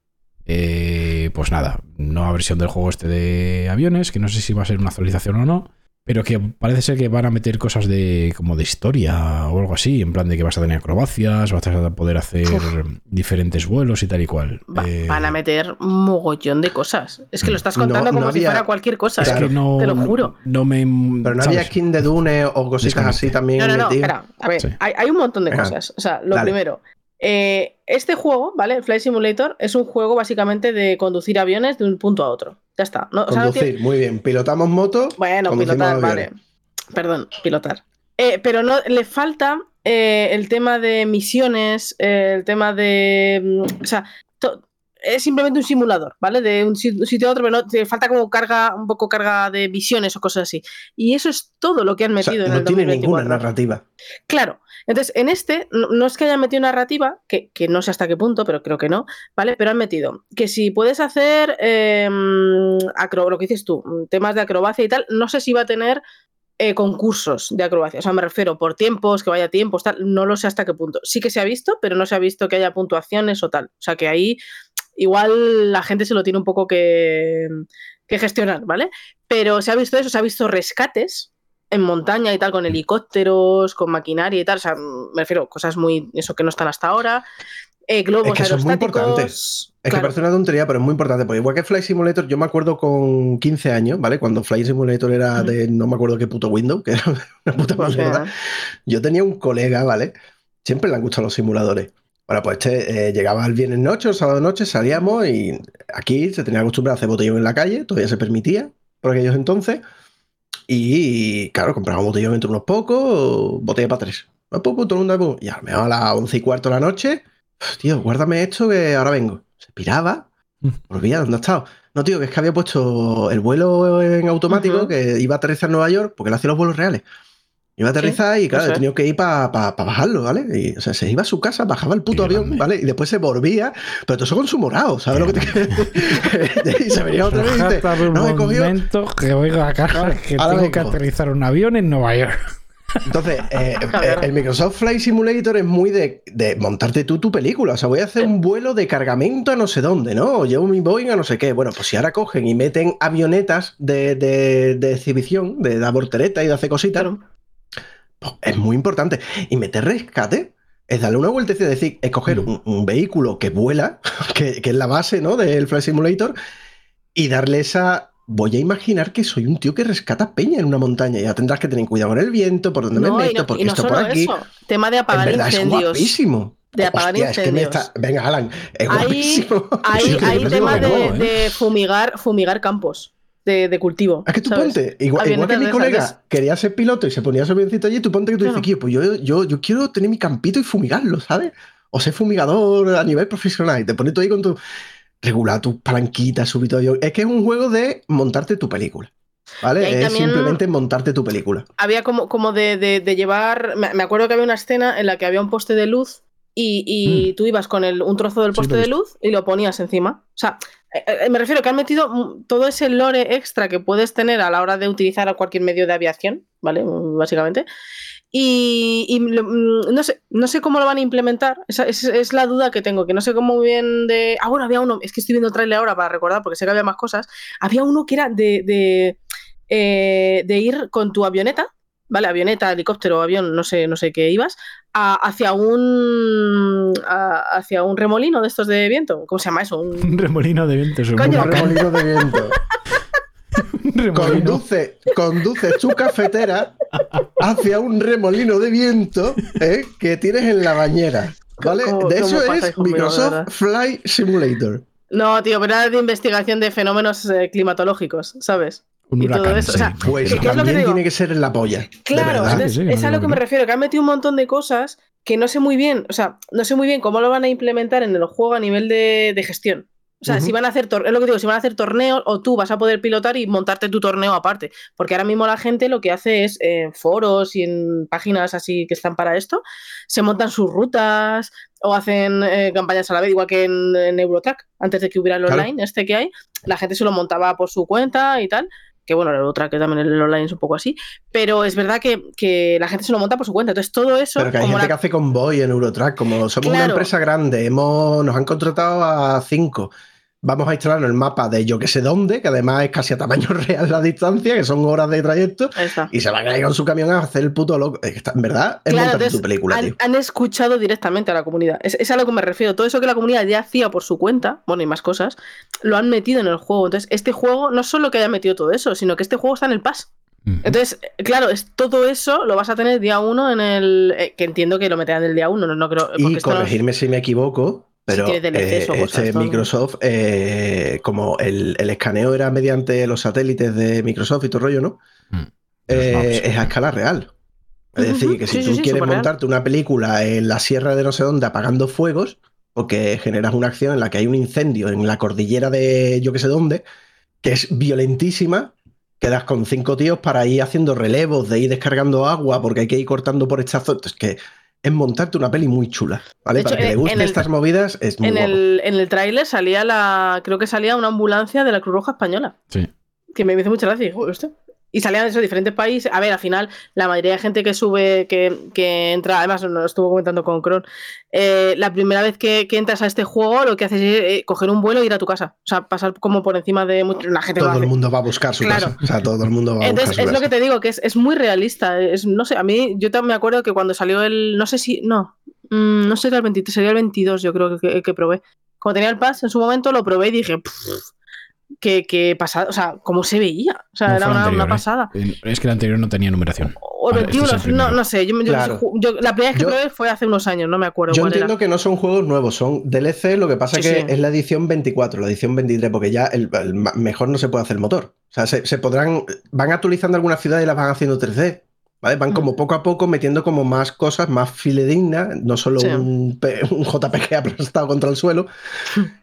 [SPEAKER 1] Eh, pues nada, nueva versión del juego este de aviones, que no sé si va a ser una actualización o no, pero que parece ser que van a meter cosas de como de historia o algo así, en plan de que vas a tener acrobacias, vas a poder hacer
[SPEAKER 2] Uf.
[SPEAKER 1] diferentes vuelos y tal y cual.
[SPEAKER 2] Va-
[SPEAKER 1] Eh,
[SPEAKER 2] Van a meter un mogollón de cosas. Es que lo estás contando
[SPEAKER 3] no
[SPEAKER 2] como si fuera cualquier cosa.
[SPEAKER 1] es
[SPEAKER 3] Claro.
[SPEAKER 1] que no,
[SPEAKER 2] te lo juro.
[SPEAKER 1] No me.
[SPEAKER 3] Pero no había skin de Dune o cositas así también.
[SPEAKER 2] No, no, no, espera. A ver,
[SPEAKER 1] Sí.
[SPEAKER 2] hay, hay un montón de
[SPEAKER 3] Venga.
[SPEAKER 2] cosas. O sea, lo
[SPEAKER 3] Dale.
[SPEAKER 2] primero, eh, este juego, ¿vale? El Flight Simulator es un juego básicamente de conducir aviones de un punto a otro. Ya está. No, o sea, no
[SPEAKER 3] Conducir,
[SPEAKER 2] tiene-
[SPEAKER 3] muy bien. Pilotamos moto.
[SPEAKER 2] Bueno, pilotar, vale. Perdón, pilotar. Eh, pero no le falta eh, el tema de misiones, el tema de. mm, O sea, to- es simplemente un simulador, ¿vale? De un si- un sitio a otro, pero no, te falta como carga, un poco carga de visiones o cosas así. Y eso es todo lo que han
[SPEAKER 3] O sea,
[SPEAKER 2] metido en
[SPEAKER 3] no
[SPEAKER 2] el
[SPEAKER 3] tiene
[SPEAKER 2] 2024.
[SPEAKER 3] ninguna narrativa.
[SPEAKER 2] Claro. Entonces, en este, no, es que hayan metido narrativa, que, que no sé hasta qué punto, pero creo que no, ¿vale? Pero han metido que si puedes hacer eh, acro- lo que dices tú, mm, temas de acrobacia y tal, no sé si va a tener eh, concursos de acrobacia. O sea, me refiero por tiempos, que vaya tiempos, tal, no lo sé hasta qué punto. Sí que se ha visto, pero no se ha visto que haya puntuaciones o tal. O sea, que ahí igual la gente se lo tiene un poco que, que gestionar, ¿vale? Pero se ha visto eso, se ha visto rescates en montaña y tal, con helicópteros, con maquinaria y tal. O sea, me refiero cosas muy. Eso que no están hasta ahora. Eh, globos
[SPEAKER 3] Es que es muy
[SPEAKER 2] aerostáticos.
[SPEAKER 3] importante. Es que
[SPEAKER 2] Claro.
[SPEAKER 3] parece una tontería, pero es muy importante. Porque igual que Flight Simulator, yo me acuerdo con 15 años, ¿vale? Cuando Flight Simulator era de no me acuerdo qué puto Windows, que era una puta mierda.
[SPEAKER 2] eh,
[SPEAKER 3] Yo tenía un colega, ¿vale? Siempre le han gustado los simuladores. Bueno, pues este eh, llegaba el viernes noche o el sábado noche, salíamos y aquí se tenía acostumbrado a hacer botellón en la calle, todavía se permitía por aquellos entonces. Y claro, comprábamos botellón entre unos pocos, botella para tres. Pum, todo el mundo. Y a lo mejor a las once y cuarto de la noche, tío, guárdame esto que ahora vengo. Se piraba, volvía, ¿dónde ha estado? No, tío, que es que había puesto el vuelo en automático, que iba a aterrizar en Nueva York, porque él hacía los vuelos reales. Iba a aterrizar y claro, he tenido que ir para bajarlo, ¿vale? Y, o sea, se iba a su casa, bajaba el puto
[SPEAKER 1] Qué
[SPEAKER 3] avión,
[SPEAKER 1] grande.
[SPEAKER 3] ¿vale? Y después se volvía, pero todo eso con su morado, ¿sabes lo que te quiero decir? y se venía otra vez y dice, no, he cogido...
[SPEAKER 1] momento que voy a casa que
[SPEAKER 3] ahora
[SPEAKER 1] tengo que aterrizar un avión en Nueva York.
[SPEAKER 3] Entonces, eh,
[SPEAKER 2] Claro.
[SPEAKER 3] el Microsoft Flight Simulator es muy de, de montarte tú tu película. O sea, voy a hacer un vuelo de cargamento a no sé dónde, ¿no? O llevo mi Boeing a no sé qué. Bueno, pues si ahora cogen y meten avionetas de, de- de exhibición, de dar voltereta y de hacer cositas,
[SPEAKER 2] claro.
[SPEAKER 3] Es muy importante. Y meter rescate es darle una vueltecilla, es decir, escoger
[SPEAKER 1] Mm.
[SPEAKER 3] un, un vehículo que vuela, que, que es la base ¿no? del Flight Simulator, y darle esa. Voy a imaginar que soy un tío que rescata peña en una montaña. Ya tendrás que tener cuidado con el viento, por donde
[SPEAKER 2] No,
[SPEAKER 3] me
[SPEAKER 2] y
[SPEAKER 3] meto,
[SPEAKER 2] no,
[SPEAKER 3] porque
[SPEAKER 2] y no
[SPEAKER 3] esto por aquí.
[SPEAKER 2] eso. Tema de
[SPEAKER 3] En
[SPEAKER 2] apagar
[SPEAKER 3] verdad es
[SPEAKER 2] incendios.
[SPEAKER 3] guapísimo.
[SPEAKER 2] De apagar
[SPEAKER 3] Hostia, es que me
[SPEAKER 2] incendios.
[SPEAKER 3] está- Venga, Alan, es
[SPEAKER 2] Hay,
[SPEAKER 3] guapísimo.
[SPEAKER 2] hay, tema de,
[SPEAKER 1] ¿eh?
[SPEAKER 2] de fumigar, fumigar campos. De, de cultivo.
[SPEAKER 3] Es que tú
[SPEAKER 2] ¿sabes?
[SPEAKER 3] ponte, igual, igual que mi
[SPEAKER 2] esas,
[SPEAKER 3] colega quería ser piloto y se ponía su avioncito allí, tú ponte que tú
[SPEAKER 2] Claro.
[SPEAKER 3] dices, "Tío, pues yo, yo, yo quiero tener mi campito y fumigarlo, ¿sabes? O ser fumigador a nivel profesional y te pones tú ahí con tu. regular tus palanquitas, subir todo. Yo- Es que es un juego de montarte tu película. ¿Vale? Es simplemente montarte tu película.
[SPEAKER 2] había como, como de, de- de llevar. Me acuerdo que había una escena en la que había un poste de luz y, y tú ibas con el, un trozo del
[SPEAKER 1] Mm. Sí,
[SPEAKER 2] poste de luz y lo ponías encima. O sea, eh, eh, me refiero que han metido mm, todo ese lore extra que puedes tener a la hora de utilizar a cualquier medio de aviación, ¿vale? Mm, Básicamente. Y, mm, no, sé, no sé cómo lo van a implementar. Esa es, es la duda que tengo, que no sé cómo bien de. Ah, bueno, había uno, es que estoy viendo el trailer ahora para recordar, porque sé que había más cosas. Había uno que era de, de, eh, de ir con tu avioneta, ¿vale? Avioneta, helicóptero, avión, no sé, no sé qué ibas, a- hacia un a- hacia un remolino de estos de viento. ¿Cómo se llama eso? Un-
[SPEAKER 1] Un remolino de viento. es un
[SPEAKER 2] Coño,
[SPEAKER 3] Un
[SPEAKER 1] huracán.
[SPEAKER 3] remolino de viento.
[SPEAKER 1] Un remolino.
[SPEAKER 3] Conduce, conduce tu cafetera hacia un remolino de viento ¿eh? que tienes en la bañera. ¿Vale?
[SPEAKER 2] ¿Cómo-
[SPEAKER 3] de eso es Microsoft? Fly Simulator.
[SPEAKER 2] No, tío, pero era de investigación de fenómenos eh, climatológicos, ¿sabes?
[SPEAKER 1] Un
[SPEAKER 2] y todo eso, o
[SPEAKER 1] sí.
[SPEAKER 2] sea,
[SPEAKER 3] Pues
[SPEAKER 2] ¿Qué- qué es lo que
[SPEAKER 3] también
[SPEAKER 2] digo?
[SPEAKER 3] tiene que ser en la polla.
[SPEAKER 2] Claro,
[SPEAKER 3] verdad.
[SPEAKER 2] entonces,
[SPEAKER 1] Sí, sí, que
[SPEAKER 2] es a lo que me refiero, que han metido un montón de cosas que no sé muy bien, o sea, no sé muy bien cómo lo van a implementar en el juego a nivel de, de gestión. O sea, si van a hacer, es lo que digo, si van a hacer torneos o tú vas a poder pilotar y montarte tu torneo aparte. Porque ahora mismo la gente lo que hace es en foros y en páginas así que están para esto, se montan sus rutas o hacen eh, campañas a la vez, igual que en, en Eurotrack, antes de que hubiera el
[SPEAKER 3] Claro.
[SPEAKER 2] online este que hay, la gente se lo montaba por su cuenta y tal. Que bueno, el Eurotrack que también el online es un poco así. Pero es verdad que, que la gente se lo monta por su cuenta. Entonces todo eso.
[SPEAKER 3] Pero que hay
[SPEAKER 2] como
[SPEAKER 3] gente
[SPEAKER 2] la-
[SPEAKER 3] que hace convoy en Eurotrack, como somos una empresa grande, hemos, nos han contratado a cinco. Vamos a instalar el mapa de yo que sé dónde, que además es casi a tamaño real la distancia, que son horas de trayecto,
[SPEAKER 2] Ahí está.
[SPEAKER 3] y se van a ir con su camión a hacer el puto loco. En verdad, es
[SPEAKER 2] Claro, entonces,
[SPEAKER 3] tu película,
[SPEAKER 2] han,
[SPEAKER 3] tío.
[SPEAKER 2] han escuchado directamente a la comunidad. Es, es a lo que me refiero. Todo eso que la comunidad ya hacía por su cuenta, bueno, y más cosas, lo han metido en el juego. Entonces, este juego no solo que haya metido todo eso, sino que este juego está en el pass. Entonces, claro, es todo eso lo vas a tener día uno en el. eh, que entiendo que lo meterán el día uno, no, no creo.
[SPEAKER 3] Y
[SPEAKER 2] no
[SPEAKER 3] corregirme si me equivoco, pero
[SPEAKER 2] o
[SPEAKER 3] eh, este. Microsoft, eh, como el, el escaneo era mediante los satélites de Microsoft y todo rollo, ¿no?
[SPEAKER 1] Mm.
[SPEAKER 3] Eh, es a escala real. Es decir, que si
[SPEAKER 2] sí,
[SPEAKER 3] tú
[SPEAKER 2] sí,
[SPEAKER 3] quieres montarte una película en la sierra de no sé dónde apagando fuegos, porque generas una acción en la que hay un incendio en la cordillera de yo que sé dónde, que es violentísima, quedas con cinco tíos para ir haciendo relevos, de ir descargando agua, porque hay que ir cortando por hechazos. Es que es montarte una peli muy chula, ¿vale?
[SPEAKER 2] Hecho,
[SPEAKER 3] para que le
[SPEAKER 2] en-
[SPEAKER 3] gusten estas movidas, es muy
[SPEAKER 2] En
[SPEAKER 3] guapo.
[SPEAKER 2] el, en el tráiler salía la. Creo que salía una ambulancia de la Cruz Roja Española.
[SPEAKER 1] Sí.
[SPEAKER 2] que me hizo mucha gracia. Digo, "Hostia". Y salían de esos diferentes países. A ver, al final, la mayoría de gente que sube, que, que entra, además lo estuvo comentando con Kron, eh, la primera vez que, que entras a este juego, lo que haces es eh, coger un vuelo e ir a tu casa. O sea, pasar como por encima de mucha la gente
[SPEAKER 3] Todo el mundo va a buscar su
[SPEAKER 2] Claro.
[SPEAKER 3] casa. O sea, todo el mundo va a
[SPEAKER 2] Entonces,
[SPEAKER 3] buscar
[SPEAKER 2] es
[SPEAKER 3] su
[SPEAKER 2] lo que te digo, que es, es muy realista. Es, no sé, a mí, yo también me acuerdo que cuando salió el. No sé si. No. mm, no sería el 23, sería el 22, yo creo que, que, que probé. Cuando tenía el pass en su momento, lo probé y dije. "Pff, que, que pasada, o sea, cómo se veía. O sea,
[SPEAKER 1] No
[SPEAKER 2] era una,
[SPEAKER 1] anterior,
[SPEAKER 2] una
[SPEAKER 1] ¿eh?
[SPEAKER 2] pasada.
[SPEAKER 1] Es que el anterior no tenía numeración.
[SPEAKER 2] O el
[SPEAKER 1] Vale, este
[SPEAKER 2] 21,
[SPEAKER 1] es el
[SPEAKER 2] no, no sé. Yo, yo-
[SPEAKER 3] Claro.
[SPEAKER 2] yo- la primera vez que
[SPEAKER 3] Yo-
[SPEAKER 2] probé fue hace unos años, no me acuerdo
[SPEAKER 3] Yo
[SPEAKER 2] cuál
[SPEAKER 3] entiendo
[SPEAKER 2] era.
[SPEAKER 3] que no son juegos nuevos, son DLC, lo que pasa
[SPEAKER 2] Sí,
[SPEAKER 3] que
[SPEAKER 2] sí.
[SPEAKER 3] es la edición 24, la edición 23, porque ya el, mejor no se puede hacer motor. O sea, se, se podrán, van actualizando algunas ciudades y las van haciendo 3D. ¿Vale? Van como poco a poco metiendo como más cosas, más filedignas, no solo
[SPEAKER 2] Sí.
[SPEAKER 3] un, P- un JPG aplastado contra el suelo.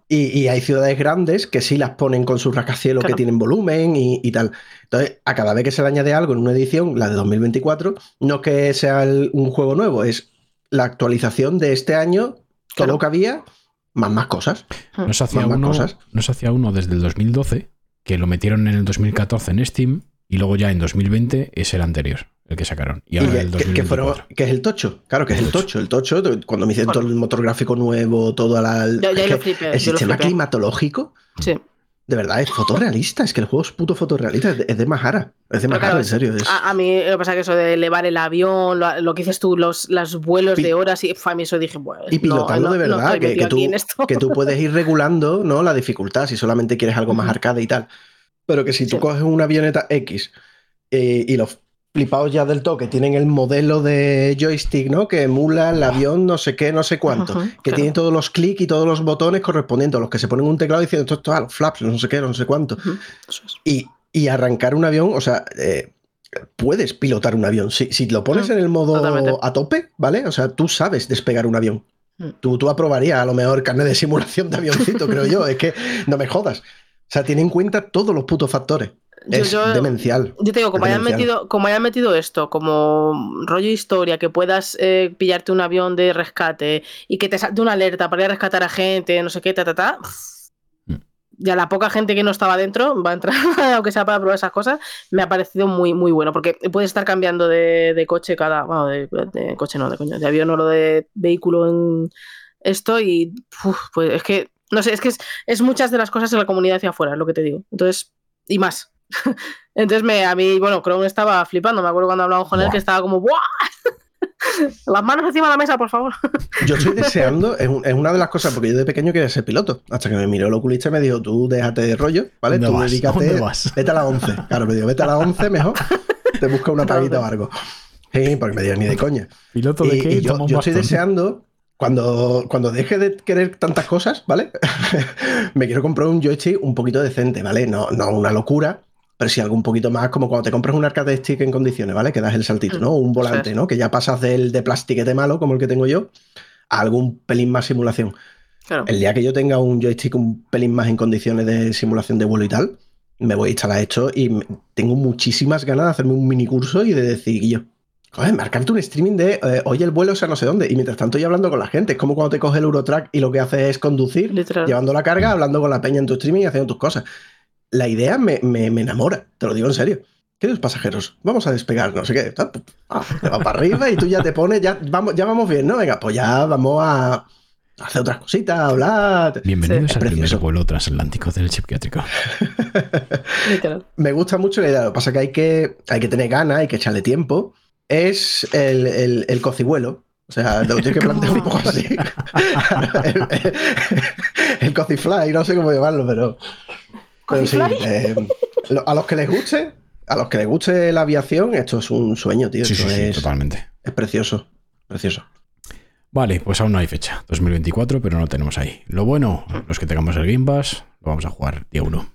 [SPEAKER 3] Y, y hay ciudades grandes que sí las ponen con sus rascacielos
[SPEAKER 2] Claro.
[SPEAKER 3] que tienen volumen y, y tal. Entonces, a cada vez que se le añade algo en una edición, la de 2024, no es que sea el- un juego nuevo, es la actualización de este año, todo
[SPEAKER 2] Claro.
[SPEAKER 3] lo que había, más más cosas.
[SPEAKER 1] No se hacía
[SPEAKER 3] Más
[SPEAKER 1] uno,
[SPEAKER 3] cosas.
[SPEAKER 1] no se hacía uno desde el 2012, que lo metieron en el 2014 en Steam, y luego ya en 2020 es el anterior, el que sacaron. Y
[SPEAKER 3] Y
[SPEAKER 1] ahora
[SPEAKER 3] que,
[SPEAKER 1] el
[SPEAKER 3] que- que
[SPEAKER 1] 2024.
[SPEAKER 3] fueron- que es el tocho, claro que es el tocho. El tocho, cuando me hicieron todo el motor gráfico nuevo, todo la,
[SPEAKER 2] Ya, ya
[SPEAKER 3] es
[SPEAKER 2] lo
[SPEAKER 3] que
[SPEAKER 2] flipé.
[SPEAKER 3] el
[SPEAKER 2] yo
[SPEAKER 3] sistema climatológico,
[SPEAKER 2] Sí.
[SPEAKER 3] de verdad, es fotorrealista. Es que el juego es puto fotorrealista, es de, Mahara. Es de Mahara,
[SPEAKER 2] claro,
[SPEAKER 3] en serio. es-
[SPEAKER 2] A, a mí lo que pasa es que eso de elevar el avión, lo, lo que dices tú, los, los vuelos
[SPEAKER 3] Pi-
[SPEAKER 2] de horas, y fue a mí eso dije, bueno,
[SPEAKER 3] Y pilotarlo
[SPEAKER 2] no,
[SPEAKER 3] de
[SPEAKER 2] no
[SPEAKER 3] verdad,
[SPEAKER 2] estoy
[SPEAKER 3] que, que tú, que tú puedes ir regulando ¿no? la dificultad si solamente quieres algo más arcade y tal. Pero que si tú
[SPEAKER 2] Sí.
[SPEAKER 3] coges una avioneta X eh, y los flipados ya del toque tienen el modelo de joystick, ¿no? Que emula el avión no sé qué, no sé cuánto. Que
[SPEAKER 2] claro.
[SPEAKER 3] tiene todos los clics y todos los botones correspondientes a los que se ponen en un teclado diciendo esto, esto, ah, los flaps, no sé qué, no sé cuánto.
[SPEAKER 2] Es.
[SPEAKER 3] Y y arrancar un avión, o sea, eh, puedes pilotar un avión. Si, si lo pones
[SPEAKER 2] Mm,
[SPEAKER 3] en el modo
[SPEAKER 2] totalmente.
[SPEAKER 3] a tope, ¿vale? O sea, tú sabes despegar un avión.
[SPEAKER 2] Mm.
[SPEAKER 3] Tú, tú aprobarías a lo mejor carnet de simulación de avioncito, creo yo. Es que no me jodas. O sea, tiene en cuenta todos los putos factores. Es
[SPEAKER 2] yo-
[SPEAKER 3] demencial.
[SPEAKER 2] Yo te digo, como hayan, metido, como hayan metido esto, como rollo historia, que puedas eh, pillarte un avión de rescate y que te salte una alerta para ir a rescatar a gente, no sé qué, ta, ta, ta.
[SPEAKER 1] Mm.
[SPEAKER 2] Ya la poca gente que no estaba dentro va a entrar, aunque sea para probar esas cosas, me ha parecido muy, muy bueno, porque puedes estar cambiando de, de coche cada. Bueno, de, de coche no, de coño, de avión o lo de vehículo en esto y. uf, pues es que. No sé, es que es, es muchas de las cosas en la comunidad hacia afuera, es lo que te digo. Entonces, y más. Entonces me, a mí, bueno, Chrome estaba flipando. Me acuerdo cuando hablamos con él
[SPEAKER 1] Buah.
[SPEAKER 2] que estaba como ¡Buah! Las manos encima de la mesa, por favor.
[SPEAKER 3] Yo estoy deseando, es, un- es una de las cosas, porque yo de pequeño quería ser piloto. Hasta que me miró el oculista y me dijo, tú déjate de rollo, ¿vale?
[SPEAKER 1] ¿Dónde
[SPEAKER 3] tú
[SPEAKER 1] vas?
[SPEAKER 3] dedícate.
[SPEAKER 1] ¿Dónde vas?
[SPEAKER 3] Vete a las 11. Claro, me dijo, vete a las 11 mejor. Te busca una paguita o algo. Sí, porque me dijo, ni de coña.
[SPEAKER 1] ¿Piloto
[SPEAKER 3] Y,
[SPEAKER 1] de qué?
[SPEAKER 3] y yo, yo estoy deseando, cuando, cuando deje de querer tantas cosas, ¿vale? me quiero comprar un joystick un poquito decente, ¿vale? No, no una locura, pero sí algo un poquito más como cuando te compras un arcade stick en condiciones, ¿vale? Que das el saltito, ¿no? Un volante. ¿no? Que ya pasas del de plastiquete malo, como el que tengo yo, a algún pelín más simulación.
[SPEAKER 2] Claro.
[SPEAKER 3] El día que yo tenga un joystick un pelín más en condiciones de simulación de vuelo y tal, me voy a instalar esto y tengo muchísimas ganas de hacerme un mini curso y de decir, yo, joder, marcarte un streaming de eh, oye el vuelo, o sea, no sé dónde. Y mientras tanto, estoy hablando con la gente. Es como cuando te coge el Eurotrack y lo que haces es conducir,
[SPEAKER 2] Literal.
[SPEAKER 3] llevando la carga, hablando con la peña en tu streaming y haciendo tus cosas. La idea me, me- me enamora, te lo digo en serio. Queridos pasajeros, vamos a despegar, no sé qué. ah, Te va para arriba y tú ya te pones, ya vamos, ya vamos bien, ¿no? Venga, pues ya vamos a hacer otras cositas, a hablar.
[SPEAKER 1] Bienvenidos
[SPEAKER 3] Sí.
[SPEAKER 1] al
[SPEAKER 3] Es
[SPEAKER 1] primer vuelo transatlántico del psiquiátrico.
[SPEAKER 3] Me gusta mucho la idea. Lo que pasa es que hay que, hay que tener ganas, hay que echarle tiempo. Es el, el, el cocihuelo. O sea, lo tienes que plantear un poco así. el, el- el cocifly, no sé cómo llamarlo, pero. Pero sí,
[SPEAKER 2] ¿Cocifly?
[SPEAKER 3] eh, lo- a los que les guste, a los que les guste la aviación, esto es un sueño, tío.
[SPEAKER 1] Sí,
[SPEAKER 3] Esto
[SPEAKER 1] sí,
[SPEAKER 3] es,
[SPEAKER 1] totalmente.
[SPEAKER 3] es precioso. Precioso.
[SPEAKER 1] Vale, pues aún no hay fecha. 2024, pero no tenemos ahí. Lo bueno, los que tengamos el Game Pass, lo vamos a jugar día 1.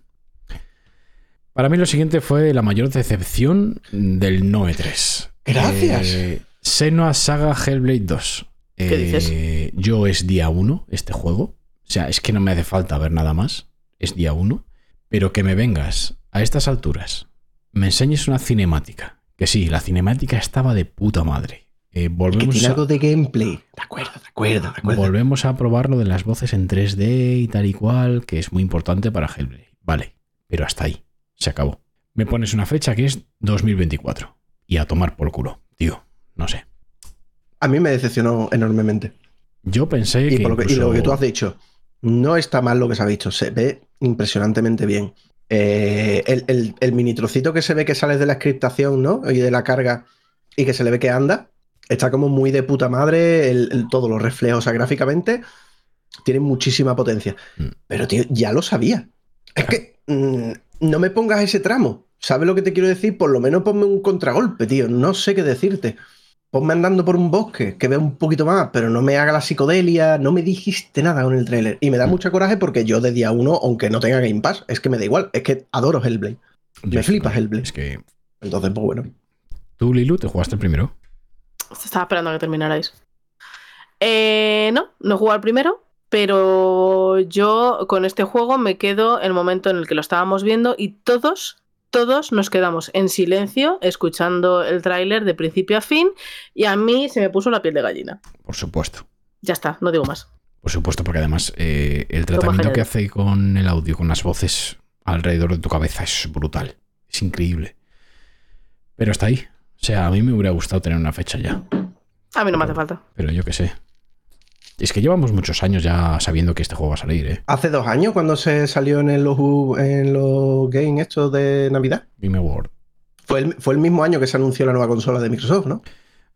[SPEAKER 1] Para mí lo siguiente fue la mayor decepción del no E3.
[SPEAKER 3] Gracias.
[SPEAKER 1] Eh, Senua Saga Hellblade 2.
[SPEAKER 2] ¿Qué
[SPEAKER 1] Eh,
[SPEAKER 2] dices?
[SPEAKER 1] Yo es día 1 este juego. O sea, es que no me hace falta ver nada más. Es día 1. Pero que me vengas a estas alturas, me enseñes una cinemática. Que sí, la cinemática estaba de puta madre. Eh,
[SPEAKER 3] Que
[SPEAKER 1] volvemos
[SPEAKER 3] tiene
[SPEAKER 1] a-
[SPEAKER 3] de gameplay. De acuerdo, de acuerdo, de acuerdo.
[SPEAKER 1] Volvemos a probar lo de las voces en 3D y tal y cual, que es muy importante para Hellblade. Vale, pero hasta ahí. Se acabó. Me pones una fecha que es 2024. Y a tomar por culo, tío. No sé.
[SPEAKER 3] A mí me decepcionó enormemente.
[SPEAKER 1] Yo pensé
[SPEAKER 3] Y,
[SPEAKER 1] que.
[SPEAKER 3] por lo que, y lo que tú has dicho, no está mal lo que se ha visto, se ve impresionantemente bien. Eh, el, el- el mini trocito que se ve que sale de la scriptación, ¿no? Y de la carga y que se le ve que anda, está como muy de puta madre, el, el- todos los reflejos, o sea, gráficamente tiene muchísima potencia.
[SPEAKER 1] Mm.
[SPEAKER 3] Pero, tío, ya lo sabía. Es que mm, no me pongas ese tramo. ¿Sabes lo que te quiero decir? Por lo menos ponme un contragolpe, tío. No sé qué decirte. Ponme andando por un bosque, que vea un poquito más, pero no me haga la psicodelia, no me dijiste nada con el tráiler. Y me da mucho coraje porque yo de día uno, aunque no tenga Game Pass, es que me da igual, es que adoro Hellblade.
[SPEAKER 1] Yo
[SPEAKER 3] me flipa
[SPEAKER 1] también.
[SPEAKER 3] Hellblade.
[SPEAKER 1] Es que.
[SPEAKER 3] Entonces, pues bueno.
[SPEAKER 1] Tú, Lilu, te jugaste el primero.
[SPEAKER 2] Estaba esperando a que terminarais. Eh, no, no he jugado al primero, pero yo con este juego me quedo en el momento en el que lo estábamos viendo y todos, todos nos quedamos en silencio escuchando el tráiler de principio a fin y a mí se me puso la piel de gallina.
[SPEAKER 1] Por supuesto.
[SPEAKER 2] Ya está, no digo más.
[SPEAKER 1] Por supuesto, porque además eh, el tratamiento que hace con el audio, con las voces alrededor de tu cabeza es brutal. Es increíble. Pero está ahí. O sea, a mí me hubiera gustado tener una fecha ya.
[SPEAKER 2] A mí no me hace falta.
[SPEAKER 1] Pero yo qué sé. Es que llevamos muchos años ya sabiendo que este juego va a salir, ¿eh?
[SPEAKER 3] Hace dos años, cuando se salió en los, en los games estos de Navidad,
[SPEAKER 1] Game Award.
[SPEAKER 3] fue el, fue el mismo año que se anunció la nueva consola de Microsoft, ¿no?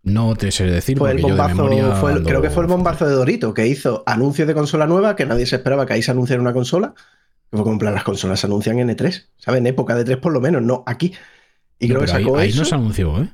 [SPEAKER 1] No te sé decir
[SPEAKER 3] Fue el bombazo,
[SPEAKER 1] memoria
[SPEAKER 3] fue el-
[SPEAKER 1] ando-
[SPEAKER 3] creo que fue el bombazo de Dorito, que hizo anuncios de consola nueva, que nadie se esperaba que ahí se anunciara una consola. Que fue como en plan, las consolas se anuncian en E3, ¿sabes? En época de 3 por lo menos, no aquí. Y
[SPEAKER 1] No,
[SPEAKER 3] creo que
[SPEAKER 1] ahí-
[SPEAKER 3] sacó
[SPEAKER 1] ahí,
[SPEAKER 3] eso.
[SPEAKER 1] no se anunció, ¿eh?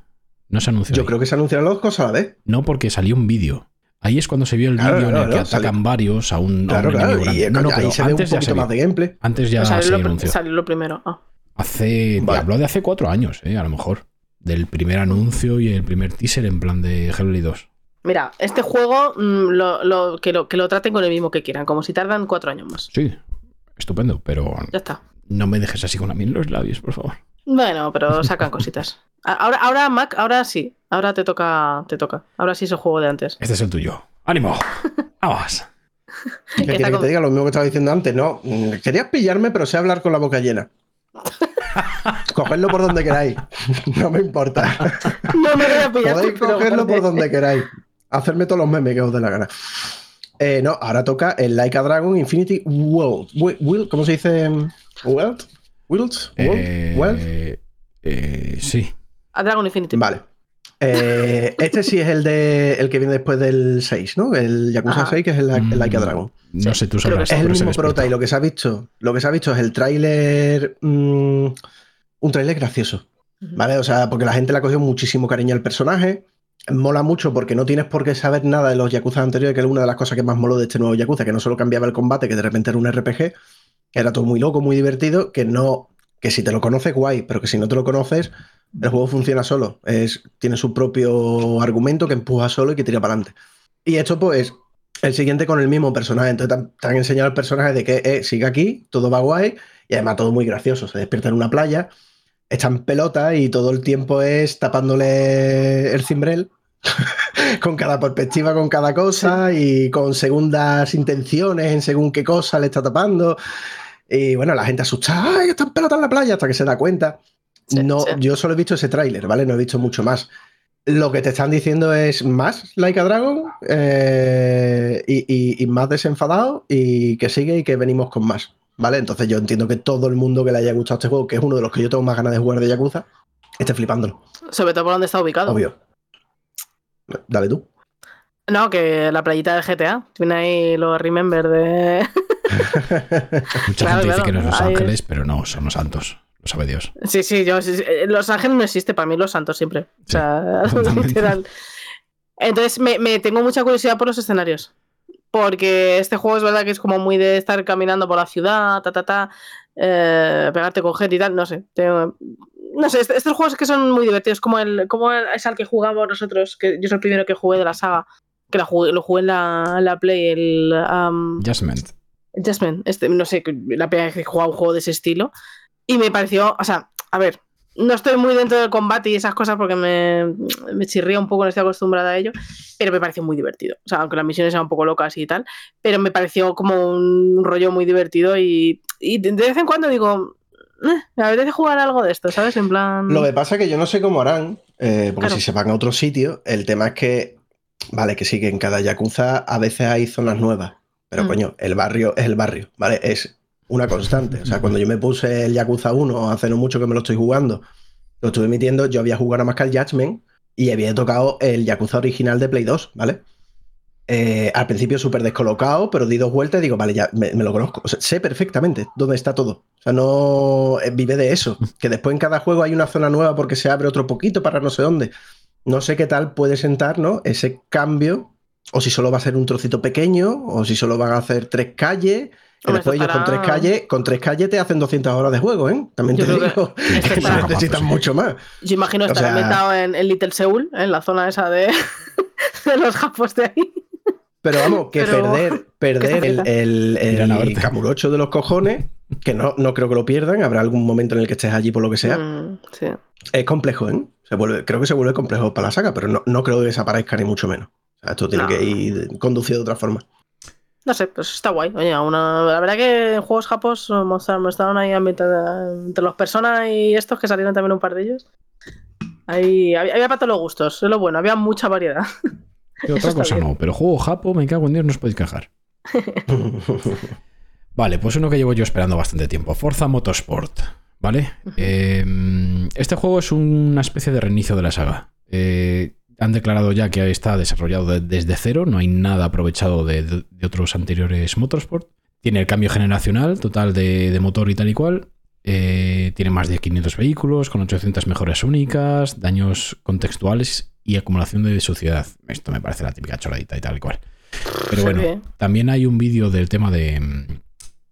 [SPEAKER 1] No se anunció.
[SPEAKER 3] Yo
[SPEAKER 1] ahí.
[SPEAKER 3] creo que se anunciaron las dos cosas a la vez.
[SPEAKER 1] No, porque salió un vídeo. Ahí es cuando se vio el
[SPEAKER 3] Claro,
[SPEAKER 1] vídeo en el que
[SPEAKER 3] claro,
[SPEAKER 1] atacan
[SPEAKER 3] salió.
[SPEAKER 1] varios a un, a
[SPEAKER 3] Claro,
[SPEAKER 1] un
[SPEAKER 3] claro.
[SPEAKER 1] enemigo grande. No, no,
[SPEAKER 3] ahí se ve un
[SPEAKER 1] antes ya se
[SPEAKER 3] más de gameplay.
[SPEAKER 1] Antes ya
[SPEAKER 2] salió,
[SPEAKER 1] se
[SPEAKER 2] lo,
[SPEAKER 1] anunció.
[SPEAKER 2] salió lo primero. Ah.
[SPEAKER 1] Hace.
[SPEAKER 3] Vale.
[SPEAKER 1] Habló de hace cuatro años, ¿eh? A lo mejor. Del primer anuncio y el primer teaser en plan de Hellblade 2.
[SPEAKER 2] Mira, este juego mm, lo- lo- que, lo, que lo traten con el mismo que quieran, como si tardan cuatro años más.
[SPEAKER 1] Sí, estupendo, pero
[SPEAKER 2] Ya está.
[SPEAKER 1] no me dejes así con la miel en los labios, por favor.
[SPEAKER 2] Bueno, pero sacan cositas. Ahora, ahora, Mac, ahora sí. Ahora te toca, te toca. Ahora sí es el juego de antes.
[SPEAKER 1] Este es el tuyo. ¡Ánimo! ¡Vamos!
[SPEAKER 3] ¿Qué quieres que te diga? Lo mismo que estaba diciendo antes, ¿no? Mm, Querías pillarme, pero sé hablar con la boca llena. Cogedlo por donde queráis. No me importa.
[SPEAKER 2] No me voy a pillar.
[SPEAKER 3] Podéis
[SPEAKER 2] pero
[SPEAKER 3] cogerlo por donde queráis. Hacerme todos los memes que os dé la gana. Eh, no, ahora toca el Like a Dragon Infinity World. Will, ¿Cómo se dice? World? World?
[SPEAKER 1] Eh,
[SPEAKER 3] World?
[SPEAKER 1] eh, sí.
[SPEAKER 2] A Dragon Infinity.
[SPEAKER 3] Vale. Eh, este sí es el de el que viene después del 6, ¿no? El Yakuza
[SPEAKER 2] Ajá.
[SPEAKER 3] 6, que es el, el Like a
[SPEAKER 1] Mm,
[SPEAKER 3] Dragon.
[SPEAKER 1] No
[SPEAKER 2] Sí,
[SPEAKER 1] sé, tú sabrás.
[SPEAKER 3] Es el mismo prota y lo que se ha visto, lo que se ha visto es el tráiler, mm, un tráiler gracioso. ¿vale? O sea, porque la gente le ha cogido muchísimo cariño al personaje, mola mucho porque no tienes por qué saber nada de los Yakuza anteriores, que es una de las cosas que más moló de este nuevo Yakuza, que no solo cambiaba el combate, que de repente era un RPG, era todo muy loco, muy divertido, que no, que si te lo conoces, guay, pero que si no te lo conoces, el juego funciona solo, es, tiene su propio argumento que empuja solo y que tira para adelante. Y esto, pues, el siguiente con el mismo personaje. Entonces te han, enseñado el personaje de que eh, sigue aquí, todo va guay y además todo muy gracioso. Se despierta en una playa, está en pelota y todo el tiempo es tapándole el cimbrel con cada perspectiva, con cada cosa y con segundas intenciones en según qué cosa le está tapando. Y bueno, la gente asustada, ¡ay, está en pelota en la playa! hasta que se da cuenta.
[SPEAKER 2] Sí,
[SPEAKER 3] no,
[SPEAKER 2] sí.
[SPEAKER 3] Yo solo he visto ese tráiler, ¿vale? No he visto mucho más. Lo que te están diciendo es más Like a Dragon eh, y, y- y más desenfadado y que sigue y que venimos con más, ¿vale? Entonces yo entiendo que todo el mundo que le haya gustado este juego, que es uno de los que yo tengo más ganas de jugar de Yakuza, esté flipándolo,
[SPEAKER 2] Sobre todo por donde está ubicado.
[SPEAKER 3] obvio. Dale tú.
[SPEAKER 2] No, que la playita del GTA. Tiene ahí los remember de.
[SPEAKER 1] Mucha
[SPEAKER 2] Claro,
[SPEAKER 1] gente dice que no es Los. Ángeles, pero no, son los santos. Lo sabe Dios.
[SPEAKER 2] Sí, sí, yo. eh, Los Ángeles no existe, para mí Los Santos siempre. O sea, literal. Entonces me, me tengo mucha curiosidad por los escenarios. Porque este juego es verdad que es como muy de estar caminando por la ciudad, ta, ta, ta, eh, pegarte con gente y tal, no sé. tengo- no sé, est- estos juegos que son muy divertidos, como el, como el- es al que jugamos nosotros, que yo soy el primero que jugué de la saga, que la jugué- lo jugué en la, en la Play, el um,
[SPEAKER 1] Judgment.
[SPEAKER 2] Jasmine, este, no sé, la primera vez que he jugado un juego de ese estilo. Y me pareció, o sea, a ver, no estoy muy dentro del combate y esas cosas porque me, me chirría un poco, no estoy acostumbrada a ello, pero me pareció muy divertido. O sea, aunque las misiones eran un poco locas y tal, pero me pareció como un rollo muy divertido y, y de vez en cuando digo, "Eh, me apetece jugar algo de esto, ¿sabes? En plan...
[SPEAKER 3] Lo que pasa es que yo no sé cómo harán, eh, porque
[SPEAKER 2] Claro.
[SPEAKER 3] si se van a otro sitio, el tema es que, vale, que sí, que en cada Yakuza a veces hay zonas nuevas, pero
[SPEAKER 2] Mm.
[SPEAKER 3] coño, el barrio es el barrio, ¿vale? Es una constante. O sea, cuando yo me puse el Yakuza 1, hace no mucho que me lo estoy jugando, lo estuve emitiendo, yo había jugado nada más que al Judgment y había tocado el Yakuza original de Play 2, ¿vale? Eh, al principio súper descolocado, pero di dos vueltas y digo, vale, ya me, me lo conozco. O sea, sé perfectamente dónde está todo. O sea, no eh, vive de eso. Que después en cada juego hay una zona nueva porque se abre otro poquito para no sé dónde. No sé qué tal puede sentar, ¿no? Ese cambio, o si solo va a ser un trocito pequeño, o si solo van a hacer tres calles. Que
[SPEAKER 2] Hombre,
[SPEAKER 3] después ellos con tres calles, con tres calles te hacen 200 horas de juego, ¿eh? También
[SPEAKER 2] Yo
[SPEAKER 3] te
[SPEAKER 2] que
[SPEAKER 3] digo que
[SPEAKER 2] estará-
[SPEAKER 3] no necesitan mucho más.
[SPEAKER 2] Yo imagino
[SPEAKER 3] o
[SPEAKER 2] estar
[SPEAKER 3] sea-
[SPEAKER 2] ambientado en, en Little Seoul, en la zona esa de, de los japos de ahí.
[SPEAKER 3] Pero vamos, que
[SPEAKER 2] Pero-
[SPEAKER 3] perder, perder
[SPEAKER 2] que
[SPEAKER 3] el, el, el
[SPEAKER 1] verte.
[SPEAKER 3] camurocho de los cojones, que no, no creo que lo pierdan, habrá algún momento en el que estés allí por lo que sea.
[SPEAKER 2] Mm, sí.
[SPEAKER 3] Es complejo, ¿eh? Se vuelve, creo que se vuelve complejo para la saga, pero no, no creo que desaparezca ni mucho menos. Esto tiene
[SPEAKER 2] No.
[SPEAKER 3] que ir conducido de otra forma.
[SPEAKER 2] No sé, pues está guay. Oye, una, la verdad que en juegos japos mostraron, ahí entre los personas y estos que salieron también un par de ellos. Ahí había, había para todos los gustos, es lo bueno, había mucha variedad.
[SPEAKER 1] Y otra cosa
[SPEAKER 2] bien.
[SPEAKER 1] no, pero juego japo, me cago en Dios, no os podéis quejar. Vale, pues uno que llevo yo esperando bastante tiempo. Forza Motorsport. ¿Vale? Eh, este juego es una especie de reinicio de la saga. Eh, han declarado ya que está desarrollado de- desde cero, no hay nada aprovechado de, otros anteriores Motorsport. Tiene el cambio generacional total de, de motor y tal y cual. Eh, tiene más de 500 vehículos con 800 mejoras únicas, daños contextuales y acumulación de suciedad. Esto me parece la típica choradita y tal y cual. Pero bueno, también hay un vídeo del tema de,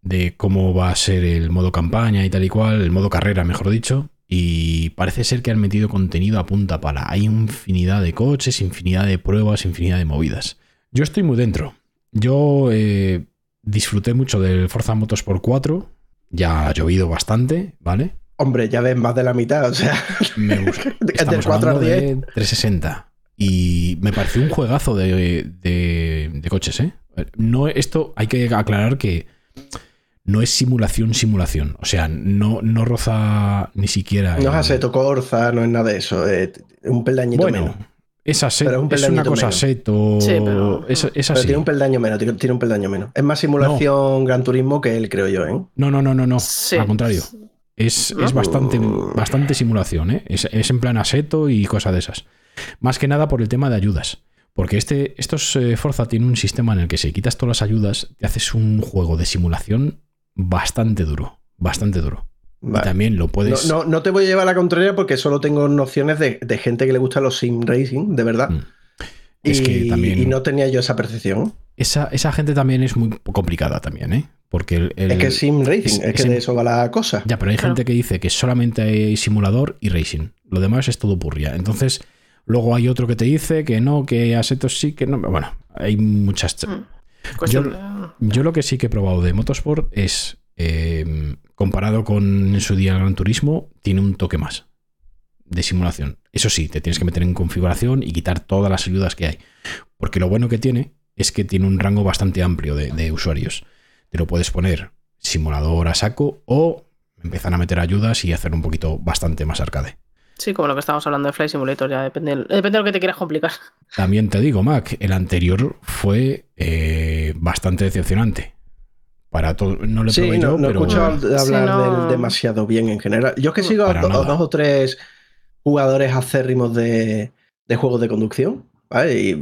[SPEAKER 1] de cómo va a ser el modo campaña y tal y cual, el modo carrera, mejor dicho. Y parece ser que han metido contenido a punta pala. Hay infinidad de coches, infinidad de pruebas, infinidad de movidas. Yo estoy muy dentro. Yo eh, disfruté mucho del Forza Motorsport 4. Ya ha llovido bastante, ¿vale?
[SPEAKER 3] Hombre, ya ves más de la mitad, o sea.
[SPEAKER 1] Me gusta. Estamos
[SPEAKER 3] 4 al
[SPEAKER 1] hablando de
[SPEAKER 3] 10.
[SPEAKER 1] 360. Y me pareció un juegazo de, de- de coches, ¿eh? No, esto hay que aclarar que no es simulación, simulación. O sea, no, no roza ni siquiera.
[SPEAKER 3] No es Aseto Corza, no es nada de eso. Es un peldañito
[SPEAKER 1] Bueno,
[SPEAKER 3] menos.
[SPEAKER 1] es, aset-
[SPEAKER 3] Pero es un
[SPEAKER 1] es una cosa
[SPEAKER 3] menos.
[SPEAKER 1] seto.
[SPEAKER 2] Sí, pero-
[SPEAKER 1] es, es
[SPEAKER 3] Pero tiene un peldaño menos, tiene un peldaño menos. Es más simulación Gran Turismo que él, creo yo, ¿eh?
[SPEAKER 1] No, no, no, no, no.
[SPEAKER 2] Sí.
[SPEAKER 1] Al contrario. Es, es bastante, bastante simulación, ¿eh? Es, es en plan aseto y cosas de esas. Más que nada por el tema de ayudas. Porque este, estos eh, Forza tiene un sistema en el que si quitas todas las ayudas, te haces un juego de simulación bastante duro. Bastante duro.
[SPEAKER 3] Vale.
[SPEAKER 1] Y también lo puedes.
[SPEAKER 3] no, no te voy a llevar a la contraria porque solo tengo nociones de, de gente que le gusta los sim racing, de verdad.
[SPEAKER 1] Mm. Es
[SPEAKER 3] y,
[SPEAKER 1] que también-
[SPEAKER 3] y no tenía yo esa percepción.
[SPEAKER 1] Esa, esa gente también es muy complicada también, ¿eh? Porque el, el-
[SPEAKER 3] es que es sim racing,
[SPEAKER 1] es-
[SPEAKER 3] es,
[SPEAKER 1] es
[SPEAKER 3] que
[SPEAKER 1] sim-
[SPEAKER 3] de eso va la cosa.
[SPEAKER 1] Ya, pero hay
[SPEAKER 2] Claro.
[SPEAKER 1] gente que dice que solamente hay simulador y racing. Lo demás es todo purria. Entonces, luego hay otro que te dice que no, que Asetos sí, que no. Bueno, hay muchas. ch-
[SPEAKER 2] Mm. De-
[SPEAKER 1] Yo lo que sí que he probado de Motorsport es, eh, comparado con en su día Gran Turismo, tiene un toque más de simulación. Eso sí, te tienes que meter en configuración y quitar todas las ayudas que hay. Porque lo bueno que tiene es que tiene un rango bastante amplio de, de usuarios. Te lo puedes poner simulador a saco o empezar a meter ayudas y hacer un poquito bastante más arcade.
[SPEAKER 2] Sí, como lo que estábamos hablando de Flight Simulator, ya depende, depende de lo que te quieras complicar.
[SPEAKER 1] También te digo, Mac, el anterior fue eh, bastante decepcionante. Para todo, no lo
[SPEAKER 3] Sí,
[SPEAKER 1] probé
[SPEAKER 3] no,
[SPEAKER 1] yo,
[SPEAKER 3] no he escuchado
[SPEAKER 2] Sí,
[SPEAKER 3] hablar
[SPEAKER 2] no.
[SPEAKER 3] de él demasiado bien en general. Yo es que sigo a,
[SPEAKER 1] Para
[SPEAKER 3] do- a
[SPEAKER 1] nada.
[SPEAKER 3] dos o tres jugadores acérrimos de, de juegos de conducción, ¿vale? Y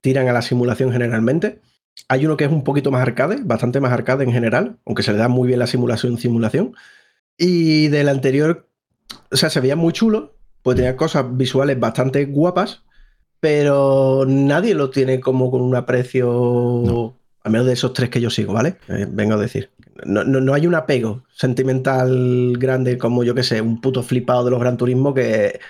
[SPEAKER 3] tiran a la simulación generalmente. Hay uno que es un poquito más arcade, bastante más arcade en general, aunque se le da muy bien la simulación simulación. Y del anterior, o sea, se veía muy chulo, pues tenía cosas visuales bastante guapas, pero nadie lo tiene como con un aprecio,
[SPEAKER 1] No.
[SPEAKER 3] al menos de esos tres que yo sigo, ¿vale? Eh, vengo a decir. No, no- no hay un apego sentimental grande como yo que sé, un puto flipado de los Gran Turismo que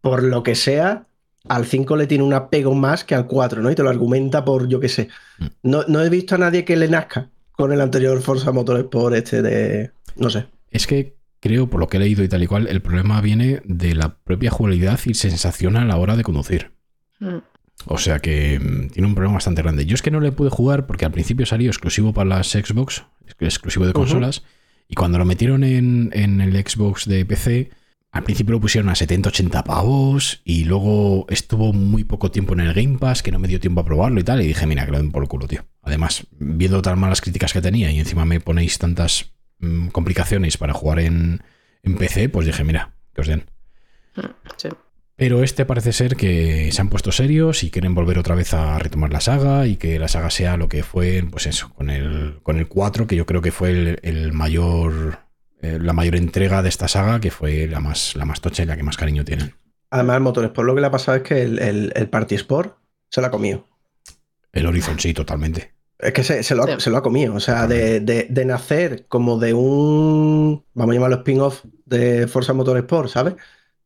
[SPEAKER 3] por lo que sea al 5 le tiene un apego más que al 4, ¿no? Y te lo argumenta por yo que sé.
[SPEAKER 1] Mm.
[SPEAKER 3] No, no he visto a nadie que le nazca con el anterior Forza Motorsport este de... no sé.
[SPEAKER 1] es que creo, por lo que he leído y tal y cual, el problema viene de la propia jugabilidad y sensación a la hora de conducir.
[SPEAKER 2] Mm.
[SPEAKER 1] O sea que mm, tiene un problema bastante grande. Yo es que no le pude jugar porque al principio salió exclusivo para las Xbox, exclusivo de consolas, y cuando lo metieron en, en el Xbox de PC, al principio lo pusieron a 70-80 pavos y luego estuvo muy poco tiempo en el Game Pass que no me dio tiempo a probarlo y tal, y dije, mira, que lo den por el culo, tío. Además, viendo tan malas críticas que tenía y encima me ponéis tantas mm, complicaciones para jugar en, en PC, pues dije, mira, que os den.
[SPEAKER 2] Mm, Sí.
[SPEAKER 1] Pero este parece ser que se han puesto serios y quieren volver otra vez a retomar la saga y que la saga sea lo que fue, pues eso, con el, con el 4, que yo creo que fue el, el mayor, eh, la mayor entrega de esta saga, que fue la más, la más tocha y la que más cariño tienen.
[SPEAKER 3] Además, el Motorsport lo que le ha pasado es que el, el, el Party Sport se lo ha comido.
[SPEAKER 1] El Horizon sí, totalmente.
[SPEAKER 3] Es que se, se lo, ha,
[SPEAKER 2] Sí.
[SPEAKER 3] se lo ha comido. O sea, de, de- de nacer como de un. Vamos a llamarlo spin-off de Forza Motorsport, ¿sabes?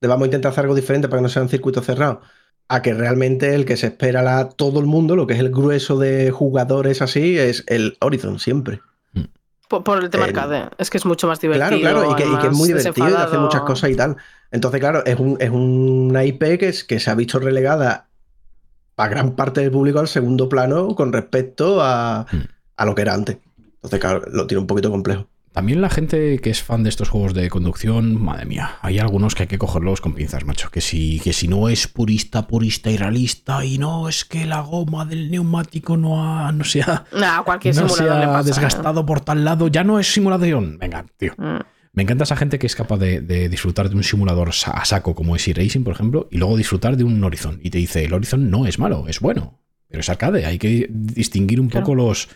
[SPEAKER 3] De vamos a intentar hacer algo diferente para que no sea un circuito cerrado. A que realmente el que se espera la, todo el mundo, lo que es el grueso de jugadores así, es el Horizon siempre.
[SPEAKER 2] Por, por el tema
[SPEAKER 3] El-
[SPEAKER 2] arcade. Es que es mucho más divertido.
[SPEAKER 3] Claro, claro, y que, y que es muy divertido y hace muchas cosas y tal. Entonces, claro, es, un, es una IP que, es, que se ha visto relegada a gran parte del público al segundo plano con respecto a,
[SPEAKER 1] Mm.
[SPEAKER 3] a lo que era antes. Entonces, claro, lo tiene un poquito complejo.
[SPEAKER 1] También la gente que es fan de estos juegos de conducción, madre mía, hay algunos que hay que cogerlos con pinzas, macho. Que si, que si no es purista, purista y realista, y no es que la goma del neumático no, ha, no se ha,
[SPEAKER 2] Nah, cualquier
[SPEAKER 1] no se
[SPEAKER 2] simulador le pasa, ¿eh?
[SPEAKER 1] desgastado por tal lado, ya no es simulación. Venga, tío.
[SPEAKER 2] Mm.
[SPEAKER 1] Me encanta esa gente que es capaz de, de disfrutar de un simulador a saco como es racing por ejemplo, y luego disfrutar de un Horizon. Y te dice, el Horizon no es malo, es bueno, pero es arcade. Hay que distinguir un
[SPEAKER 2] Claro.
[SPEAKER 1] poco los,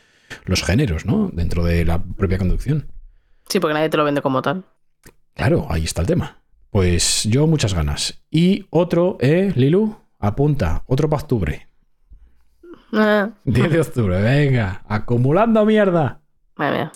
[SPEAKER 1] los géneros, ¿no? Dentro de la propia conducción.
[SPEAKER 2] Sí, porque nadie te lo vende como tal.
[SPEAKER 1] Claro, ahí está el tema. Pues yo muchas ganas. Y otro, ¿eh, Lilu? Apunta, otro para octubre.
[SPEAKER 2] Ah,
[SPEAKER 1] 10 de octubre, venga, acumulando mierda.
[SPEAKER 2] madre mía.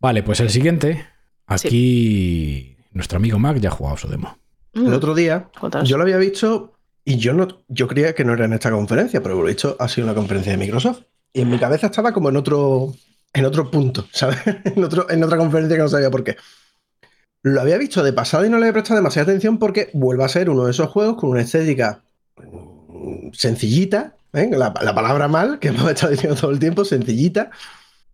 [SPEAKER 1] Vale, pues el siguiente. Aquí nuestro amigo Mac ya ha jugado su demo.
[SPEAKER 2] Mm,
[SPEAKER 3] El otro día
[SPEAKER 2] cuéntanos.
[SPEAKER 3] yo lo había visto y yo no, yo creía que no era en esta conferencia, pero lo he visto ha sido una conferencia de Microsoft. Y en mi cabeza estaba como en otro, en otro punto, ¿sabes? en, otro, en otra conferencia que no sabía por qué. Lo había visto de pasado y no le he prestado demasiada atención porque vuelve a ser uno de esos juegos con una estética mm, sencillita, ¿eh? la, la palabra mal, que hemos estado diciendo todo el tiempo, sencillita,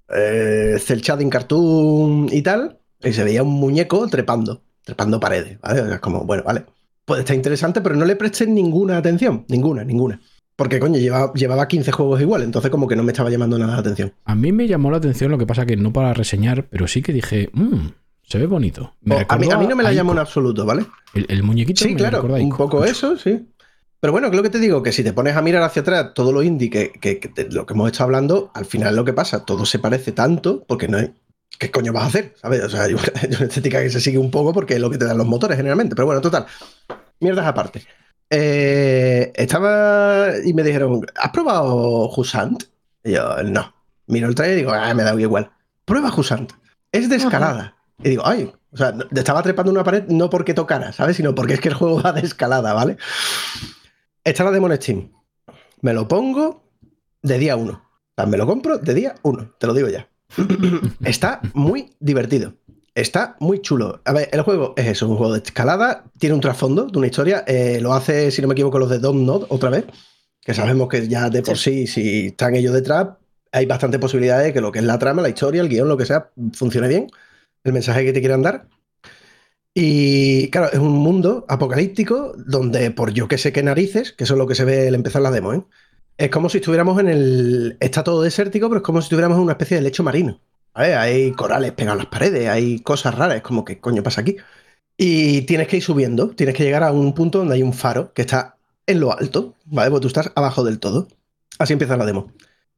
[SPEAKER 3] eh, cel shading cartoon y tal, y se veía un muñeco trepando, trepando paredes, ¿vale? Es como, bueno, vale, puede estar interesante, pero no le prestes ninguna atención, ninguna, ninguna. Porque, coño, llevaba, llevaba 15 juegos igual, entonces como que no me estaba llamando nada la atención.
[SPEAKER 1] A mí me llamó la atención, lo que pasa que no para reseñar, pero sí que dije, "Mm, se ve bonito. Me
[SPEAKER 3] O, a, mí, a mí no me la llamó en absoluto, ¿vale?
[SPEAKER 1] El, el muñequito
[SPEAKER 3] Sí,
[SPEAKER 1] me
[SPEAKER 3] claro, un poco eso, sí. Pero bueno, creo que te digo que si te pones a mirar hacia atrás todo lo indie que, que- que de lo que hemos estado hablando, al final lo que pasa, todo se parece tanto porque no hay. ¿Qué coño vas a hacer? ¿Sabes? O sea, hay una, hay una estética que se sigue un poco porque es lo que te dan los motores generalmente. Pero bueno, total. Mierdas aparte. Eh, estaba y me dijeron, ¿has probado Husant? Y yo, no. Miro el trailer y digo, ah, me da igual. Prueba Husant. Es de escalada. Y digo, ay, o sea, estaba trepando una pared no porque tocara, ¿sabes? Sino porque es que el juego va de escalada, ¿vale? Está la demo en Steam. Me lo pongo de día uno. O sea, me lo compro de día uno, te lo digo ya. Está muy divertido. Está muy chulo. A ver, el juego es eso, un juego de escalada, tiene un trasfondo de una historia. eh, lo hace, si no me equivoco, los de Dom Nod otra vez. Que sabemos que ya de por sí, si están ellos detrás, hay bastante posibilidades de que lo que es la trama, la historia, el guion, lo que sea, funcione bien. El mensaje que te quieran dar. Y claro, es un mundo apocalíptico donde, por yo que sé qué narices, que eso es lo que se ve al empezar la demo, ¿eh? Es como si estuviéramos en el. Está todo desértico, pero es como si estuviéramos en una especie de lecho marino. Hay corales pegados a las paredes, hay cosas raras, es como, ¿qué coño pasa aquí? Y tienes que ir subiendo, tienes que llegar a un punto donde hay un faro que está en lo alto, ¿vale? Porque tú estás abajo del todo. Así empieza la demo.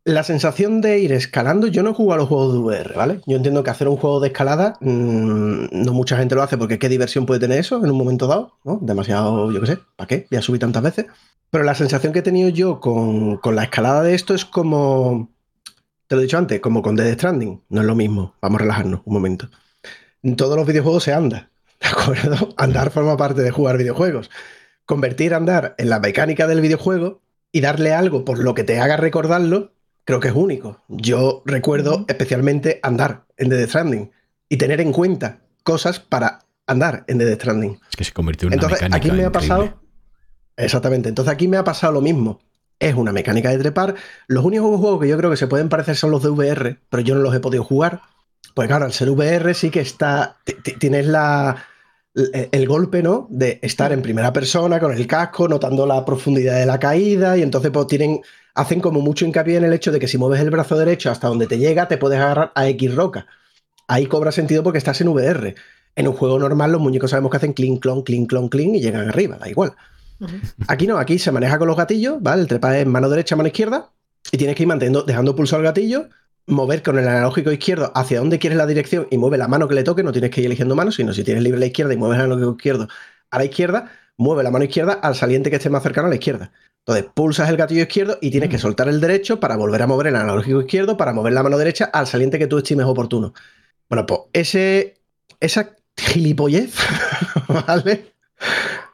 [SPEAKER 3] La sensación de ir escalando, yo no jugado a los juegos de VR, ¿vale? Yo entiendo que hacer un juego de escalada, mmm, no mucha gente lo hace porque qué diversión puede tener eso en un momento dado, ¿no? Demasiado, yo qué sé, ¿para qué? Voy a subir tantas veces. Pero la sensación que he tenido yo con, con la escalada de esto es como, te lo he dicho antes, como con Dead Stranding, no es lo mismo, vamos a relajarnos un momento. En todos los videojuegos se anda, ¿de acuerdo? Andar forma parte de jugar videojuegos. Convertir andar en la mecánica del videojuego y darle algo por lo que te haga recordarlo, creo que es único. Yo recuerdo especialmente andar en Dead Stranding y tener en cuenta cosas para andar en Dead Stranding.
[SPEAKER 1] Es que se convirtió en una
[SPEAKER 3] Entonces,
[SPEAKER 1] mecánica
[SPEAKER 3] aquí me ha pasado. Exactamente. Entonces, aquí me ha pasado lo mismo. Es una mecánica de trepar. Los únicos juegos que yo creo que se pueden parecer son los de VR, pero yo no los he podido jugar. Pues claro, al ser VR sí que está. ti- ti- Tienes la. El, el golpe, ¿no? De estar en primera persona con el casco, notando la profundidad de la caída, y entonces pues tienen. Hacen como mucho hincapié en el hecho de que si mueves el brazo derecho hasta donde te llega, te puedes agarrar a X roca. Ahí cobra sentido porque estás en VR. En un juego normal, los muñecos sabemos que hacen clink, clon, clink, clon, clink y llegan arriba, da igual. Aquí no, aquí se maneja con los gatillos, ¿vale? El trepa es mano derecha, mano izquierda, y tienes que ir manteniendo, dejando pulsar el gatillo, mover con el analógico izquierdo hacia donde quieres la dirección y mueve la mano que le toque, no tienes que ir eligiendo mano, sino si tienes libre la izquierda y mueves el analógico izquierdo a la izquierda, mueve la mano izquierda al saliente que esté más cercano a la izquierda. Entonces pulsas el gatillo izquierdo y tienes que soltar el derecho para volver a mover el analógico izquierdo para mover la mano derecha al saliente que tú estimes oportuno. Bueno, pues ese, esa gilipollez, ¿vale?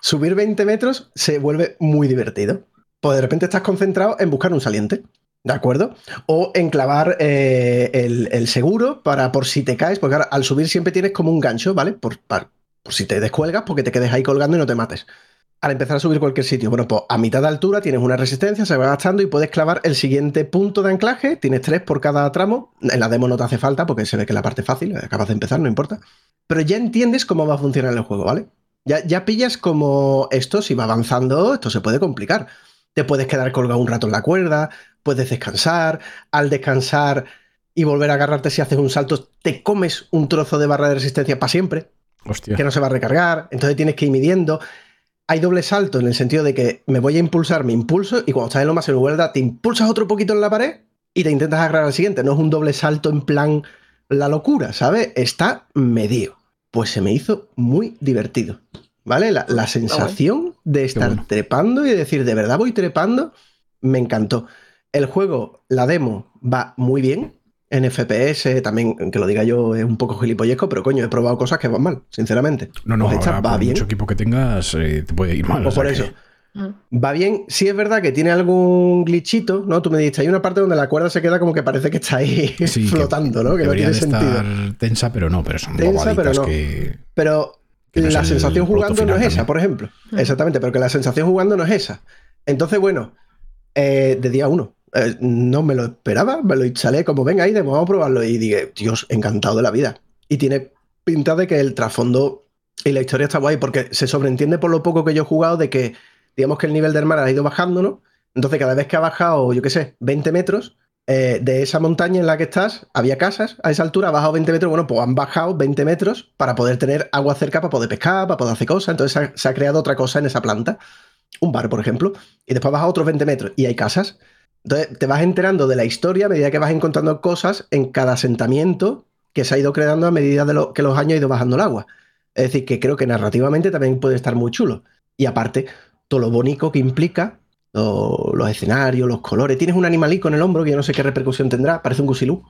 [SPEAKER 3] Subir 20 metros se vuelve muy divertido. Pues de repente estás concentrado en buscar un saliente, ¿de acuerdo? O en clavar eh, el, seguro para por si te caes, porque ahora al subir siempre tienes como un gancho, ¿vale? Por, si te descuelgas, porque te quedes ahí colgando y no te mates. Al empezar a subir cualquier sitio, bueno, pues a mitad de altura tienes una resistencia, se va gastando y puedes clavar el siguiente punto de anclaje. Tienes tres por cada tramo. En la demo no te hace falta porque se ve que la parte fácil, acabas de empezar, no importa. Pero ya entiendes cómo va a funcionar el juego, ¿vale? Ya, ya pillas como esto, si va avanzando, esto se puede complicar. Te puedes quedar colgado un rato en la cuerda, puedes descansar. Al descansar y volver a agarrarte si haces un salto, te comes un trozo de barra de resistencia para siempre
[SPEAKER 1] Hostia.
[SPEAKER 3] que no se va a recargar, entonces tienes que ir midiendo. Hay doble salto en el sentido de que me voy a impulsar, me impulso y cuando estás en lo más en vuelta te impulsas otro poquito en la pared y te intentas agarrar al siguiente. No es un doble salto en plan la locura, ¿sabes? Está medio. Pues se me hizo muy divertido, ¿vale? La, la sensación de estar
[SPEAKER 1] bueno.
[SPEAKER 3] trepando y de decir, de verdad voy trepando, me encantó. El juego, la demo, va muy bien. en FPS, también, que lo diga yo, es un poco gilipollesco, pero coño, he probado cosas que van mal, sinceramente.
[SPEAKER 1] No, no,
[SPEAKER 3] Pues esta
[SPEAKER 1] ahora,
[SPEAKER 3] va
[SPEAKER 1] por
[SPEAKER 3] bien.
[SPEAKER 1] mucho equipo que tengas, eh, te puede ir mal.
[SPEAKER 3] Pues
[SPEAKER 1] o sea
[SPEAKER 3] por
[SPEAKER 1] que-
[SPEAKER 3] eso.
[SPEAKER 2] Mm.
[SPEAKER 3] Va bien, sí es verdad que tiene algún glitchito, ¿no? Tú me dijiste, hay una parte donde la cuerda se queda como que parece que está ahí
[SPEAKER 1] Sí, que
[SPEAKER 3] flotando, ¿no? Que no tiene
[SPEAKER 1] de
[SPEAKER 3] sentido.
[SPEAKER 1] estar tensa, pero no, pero son
[SPEAKER 3] Tensa, pero no.
[SPEAKER 1] que...
[SPEAKER 3] Pero
[SPEAKER 1] Que no es
[SPEAKER 3] la sensación jugando no es esa, por ejemplo.
[SPEAKER 2] Mm.
[SPEAKER 3] Exactamente, pero que la sensación jugando no es esa. Entonces, bueno, eh, de día uno. eh, no me lo esperaba, me lo instalé como venga ahí, vamos a probarlo. Y dije, Dios, encantado de la vida. Y tiene pinta de que el trasfondo y la historia está guay, porque se sobreentiende por lo poco que yo he jugado de que, digamos que el nivel del mar ha ido bajando, ¿no? Entonces, cada vez que ha bajado, yo qué sé, 20 metros, eh, de esa montaña en la que estás, había casas a esa altura, ha bajado 20 metros, bueno, pues han bajado 20 metros para poder tener agua cerca, para poder pescar, para poder hacer cosas. Entonces se ha, se ha creado otra cosa en esa planta, un bar, por ejemplo, y después baja otros 20 metros y hay casas. Entonces te vas enterando de la historia a medida que vas encontrando cosas en cada asentamiento que se ha ido creando a medida de lo, que los años ha ido bajando el agua. Es decir, que creo que narrativamente también puede estar muy chulo. Y aparte, todo lo bonito que implica, lo- los escenarios, los colores. Tienes un animalico en el hombro que yo no sé qué repercusión tendrá, parece un gusilú.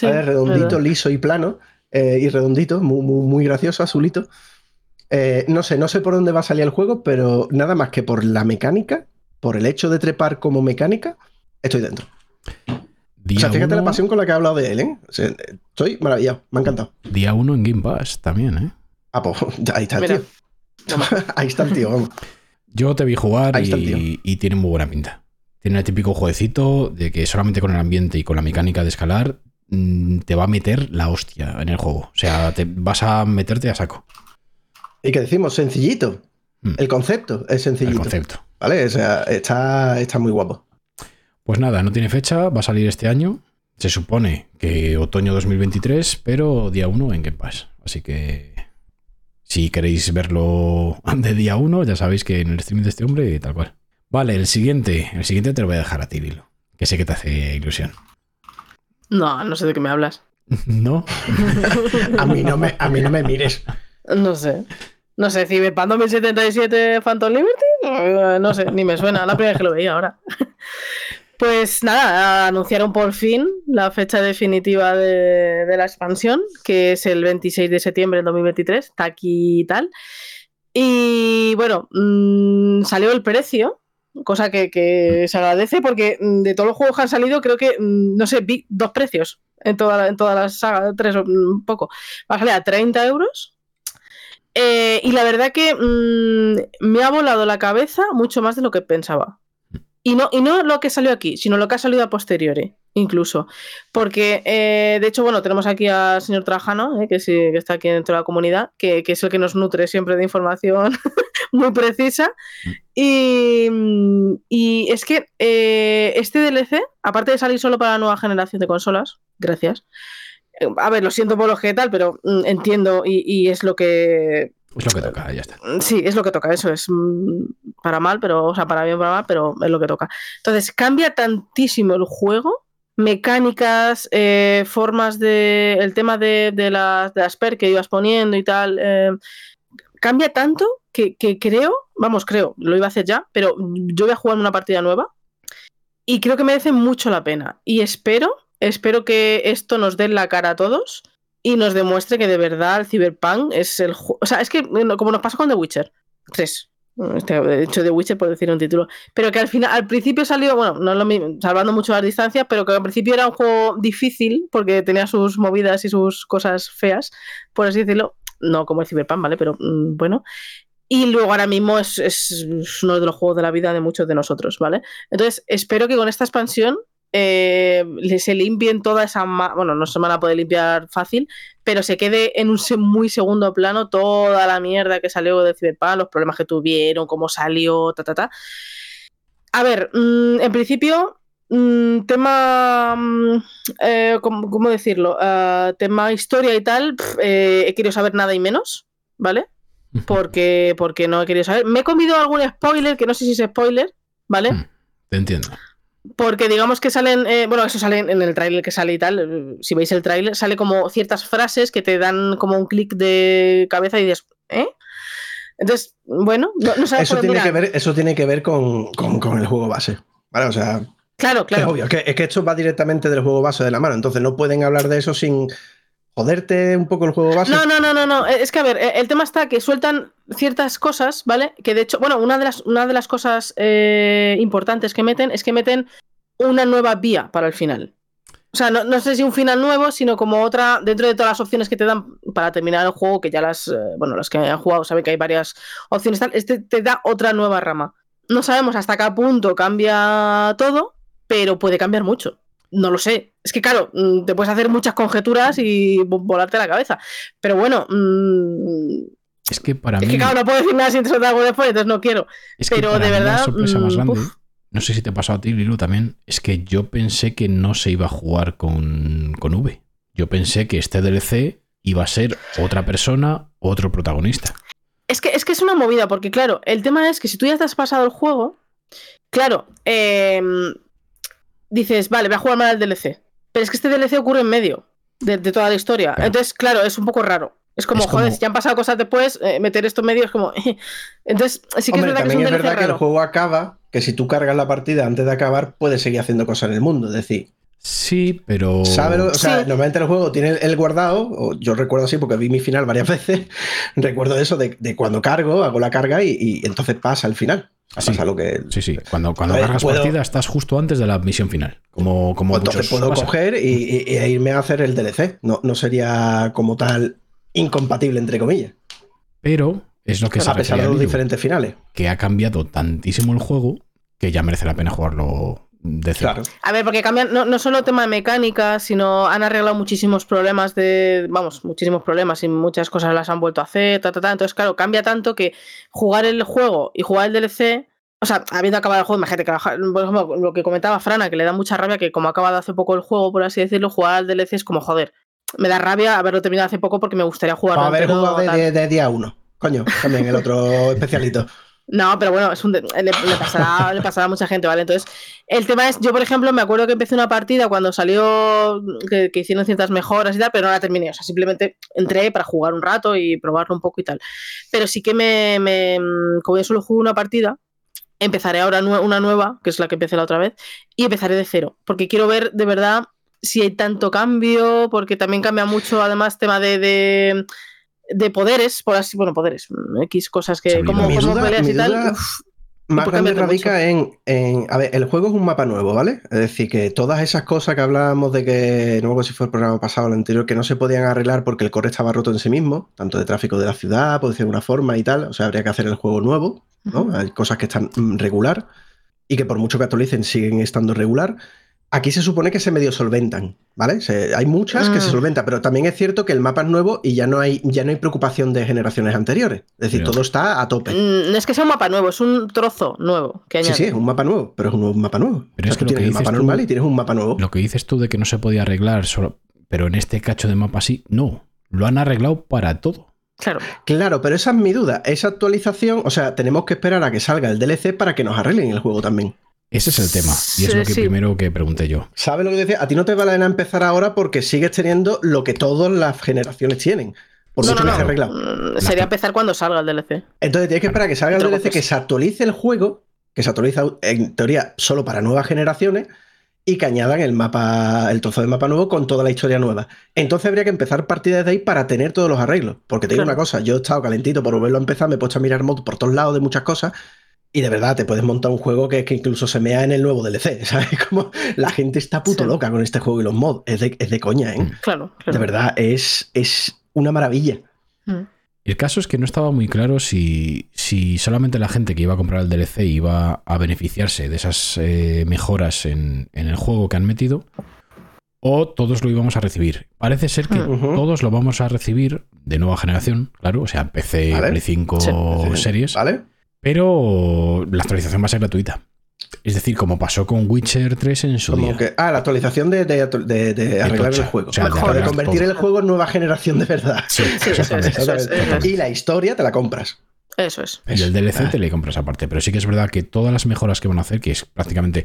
[SPEAKER 3] Redondito,
[SPEAKER 2] verdad.
[SPEAKER 3] liso y plano, eh, y redondito, muy, muy, muy gracioso, azulito. Eh, no sé, no sé por dónde va a salir el juego, pero nada más que por la mecánica, por el hecho de trepar como mecánica, estoy dentro.
[SPEAKER 1] Día
[SPEAKER 3] o sea, fíjate
[SPEAKER 1] uno-
[SPEAKER 3] la pasión con la que he hablado de él, ¿eh? O sea, estoy maravillado, me ha encantado.
[SPEAKER 1] Día 1 en Game Pass también, ¿eh?
[SPEAKER 3] Ah, pues ahí está el
[SPEAKER 2] Mira.
[SPEAKER 3] tío. ahí está el tío, vamos.
[SPEAKER 1] Yo te vi jugar
[SPEAKER 3] Ahí el
[SPEAKER 1] y, y tiene muy buena pinta. Tiene el típico jueguecito de que solamente con el ambiente y con la mecánica de escalar mm, te va a meter la hostia en el juego. O sea, te vas a meterte a saco.
[SPEAKER 3] Y que decimos, sencillito.
[SPEAKER 1] Mm.
[SPEAKER 3] El concepto es
[SPEAKER 1] El
[SPEAKER 3] sencillito.
[SPEAKER 1] concepto.
[SPEAKER 3] ¿Vale? O sea, está, está muy guapo.
[SPEAKER 1] Pues nada, no tiene fecha, va a salir este año. Se supone que otoño 2023, pero día 1 en Game Pass. Así que si queréis verlo de día 1, ya sabéis que en el streaming de este hombre, tal cual. Vale, el siguiente. El siguiente te lo voy a dejar a ti, Lilo. Que sé que te hace ilusión.
[SPEAKER 2] No, no sé de qué me hablas.
[SPEAKER 1] ¿No?
[SPEAKER 3] A mí no me, a mí no me mires.
[SPEAKER 2] No sé. No sé, Cyberpunk 2077 Phantom Liberty. No sé, ni me suena. La primera vez que lo veía ahora. Pues nada, anunciaron por fin la fecha definitiva de, la expansión, que es el 26 de septiembre del 2023. Está aquí y tal. Y bueno, mm, salió el precio, cosa que, se agradece porque mm, de todos los juegos que han salido, creo que, mm, no sé, vi dos precios en toda en toda la saga, tres un poco. Va a salir a 30 euros. Eh, y la verdad que me ha volado la cabeza mucho más de lo que pensaba. Y no, y no lo que salió aquí, sino lo que ha salido a posteriori, incluso. Porque, eh, de hecho, bueno, tenemos aquí al señor Trajano, eh, que, sí, que está aquí dentro de la comunidad, que, que es el que nos nutre siempre de información muy precisa. Y, y es que eh, este DLC, aparte de salir solo para la nueva generación de consolas, gracias. A ver, lo siento por lo que tal, pero mm, entiendo y, y es lo que
[SPEAKER 1] Es lo que toca, ya está.
[SPEAKER 2] Sí, es lo que toca, eso es mm, para mal, pero, o sea, para bien, para mal, pero es lo que toca. Entonces, cambia tantísimo el juego, mecánicas, eh, formas de. el tema de, de las, de las per que ibas poniendo y tal. eh, cambia tanto que, que creo, vamos, creo, lo iba a hacer ya, pero yo voy a jugar una partida nueva y creo que merece mucho la pena. Y espero, espero que esto nos dé la cara a todos y nos demuestre que de verdad el Cyberpunk es el juego. O sea, es que bueno, como nos pasó con The Witcher 3. Este, de hecho, The Witcher por decir un título. Pero que al final, al principio salió, bueno, no es lo mismo, salvando mucho las distancias, pero que al principio era un juego difícil porque tenía sus movidas y sus cosas feas, por así decirlo. No como el Cyberpunk, ¿vale? Pero mm, bueno. Y luego ahora mismo es, es uno de los juegos de la vida de muchos de nosotros, ¿vale? Entonces, espero que con esta expansión eh, se limpien toda esa... Bueno, no se van a poder limpiar fácil, pero se quede en un muy segundo plano toda la mierda que salió de Cyberpunk, los problemas que tuvieron, cómo salió, ta, ta, ta. A ver, mm, en principio, mm, tema... mm, eh, ¿cómo, cómo decirlo? Ah, tema historia y tal, pf, eh, he querido saber nada y menos, ¿vale? Porque, porque no he querido saber. Me he comido algún spoiler, que no sé si es spoiler, ¿vale?
[SPEAKER 1] Mm, Te entiendo.
[SPEAKER 2] Porque digamos que salen, eh, bueno, eso sale en el tráiler que sale y tal, si veis el tráiler, sale como ciertas frases que te dan como un clic de cabeza y dices, ¿eh? Entonces, bueno, no, no sabes
[SPEAKER 3] Eso tiene, que ver, eso tiene que ver con, con- con el juego base. ¿vale? O sea,
[SPEAKER 2] Claro,
[SPEAKER 3] Es
[SPEAKER 2] claro.
[SPEAKER 3] obvio, es que, es que esto va directamente del juego base de la mano, entonces no pueden hablar de eso sin joderte un poco el juego base.
[SPEAKER 2] No, no, no, no, no. Es que a ver, eh, el tema está que sueltan ciertas cosas, ¿vale? Que de hecho, bueno, una de las, una de las cosas eh, importantes que meten es que meten una nueva vía para el final. O sea, no, no sé si un final nuevo, sino como otra, dentro de todas las opciones que te dan para terminar el juego, que ya las, eh, bueno, los que han jugado saben que hay varias opciones, tal, este te da otra nueva rama. No sabemos hasta qué punto cambia todo, pero puede cambiar mucho. No lo sé. Es que, claro, mm, te puedes hacer muchas conjeturas y vo- volarte la cabeza. Pero bueno, mm,
[SPEAKER 1] Es que para
[SPEAKER 2] es
[SPEAKER 1] mí.
[SPEAKER 2] que, claro, no puedo decir nada sin algo después, entonces no quiero.
[SPEAKER 1] es que
[SPEAKER 2] pero
[SPEAKER 1] para
[SPEAKER 2] de
[SPEAKER 1] mí
[SPEAKER 2] verdad,
[SPEAKER 1] La sorpresa más
[SPEAKER 2] mm,
[SPEAKER 1] grande.
[SPEAKER 2] uf.
[SPEAKER 1] No sé si te pasó a ti, Lilu, también. Es que yo pensé que no se iba a jugar con, con V. Yo pensé que este DLC iba a ser otra persona, otro protagonista.
[SPEAKER 2] Es que, es que es una movida, porque claro, el tema es que si tú ya te has pasado el juego, claro, em, dices, vale, voy a jugar mal al DLC. Pero es que este DLC ocurre en medio de, de toda la historia.
[SPEAKER 1] Claro.
[SPEAKER 2] Entonces, claro, es un poco raro. Es como,
[SPEAKER 1] Es como-
[SPEAKER 2] joder, si ya han pasado cosas después, eh, meter esto en medio es como. Entonces, sí que
[SPEAKER 3] Hombre,
[SPEAKER 2] es verdad que es un
[SPEAKER 3] es
[SPEAKER 2] DLC
[SPEAKER 3] verdad que el juego acaba, que si tú cargas la partida antes de acabar, puedes seguir haciendo cosas en el mundo. Es decir,
[SPEAKER 1] Sí, pero.
[SPEAKER 3] ¿sabes? O sea,
[SPEAKER 2] Sí.
[SPEAKER 3] normalmente el juego tiene el guardado, o yo recuerdo así porque vi mi final varias veces, recuerdo eso de, de cuando cargo, hago la carga y, y entonces pasa al final.
[SPEAKER 1] Sí.
[SPEAKER 3] Pasa lo que...
[SPEAKER 1] Sí, sí. Cuando, cuando cargas
[SPEAKER 3] puedo-
[SPEAKER 1] partida estás justo antes de la misión final. Como, como
[SPEAKER 3] Entonces puedo coger y, y- y irme a hacer el DLC. No, no sería como tal incompatible, entre comillas.
[SPEAKER 1] Pero es lo que se
[SPEAKER 3] a pesar de los diferentes finales.
[SPEAKER 1] que ha cambiado tantísimo el juego que ya merece la pena jugarlo de cero.
[SPEAKER 3] Claro.
[SPEAKER 2] A ver, porque cambian, no, no solo tema de mecánica, sino han arreglado muchísimos problemas de. Vamos, muchísimos problemas y muchas cosas las han vuelto a hacer, ta, ta, ta. Entonces, claro, cambia tanto que jugar el juego y jugar el DLC. O sea, habiendo acabado el juego, imagínate que, por ejemplo, lo que comentaba Frana, que le da mucha rabia que, como ha acabado hace poco el juego, por así decirlo, jugar al DLC es como, joder, me da rabia haberlo terminado hace poco porque me gustaría jugar
[SPEAKER 3] Para haber jugado de, de- de día uno. Coño, también el otro especialito.
[SPEAKER 2] No, pero bueno, es un le, le pasará, le pasará a mucha gente, ¿vale? Entonces, el tema es, yo por ejemplo, me acuerdo que empecé una partida cuando salió, que, que hicieron ciertas mejoras y tal, pero no la terminé. O sea, simplemente entré para jugar un rato y probarlo un poco y tal. Pero sí que me, como yo solo jugué una partida, empezaré ahora una nueva, que es la que empecé la otra vez, y empezaré de cero, porque quiero ver de verdad si hay tanto cambio, porque también cambia mucho, además, tema de, de poderes, por así, bueno, poderes, mm, X cosas que, como, como
[SPEAKER 3] duda-
[SPEAKER 2] peleas y tal. uf,
[SPEAKER 3] Más grande radica en, en- A ver, el juego es un mapa nuevo, ¿vale? Es decir, que todas esas cosas que hablábamos de que, no me acuerdo si fue el programa pasado o el anterior, que no se podían arreglar porque el core estaba roto en sí mismo, tanto de tráfico de la ciudad, por decir de una forma y tal, o sea, habría que hacer el juego nuevo, ¿no? Hay cosas que están mm, regular y que por mucho que actualicen siguen estando regular. Aquí se supone que se medio solventan, ¿vale? Se- hay muchas que se
[SPEAKER 2] Mm.
[SPEAKER 3] solventan, pero también es cierto que el mapa es nuevo y ya no hay, ya no hay preocupación de generaciones anteriores. Es decir, todo está a tope.
[SPEAKER 2] Mm, No es que sea un mapa nuevo, es un trozo nuevo que
[SPEAKER 3] Sí,
[SPEAKER 2] añade.
[SPEAKER 3] sí, es un mapa nuevo, pero es un nuevo mapa nuevo.
[SPEAKER 1] Pero
[SPEAKER 3] o sea,
[SPEAKER 1] es que
[SPEAKER 3] tú
[SPEAKER 1] lo que
[SPEAKER 3] tienes el
[SPEAKER 1] dices
[SPEAKER 3] mapa
[SPEAKER 1] tú-
[SPEAKER 3] normal y tienes un mapa nuevo.
[SPEAKER 1] Lo que dices tú de que no se podía arreglar, solo, pero en este cacho de mapa sí, no. Lo han arreglado para todo.
[SPEAKER 2] Claro.
[SPEAKER 3] Claro, pero esa es mi duda. Esa actualización, o sea, tenemos que esperar a que salga el DLC para que nos arreglen el juego también.
[SPEAKER 1] Ese es el tema. Y es
[SPEAKER 2] Sí,
[SPEAKER 1] lo que
[SPEAKER 2] sí.
[SPEAKER 1] primero que pregunté yo.
[SPEAKER 3] ¿Sabes lo que decía? A ti no te vale la pena empezar ahora porque sigues teniendo lo que todas las generaciones tienen. Por
[SPEAKER 2] No, no, no.
[SPEAKER 3] arreglado.
[SPEAKER 2] Mm, Sería empezar cuando salga el DLC.
[SPEAKER 3] Entonces tienes que esperar a que salga el DLC, que se actualice el juego, que se actualiza en teoría solo para nuevas generaciones y que añadan el mapa, el trozo de mapa nuevo con toda la historia nueva. Entonces habría que empezar partidas de ahí para tener todos los arreglos. Porque te digo
[SPEAKER 2] Claro.
[SPEAKER 3] una cosa, yo he estado calentito por volverlo a empezar, me he puesto a mirar mod por todos lados de muchas cosas. Y de verdad, te puedes montar un juego que, que incluso se mea en el nuevo DLC, ¿sabes? Como la gente está puto
[SPEAKER 2] Sí.
[SPEAKER 3] loca con este juego y los mods. Es de, es de coña, ¿eh?
[SPEAKER 1] Mm.
[SPEAKER 2] Claro, claro.
[SPEAKER 3] De verdad, es, es una maravilla.
[SPEAKER 2] Mm.
[SPEAKER 1] El caso es que no estaba muy claro si, si solamente la gente que iba a comprar el DLC iba a beneficiarse de esas eh, mejoras en, en el juego que han metido o todos lo íbamos a recibir. Parece ser que
[SPEAKER 3] Ujú.
[SPEAKER 1] todos lo vamos a recibir de nueva generación, claro, o sea, PC,
[SPEAKER 3] Vale.
[SPEAKER 1] Play 5
[SPEAKER 2] Sí.
[SPEAKER 1] series,
[SPEAKER 3] ¿Vale?
[SPEAKER 1] Pero la actualización va a ser gratuita. Es decir, como pasó con Witcher 3 en su
[SPEAKER 3] Como
[SPEAKER 1] día.
[SPEAKER 3] que, ah, la actualización de, de- de- de arreglar
[SPEAKER 1] tocha.
[SPEAKER 3] el juego.
[SPEAKER 1] O sea,
[SPEAKER 3] Mejor, de
[SPEAKER 2] arreglar
[SPEAKER 3] convertir
[SPEAKER 1] todo.
[SPEAKER 3] el juego en nueva generación de verdad.
[SPEAKER 1] Sí,
[SPEAKER 2] Sí, eso es,
[SPEAKER 1] exactamente.
[SPEAKER 2] eso es, eso es.
[SPEAKER 3] Y la historia te la compras.
[SPEAKER 2] Eso es.
[SPEAKER 1] Y el DLC
[SPEAKER 3] Ah.
[SPEAKER 1] te le compras aparte. Pero sí que es verdad que todas las mejoras que van a hacer, que es prácticamente.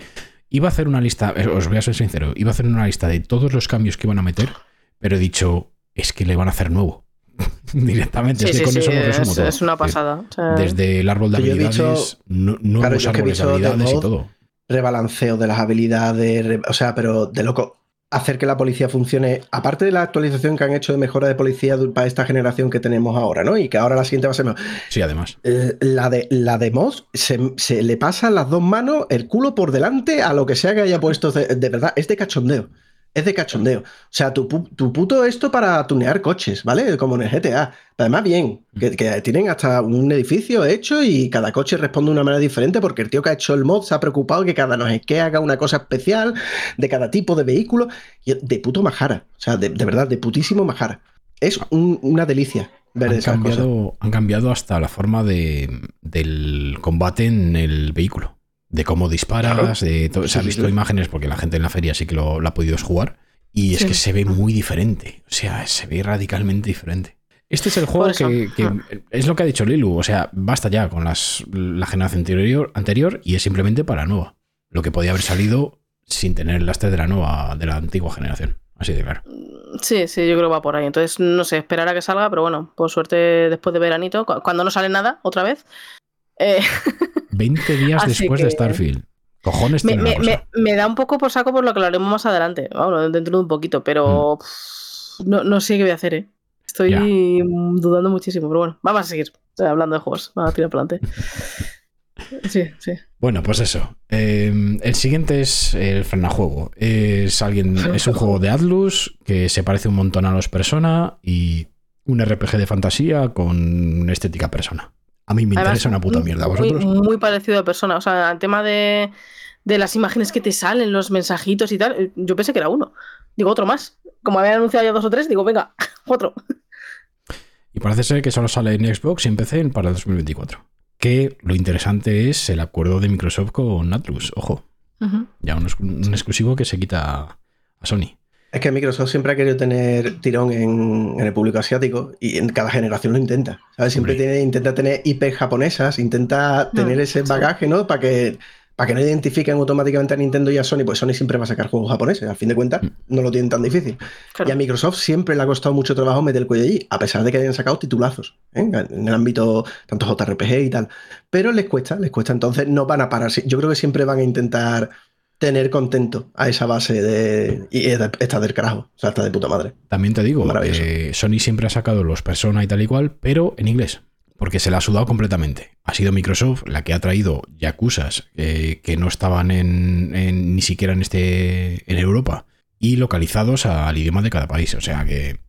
[SPEAKER 1] Iba a hacer una lista, eh, os voy a ser sincero, iba a hacer una lista de todos los cambios que iban a meter, pero he dicho, es que le van a hacer nuevo. Directamente.
[SPEAKER 2] Sí,
[SPEAKER 1] es que
[SPEAKER 2] sí,
[SPEAKER 1] con
[SPEAKER 2] sí,
[SPEAKER 1] eso lo resumo
[SPEAKER 2] es,
[SPEAKER 1] todo.
[SPEAKER 2] es una pasada. O sea,
[SPEAKER 1] Desde el árbol de
[SPEAKER 3] Que yo he
[SPEAKER 1] habilidades,
[SPEAKER 3] dicho-
[SPEAKER 1] nu- nuevos
[SPEAKER 3] Claro, yo es que he
[SPEAKER 1] árboles de habilidades y todo.
[SPEAKER 3] rebalanceo de las habilidades, re- o sea, pero de loco. Hacer que la policía funcione, aparte de la actualización que han hecho de mejora de policía para esta generación que tenemos ahora, ¿no? Y que ahora la siguiente va a ser mejor.
[SPEAKER 1] Sí, además.
[SPEAKER 3] Eh, La de, la de Moss se, se le pasa las dos manos, el culo por delante a lo que sea que haya puesto. De, de verdad, es de cachondeo. Es de cachondeo. O sea, tu, tu puto esto para tunear coches, ¿vale? Como en el GTA. Además, bien, que, que tienen hasta un edificio hecho y cada coche responde de una manera diferente porque el tío que ha hecho el mod se ha preocupado que cada no sé qué haga una cosa especial de cada tipo de vehículo. Y de puto majara. O sea, de, de verdad, de putísimo majara. Es un- una delicia ver
[SPEAKER 1] Han
[SPEAKER 3] esas cosas.
[SPEAKER 1] cambiado, han cambiado hasta la forma de, del combate en el vehículo. De cómo disparas, de todo. se
[SPEAKER 3] Sí, sí,
[SPEAKER 1] visto
[SPEAKER 3] sí.
[SPEAKER 1] imágenes porque la gente en la feria sí que lo, la ha podido jugar. Y es
[SPEAKER 2] Sí.
[SPEAKER 1] que se ve muy diferente. O sea, se ve radicalmente diferente. Este es el juego que, que
[SPEAKER 2] Ah.
[SPEAKER 1] es lo que ha dicho Lilu. O sea, basta ya con las, la generación anterior, anterior y es simplemente para la nueva. Lo que podía haber salido sin tener el lastre de la nueva, de la antigua generación. Así de claro.
[SPEAKER 2] Sí, sí, yo creo que va por ahí. Entonces, no sé, esperar a que salga, pero bueno, por suerte después de veranito, cu- cuando no sale nada, otra vez. Eh,
[SPEAKER 1] 20 días después de Starfield. Cojones
[SPEAKER 2] me, me- me- me da un poco por saco por lo que lo haremos más adelante. Bueno, dentro de un poquito, pero
[SPEAKER 1] Mm.
[SPEAKER 2] no, no sé qué voy a hacer, ¿eh? Estoy
[SPEAKER 1] Ya.
[SPEAKER 2] mm, dudando muchísimo, pero bueno, vamos a seguir eh, hablando de juegos. Vamos a tirar para adelante. Sí, sí.
[SPEAKER 1] Bueno, pues eso. Eh, el siguiente es el frenajuego. Es alguien, es un juego de Atlus que se parece un montón a los Persona y un RPG de fantasía con estética Persona. A mí me
[SPEAKER 2] Además,
[SPEAKER 1] interesa una puta mierda. ¿A
[SPEAKER 2] Muy,
[SPEAKER 1] vosotros?
[SPEAKER 2] muy parecido a persona. O sea, el tema de, de las imágenes que te salen, los mensajitos y tal, eh, yo pensé que era uno. Digo, otro más. Como habían anunciado ya dos o tres, digo, venga, otro.
[SPEAKER 1] Y parece ser que solo sale en Xbox y en PC para 2024. Que lo interesante es el acuerdo de Microsoft con Atlus. Ojo, ya un exclusivo que se quita a Sony.
[SPEAKER 3] Es que Microsoft siempre ha querido tener tirón en, en el público asiático y en cada generación lo intenta. ¿sabes? Siempre tiene, intenta tener IP japonesas, intenta tener ese
[SPEAKER 2] sí.
[SPEAKER 3] bagaje, ¿no? Para que, para que no identifiquen automáticamente a Nintendo y a Sony, pues Sony siempre va a sacar juegos japoneses. Al fin de cuentas,
[SPEAKER 1] Mm.
[SPEAKER 3] no lo tienen tan difícil.
[SPEAKER 2] Claro.
[SPEAKER 3] Y a Microsoft siempre le ha costado mucho trabajo meter el cuello allí, a pesar de que hayan sacado titulazos ¿eh? en el ámbito tanto JRPG y tal. Pero les cuesta, les cuesta. Entonces no van a parar. Yo creo que siempre van a intentar tener contento a esa base de. Y está del carajo. O sea, está de puta madre.
[SPEAKER 1] También te digo, eh, Sony siempre ha sacado los Persona y tal y cual, pero en inglés. Porque se la ha sudado completamente. Ha sido Microsoft la que ha traído Yakuzas eh, que no estaban en, en- ni siquiera en este en Europa y localizados al idioma de cada país. O sea que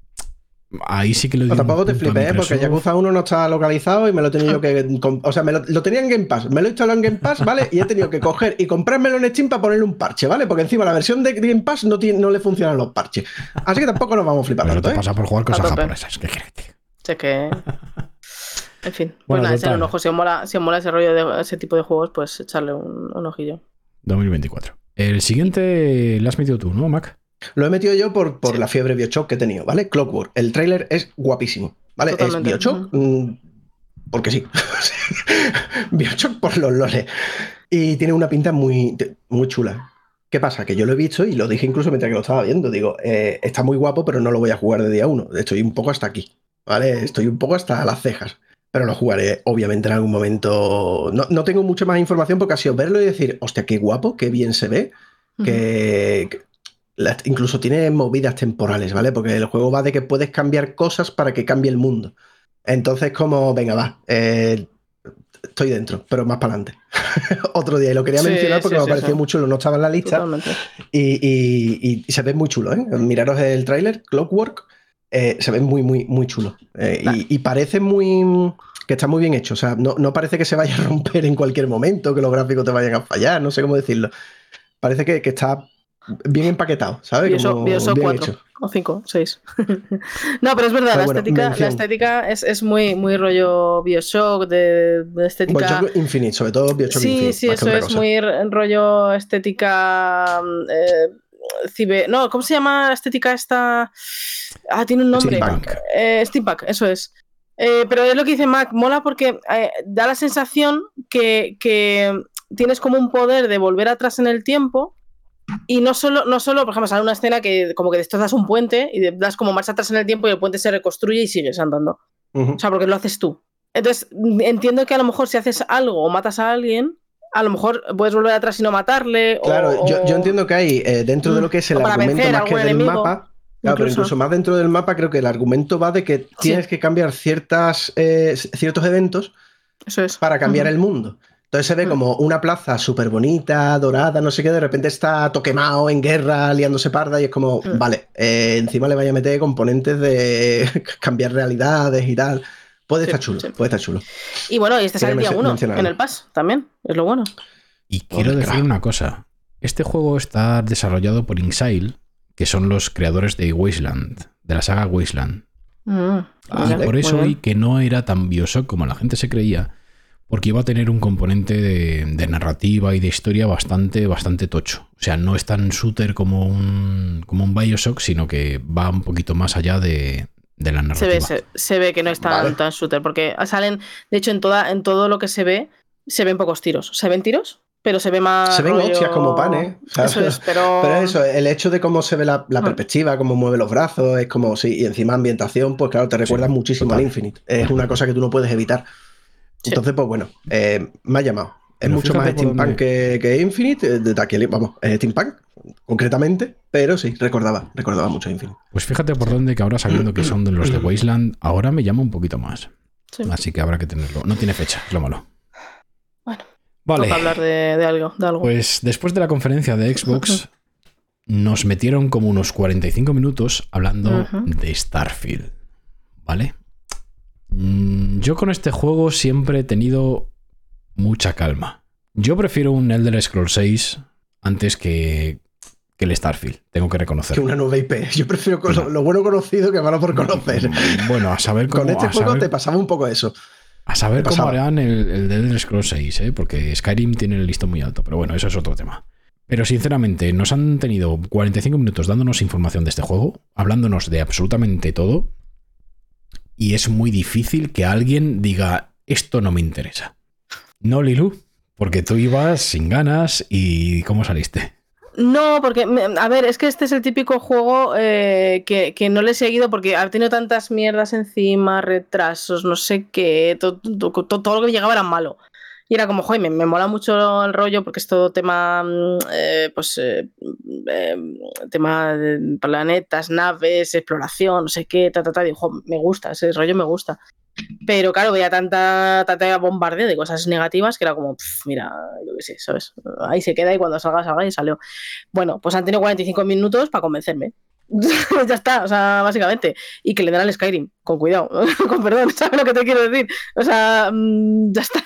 [SPEAKER 1] ahí sí que lo un
[SPEAKER 3] tampoco te flipes, ¿eh? porque. Yakuza 1 no está localizado y me lo he tenido yo que. O sea, me lo, lo tenía en Game Pass, me lo he instalado en Game Pass, ¿vale? Y he tenido que coger y comprármelo en Steam para ponerle un parche, ¿vale? Porque encima la versión de Game Pass no, tiene, no le funcionan los parches. Así que tampoco nos vamos a flipar
[SPEAKER 1] Pero
[SPEAKER 3] tanto,
[SPEAKER 1] te
[SPEAKER 3] ¿eh?
[SPEAKER 1] pasa por jugar cosas japonesas. ¿Qué diga?
[SPEAKER 2] Sé que. En fin.
[SPEAKER 1] Bueno,
[SPEAKER 2] Bueno, nada, echarle un ojo. Si os mola, si os mola ese rollo de ese tipo de juegos, pues echarle un, un ojillo.
[SPEAKER 1] 2024. El siguiente lo has metido tú, ¿no, Mac?
[SPEAKER 3] Lo he metido yo por, por
[SPEAKER 2] Sí.
[SPEAKER 3] la fiebre Bioshock que he tenido, ¿vale? Clockwork. El tráiler es guapísimo, ¿vale?
[SPEAKER 2] Totalmente.
[SPEAKER 3] Es Bioshock, mm, porque sí. Bioshock por los loles. Y tiene una pinta muy, muy chula. ¿Qué pasa? Que yo lo he visto y lo dije incluso mientras que lo estaba viendo. Digo, eh, está muy guapo, pero no lo voy a jugar de día uno. Estoy un poco hasta aquí, ¿vale? Estoy un poco hasta las cejas. Pero lo jugaré, obviamente, en algún momento. No, no tengo mucha más información porque ha sido verlo y decir, hostia, qué guapo, qué bien se ve que la- incluso tiene movidas temporales, ¿vale? Porque el juego va de que puedes cambiar cosas para que cambie el mundo. Entonces, como, venga, va, eh, estoy dentro, pero más para adelante. Otro día, y lo quería
[SPEAKER 2] Sí,
[SPEAKER 3] mencionar porque
[SPEAKER 2] sí,
[SPEAKER 3] me
[SPEAKER 2] sí,
[SPEAKER 3] pareció muy chulo, no estaba en la lista y, y- y se ve muy chulo, ¿eh? Miraros el tráiler, Clockwork, eh, se ve muy, muy, muy chulo. Eh, y, y parece muy... que está muy bien hecho, o sea, no, no parece que se vaya a romper en cualquier momento, que los gráficos te vayan a fallar, no sé cómo decirlo. Parece que, que está bien empaquetado, ¿sabes?
[SPEAKER 2] Bioshock,
[SPEAKER 3] Como
[SPEAKER 2] Bioshock
[SPEAKER 3] bien
[SPEAKER 2] 4
[SPEAKER 3] hecho.
[SPEAKER 2] o 5, 6. no, pero es verdad,
[SPEAKER 3] Pero
[SPEAKER 2] la,
[SPEAKER 3] bueno,
[SPEAKER 2] estética, la
[SPEAKER 3] mención.
[SPEAKER 2] estética es, es muy, muy rollo Bioshock, de, de estética.
[SPEAKER 3] Bioshock Infinite, sobre todo Bioshock
[SPEAKER 2] Sí,
[SPEAKER 3] Infinite.
[SPEAKER 2] sí,
[SPEAKER 3] que
[SPEAKER 2] eso es
[SPEAKER 3] cosa.
[SPEAKER 2] muy rollo estética. mm, eh, No, ¿cómo se llama la estética esta? Ah, tiene un nombre.
[SPEAKER 3] Steampunk.
[SPEAKER 2] Eh, steampunk, eso es. Eh, pero es lo que dice Mac, mola porque eh, da la sensación que, que tienes como un poder de volver atrás en el tiempo. Y no solo, no solo, por ejemplo, sale una escena que como que destrozas un puente y das como marcha atrás en el tiempo y el puente se reconstruye y sigues andando. O sea, porque lo haces tú. Entonces, entiendo que a lo mejor si haces algo o matas a alguien, a lo mejor puedes volver atrás y no matarle. o-
[SPEAKER 3] Claro, yo, entiendo que hay eh, dentro de lo que es el argumento más que del
[SPEAKER 2] enemigo,
[SPEAKER 3] mapa. Claro, pero
[SPEAKER 2] incluso.
[SPEAKER 3] incluso más dentro del mapa, creo que el argumento va de que tienes que cambiar ciertas, eh, ciertos eventos
[SPEAKER 2] Eso es.
[SPEAKER 3] para cambiar el mundo. Entonces se ve como una plaza súper bonita, dorada, no sé qué, de repente está Toquemao en guerra, liándose parda, y es como,
[SPEAKER 2] Mm.
[SPEAKER 3] vale, eh, encima le vaya a meter componentes de cambiar realidades y tal. Puede
[SPEAKER 2] Sí,
[SPEAKER 3] estar chulo,
[SPEAKER 2] sí.
[SPEAKER 3] puede estar chulo.
[SPEAKER 2] Y bueno, y este sale el día
[SPEAKER 3] mencio-
[SPEAKER 2] 1
[SPEAKER 3] mencionarlo.
[SPEAKER 2] en el Pass también, es lo bueno.
[SPEAKER 1] Y quiero decir una cosa. Este juego está desarrollado por Inxile, que son los creadores de Wasteland, de la saga Wasteland.
[SPEAKER 2] Mm,
[SPEAKER 3] Ah,
[SPEAKER 1] y
[SPEAKER 2] vale,
[SPEAKER 1] por eso
[SPEAKER 2] bien.
[SPEAKER 1] vi que no era tan Bioshock como la gente se creía, porque iba a tener un componente de, de narrativa y de historia bastante, bastante tocho. O sea, no es tan shooter como un, como un Bioshock, sino que va un poquito más allá de, de la
[SPEAKER 2] Se
[SPEAKER 1] narrativa.
[SPEAKER 2] ve, se, se ve que no es tan,
[SPEAKER 3] Vale.
[SPEAKER 2] tan shooter, porque salen, de hecho, en, toda, en todo lo que se ve, se ven pocos tiros. Se ven tiros, pero se ve más.
[SPEAKER 3] Se ven
[SPEAKER 2] rollo-
[SPEAKER 3] hostias como panes, ¿sabes?
[SPEAKER 2] Eso es, pero.
[SPEAKER 3] Pero eso, el hecho de cómo se ve la, la
[SPEAKER 2] Mm.
[SPEAKER 3] perspectiva, cómo mueve los brazos, es como, sí, y encima ambientación, pues claro, te recuerda
[SPEAKER 1] Sí,
[SPEAKER 3] muchísimo
[SPEAKER 1] total.
[SPEAKER 3] al Infinite. Es una cosa que tú no puedes evitar.
[SPEAKER 2] Sí.
[SPEAKER 3] Entonces, pues bueno, eh, me ha llamado. Es
[SPEAKER 1] Pero
[SPEAKER 3] mucho más steampunk que, que Infinite, eh, de Taquiel, vamos, eh, steampunk, concretamente, pero sí, recordaba, recordaba mucho Infinite.
[SPEAKER 1] Pues fíjate por dónde que ahora sabiendo que son de los de Wasteland, ahora me llama un poquito más.
[SPEAKER 2] Sí.
[SPEAKER 1] Así que habrá que tenerlo. No tiene fecha, es lo malo.
[SPEAKER 2] Bueno,
[SPEAKER 1] Vale.
[SPEAKER 2] Toca hablar de, de algo. De algo.
[SPEAKER 1] Pues después de la conferencia de Xbox, nos metieron como unos 45 minutos hablando de Starfield. ¿Vale? Mm, Yo con este juego siempre he tenido mucha calma. Yo prefiero un Elder Scrolls 6 antes que, que el Starfield, tengo que
[SPEAKER 3] Que
[SPEAKER 1] reconocerlo.
[SPEAKER 3] una nueva IP. Yo prefiero lo, lo bueno conocido que malo por conocer.
[SPEAKER 1] Mm, Bueno, a saber cómo,
[SPEAKER 3] Con este juego
[SPEAKER 1] saber-
[SPEAKER 3] te pasaba un poco eso.
[SPEAKER 1] A saber
[SPEAKER 3] ¿Qué
[SPEAKER 1] cómo harán el, el de Elder Scrolls 6, ¿eh? porque Skyrim tiene el listón muy alto, pero bueno, eso es otro tema. Pero sinceramente, nos han tenido 45 minutos dándonos información de este juego, hablándonos de absolutamente todo, y es muy difícil que alguien diga, esto no me interesa. No, Lilu, porque tú ibas sin ganas y ¿cómo saliste?
[SPEAKER 2] No, porque, a ver, es que este es el típico juego eh, que, no le he seguido porque ha tenido tantas mierdas encima, retrasos, no sé qué, to- to- to- todo, lo que llegaba era malo. Y era como, joder, me, mola mucho el rollo porque es todo tema, mm, eh, pues, eh, eh, tema de planetas, naves, exploración, no sé qué, ta, ta, ta. Digo, "Jo, me gusta, ese rollo me gusta. Pero claro, veía tanta, tanta bombardeo de cosas negativas que era como, "Pf, mira, yo qué sé, ¿sabes? Ahí se queda y cuando salga, salga y salió. Bueno, pues han tenido 45 minutos para convencerme. ya está, o sea, básicamente. Y que le den al Skyrim, con cuidado, con perdón, ¿sabes lo que te quiero decir? O sea, mm, ya está.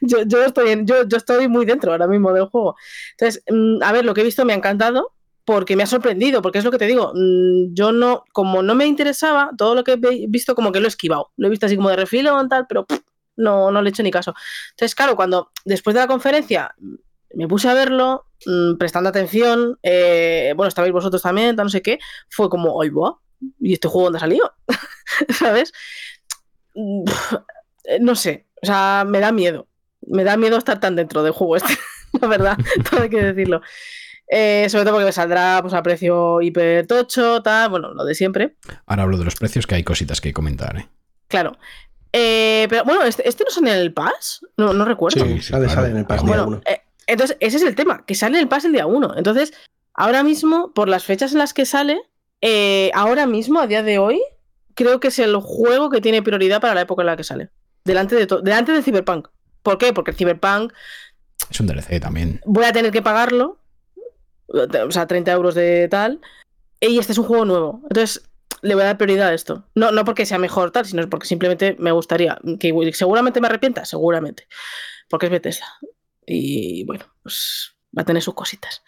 [SPEAKER 2] Yo, yo, estoy en- yo, yo estoy muy dentro ahora mismo del juego. Entonces, mm, a ver, lo que he visto me ha encantado porque me ha sorprendido, porque es lo que te digo, mm, yo no, como no me interesaba, todo lo que he visto como que lo he esquivado. Lo he visto así como de refilón, tal, pero pff, no, no le he hecho ni caso. Entonces, claro, cuando después de la conferencia me puse a verlo, mm, prestando atención, eh, bueno, estabais vosotros también, no sé qué, fue como, ¡ay, buah! ¿Y este juego dónde ha salido? ¿Sabes? Mm, eh, No sé, o sea, me da miedo. Me da miedo estar tan dentro del juego este, la verdad, todo hay que decirlo. Eh, sobre todo porque me saldrá pues, a precio hiper tocho, tal, bueno, lo de siempre.
[SPEAKER 1] Ahora hablo de los precios, que hay cositas que comentar. ¿eh?
[SPEAKER 2] Claro. Eh, pero bueno, ¿este, este no sale en el Pass? No, no recuerdo.
[SPEAKER 3] Sí,
[SPEAKER 1] sí,
[SPEAKER 3] sale,
[SPEAKER 1] claro.
[SPEAKER 3] sale en el pass día
[SPEAKER 2] Bueno,
[SPEAKER 3] uno.
[SPEAKER 2] eh, entonces ese es el tema, que sale en el Pass el día 1. Entonces, ahora mismo, por las fechas en las que sale, eh, ahora mismo, a día de hoy, creo que es el juego que tiene prioridad para la época en la que sale. Delante de delante del Cyberpunk. ¿Por qué? Porque el Cyberpunk
[SPEAKER 1] Es un DLC también.
[SPEAKER 2] voy a tener que pagarlo, o sea, 30 euros de tal, y este es un juego nuevo. Entonces, le voy a dar prioridad a esto. No, no porque sea mejor tal, sino porque simplemente me gustaría, que seguramente me arrepienta, seguramente, porque es Bethesda. Y bueno, pues va a tener sus cositas.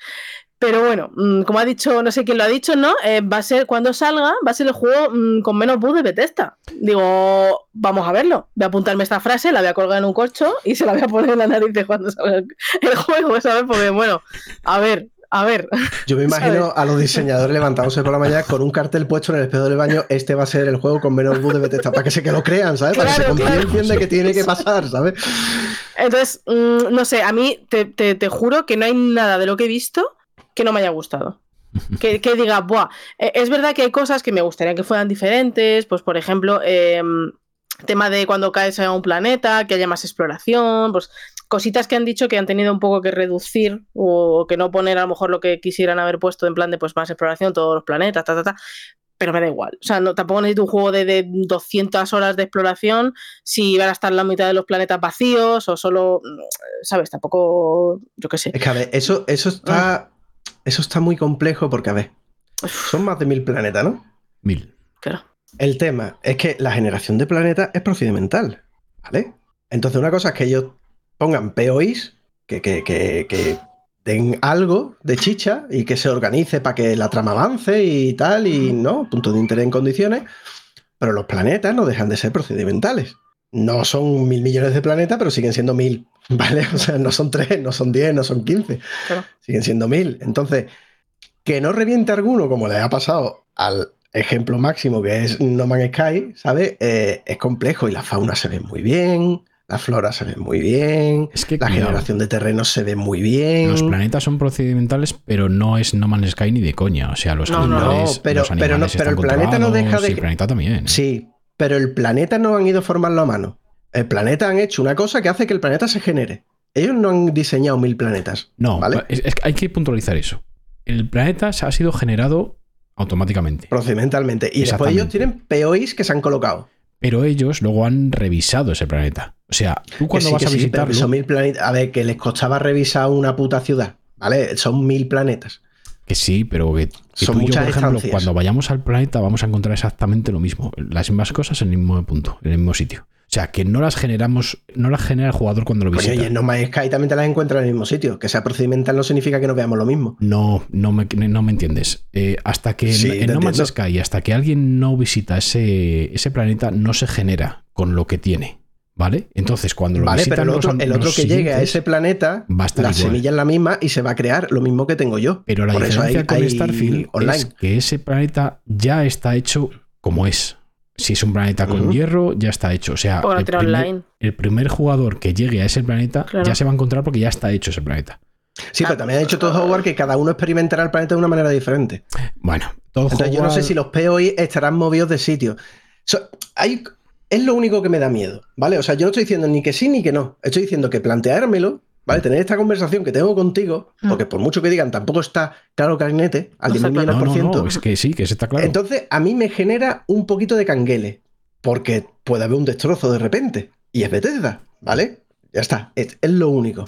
[SPEAKER 2] Pero bueno, mm, como ha dicho, no sé quién lo ha dicho, ¿no? Eh, va a ser, cuando salga, va a ser el juego mm, con menos bugs de Bethesda. Digo, vamos a verlo. Voy a apuntarme esta frase, la voy a colgar en un corcho y se la voy a poner en la nariz de cuando salga el, juego, ¿sabes? Porque bueno, a ver, a ver.
[SPEAKER 3] Yo me imagino
[SPEAKER 2] ¿sabes?
[SPEAKER 3] a los diseñadores levantándose por la mañana con un cartel puesto en el espejo del baño. Este va a ser el juego con menos bug de Bethesda. Para que se que lo crean, ¿sabes? para que se
[SPEAKER 2] Claro, claro.
[SPEAKER 3] de que tiene que pasar, ¿sabes?
[SPEAKER 2] Entonces, mm, no sé, a mí te, te- te juro que no hay nada de lo que he visto que no me haya gustado. Que, que diga, buah, eh, es verdad que hay cosas que me gustaría que fueran diferentes, pues por ejemplo, em, tema de cuando caes a un planeta, que haya más exploración, pues cositas que han dicho que han tenido un poco que reducir o que no poner a lo mejor lo que quisieran haber puesto en plan de pues más exploración, todos los planetas, ta, ta, ta. Pero me da igual. O sea, no, tampoco necesito un juego de, de 200 horas de exploración si van a estar la mitad de los planetas vacíos o solo, ¿sabes? Tampoco, yo qué sé.
[SPEAKER 3] Es que a ver, eso, eso está. Eso está muy complejo porque, a ver, son más de mil planetas, ¿no?
[SPEAKER 1] Mil.
[SPEAKER 2] Claro.
[SPEAKER 3] El tema es que la generación de planetas es procedimental, ¿vale? Entonces, una cosa es que ellos pongan POIs, que, que, que, que den algo de chicha y que se organice para que la trama avance y tal, y no, punto de interés en condiciones, pero los planetas no dejan de ser procedimentales. No son mil millones de planetas, pero siguen siendo mil, ¿vale? O sea, no son tres, no son diez, no son quince,
[SPEAKER 2] Claro.
[SPEAKER 3] siguen siendo mil. Entonces, que no reviente alguno, como le ha pasado al ejemplo máximo que es No Man's Sky, ¿sabes? Eh, es complejo y la fauna se ve muy bien, la flora se ve muy bien,
[SPEAKER 1] Es que
[SPEAKER 3] la generación de terrenos se ve muy bien.
[SPEAKER 1] los planetas son procedimentales, pero no es No Man's Sky ni de coña. O sea, los
[SPEAKER 2] No,
[SPEAKER 1] animales.
[SPEAKER 3] no, pero-
[SPEAKER 1] los
[SPEAKER 3] pero no-
[SPEAKER 1] animales
[SPEAKER 3] pero el planeta no deja de
[SPEAKER 1] y el planeta también.
[SPEAKER 3] Sí, pero el planeta no han ido a formarlo a mano. El planeta han hecho una cosa que hace que el planeta se genere. Ellos no han diseñado mil planetas.
[SPEAKER 1] No,
[SPEAKER 3] ¿vale?
[SPEAKER 1] es- hay que puntualizar eso. El planeta se ha sido generado automáticamente.
[SPEAKER 3] Procedimentalmente. Y después ellos tienen POIs que se han colocado.
[SPEAKER 1] Pero ellos luego han revisado ese planeta. O sea, tú
[SPEAKER 3] Que
[SPEAKER 1] cuando
[SPEAKER 3] sí,
[SPEAKER 1] vas
[SPEAKER 3] que
[SPEAKER 1] a visitarlo.
[SPEAKER 3] son mil planetas. A ver, que les costaba revisar una puta ciudad. ¿Vale? Son mil planetas.
[SPEAKER 1] Que sí, pero que, que
[SPEAKER 3] Son
[SPEAKER 1] tú y yo, por ejemplo, cuando vayamos al planeta vamos a encontrar exactamente lo mismo. Las mismas cosas en el mismo punto, en el mismo sitio. O sea, que no las generamos, no las genera el jugador cuando lo visita.
[SPEAKER 3] y en No Man's Sky también te las encuentras en el mismo sitio. Que sea procedimental no significa que no veamos lo mismo.
[SPEAKER 1] No, no me, no me entiendes. Eh, hasta que
[SPEAKER 3] Sí,
[SPEAKER 1] en, en No Man's. Sky, hasta que alguien no visita ese, ese planeta, no se genera con lo que tiene. ¿Vale? Entonces, cuando lo
[SPEAKER 3] Vale,
[SPEAKER 1] visitan
[SPEAKER 3] pero el otro,
[SPEAKER 1] an-
[SPEAKER 3] el otro
[SPEAKER 1] los
[SPEAKER 3] que llegue a ese planeta,
[SPEAKER 1] va a estar
[SPEAKER 3] la
[SPEAKER 1] igual.
[SPEAKER 3] semilla es la misma y se va a crear lo mismo que tengo yo.
[SPEAKER 1] Pero la
[SPEAKER 3] Por
[SPEAKER 1] diferencia
[SPEAKER 3] hay-
[SPEAKER 1] con
[SPEAKER 3] hay
[SPEAKER 1] Starfield
[SPEAKER 3] online.
[SPEAKER 1] es que ese planeta ya está hecho como es. Si es un planeta con hierro, ya está hecho. O sea, el primer,
[SPEAKER 2] online.
[SPEAKER 1] el primer jugador que llegue a ese planeta
[SPEAKER 2] Claro.
[SPEAKER 1] ya se va a encontrar porque ya está hecho ese planeta.
[SPEAKER 3] Sí, pero también ha dicho todo Howard que cada uno experimentará el planeta de una manera diferente.
[SPEAKER 1] Bueno, todo
[SPEAKER 3] Entonces yo no sé si los POI estarán movidos de sitio. So- hay, es lo único que me da miedo, ¿vale? O sea, yo no estoy diciendo ni que sí ni que no. Estoy diciendo que planteármelo, ¿vale? Tener esta conversación que tengo contigo,
[SPEAKER 2] Mm.
[SPEAKER 3] porque por mucho que digan, tampoco está claro clarinete al
[SPEAKER 2] No
[SPEAKER 3] 10
[SPEAKER 2] está
[SPEAKER 3] millones por ciento.
[SPEAKER 1] es que sí, que se está claro.
[SPEAKER 3] Entonces, a mí me genera un poquito de canguele, porque puede haber un destrozo de repente. Y es Bethesda, ¿vale? Ya está, es, es lo único.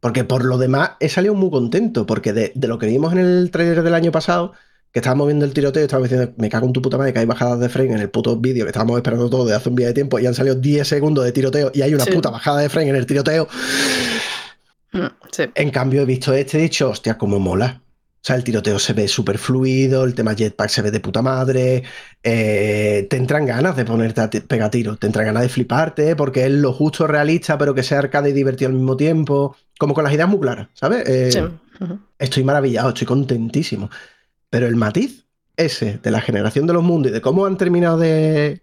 [SPEAKER 3] Porque por lo demás he salido muy contento, porque de, de lo que vimos en el trailer del año pasado, que estábamos viendo el tiroteo, estábamos diciendo, me cago en tu puta madre, que hay bajadas de frame en el puto vídeo que estábamos esperando todo desde hace un día de tiempo y han salido 10 segundos de tiroteo y hay una
[SPEAKER 2] Sí.
[SPEAKER 3] puta bajada de frame en el tiroteo.
[SPEAKER 2] Mm, Sí.
[SPEAKER 3] En cambio, he visto este y he dicho, hostia, cómo mola. O sea, el tiroteo se ve súper fluido, el tema jetpack se ve de puta madre. eh, te entran ganas de ponerte a pegar tiros, te entran ganas de fliparte, porque es lo justo realista, pero que sea arcade y divertido al mismo tiempo. Como con las ideas muy claras, ¿sabes? Eh,
[SPEAKER 2] Sí.
[SPEAKER 3] Estoy maravillado, estoy contentísimo. Pero el matiz ese de la generación de los mundos y de cómo han terminado de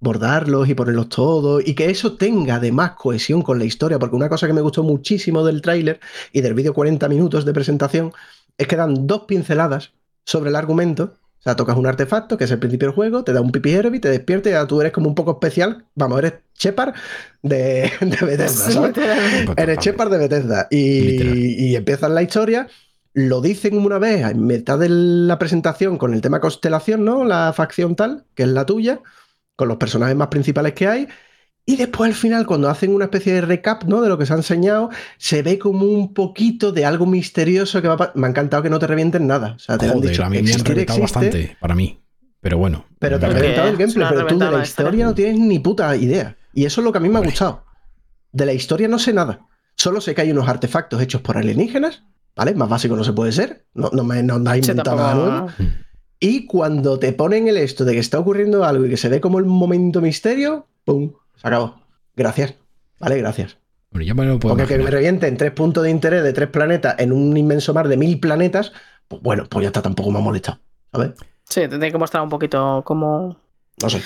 [SPEAKER 3] bordarlos y ponerlos todos y que eso tenga además cohesión con la historia, porque una cosa que me gustó muchísimo del tráiler y del vídeo 40 minutos de presentación es que dan dos pinceladas sobre el argumento. O sea, tocas un artefacto, que es el principio del juego, te da un pipi herbi, te despierta y ya tú eres como un poco especial. Vamos, eres Shepard de, de Bethesda, ¿sabes? Eres Shepard de Bethesda. Y, y empiezan la historia. Lo dicen una vez en mitad de la presentación con el tema constelación, ¿no? La facción tal, que es la tuya, con los personajes más principales que hay. Y después al final, cuando hacen una especie de recap, ¿no? De lo que se ha enseñado, se ve como un poquito de algo misterioso que va a Me ha encantado que no te revienten nada. O sea, te han
[SPEAKER 1] Joder,
[SPEAKER 3] dicho
[SPEAKER 1] a mí me han reventado
[SPEAKER 3] existe,
[SPEAKER 1] bastante, para mí. Pero bueno.
[SPEAKER 3] pero te han reventado el gameplay, pero tú de la historia
[SPEAKER 2] ¿no?
[SPEAKER 3] tienes ni puta idea. Y eso es lo que a mí me ha gustado. De la historia no sé nada. Solo sé que hay unos artefactos hechos por alienígenas, ¿vale? Más básico no se puede ser. No, no me no, no hay
[SPEAKER 2] Sí,
[SPEAKER 3] inventado nada nuevo. Y cuando te ponen el esto de que está ocurriendo algo y que se ve como el momento misterio, ¡pum! Se acabó. Gracias. Vale, gracias.
[SPEAKER 1] Bueno, ya me lo puedo
[SPEAKER 3] Porque que me
[SPEAKER 1] imaginar.
[SPEAKER 3] revienten tres puntos de interés de tres planetas en un inmenso mar de mil planetas, pues bueno, pues ya está, tampoco me ha molestado. ¿Sabes?
[SPEAKER 2] Sí, tendría que mostrar un poquito como.
[SPEAKER 3] No sé.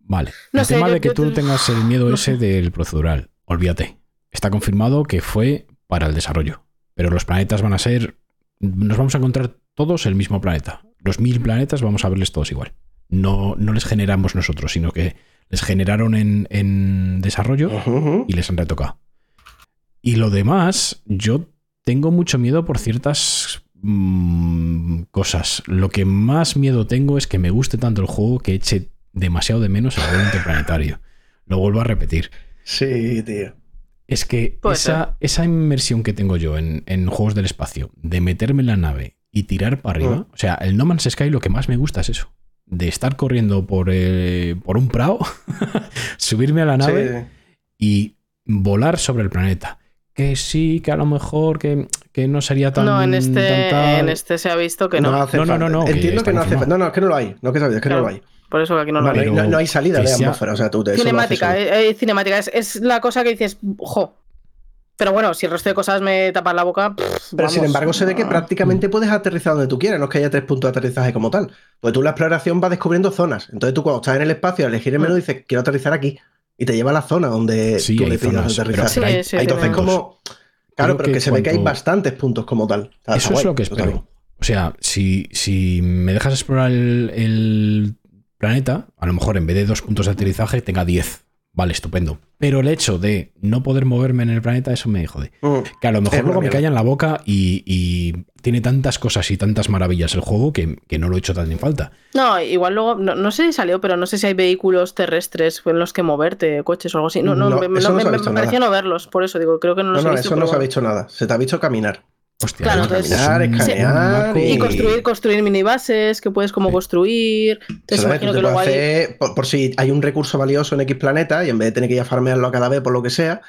[SPEAKER 1] Vale.
[SPEAKER 2] No
[SPEAKER 1] el
[SPEAKER 2] sé,
[SPEAKER 1] tema
[SPEAKER 2] yo-
[SPEAKER 1] de que
[SPEAKER 2] yo
[SPEAKER 1] tú
[SPEAKER 2] te-
[SPEAKER 1] tengas el miedo
[SPEAKER 2] no
[SPEAKER 1] ese
[SPEAKER 2] sé.
[SPEAKER 1] del procedural, olvídate. Está confirmado que fue para el desarrollo. Pero los planetas van a ser. Nos vamos a encontrar todos el mismo planeta. Los mil planetas vamos a verles todos igual. No, no les generamos nosotros, sino que les generaron en, en desarrollo y les han retocado. Y lo demás, yo tengo mucho miedo por ciertas mm, cosas. Lo que más miedo tengo es que me guste tanto el juego que eche demasiado de menos el juego interplanetario. Lo vuelvo a repetir.
[SPEAKER 3] Sí, tío.
[SPEAKER 1] Es que esa, esa inmersión que tengo yo en, en juegos del espacio, de meterme en la nave y tirar para arriba,
[SPEAKER 3] Mm.
[SPEAKER 1] o sea, el No Man's Sky lo que más me gusta es eso. De estar corriendo por, eh, por un prado, subirme a la nave y volar sobre el planeta. Que sí, que a lo mejor que, que no sería tan.
[SPEAKER 2] no, en
[SPEAKER 1] tan
[SPEAKER 2] este, en este se ha visto que no.
[SPEAKER 3] hace
[SPEAKER 1] No, no,
[SPEAKER 3] falta.
[SPEAKER 1] no, no, que
[SPEAKER 3] Entiendo
[SPEAKER 1] está
[SPEAKER 3] que no hace falta. No, no, es que no lo hay. No, que sabes, es que no lo hay.
[SPEAKER 2] Por eso que aquí no lo
[SPEAKER 3] No, no
[SPEAKER 2] hay.
[SPEAKER 3] no- salida de atmósfera. O sea, tú te
[SPEAKER 2] Cinemática, eh, eh, cinemática. Es, es la cosa que dices, jo. Pero bueno, si el resto de cosas me tapan la boca. pff,
[SPEAKER 3] Pero sin embargo se ve que
[SPEAKER 2] Ah.
[SPEAKER 3] prácticamente puedes aterrizar donde tú quieras, no es que haya tres puntos de aterrizaje como tal. Pues tú en la exploración vas descubriendo zonas. Entonces tú cuando estás en el espacio, al elegir el menú
[SPEAKER 2] Mm.
[SPEAKER 3] dices, quiero aterrizar aquí. Y te lleva a la zona donde
[SPEAKER 1] Sí,
[SPEAKER 3] tú le pidas aterrizar.
[SPEAKER 2] Sí,
[SPEAKER 1] hay-
[SPEAKER 2] sí,
[SPEAKER 1] hay
[SPEAKER 3] Entonces como... Claro,
[SPEAKER 1] Creo
[SPEAKER 3] pero que,
[SPEAKER 1] que
[SPEAKER 3] se ve que hay bastantes puntos como tal. Está- está
[SPEAKER 1] Eso es lo que espero. O sea, si, si me dejas explorar el, el planeta, a lo mejor en vez de dos puntos de aterrizaje tenga 10. Vale, estupendo. Pero el hecho de no poder moverme en el planeta, eso me jode.
[SPEAKER 3] Mm.
[SPEAKER 1] Que a lo mejor luego me calla en la boca y, y tiene tantas cosas y tantas maravillas el juego que, que no lo he hecho tan en falta.
[SPEAKER 2] No, igual luego, no, no sé si salió, pero no sé si hay vehículos terrestres en los que moverte, coches o algo así. No, no,
[SPEAKER 3] No,
[SPEAKER 2] me,
[SPEAKER 3] eso
[SPEAKER 2] no,
[SPEAKER 3] no
[SPEAKER 2] me, me no verlos, por eso digo, creo que no
[SPEAKER 3] No,
[SPEAKER 2] los
[SPEAKER 3] no,
[SPEAKER 2] he visto.
[SPEAKER 3] eso no se ha visto nada. Se te ha visto caminar.
[SPEAKER 1] Hostia,
[SPEAKER 2] Claro, entonces-
[SPEAKER 3] Caminar, escanear
[SPEAKER 2] Y
[SPEAKER 3] y-
[SPEAKER 2] construir, construir minibases que puedes como
[SPEAKER 1] Sí.
[SPEAKER 2] construir. Entonces imagino que luego hay.
[SPEAKER 3] por, por si hay un recurso valioso en X planeta y en vez de tener que ir a farmearlo a cada vez por lo que sea,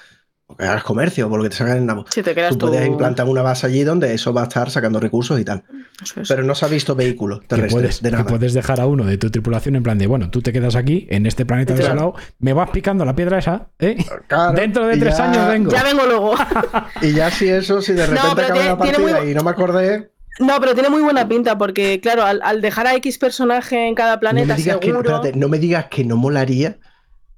[SPEAKER 3] o que hagas comercio o por lo que te sacan en nabo.
[SPEAKER 2] Si te creas
[SPEAKER 3] Tú
[SPEAKER 2] tu.
[SPEAKER 3] puedes implantar una base allí donde eso va a estar sacando recursos y tal.
[SPEAKER 2] Eso es.
[SPEAKER 3] Pero no se ha visto vehículos
[SPEAKER 1] que
[SPEAKER 3] terrestres
[SPEAKER 1] puedes,
[SPEAKER 3] de
[SPEAKER 1] que
[SPEAKER 3] nada.
[SPEAKER 1] puedes dejar a uno de tu tripulación en plan de, bueno, tú te quedas aquí, en este planeta
[SPEAKER 2] Claro.
[SPEAKER 1] desolado, me vas picando la piedra esa, ¿eh?
[SPEAKER 3] Claro,
[SPEAKER 1] Dentro de tres
[SPEAKER 3] ya-
[SPEAKER 1] años vengo.
[SPEAKER 2] Ya vengo luego.
[SPEAKER 3] Y ya si eso, si de
[SPEAKER 2] No,
[SPEAKER 3] repente
[SPEAKER 2] pero
[SPEAKER 3] acaba
[SPEAKER 2] tiene-
[SPEAKER 3] la partida
[SPEAKER 2] muy-
[SPEAKER 3] y no me acordé,
[SPEAKER 2] No, pero tiene muy buena pinta porque, claro, al, al dejar a X personaje en cada
[SPEAKER 3] no
[SPEAKER 2] planeta,
[SPEAKER 3] me, digas que,
[SPEAKER 2] seguro.
[SPEAKER 3] espérate, no me digas que no molaría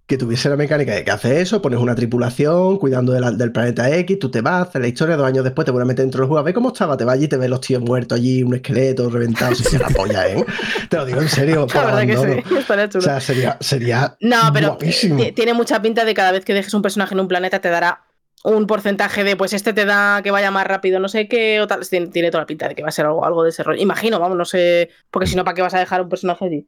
[SPEAKER 3] que tuviese la mecánica de que haces eso, pones una tripulación cuidando de la- del planeta X, tú te vas, haces la historia, dos años después te vuelves a meter dentro del juego, a ver cómo estaba, te vas allí y te ves los tíos muertos allí, un esqueleto reventado, se la polla, ¿eh? Te lo digo en serio, por
[SPEAKER 2] La verdad que sí, estaría chulo.
[SPEAKER 3] O sea, sería, sería
[SPEAKER 2] No, pero
[SPEAKER 3] guapísimo.
[SPEAKER 2] tiene mucha pinta de cada vez que dejes un personaje en un planeta te dará un porcentaje de, pues este te da que vaya más rápido, no sé qué, o tal. Tiene, tiene toda la pinta de que va a ser algo, algo de ese rollo. Imagino, vamos, no sé, porque si no, ¿para qué vas a dejar un personaje allí?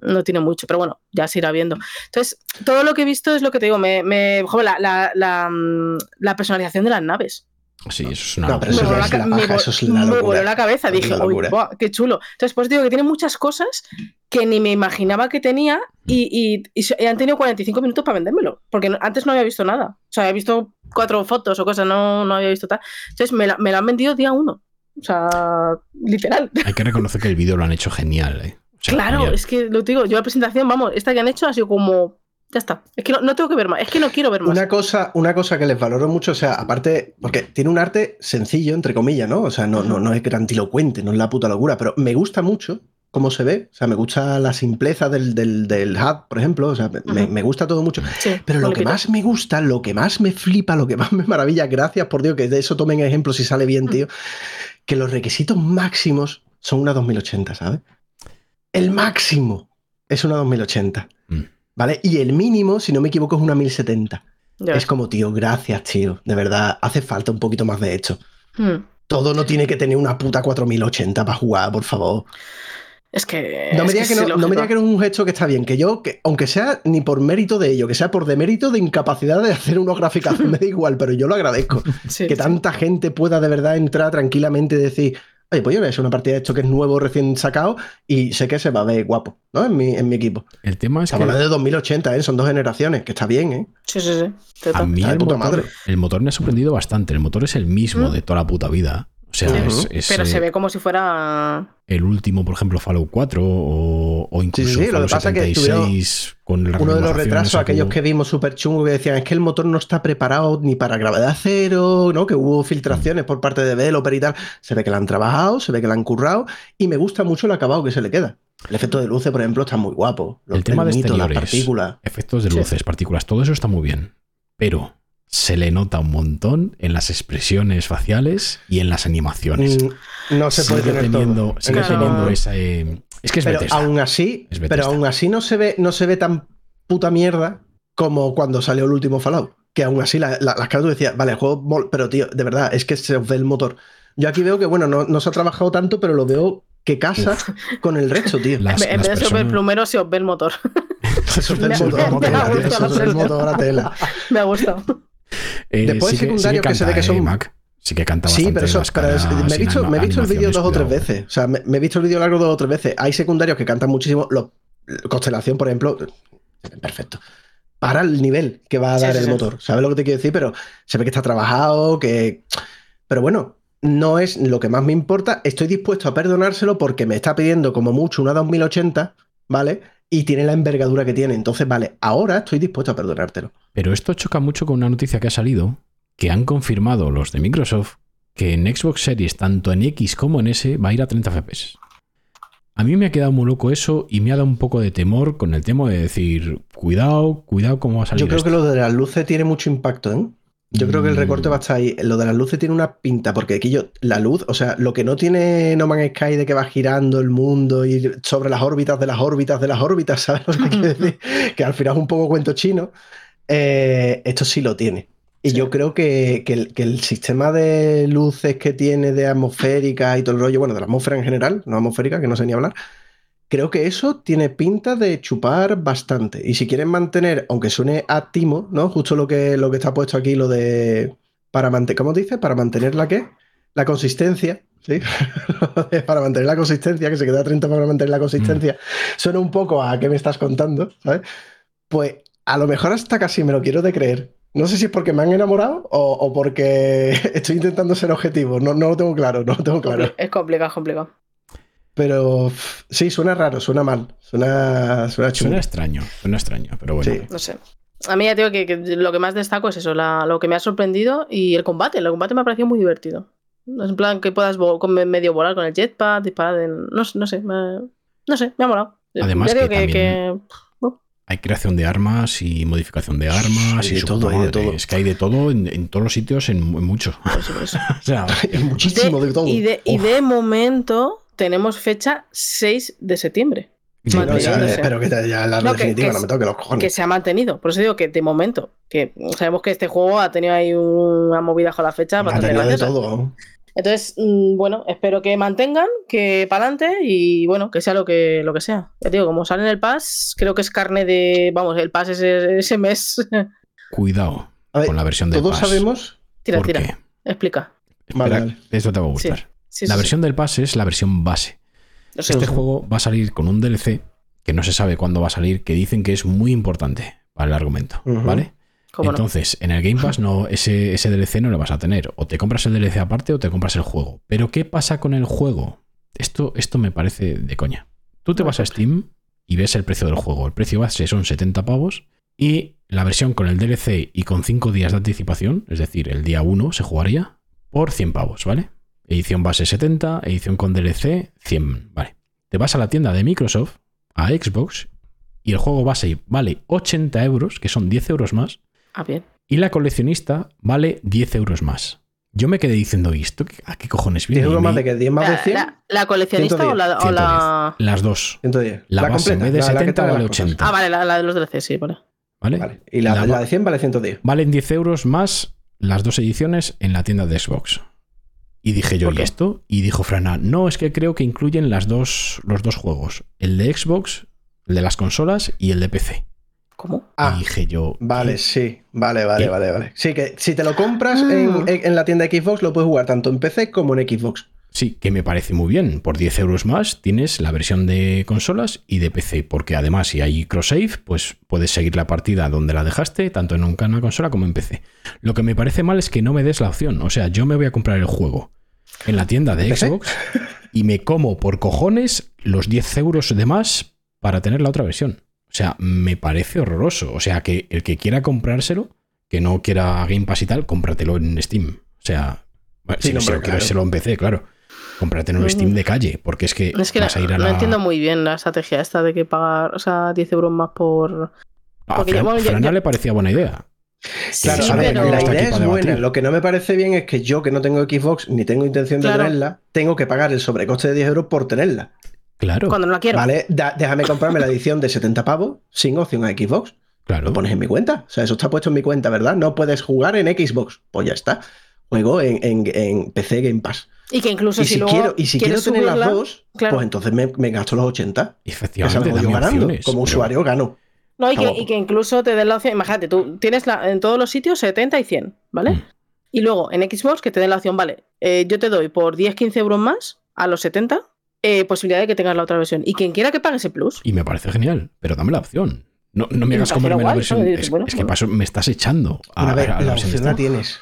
[SPEAKER 2] No tiene mucho, pero bueno, ya se irá viendo. Entonces, todo lo que he visto es lo que te digo, me, me joder, la, la, la, mm, la personalización de las naves.
[SPEAKER 1] Sí, eso es una
[SPEAKER 3] No, pero
[SPEAKER 2] Me
[SPEAKER 3] eso
[SPEAKER 2] voló me
[SPEAKER 3] paja,
[SPEAKER 2] vo-
[SPEAKER 3] eso es la
[SPEAKER 2] me
[SPEAKER 3] locura.
[SPEAKER 2] voló la cabeza,
[SPEAKER 3] es
[SPEAKER 2] dije,
[SPEAKER 3] la
[SPEAKER 2] uy,
[SPEAKER 3] locura.
[SPEAKER 2] buah, qué chulo. Entonces, pues digo que tiene muchas cosas que ni me imaginaba que tenía y, y- y han tenido 45 minutos para vendérmelo, porque no- antes no había visto nada. O sea, había visto cuatro fotos o cosas, no, no había visto tal. Entonces, me la, me la han vendido día uno. O sea, literal.
[SPEAKER 1] Hay que reconocer que el vídeo lo han hecho genial, ¿eh? Sea,
[SPEAKER 2] claro,
[SPEAKER 1] genial.
[SPEAKER 2] es que lo digo, yo la presentación, vamos, esta que han hecho ha sido como. Ya está. Es que no, no tengo que ver más. Es que no quiero ver más.
[SPEAKER 3] Una cosa, una cosa que les valoro mucho, o sea, aparte, porque tiene un arte sencillo, entre comillas, ¿no? O sea, no, no, no es grandilocuente, no es la puta locura, pero me gusta mucho cómo se ve. O sea, me gusta la simpleza del, del, del HUD, por ejemplo. O sea, me, me gusta todo mucho.
[SPEAKER 2] Sí,
[SPEAKER 3] Pero lo que más me gusta, lo que más me flipa, lo que más me maravilla, gracias por Dios, que de eso tomen ejemplo si sale bien, tío, que los requisitos máximos son una 2080, ¿sabes? El máximo es una 2080,
[SPEAKER 1] Mm.
[SPEAKER 3] ¿vale? Y el mínimo, si no me equivoco, es una 1070.
[SPEAKER 2] Ya
[SPEAKER 3] Es como, tío, gracias, tío. De verdad, hace falta un poquito más de esto.
[SPEAKER 2] Hmm.
[SPEAKER 3] Todo no tiene que tener una puta 4080 para jugar, por favor.
[SPEAKER 2] Es que.
[SPEAKER 3] No me digas que, no, que es un gesto que está bien, que yo, que, aunque sea ni por mérito de ello, que sea por demérito de incapacidad de hacer unos gráficos, me da igual, pero yo lo agradezco.
[SPEAKER 2] Sí,
[SPEAKER 3] que
[SPEAKER 2] sí.
[SPEAKER 3] tanta gente pueda de verdad entrar tranquilamente y decir, oye, pues yo voy a hacer una partida de esto que es nuevo, recién sacado, y sé que se va a ver guapo, ¿no? En mi, en mi equipo.
[SPEAKER 1] El tema es
[SPEAKER 3] Estamos
[SPEAKER 1] que
[SPEAKER 3] hablando de 2080, ¿eh? Son dos generaciones, que está bien, ¿eh?
[SPEAKER 2] Sí, sí, sí.
[SPEAKER 1] a mí el
[SPEAKER 3] puta
[SPEAKER 1] motor,
[SPEAKER 3] madre.
[SPEAKER 1] el motor me ha sorprendido bastante. El motor es el mismo
[SPEAKER 2] Mm.
[SPEAKER 1] de toda la puta vida. O sea,
[SPEAKER 2] Sí.
[SPEAKER 1] es, es,
[SPEAKER 2] Pero
[SPEAKER 1] eh,
[SPEAKER 2] se ve como si fuera.
[SPEAKER 1] el último, por ejemplo, Fallout 4 o, o incluso
[SPEAKER 3] Sí, sí, sí, lo
[SPEAKER 1] Fallout
[SPEAKER 3] que pasa es que
[SPEAKER 1] 76 con la
[SPEAKER 3] Uno de los retrasos, aquellos que vimos súper chungos, que decían, es que el motor no está preparado ni para gravedad cero, ¿no? Que hubo filtraciones por parte de developer y tal. Se ve que la han trabajado, se ve que la han currado, y me gusta mucho el acabado que se le queda. El efecto de luces, por ejemplo, está muy guapo. Los
[SPEAKER 1] El tema de
[SPEAKER 3] termitos, las
[SPEAKER 1] exteriores.
[SPEAKER 3] partículas.
[SPEAKER 1] Efectos de
[SPEAKER 2] Sí.
[SPEAKER 1] luces, partículas, todo eso está muy bien. Pero se le nota un montón en las expresiones faciales y en las animaciones.
[SPEAKER 3] Mm, No se puede
[SPEAKER 1] sigue
[SPEAKER 3] tener
[SPEAKER 1] teniendo,
[SPEAKER 3] todo.
[SPEAKER 1] sigue
[SPEAKER 2] Claro.
[SPEAKER 1] teniendo esa. eh, es que es
[SPEAKER 3] Pero
[SPEAKER 1] Bethesda.
[SPEAKER 3] aún así,
[SPEAKER 1] Es Bethesda.
[SPEAKER 3] pero aún así no se ve, no se ve tan puta mierda como cuando salió el último Fallout. que aún así la- la- las caras tú decías, vale, el juego, mol- pero tío, de verdad, es que se os ve el motor. Yo aquí veo que, bueno, no, no se ha trabajado tanto, pero lo veo que casa con el resto, tío.
[SPEAKER 1] Las-
[SPEAKER 2] en vez de ser el
[SPEAKER 1] personas-
[SPEAKER 2] plumero, se os ve el motor.
[SPEAKER 3] Se os ve el
[SPEAKER 2] Me-
[SPEAKER 3] motor,
[SPEAKER 2] me- me ha gustado
[SPEAKER 1] Eh,
[SPEAKER 3] Después
[SPEAKER 1] sí que- sí
[SPEAKER 3] que se ve que son-
[SPEAKER 1] eh, Mac. Sí que canta
[SPEAKER 3] Sí, pero eso, pero es- me he visto, me he visto el vídeo dos o tres veces. O sea, me, me he visto el vídeo largo dos o tres veces. Hay secundarios que cantan muchísimo. Los, Constelación, por ejemplo, perfecto. Para el nivel que va a
[SPEAKER 2] Sí,
[SPEAKER 3] dar
[SPEAKER 2] sí,
[SPEAKER 3] el
[SPEAKER 2] sí.
[SPEAKER 3] motor. ¿Sabes lo que te quiero decir? Pero se ve que está trabajado, que. Pero bueno, no es lo que más me importa. Estoy dispuesto a perdonárselo porque me está pidiendo como mucho una 2080, ¿vale? Y tiene la envergadura que tiene. Entonces, vale, ahora estoy dispuesto a perdonártelo.
[SPEAKER 1] Pero esto choca mucho con una noticia que ha salido, que han confirmado los de Microsoft, que en Xbox Series, tanto en X como en S, va a ir a 30 FPS. A mí me ha quedado muy loco eso y me ha dado un poco de temor con el tema de decir, cuidado, cuidado cómo va a salir
[SPEAKER 3] Yo creo
[SPEAKER 1] esto.
[SPEAKER 3] que lo de las luces tiene mucho impacto, ¿eh? Yo creo que el recorte va a estar ahí. Lo de las luces tiene una pinta, porque aquí yo, la luz, o sea, lo que no tiene No Man's Sky de que va girando el mundo y sobre las órbitas de las órbitas de las órbitas, ¿sabes lo que quiero decir? Que al final es un poco cuento chino. eh, esto sí lo tiene. Y
[SPEAKER 2] Sí.
[SPEAKER 3] yo creo que, que el, que el sistema de luces que tiene de atmosférica y todo el rollo, bueno, de la atmósfera en general, no atmosférica, que no sé ni hablar, creo que eso tiene pinta de chupar bastante. Y si quieren mantener, aunque suene a timo, ¿no? Justo lo que, lo que está puesto aquí, lo de. Para mantener. ¿Cómo dice? Para mantener la qué? La consistencia. ¿Sí? para mantener la consistencia, que se queda a 30 para mantener la consistencia. Suena un poco a qué me estás contando, ¿sabes? Pues a lo mejor hasta casi me lo quiero de creer. No sé si es porque me han enamorado o, o porque estoy intentando ser objetivo. No, no lo tengo claro, no lo tengo claro.
[SPEAKER 2] Es complicado, es complicado.
[SPEAKER 3] Pero pff, sí, suena raro, suena mal. Suena, suena chungo.
[SPEAKER 1] Suena extraño, suena extraño, pero bueno.
[SPEAKER 3] Sí.
[SPEAKER 2] No sé. A mí ya digo que, que lo que más destaco es eso, la- lo que me ha sorprendido y el combate. El combate me ha parecido muy divertido. Es En plan que puedas medio volar con el jetpack, disparar en... No, sé- no sé, me, no sé, me ha molado.
[SPEAKER 1] Además
[SPEAKER 2] digo
[SPEAKER 1] que también- Hay creación de armas y modificación de armas
[SPEAKER 3] Hay
[SPEAKER 1] y
[SPEAKER 3] de todo, hay de todo.
[SPEAKER 1] Es que hay de todo en, en todos los sitios, en, en mucho.
[SPEAKER 2] por eso, por eso.
[SPEAKER 1] O sea,
[SPEAKER 3] Hay muchísimo de, todo.
[SPEAKER 2] Y de, y de momento tenemos fecha 6 de septiembre.
[SPEAKER 3] Sí, no, espero que te- ya la
[SPEAKER 2] No,
[SPEAKER 3] definitiva
[SPEAKER 2] que
[SPEAKER 3] no me toque los cojones.
[SPEAKER 2] que se ha mantenido. Por eso digo que de momento, que sabemos que este juego ha tenido ahí una movida con la fecha
[SPEAKER 3] Ha
[SPEAKER 2] bastante
[SPEAKER 3] de todo.
[SPEAKER 2] Entonces, mm, bueno, espero que mantengan, que para adelante y bueno, que sea lo que, lo que sea. Ya te digo, como sale en el Pass, creo que es carne de. Vamos, el Pass ese, ese mes.
[SPEAKER 1] cuidado
[SPEAKER 3] ver,
[SPEAKER 1] con la versión del
[SPEAKER 3] todos
[SPEAKER 1] Pass.
[SPEAKER 3] sabemos.
[SPEAKER 2] tira,
[SPEAKER 1] ¿Por
[SPEAKER 2] tira.
[SPEAKER 1] qué?
[SPEAKER 2] Explica.
[SPEAKER 3] Vale,
[SPEAKER 1] Espera,
[SPEAKER 3] vale.
[SPEAKER 1] Esto te va a gustar.
[SPEAKER 2] Sí,
[SPEAKER 1] la
[SPEAKER 2] sí,
[SPEAKER 1] versión del Pass es la versión base.
[SPEAKER 2] sé,
[SPEAKER 1] Este
[SPEAKER 2] sé.
[SPEAKER 1] juego va a salir con un DLC que no se sabe cuándo va a salir, que dicen que es muy importante para el argumento. ¿vale? Entonces, en el Game Pass no, ese, ese DLC no lo vas a tener. O te compras el DLC aparte o te compras el juego. Pero ¿qué pasa con el juego? Esto, esto me parece de coña. Tú te vas a Steam y ves el precio del juego. El precio base son 70 pavos y la versión con el DLC y con 5 días de anticipación, es decir, el día 1 se jugaría por 100 pavos, ¿vale? Edición base 70, edición con DLC 100, ¿vale? Te vas a la tienda de Microsoft, a Xbox, y el juego base vale 80 euros, que son 10 euros más,
[SPEAKER 2] Ah, bien.
[SPEAKER 1] y la coleccionista vale 10 euros más. Yo me quedé diciendo, ¿y esto qué- a qué cojones
[SPEAKER 3] 10
[SPEAKER 1] viene?
[SPEAKER 3] euros
[SPEAKER 1] Y
[SPEAKER 3] más de que 10 más de
[SPEAKER 2] La,
[SPEAKER 3] 100.
[SPEAKER 2] la- la coleccionista o la, o la-
[SPEAKER 1] Las dos.
[SPEAKER 3] 110.
[SPEAKER 1] La base, en vez de
[SPEAKER 3] la- la que
[SPEAKER 1] 70
[SPEAKER 3] trae
[SPEAKER 1] vale
[SPEAKER 3] las cosas.
[SPEAKER 1] 80.
[SPEAKER 2] Ah, vale, la, la de los DLC, sí, vale.
[SPEAKER 1] ¿Vale?
[SPEAKER 3] Vale. Y la,
[SPEAKER 1] La-
[SPEAKER 3] la de 100 vale 110.
[SPEAKER 1] Valen 10 euros más las dos ediciones en la tienda de Xbox. Y dije yo,
[SPEAKER 2] ¿Por
[SPEAKER 1] ¿y esto? Y dijo Frana, no, es que creo que incluyen las dos, los dos juegos. El de Xbox, el de las consolas y el de PC.
[SPEAKER 2] ¿Cómo?
[SPEAKER 3] Ah,
[SPEAKER 1] y dije yo,
[SPEAKER 3] Vale,
[SPEAKER 1] ¿qué?
[SPEAKER 3] sí. Vale, vale,
[SPEAKER 1] ¿Qué?
[SPEAKER 3] vale, vale. Sí, que si te lo compras
[SPEAKER 2] Ah.
[SPEAKER 3] en, en- en la tienda de Xbox, lo puedes jugar tanto en PC como en Xbox.
[SPEAKER 1] Sí, que me parece muy bien. Por 10 euros más tienes la versión de consolas y de PC, porque además si hay cross-save, pues puedes seguir la partida donde la dejaste, tanto en una consola como en PC. Lo que me parece mal es que no me des la opción. O sea, yo me voy a comprar el juego en la tienda de. Xbox y me como por cojones los 10 euros de más para tener la otra versión. O sea, me parece horroroso. O sea, que el que quiera comprárselo, que no quiera Game Pass y tal, cómpratelo en Steam. O sea, bueno,
[SPEAKER 3] Sí,
[SPEAKER 1] si,
[SPEAKER 3] no,
[SPEAKER 1] si
[SPEAKER 3] hombre,
[SPEAKER 1] lo quieres, se lo claro. Cómprate en un. Steam de calle, porque es que,
[SPEAKER 2] Es que
[SPEAKER 1] vas a
[SPEAKER 2] no,
[SPEAKER 1] ir a
[SPEAKER 2] no
[SPEAKER 1] la.
[SPEAKER 2] entiendo muy bien la estrategia esta de que pagar, o sea, 10 euros más por.
[SPEAKER 1] A
[SPEAKER 2] porque
[SPEAKER 1] Fran,
[SPEAKER 2] ya- bueno, ya-
[SPEAKER 1] Fran
[SPEAKER 2] ya-
[SPEAKER 1] le parecía buena idea.
[SPEAKER 3] Claro,
[SPEAKER 1] Sí, pero-
[SPEAKER 3] la
[SPEAKER 1] está
[SPEAKER 3] idea es buena. Lo que no me parece bien es que yo, que no tengo Xbox ni tengo intención de
[SPEAKER 2] Claro.
[SPEAKER 3] tenerla, tengo que pagar el sobrecoste de 10 euros por tenerla.
[SPEAKER 1] Claro,
[SPEAKER 2] Cuando no la quiero.
[SPEAKER 3] Vale, Da- déjame comprarme la edición de 70 pavos sin opción a Xbox.
[SPEAKER 1] Claro.
[SPEAKER 3] Lo pones en mi cuenta. O sea, eso está puesto en mi cuenta, ¿verdad? No puedes jugar en Xbox. Pues ya está. Juego en, en- en PC Game Pass.
[SPEAKER 2] Y que incluso
[SPEAKER 3] Y
[SPEAKER 2] si,
[SPEAKER 3] si,
[SPEAKER 2] luego
[SPEAKER 3] quiero, y si quiero
[SPEAKER 2] quieres
[SPEAKER 3] tener las
[SPEAKER 2] subirla-
[SPEAKER 3] dos,
[SPEAKER 2] claro.
[SPEAKER 3] pues entonces me, me gasto los 80. Esa
[SPEAKER 1] Efectivamente,
[SPEAKER 3] ganando.
[SPEAKER 1] opciones,
[SPEAKER 3] Como
[SPEAKER 1] pero-
[SPEAKER 3] usuario gano.
[SPEAKER 2] No, y que,
[SPEAKER 3] Tampoco.
[SPEAKER 2] y que incluso te den la opción, imagínate, tú tienes la- en todos los sitios 70 y 100, ¿vale?
[SPEAKER 1] Mm.
[SPEAKER 2] Y luego en Xbox que te den la opción, vale, eh, yo te doy por 10-15 euros más a los 70, eh, posibilidad de que tengas la otra versión. Y quien quiera que pague ese plus.
[SPEAKER 1] Y me parece genial, pero dame la opción. No, no me
[SPEAKER 2] me
[SPEAKER 1] hagas comerme la versión. Es,
[SPEAKER 2] Bueno,
[SPEAKER 1] es que
[SPEAKER 2] bueno.
[SPEAKER 1] paso, me estás echando a,
[SPEAKER 3] a ver,
[SPEAKER 1] a
[SPEAKER 3] la
[SPEAKER 1] versión
[SPEAKER 3] opción la
[SPEAKER 1] esta.
[SPEAKER 3] tienes.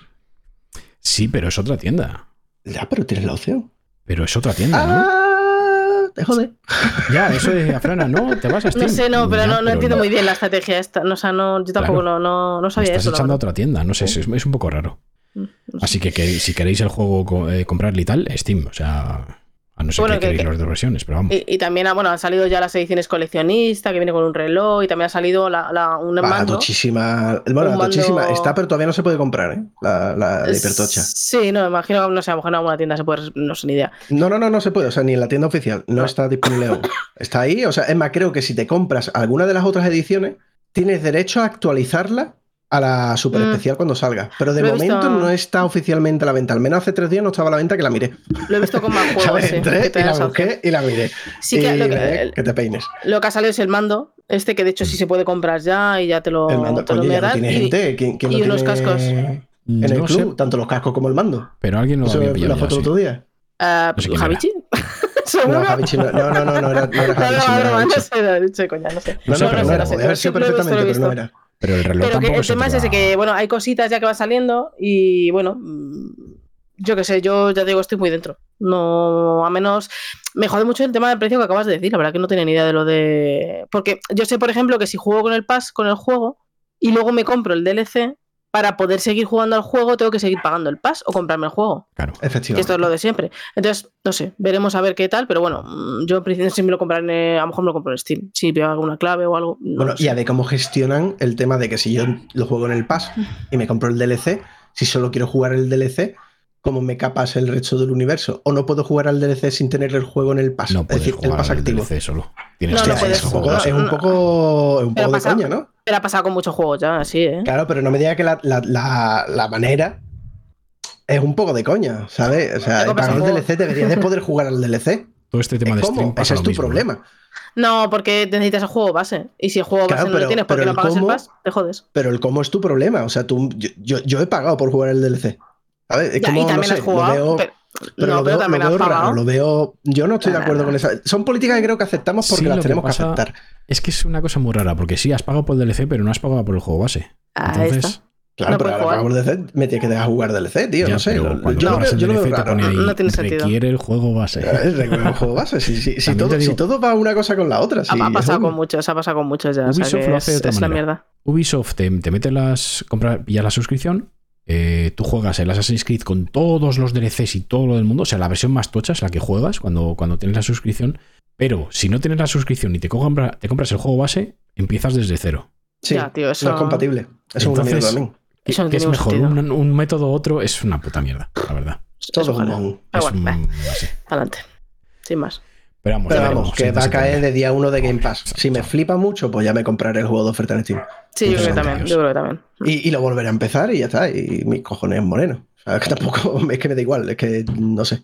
[SPEAKER 1] Sí, pero es otra tienda.
[SPEAKER 3] Ya, pero tienes la opción.
[SPEAKER 1] Pero es otra tienda, ¿no?
[SPEAKER 3] Ah, te jode.
[SPEAKER 1] Ya, eso de Afrana, ¿no? Te vas a Steam.
[SPEAKER 2] No sé, no, pero
[SPEAKER 1] Ya,
[SPEAKER 2] no, no entiendo muy bien la estrategia esta. No, o sea, no, yo tampoco
[SPEAKER 1] Claro.
[SPEAKER 2] no, no, sabía
[SPEAKER 1] estás
[SPEAKER 2] eso. la
[SPEAKER 1] echando a otra tienda, no sé, es, es un poco raro.
[SPEAKER 2] Mm, no sé.
[SPEAKER 1] Así que, que si queréis el juego eh, comprarle y tal, Steam, o sea, a no ser
[SPEAKER 2] Bueno,
[SPEAKER 1] que,
[SPEAKER 2] que-
[SPEAKER 1] queréis
[SPEAKER 2] que-
[SPEAKER 1] las dos versiones, pero vamos.
[SPEAKER 2] Y, y también ah, bueno, han salido ya las ediciones coleccionistas, que viene con un reloj, y también ha salido la, la, un
[SPEAKER 3] Va, la
[SPEAKER 2] mando.
[SPEAKER 3] tochísima. Bueno, la
[SPEAKER 2] mando-
[SPEAKER 3] tochísima está, pero todavía no se puede comprar, ¿eh? La, la, la hipertocha.
[SPEAKER 2] Sí, no, me imagino que no sé, a lo mejor en alguna tienda se puede, no sé ni idea.
[SPEAKER 3] No, no, no, no se puede. O sea, ni en la tienda oficial. No está disponible aún. Está ahí. O sea, es más, creo que si te compras alguna de las otras ediciones, tienes derecho a actualizarla a la super
[SPEAKER 2] Mm.
[SPEAKER 3] especial cuando salga. Pero de
[SPEAKER 2] Lo
[SPEAKER 3] momento
[SPEAKER 2] visto.
[SPEAKER 3] no está oficialmente a la venta. Al menos hace tres días no estaba a la venta que la miré.
[SPEAKER 2] Lo he visto con más juegos,
[SPEAKER 3] ¿Sabes?
[SPEAKER 2] sí,
[SPEAKER 3] Entré
[SPEAKER 2] que te
[SPEAKER 3] y
[SPEAKER 2] dan
[SPEAKER 3] la busqué y la miré.
[SPEAKER 2] Sí, que
[SPEAKER 3] Y
[SPEAKER 2] lo, que, el-
[SPEAKER 3] que te peines.
[SPEAKER 2] lo que ha salido es el mando, este que de hecho sí se puede comprar ya y ya te lo,
[SPEAKER 3] El mando,
[SPEAKER 2] te lo
[SPEAKER 3] ya tiene
[SPEAKER 2] y-
[SPEAKER 3] gente. ¿Quién, quién
[SPEAKER 2] y
[SPEAKER 3] lo
[SPEAKER 2] unos
[SPEAKER 3] tiene
[SPEAKER 2] cascos.
[SPEAKER 3] En el
[SPEAKER 1] no
[SPEAKER 3] club,
[SPEAKER 1] sé,
[SPEAKER 3] tanto los cascos como el mando.
[SPEAKER 1] pero alguien lo
[SPEAKER 3] Eso
[SPEAKER 1] había
[SPEAKER 3] es
[SPEAKER 1] pillado
[SPEAKER 3] la
[SPEAKER 1] ya,
[SPEAKER 3] foto
[SPEAKER 1] sí.
[SPEAKER 3] día.
[SPEAKER 2] Ah,
[SPEAKER 1] No sé quién
[SPEAKER 2] ¿Javichi? ¿Seguro?
[SPEAKER 3] No, Javichi no, no, no, no, no era, no era
[SPEAKER 2] No, no,
[SPEAKER 3] no era
[SPEAKER 2] no no, no.
[SPEAKER 1] No
[SPEAKER 3] No, no, no,
[SPEAKER 2] visto,
[SPEAKER 3] perfectamente,
[SPEAKER 2] lo he
[SPEAKER 3] pero no
[SPEAKER 2] visto.
[SPEAKER 3] era.
[SPEAKER 1] Pero el reloj
[SPEAKER 2] Pero que el tema
[SPEAKER 1] te
[SPEAKER 2] es ese, que bueno, hay cositas ya que van saliendo y bueno, mm, yo qué sé, yo ya digo, estoy muy dentro. No, a menos, me jode mucho el tema del precio que acabas de decir, la verdad que no tenía ni idea de lo de... Porque yo sé, por ejemplo, que si juego con el Pass, con el juego, y luego me compro el DLC, para poder seguir jugando al juego tengo que seguir pagando el Pass o comprarme el juego.
[SPEAKER 1] Claro.
[SPEAKER 3] Efectivamente.
[SPEAKER 2] esto es lo de siempre. Entonces, no sé, veremos a ver qué tal, pero bueno, mm, yo en principio sí me lo compraré, a lo mejor me lo compro en Steam, si veo alguna clave o algo. no
[SPEAKER 3] Bueno, y a ver cómo gestionan el tema de que si yo lo juego en el Pass y me compro el DLC, si solo quiero jugar el DLC, ¿cómo me capas el resto del universo? ¿O no puedo jugar al DLC sin tener el juego en el Pass?
[SPEAKER 1] No
[SPEAKER 3] es
[SPEAKER 1] puedes
[SPEAKER 3] decir, el
[SPEAKER 1] jugar
[SPEAKER 3] Pass
[SPEAKER 1] al
[SPEAKER 3] activo.
[SPEAKER 1] DLC solo. Tienes
[SPEAKER 2] No,
[SPEAKER 1] que
[SPEAKER 2] no puedes
[SPEAKER 3] es un
[SPEAKER 1] el
[SPEAKER 3] poco, es un poco, es un poco de
[SPEAKER 2] pasa-
[SPEAKER 3] coña, ¿no?
[SPEAKER 2] Pero ha pasado con muchos juegos ya, así, ¿eh?
[SPEAKER 3] Claro, pero no me diga que la, la- la- la manera es un poco de coña, ¿sabes? O sea, pagar el DLC deberías de poder jugar al DLC.
[SPEAKER 1] Todo este tema
[SPEAKER 3] Es
[SPEAKER 1] de stream
[SPEAKER 3] como,
[SPEAKER 1] pasa
[SPEAKER 3] ese es tu
[SPEAKER 1] mismo,
[SPEAKER 3] problema.
[SPEAKER 2] No, porque necesitas el juego base. Y si el juego
[SPEAKER 3] Claro,
[SPEAKER 2] base no lo tienes porque
[SPEAKER 3] pero
[SPEAKER 2] no
[SPEAKER 3] el
[SPEAKER 2] pagas el
[SPEAKER 3] cómo-
[SPEAKER 2] pass, te jodes.
[SPEAKER 3] Pero el cómo es tu problema. O sea, tú, yo, yo, yo he pagado por jugar el DLC. ¿Sabes? Es
[SPEAKER 2] Ya,
[SPEAKER 3] como,
[SPEAKER 2] y
[SPEAKER 3] no
[SPEAKER 2] también
[SPEAKER 3] sé,
[SPEAKER 2] has jugado.
[SPEAKER 3] lo veo,
[SPEAKER 2] pero,
[SPEAKER 3] pero
[SPEAKER 2] no,
[SPEAKER 3] lo
[SPEAKER 2] pero
[SPEAKER 3] veo,
[SPEAKER 2] también
[SPEAKER 3] lo
[SPEAKER 2] has
[SPEAKER 3] veo raro, lo veo. Yo no estoy de acuerdo con esa. Son políticas que creo que aceptamos porque
[SPEAKER 1] Sí,
[SPEAKER 3] las
[SPEAKER 1] lo que
[SPEAKER 3] tenemos que, aceptar.
[SPEAKER 1] Es que es una cosa muy rara, porque sí, has pagado por el DLC, pero no has pagado por el juego base.
[SPEAKER 2] Ahí
[SPEAKER 1] Entonces,
[SPEAKER 2] está.
[SPEAKER 3] Claro,
[SPEAKER 2] no
[SPEAKER 3] pero ahora
[SPEAKER 2] jugar.
[SPEAKER 3] pago por DLC, me tienes que dejar jugar DLC, tío.
[SPEAKER 1] ya,
[SPEAKER 3] no sé. lo- yo, lo
[SPEAKER 1] el
[SPEAKER 3] yo lo veo raro.
[SPEAKER 1] pone ahí,
[SPEAKER 2] No tiene sentido.
[SPEAKER 1] requiere el juego base.
[SPEAKER 3] Regular el juego base. Si, si, si
[SPEAKER 1] También
[SPEAKER 3] todo, si todo va una cosa con la otra.
[SPEAKER 2] Ha-
[SPEAKER 3] sí,
[SPEAKER 2] ha pasado con muchos, ha pasado con muchos ya. o sea
[SPEAKER 1] Ubisoft
[SPEAKER 2] que
[SPEAKER 1] lo hace de
[SPEAKER 2] es,
[SPEAKER 1] otra
[SPEAKER 2] es la
[SPEAKER 1] manera.
[SPEAKER 2] mierda.
[SPEAKER 1] Ubisoft te, te mete las. Compra, pillas la suscripción. Eh, tú juegas el Assassin's Creed con todos los DLCs y todo lo del mundo. O sea, la versión más tocha es la que juegas cuando, cuando tienes la suscripción. Pero si no tienes la suscripción y te, compra- te compras el juego base, empiezas desde cero.
[SPEAKER 3] Sí,
[SPEAKER 2] Ya, tío, eso-
[SPEAKER 3] no es compatible. Es una
[SPEAKER 1] Entonces-
[SPEAKER 3] mierda también.
[SPEAKER 1] ¿Qué,
[SPEAKER 2] Eso no
[SPEAKER 1] qué es mejor? Un, un método u otro es una puta mierda, la verdad.
[SPEAKER 3] Todo es un
[SPEAKER 1] es así.
[SPEAKER 2] adelante. Sin más.
[SPEAKER 1] Pero vamos,
[SPEAKER 3] Pero que va a caer de día uno de Game Pass. Si me flipa mucho, pues ya me compraré el juego de oferta en Steam.
[SPEAKER 2] Sí, yo creo también. Yo creo que también.
[SPEAKER 3] Y, y lo volveré a empezar y ya está. Y mis cojones morenos. O sea, que tampoco es que me da igual, es que no sé.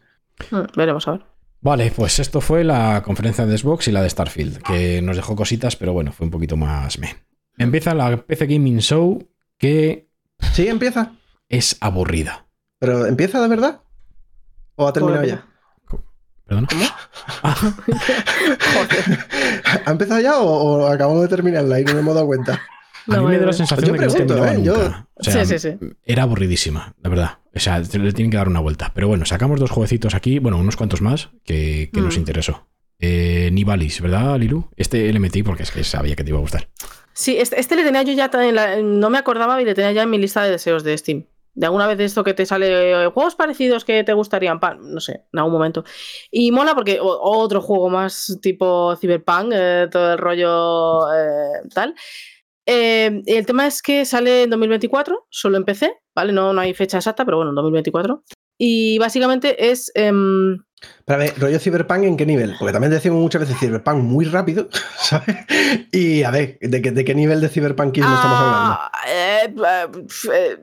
[SPEAKER 2] Mm, Veremos a ver.
[SPEAKER 1] Vale, pues esto fue la conferencia de Xbox y la de Starfield, que nos dejó cositas, pero bueno, fue un poquito más me. Empieza la PC Gaming Show, que
[SPEAKER 3] Sí, empieza.
[SPEAKER 1] es aburrida.
[SPEAKER 3] Pero ¿empieza de verdad? ¿O ha terminado ya?
[SPEAKER 1] ¿Perdona?
[SPEAKER 2] Joder.
[SPEAKER 3] ¿Ha empezado ya o, o acabamos de terminarla y no me hemos dado cuenta?
[SPEAKER 1] A mí
[SPEAKER 2] No,
[SPEAKER 1] me da la sensación
[SPEAKER 3] Yo
[SPEAKER 1] de que no
[SPEAKER 3] pregunto,
[SPEAKER 1] terminaba
[SPEAKER 3] ¿eh? Yo-
[SPEAKER 1] nunca. O sea,
[SPEAKER 2] Sí, sí, sí.
[SPEAKER 1] Era aburridísima, la verdad. O sea, le tienen que dar una vuelta. Pero bueno, sacamos dos jueguecitos aquí, bueno, unos cuantos más que, que nos
[SPEAKER 2] Mm.
[SPEAKER 1] interesó. Eh, Nivalis, ¿verdad, Lilu? Este le metí porque es que sabía que te iba a gustar.
[SPEAKER 2] Sí, este, este le tenía yo ya, en la- no me acordaba y le tenía ya en mi lista de deseos de Steam. De alguna vez esto que te sale eh, juegos parecidos que te gustarían, no sé, en algún momento. Y mola porque otro juego más tipo Cyberpunk, eh, todo el rollo eh, tal. El tema es que sale en 2024, solo en PC, ¿vale? No, no hay fecha exacta, pero bueno, en 2024. Y básicamente es... em,
[SPEAKER 3] Pero a ver, rollo Cyberpunk, ¿en qué nivel? Porque también decimos muchas veces Cyberpunk muy rápido, ¿sabes? Y a ver, ¿de qué, de qué nivel de Cyberpunkismo estamos hablando?
[SPEAKER 2] ah, eh, eh,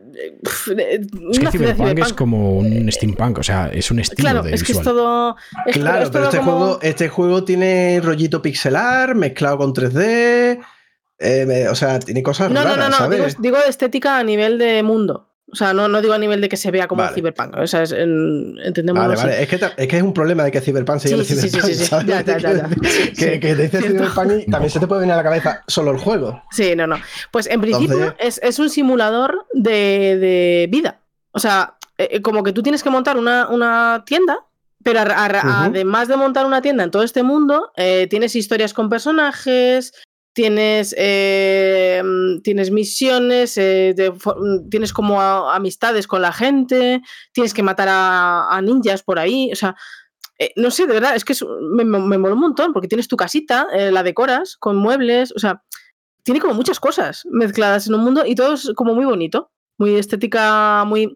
[SPEAKER 2] eh,
[SPEAKER 1] Es que Cyberpunk es como un steampunk, o sea, es un estilo
[SPEAKER 2] Claro,
[SPEAKER 1] de
[SPEAKER 2] es que es todo... es-
[SPEAKER 3] Claro,
[SPEAKER 2] es
[SPEAKER 3] pero este,
[SPEAKER 2] como-
[SPEAKER 3] juego, este juego tiene rollito pixelar mezclado con 3D. eh, me- o sea, tiene cosas
[SPEAKER 2] No, no,
[SPEAKER 3] raras,
[SPEAKER 2] no, no,
[SPEAKER 3] ¿sabes?
[SPEAKER 2] digo, digo de estética a nivel de mundo. O sea, no, no digo a nivel de que se vea como
[SPEAKER 3] Vale.
[SPEAKER 2] Cyberpunk. O sea, es, en- entendemos
[SPEAKER 3] Vale, vale. Es que, es que es un problema de que Cyberpunk se
[SPEAKER 2] Sí,
[SPEAKER 3] llame
[SPEAKER 2] sí, sí, sí,
[SPEAKER 3] Cyberpunk.
[SPEAKER 2] sí, sí.
[SPEAKER 3] ¿sabes?
[SPEAKER 2] Ya, ya, ya.
[SPEAKER 3] Que,
[SPEAKER 2] Sí,
[SPEAKER 3] que te dice
[SPEAKER 2] cierto.
[SPEAKER 3] Cyberpunk y también se te puede venir a la cabeza solo el juego.
[SPEAKER 2] Sí, no, no. Pues en principio
[SPEAKER 3] Entonces-
[SPEAKER 2] es, es un simulador de, de vida. O sea, eh, eh, como que tú tienes que montar una, una tienda, pero a- a-
[SPEAKER 3] Ujú.
[SPEAKER 2] además de montar una tienda en todo este mundo, eh, tienes historias con personajes, tienes, eh, mm, tienes misiones, eh, de mm, tienes como a- amistades con la gente, tienes que matar a, a ninjas por ahí. O sea, eh, no sé, de verdad, es que es- me, me, un montón, porque tienes tu casita, eh, la decoras con muebles, o sea, tiene como muchas cosas mezcladas en un mundo y todo es como muy bonito, muy estética, muy...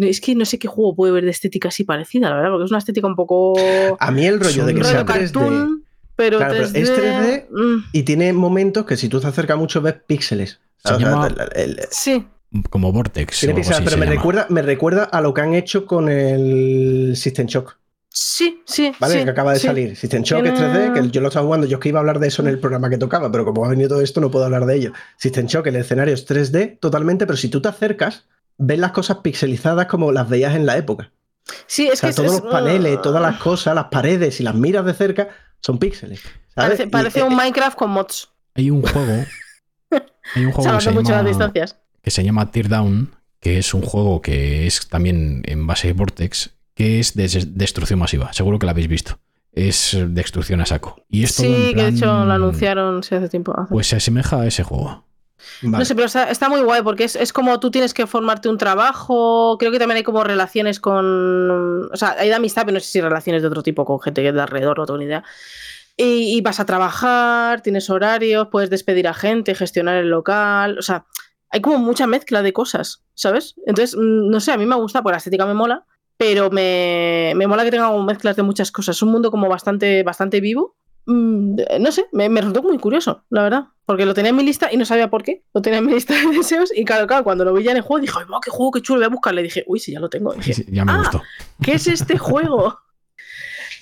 [SPEAKER 2] Es que no sé qué juego puede ver de estética así parecida, la verdad, porque es una estética un poco...
[SPEAKER 3] A mí el rollo de que sea 3D
[SPEAKER 2] cartoon, pero,
[SPEAKER 3] Claro, pero
[SPEAKER 2] 3D,
[SPEAKER 3] es 3D.
[SPEAKER 2] mm,
[SPEAKER 3] y tiene momentos que si tú te acercas mucho ves píxeles.
[SPEAKER 1] Se
[SPEAKER 3] O sea,
[SPEAKER 1] llama-
[SPEAKER 3] el- el-
[SPEAKER 2] sí,
[SPEAKER 1] Como Vortex.
[SPEAKER 3] tiene
[SPEAKER 1] o
[SPEAKER 3] píxeles, pero
[SPEAKER 1] se
[SPEAKER 3] me
[SPEAKER 1] llama.
[SPEAKER 3] recuerda, me recuerda a lo que han hecho con el System Shock.
[SPEAKER 2] sí, sí.
[SPEAKER 3] ¿Vale?
[SPEAKER 2] sí,
[SPEAKER 3] que acaba de
[SPEAKER 2] sí.
[SPEAKER 3] salir. System Shock es
[SPEAKER 2] Tiene-
[SPEAKER 3] 3D, que yo lo estaba jugando, yo es que iba a hablar de eso en el programa que tocaba, pero como ha venido todo esto no puedo hablar de ello. System Shock, el escenario es 3D totalmente, pero si tú te acercas, ves las cosas pixelizadas como las veías en la época.
[SPEAKER 2] Sí,
[SPEAKER 3] O
[SPEAKER 2] es
[SPEAKER 3] sea,
[SPEAKER 2] que
[SPEAKER 3] todos
[SPEAKER 2] es-
[SPEAKER 3] los paneles, todas las cosas, las paredes, y las miras de cerca, son píxeles.
[SPEAKER 2] Parece,
[SPEAKER 3] Y, eh,
[SPEAKER 2] un Minecraft con mods,
[SPEAKER 1] Hay un juego. Hay un juego que se,
[SPEAKER 2] mucho las
[SPEAKER 1] llama,
[SPEAKER 2] distancias.
[SPEAKER 1] que se llama Teardown, que es un juego que es también en base de Vortex, que es de des- destrucción masiva. Seguro que lo habéis visto. Es eh, destrucción a saco. Y es todo
[SPEAKER 2] Sí, que de hecho lo anunciaron sí, hace tiempo. hace-
[SPEAKER 1] Pues se asemeja a ese juego.
[SPEAKER 3] Vale.
[SPEAKER 2] No sé, pero está, está muy guay porque es, es como tú tienes que formarte un trabajo. Creo que también hay como relaciones con. O sea, hay de amistad, pero no sé si relaciones de otro tipo con gente que es de alrededor, no tengo ni idea. Y, y vas a trabajar, tienes horarios, puedes despedir a gente, gestionar el local. O sea, hay como mucha mezcla de cosas, ¿sabes? Entonces, mm, no sé, a mí me gusta, porque la estética me mola, pero me, me mola que tenga como mezclas de muchas cosas. Es un mundo como bastante, bastante vivo. Mm, No sé, me, me resultó muy curioso, la verdad. Porque lo tenía en mi lista y no sabía por qué. Lo tenía en mi lista de deseos. Y claro, claro, cuando lo vi ya en el juego, dije, ¡ay, qué juego, qué chulo! Voy a buscarle. dije, uy, sí, ya lo tengo. Dije,
[SPEAKER 1] Sí, ya me
[SPEAKER 2] Ah.
[SPEAKER 1] gustó.
[SPEAKER 2] ¿qué es este juego?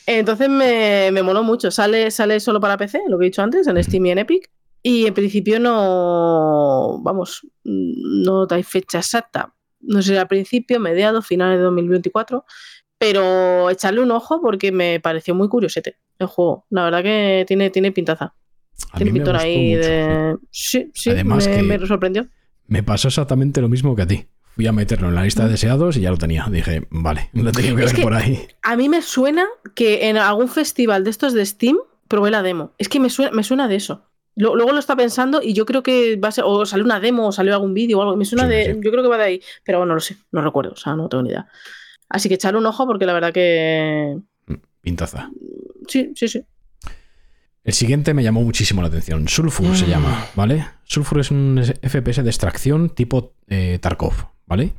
[SPEAKER 2] Entonces me, me moló mucho. Sale, sale solo para PC, lo que he dicho antes, en Steam y en Epic. Y en principio no. Vamos, no hay fecha exacta. No sé, al principio, mediados, finales de 2024. Pero echarle un ojo porque me pareció muy curiosete el juego. La verdad que tiene, tiene pintaza.
[SPEAKER 1] A mí
[SPEAKER 2] Tiene
[SPEAKER 1] me
[SPEAKER 2] pintón
[SPEAKER 1] gustó
[SPEAKER 2] ahí
[SPEAKER 1] mucho.
[SPEAKER 2] de. Sí, sí,
[SPEAKER 1] Además
[SPEAKER 2] me,
[SPEAKER 1] que-
[SPEAKER 2] me sorprendió.
[SPEAKER 1] Me pasó exactamente lo mismo que a ti. Fui a meterlo en la lista de deseados y ya lo tenía. Dije, vale, lo tenía que
[SPEAKER 2] Es
[SPEAKER 1] ver
[SPEAKER 2] que-
[SPEAKER 1] por ahí.
[SPEAKER 2] A mí me suena que en algún festival de estos de Steam probé la demo. Es que me suena, me suena de eso. Lo- Luego lo está pensando y yo creo que va a ser, o salió una demo o salió algún vídeo o algo. Me suena
[SPEAKER 1] Sí,
[SPEAKER 2] de,
[SPEAKER 1] sí.
[SPEAKER 2] yo creo que va de ahí, pero no lo sé, no recuerdo, o sea, no tengo ni idea. Así que echarle un ojo porque la verdad que
[SPEAKER 1] Pintaza.
[SPEAKER 2] Sí, sí, sí.
[SPEAKER 1] El siguiente me llamó muchísimo la atención. Sulfur se
[SPEAKER 3] Mm.
[SPEAKER 1] llama, ¿vale? Sulfur es un FPS de extracción tipo eh, Tarkov, ¿vale?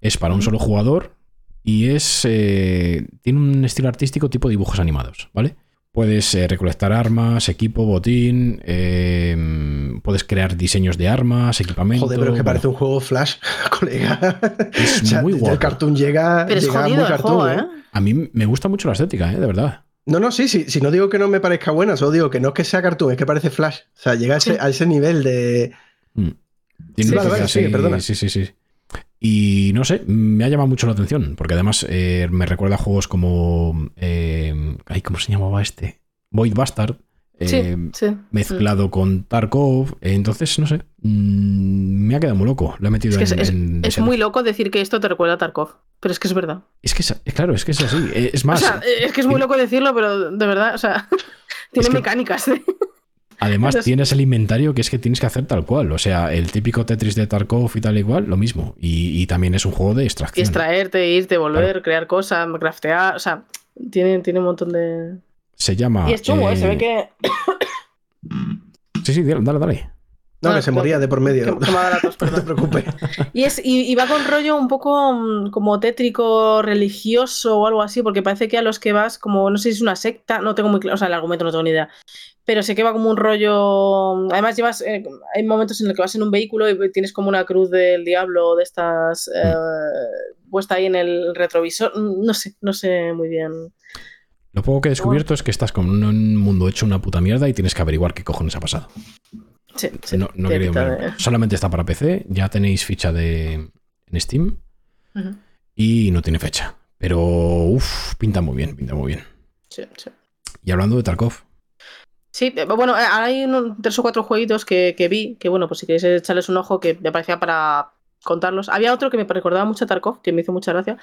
[SPEAKER 1] Es para un solo jugador y es eh, tiene un estilo artístico tipo dibujos animados, ¿vale? Puedes eh, recolectar armas, equipo, botín, eh, puedes crear diseños de armas, equipamiento.
[SPEAKER 3] Joder, pero es que parece un juego Flash, colega.
[SPEAKER 1] Es
[SPEAKER 3] O sea,
[SPEAKER 1] muy
[SPEAKER 3] El
[SPEAKER 1] guapo.
[SPEAKER 3] cartoon llega,
[SPEAKER 2] Pero es
[SPEAKER 3] llega
[SPEAKER 2] jodido
[SPEAKER 3] muy
[SPEAKER 2] el
[SPEAKER 3] cartoon,
[SPEAKER 2] juego,
[SPEAKER 3] ¿eh?
[SPEAKER 2] ¿eh?
[SPEAKER 1] A mí me gusta mucho la estética, ¿eh? De verdad.
[SPEAKER 3] No, no, sí, sí. Si no digo que no me parezca buena, solo digo que no es que sea cartoon, es que parece Flash. O sea, llega a ese,
[SPEAKER 2] Sí.
[SPEAKER 3] a ese nivel de.
[SPEAKER 1] Mm.
[SPEAKER 3] Sí,
[SPEAKER 1] Tiene
[SPEAKER 3] vale, perdona.
[SPEAKER 1] Sí, sí, sí. Y no sé, me ha llamado mucho la atención, porque además eh, me recuerda a juegos como. eh, ay, ¿Cómo se llamaba este? Void Bastard. Eh,
[SPEAKER 2] Sí, sí.
[SPEAKER 1] Mezclado con Tarkov. eh, entonces, no sé. mm, me ha quedado muy loco. Lo he metido
[SPEAKER 2] Es que
[SPEAKER 1] en.
[SPEAKER 2] es,
[SPEAKER 1] en
[SPEAKER 2] es
[SPEAKER 1] deseados.
[SPEAKER 2] muy loco decir que esto te recuerda a Tarkov, pero es que es verdad.
[SPEAKER 1] Es que, es- claro, es que es así. eh, Es
[SPEAKER 2] O
[SPEAKER 1] más,
[SPEAKER 2] sea, es que es muy loco decirlo, pero de verdad, o sea, tiene
[SPEAKER 1] que-
[SPEAKER 2] mecánicas. ¿eh?
[SPEAKER 1] Además,
[SPEAKER 2] Entonces-
[SPEAKER 1] tienes el inventario que es que tienes que hacer tal cual. O sea, el típico Tetris de Tarkov y tal igual, lo mismo. Y, y también es un juego de extracción.
[SPEAKER 2] Extraerte, irte, volver, crear cosas, craftear, o sea, tiene, tiene un montón de...
[SPEAKER 1] Se llama.
[SPEAKER 2] Y es chungo, ¿eh? se
[SPEAKER 1] eh,
[SPEAKER 2] ve que...
[SPEAKER 1] Sí, sí, dale, dale. dale.
[SPEAKER 3] No,
[SPEAKER 2] No,
[SPEAKER 3] que se moría de por medio.
[SPEAKER 2] que- que me ha dado la tos,
[SPEAKER 3] no te preocupes.
[SPEAKER 2] Y, es, y, y va con rollo un poco mm, como tétrico, religioso o algo así, porque parece que a los que vas, como no sé si es una secta, no tengo muy claro, o sea, el argumento no tengo ni idea, pero sé que va como un rollo. Además, llevas. eh, hay momentos en los que vas en un vehículo y tienes como una cruz del diablo de estas eh, puesta ahí en el retrovisor. Mm, No sé, no sé muy bien.
[SPEAKER 1] Lo poco que he descubierto es que estás con un mundo hecho una puta mierda y tienes que averiguar qué cojones ha pasado.
[SPEAKER 2] Sí, sí,
[SPEAKER 1] no no quería ver. Solamente está para PC, ya tenéis ficha de en Steam y no tiene fecha. Pero uff, pinta muy bien, pinta muy bien.
[SPEAKER 2] Sí, sí.
[SPEAKER 1] Y hablando de Tarkov,
[SPEAKER 2] Sí, eh, bueno, eh, hay unos tres o cuatro jueguitos que, que vi, que bueno, pues si queréis echarles un ojo, que me parecía para contarlos. Había otro que me recordaba mucho a Tarkov, que me hizo mucha gracia,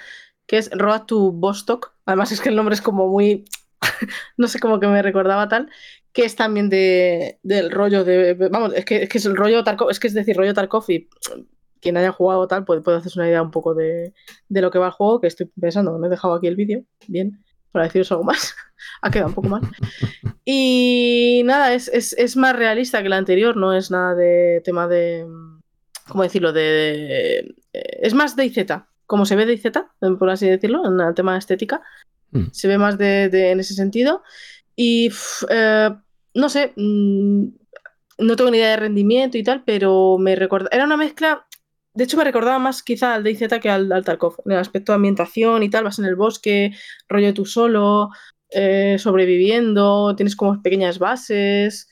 [SPEAKER 2] que es Road to Vostok. Además es que el nombre es como muy, no sé, como que me recordaba tal, que es también de, del rollo de, vamos, es que, es el rollo Tarkov, es que es decir, rollo Tarkov y quien haya jugado tal puede, puede hacerse una idea un poco de, de lo que va el juego, que estoy pensando, me he dejado aquí el vídeo, bien, para deciros algo más. ha quedado un poco mal. Y nada, es, es, es más realista que el anterior, no es nada de tema de. ¿Cómo decirlo? De. eh, es más de IZ, como se ve de IZ, por así decirlo, en el tema de estética.
[SPEAKER 1] Hmm.
[SPEAKER 2] Se ve más de, de- en ese sentido. Y eh, no sé, mm, no tengo ni idea de rendimiento y tal, pero me recuerda. Era una mezcla. De hecho, me recordaba más quizá al DayZ que al, al Tarkov. En el aspecto de ambientación y tal, vas en el bosque, rollo tú solo, eh, sobreviviendo, tienes como pequeñas bases.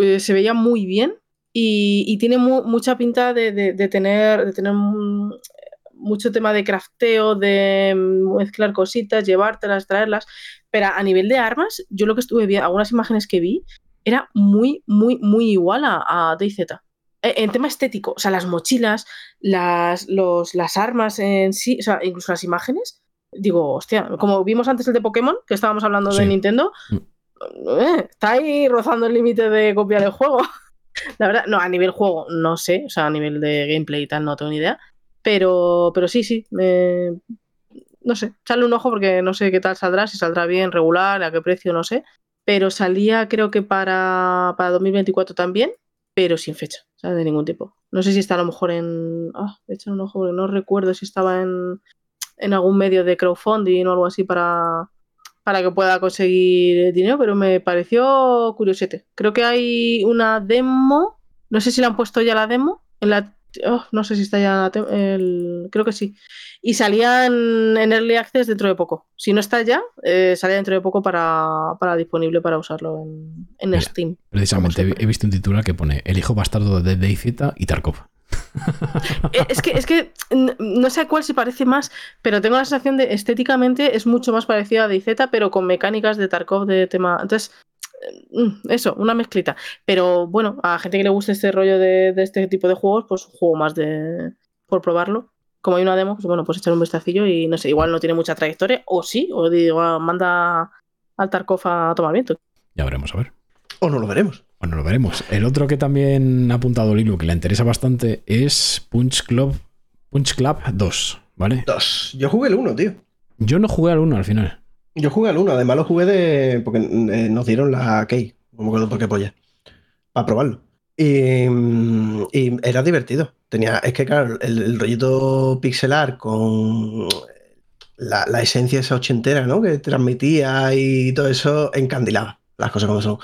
[SPEAKER 2] Eh, se veía muy bien y, y tiene mu- mucha pinta de, de- de tener, de tener mm, mucho tema de crafteo, de mezclar cositas, llevártelas, traerlas. Pero a nivel de armas, yo lo que estuve viendo, algunas imágenes que vi, era muy, muy, muy igual a, a DayZ. Eh, En tema estético, o sea, las mochilas, las, los, las armas en sí, o sea, incluso las imágenes, digo, hostia, como vimos antes el de Pokémon, que estábamos hablando de. Nintendo,
[SPEAKER 1] Mm.
[SPEAKER 2] eh, está ahí rozando el límite de copiar el juego. La verdad, no, a nivel juego, no sé, o sea, a nivel de gameplay y tal, no tengo ni idea. Pero, pero sí, sí, me- no sé, echarle un ojo porque no sé qué tal saldrá, si saldrá bien, regular, a qué precio, no sé. Pero salía creo que para, para 2024 también, pero sin fecha, o sea, de ningún tipo. No sé si está a lo mejor en... Ah, echar un ojo porque no recuerdo si estaba en, en algún medio de crowdfunding o algo así para, para que pueda conseguir dinero, pero me pareció curiosete. Creo que hay una demo, no sé si la han puesto ya la demo, en la, oh, no sé si está ya el, creo que sí. Y salían en Early Access dentro de poco. Si no está ya, eh, salía dentro de poco para, para disponible para usarlo en, en
[SPEAKER 1] Mira.
[SPEAKER 2] Steam.
[SPEAKER 1] precisamente he visto un titular que pone El hijo bastardo de DayZ y Tarkov.
[SPEAKER 2] Eh, Es que, es que no sé a cuál se parece más, pero tengo la sensación de estéticamente es mucho más parecido a DayZ, pero con mecánicas de Tarkov de tema. Entonces, eh, mm, eso, una mezclita. Pero bueno, a gente que le guste este rollo de, de este tipo de juegos, pues un juego más de por probarlo. Como hay una demo, pues bueno, pues echar un vistacillo y no sé, igual no tiene mucha trayectoria, o sí, o digo, ah, manda al Tarkov a tomar viento.
[SPEAKER 1] Ya veremos, a ver.
[SPEAKER 3] O no lo veremos.
[SPEAKER 1] Bueno, lo veremos. El otro que también ha apuntado Lilo, que le interesa bastante, es Punch Club, Punch Club 2, ¿vale?
[SPEAKER 3] Dos. Yo jugué el uno, tío.
[SPEAKER 1] Yo no jugué al 1 al final.
[SPEAKER 3] Yo jugué al 1, además lo jugué de. porque eh, nos dieron la key, no me acuerdo por qué polla, para probarlo. Y, mm, y era divertido. Tenía, es que claro, el, el rollito pixelar con la, la esencia esa ochentera, ¿no? Que transmitía y todo eso encandilaba, las cosas como son.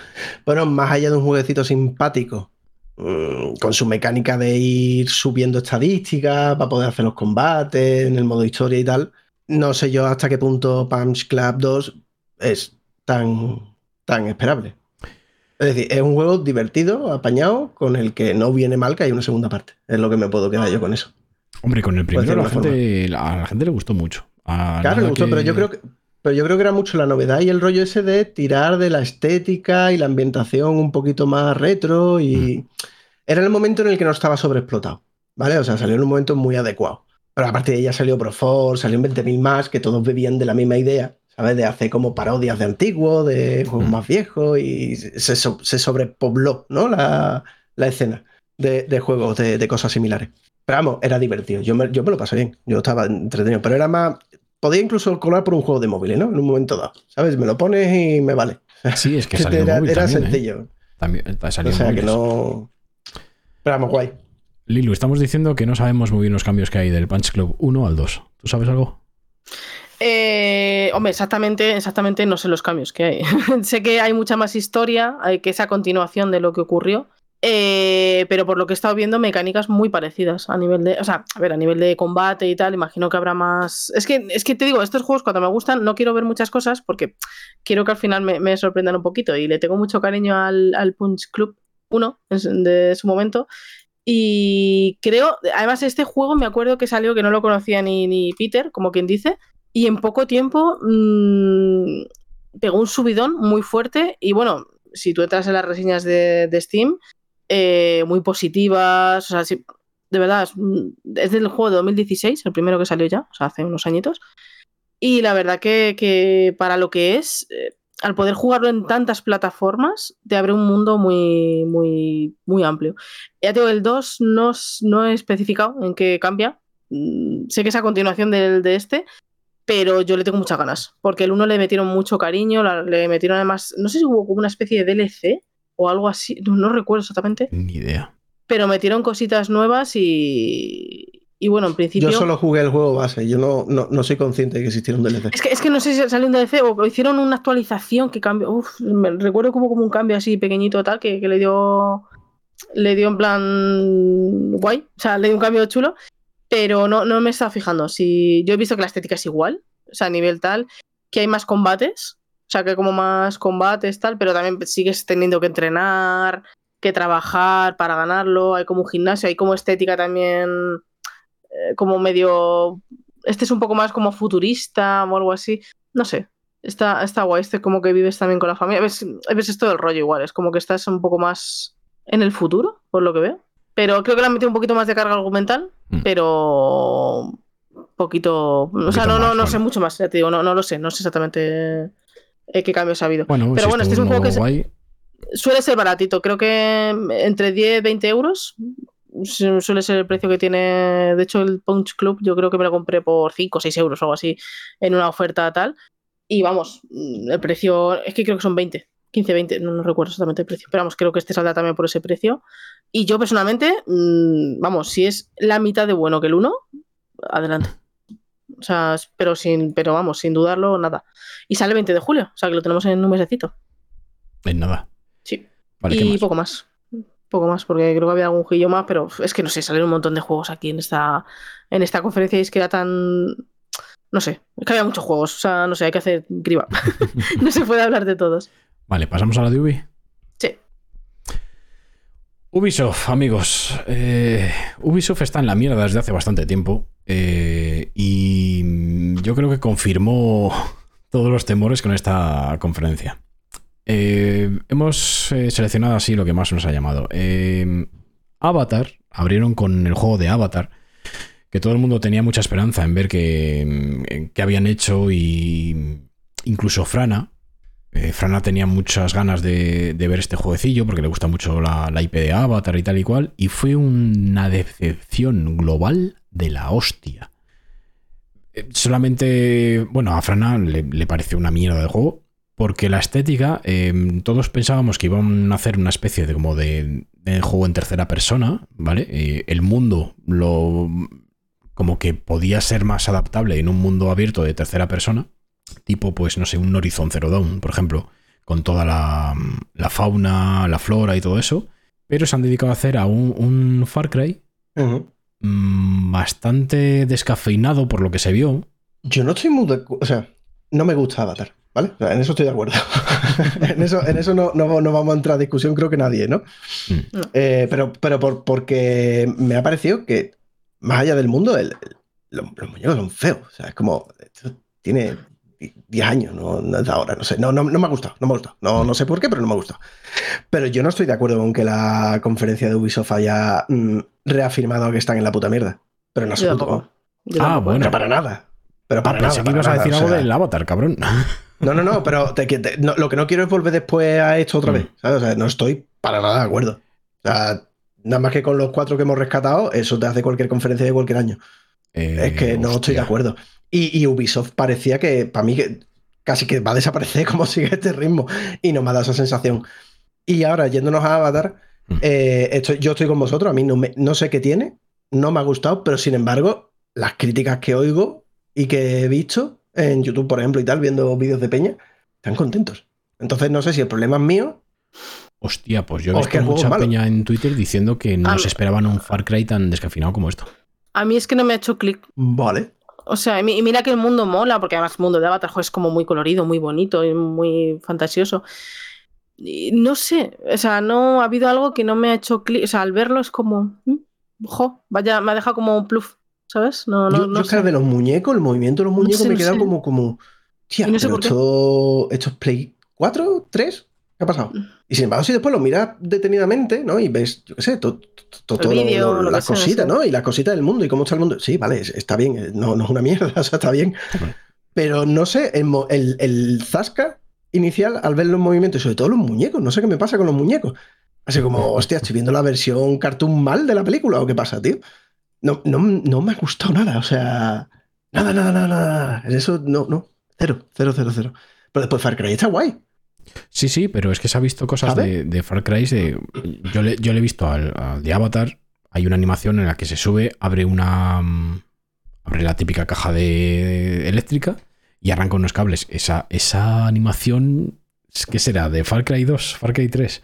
[SPEAKER 3] Bueno, más allá de un jueguecito simpático, mm, con su mecánica de ir subiendo estadísticas para poder hacer los combates en el modo historia y tal, no sé yo hasta qué punto Punch Club 2 es tan, tan esperable. Es decir, es un juego divertido, apañado, con el que no viene mal que haya una segunda parte. Es lo que me puedo quedar yo con eso.
[SPEAKER 1] Hombre, con el primero la gente, a la gente le gustó mucho. A
[SPEAKER 3] Claro, me gustó,
[SPEAKER 1] que-
[SPEAKER 3] pero yo creo que. Pero yo creo que era mucho la novedad y el rollo ese de tirar de la estética y la ambientación un poquito más retro y. Era el momento en el que no estaba sobreexplotado. ¿Vale? O sea, salió en un momento muy adecuado. Pero a partir de ella salió Proforce, salió 20.000 más, que todos bebían de la misma idea, ¿sabes? De hacer como parodias de antiguo, de juegos
[SPEAKER 1] Mm.
[SPEAKER 3] más viejos y se, so- se sobrepobló, ¿no? La, la escena de, de juegos de, de cosas similares. Pero vamos, era divertido. Yo me, yo me lo pasé bien. Yo estaba entretenido. Pero era más. Podía incluso colar por un juego de móviles, ¿no? En un momento dado. ¿Sabes? Me lo pones y me vale.
[SPEAKER 1] Sí, es que
[SPEAKER 3] Que
[SPEAKER 1] salió
[SPEAKER 3] era,
[SPEAKER 1] móvil
[SPEAKER 3] era
[SPEAKER 1] también, ¿eh?
[SPEAKER 3] sencillo.
[SPEAKER 1] También, salió
[SPEAKER 3] O sea que no. Pero vamos, guay.
[SPEAKER 1] Lilu, estamos diciendo que no sabemos muy bien los cambios que hay del Punch Club 1 al 2. ¿Tú sabes algo?
[SPEAKER 2] Eh, hombre, exactamente, exactamente no sé los cambios que hay. sé que hay mucha más historia, hay que esa continuación de lo que ocurrió. Eh, pero por lo que he estado viendo, mecánicas muy parecidas a nivel de. O sea, a ver, a nivel de combate y tal, imagino que habrá más. Es que, es que te digo, estos juegos cuando me gustan, no quiero ver muchas cosas porque quiero que al final me, me sorprendan un poquito. Y le tengo mucho cariño al, al Punch Club 1 en- de su momento. Y creo, además, este juego me acuerdo que salió que no lo conocía ni, ni Peter, como quien dice. Y en poco tiempo mmm, pegó un subidón muy fuerte. Y bueno, si tú entras en las reseñas de, de Steam, eh, muy positivas. O sea, sí, de verdad, es, es, del juego de 2016, el primero que salió ya, o sea, hace unos añitos. Y la verdad que, que para lo que es, eh, al poder jugarlo en tantas plataformas, te abre un mundo muy, muy, muy amplio. Ya te digo, el 2 no, no he especificado en qué cambia. Mm, sé que es a continuación del, de este, pero yo le tengo muchas ganas, porque el 1 le metieron mucho cariño, le metieron además, no sé si hubo como una especie de DLC o algo así, no, no recuerdo exactamente.
[SPEAKER 1] Ni idea.
[SPEAKER 2] Pero metieron cositas nuevas y, y bueno, en principio...
[SPEAKER 3] Yo solo jugué el juego base, yo no, no, no soy consciente de que existiera un DLC.
[SPEAKER 2] Es que, es que no sé si salió un DLC o hicieron una actualización que cambió. Uf, me, recuerdo que hubo como un cambio así pequeñito tal que, que, le dio. Le dio en plan guay. O sea, le dio un cambio chulo. Pero no, no me estaba fijando. Si yo he visto que la estética es igual. O sea, a nivel tal. Que hay más combates. O sea, que como más combates tal. Pero también sigues teniendo que entrenar. Que trabajar para ganarlo. Hay como un gimnasio. Hay como estética también. Eh, como medio este es un poco más como futurista o algo así. No sé. Está, está guay. Este como que vives también con la familia. Ves, ves esto del rollo igual. Es como que estás un poco más en el futuro, por lo que veo. Pero creo que le han metido un poquito más de carga argumental. Mm. Pero. Poquito. O sea, no, no, no sé mucho más. Ya te digo, no, no lo sé. No sé exactamente eh, qué cambios ha habido.
[SPEAKER 1] Bueno,
[SPEAKER 2] pero bueno, este es un juego que
[SPEAKER 1] guay.
[SPEAKER 2] suele ser baratito. Creo que entre 10 y 20 euros suele ser el precio que tiene. De hecho, el Punch Club yo creo que me lo compré por 5 o 6 euros o algo así en una oferta tal. Y vamos, el precio es que creo que son 20, 15, 20, no, no recuerdo exactamente el precio. Pero vamos, creo que este saldrá también por ese precio. Y yo personalmente, mmm, vamos, si es la mitad de bueno que el 1, adelante. O sea, pero sin, pero vamos, sin dudarlo, nada. Y sale el 20 de julio, o sea que lo tenemos en un mesecito.
[SPEAKER 1] En nada.
[SPEAKER 2] Sí. Vale, y poco más poco más, porque creo que había algún juillo más, pero es que no sé, salen un montón de juegos aquí en esta, en esta conferencia y es que era tan. No sé, es que había muchos juegos, o sea, no sé, hay que hacer criba. no se puede hablar de todos.
[SPEAKER 1] Vale, pasamos a la de Ubi.
[SPEAKER 2] Sí.
[SPEAKER 1] Ubisoft, amigos. Eh, Ubisoft está en la mierda desde hace bastante tiempo eh, y yo creo que confirmó todos los temores con esta conferencia. Eh, hemos eh, seleccionado así lo que más nos ha llamado. Eh, Avatar, abrieron con el juego de Avatar, que todo el mundo tenía mucha esperanza en ver qué habían hecho y incluso Frana. Frana tenía muchas ganas de, ver este jueguecillo porque le gusta mucho la, IP de Avatar y tal y cual. Y fue una decepción global de la hostia. Eh, solamente, bueno, a Frana le, le pareció una mierda de juego porque la estética, eh, todos pensábamos que iban a hacer una especie de como de, juego en tercera persona, ¿vale? Eh, el mundo lo como que podía ser más adaptable en un mundo abierto de tercera persona, tipo, pues, no sé, un Horizon Zero Dawn, por ejemplo, con toda la, la fauna, la flora y todo eso, pero se han dedicado a hacer a un, Far Cry
[SPEAKER 3] uh.
[SPEAKER 1] Mmm, bastante descafeinado por lo que se vio.
[SPEAKER 3] Yo no estoy muy de... O sea, no me gusta Avatar. ¿Vale? O sea, en eso estoy de acuerdo. en eso, en eso no, no, no, vamos a entrar a discusión, creo que nadie, ¿no?
[SPEAKER 1] Mm.
[SPEAKER 3] Eh, pero pero por, porque me ha parecido que, más allá del mundo, el, el, los, los, muñecos son feos. O sea, es como. Tiene 10 años, no, no es de ahora, no sé. No, no, no me ha gustado, no me ha gustado. No, no sé por qué, pero no me ha gustado. Pero yo no estoy de acuerdo con que la conferencia de Ubisoft haya mm, reafirmado que están en la puta mierda. Pero no sé.
[SPEAKER 1] Ah, bueno.
[SPEAKER 3] Pero para nada. Pero para
[SPEAKER 1] ah,
[SPEAKER 3] nada.
[SPEAKER 1] Pensé que ibas a
[SPEAKER 3] nada,
[SPEAKER 1] decir
[SPEAKER 3] o
[SPEAKER 1] algo
[SPEAKER 3] sea,
[SPEAKER 1] del avatar, cabrón.
[SPEAKER 3] No, no, no, pero te, te, no, lo que no quiero es volver después a esto otra
[SPEAKER 1] Mm.
[SPEAKER 3] vez. ¿sabes? O sea, no estoy para nada de acuerdo. O sea, nada más que con los cuatro que hemos rescatado, eso te hace cualquier conferencia de cualquier año.
[SPEAKER 1] Eh,
[SPEAKER 3] es que no estoy de acuerdo. Y, y Ubisoft parecía que, para mí, que casi que va a desaparecer como sigue este ritmo. Y no me ha dado esa sensación. Y ahora, yéndonos a Avatar, Eh, esto- yo estoy con vosotros, a mí no, me- no sé qué tiene, no me ha gustado, pero sin embargo, las críticas que oigo y que he visto en YouTube, por ejemplo, y tal, viendo vídeos de Peña, están contentos. Entonces no sé si el problema es mío.
[SPEAKER 1] Hostia, pues yo he visto mucha peña en Twitter diciendo que no se esperaban un Far Cry tan descafinado como esto.
[SPEAKER 2] A mí es que no me ha hecho clic.
[SPEAKER 3] Vale.
[SPEAKER 2] O sea, y mi- y mira que el mundo mola, porque además el mundo de Avatar es como muy colorido, muy bonito y muy fantasioso. Y no sé, o sea, no ha habido algo que no me ha hecho clic. O sea, al verlo es como, mm, jo, vaya, me ha dejado como un pluf, ¿sabes? No, no,
[SPEAKER 3] yo,
[SPEAKER 2] no
[SPEAKER 3] yo
[SPEAKER 2] sé.
[SPEAKER 3] de los muñecos, el movimiento de los
[SPEAKER 2] No
[SPEAKER 3] muñecos
[SPEAKER 2] sé,
[SPEAKER 3] me
[SPEAKER 2] no sé.
[SPEAKER 3] como, como. Tía,
[SPEAKER 2] no sé
[SPEAKER 3] pero esto, esto es Play 4, 3, ¿qué ha pasado? Y sin embargo, si después lo miras detenidamente, ¿no? Y ves, yo qué sé, to- to- to- todo, cositas,
[SPEAKER 2] sí.
[SPEAKER 3] ¿no? Y las cositas del mundo y cómo está el mundo. Sí, vale, es- está bien, eh, no, no es una mierda, o sea, está bien. Pero no sé, el, el, el zasca inicial al ver los movimientos, y sobre todo los muñecos, no sé qué me pasa con los muñecos. Así como, hostia, estoy viendo la versión cartoon mal de la película, ¿o qué pasa, tío? No, no, no me ha gustado nada, o sea, nada, nada, nada, nada. Eso, no, no, cero, cero, cero, cero. Pero después Far Cry está guay.
[SPEAKER 1] Sí, sí, pero es que se ha visto cosas de, de Far Cry. de- yo, le, yo le he visto al, al de Avatar. Hay una animación en la que se sube, abre una. mm, Abre la típica caja de eléctrica y arranca unos cables. Esa, esa animación. ¿Qué será? ¿De Far Cry 2? ¿Far Cry 3?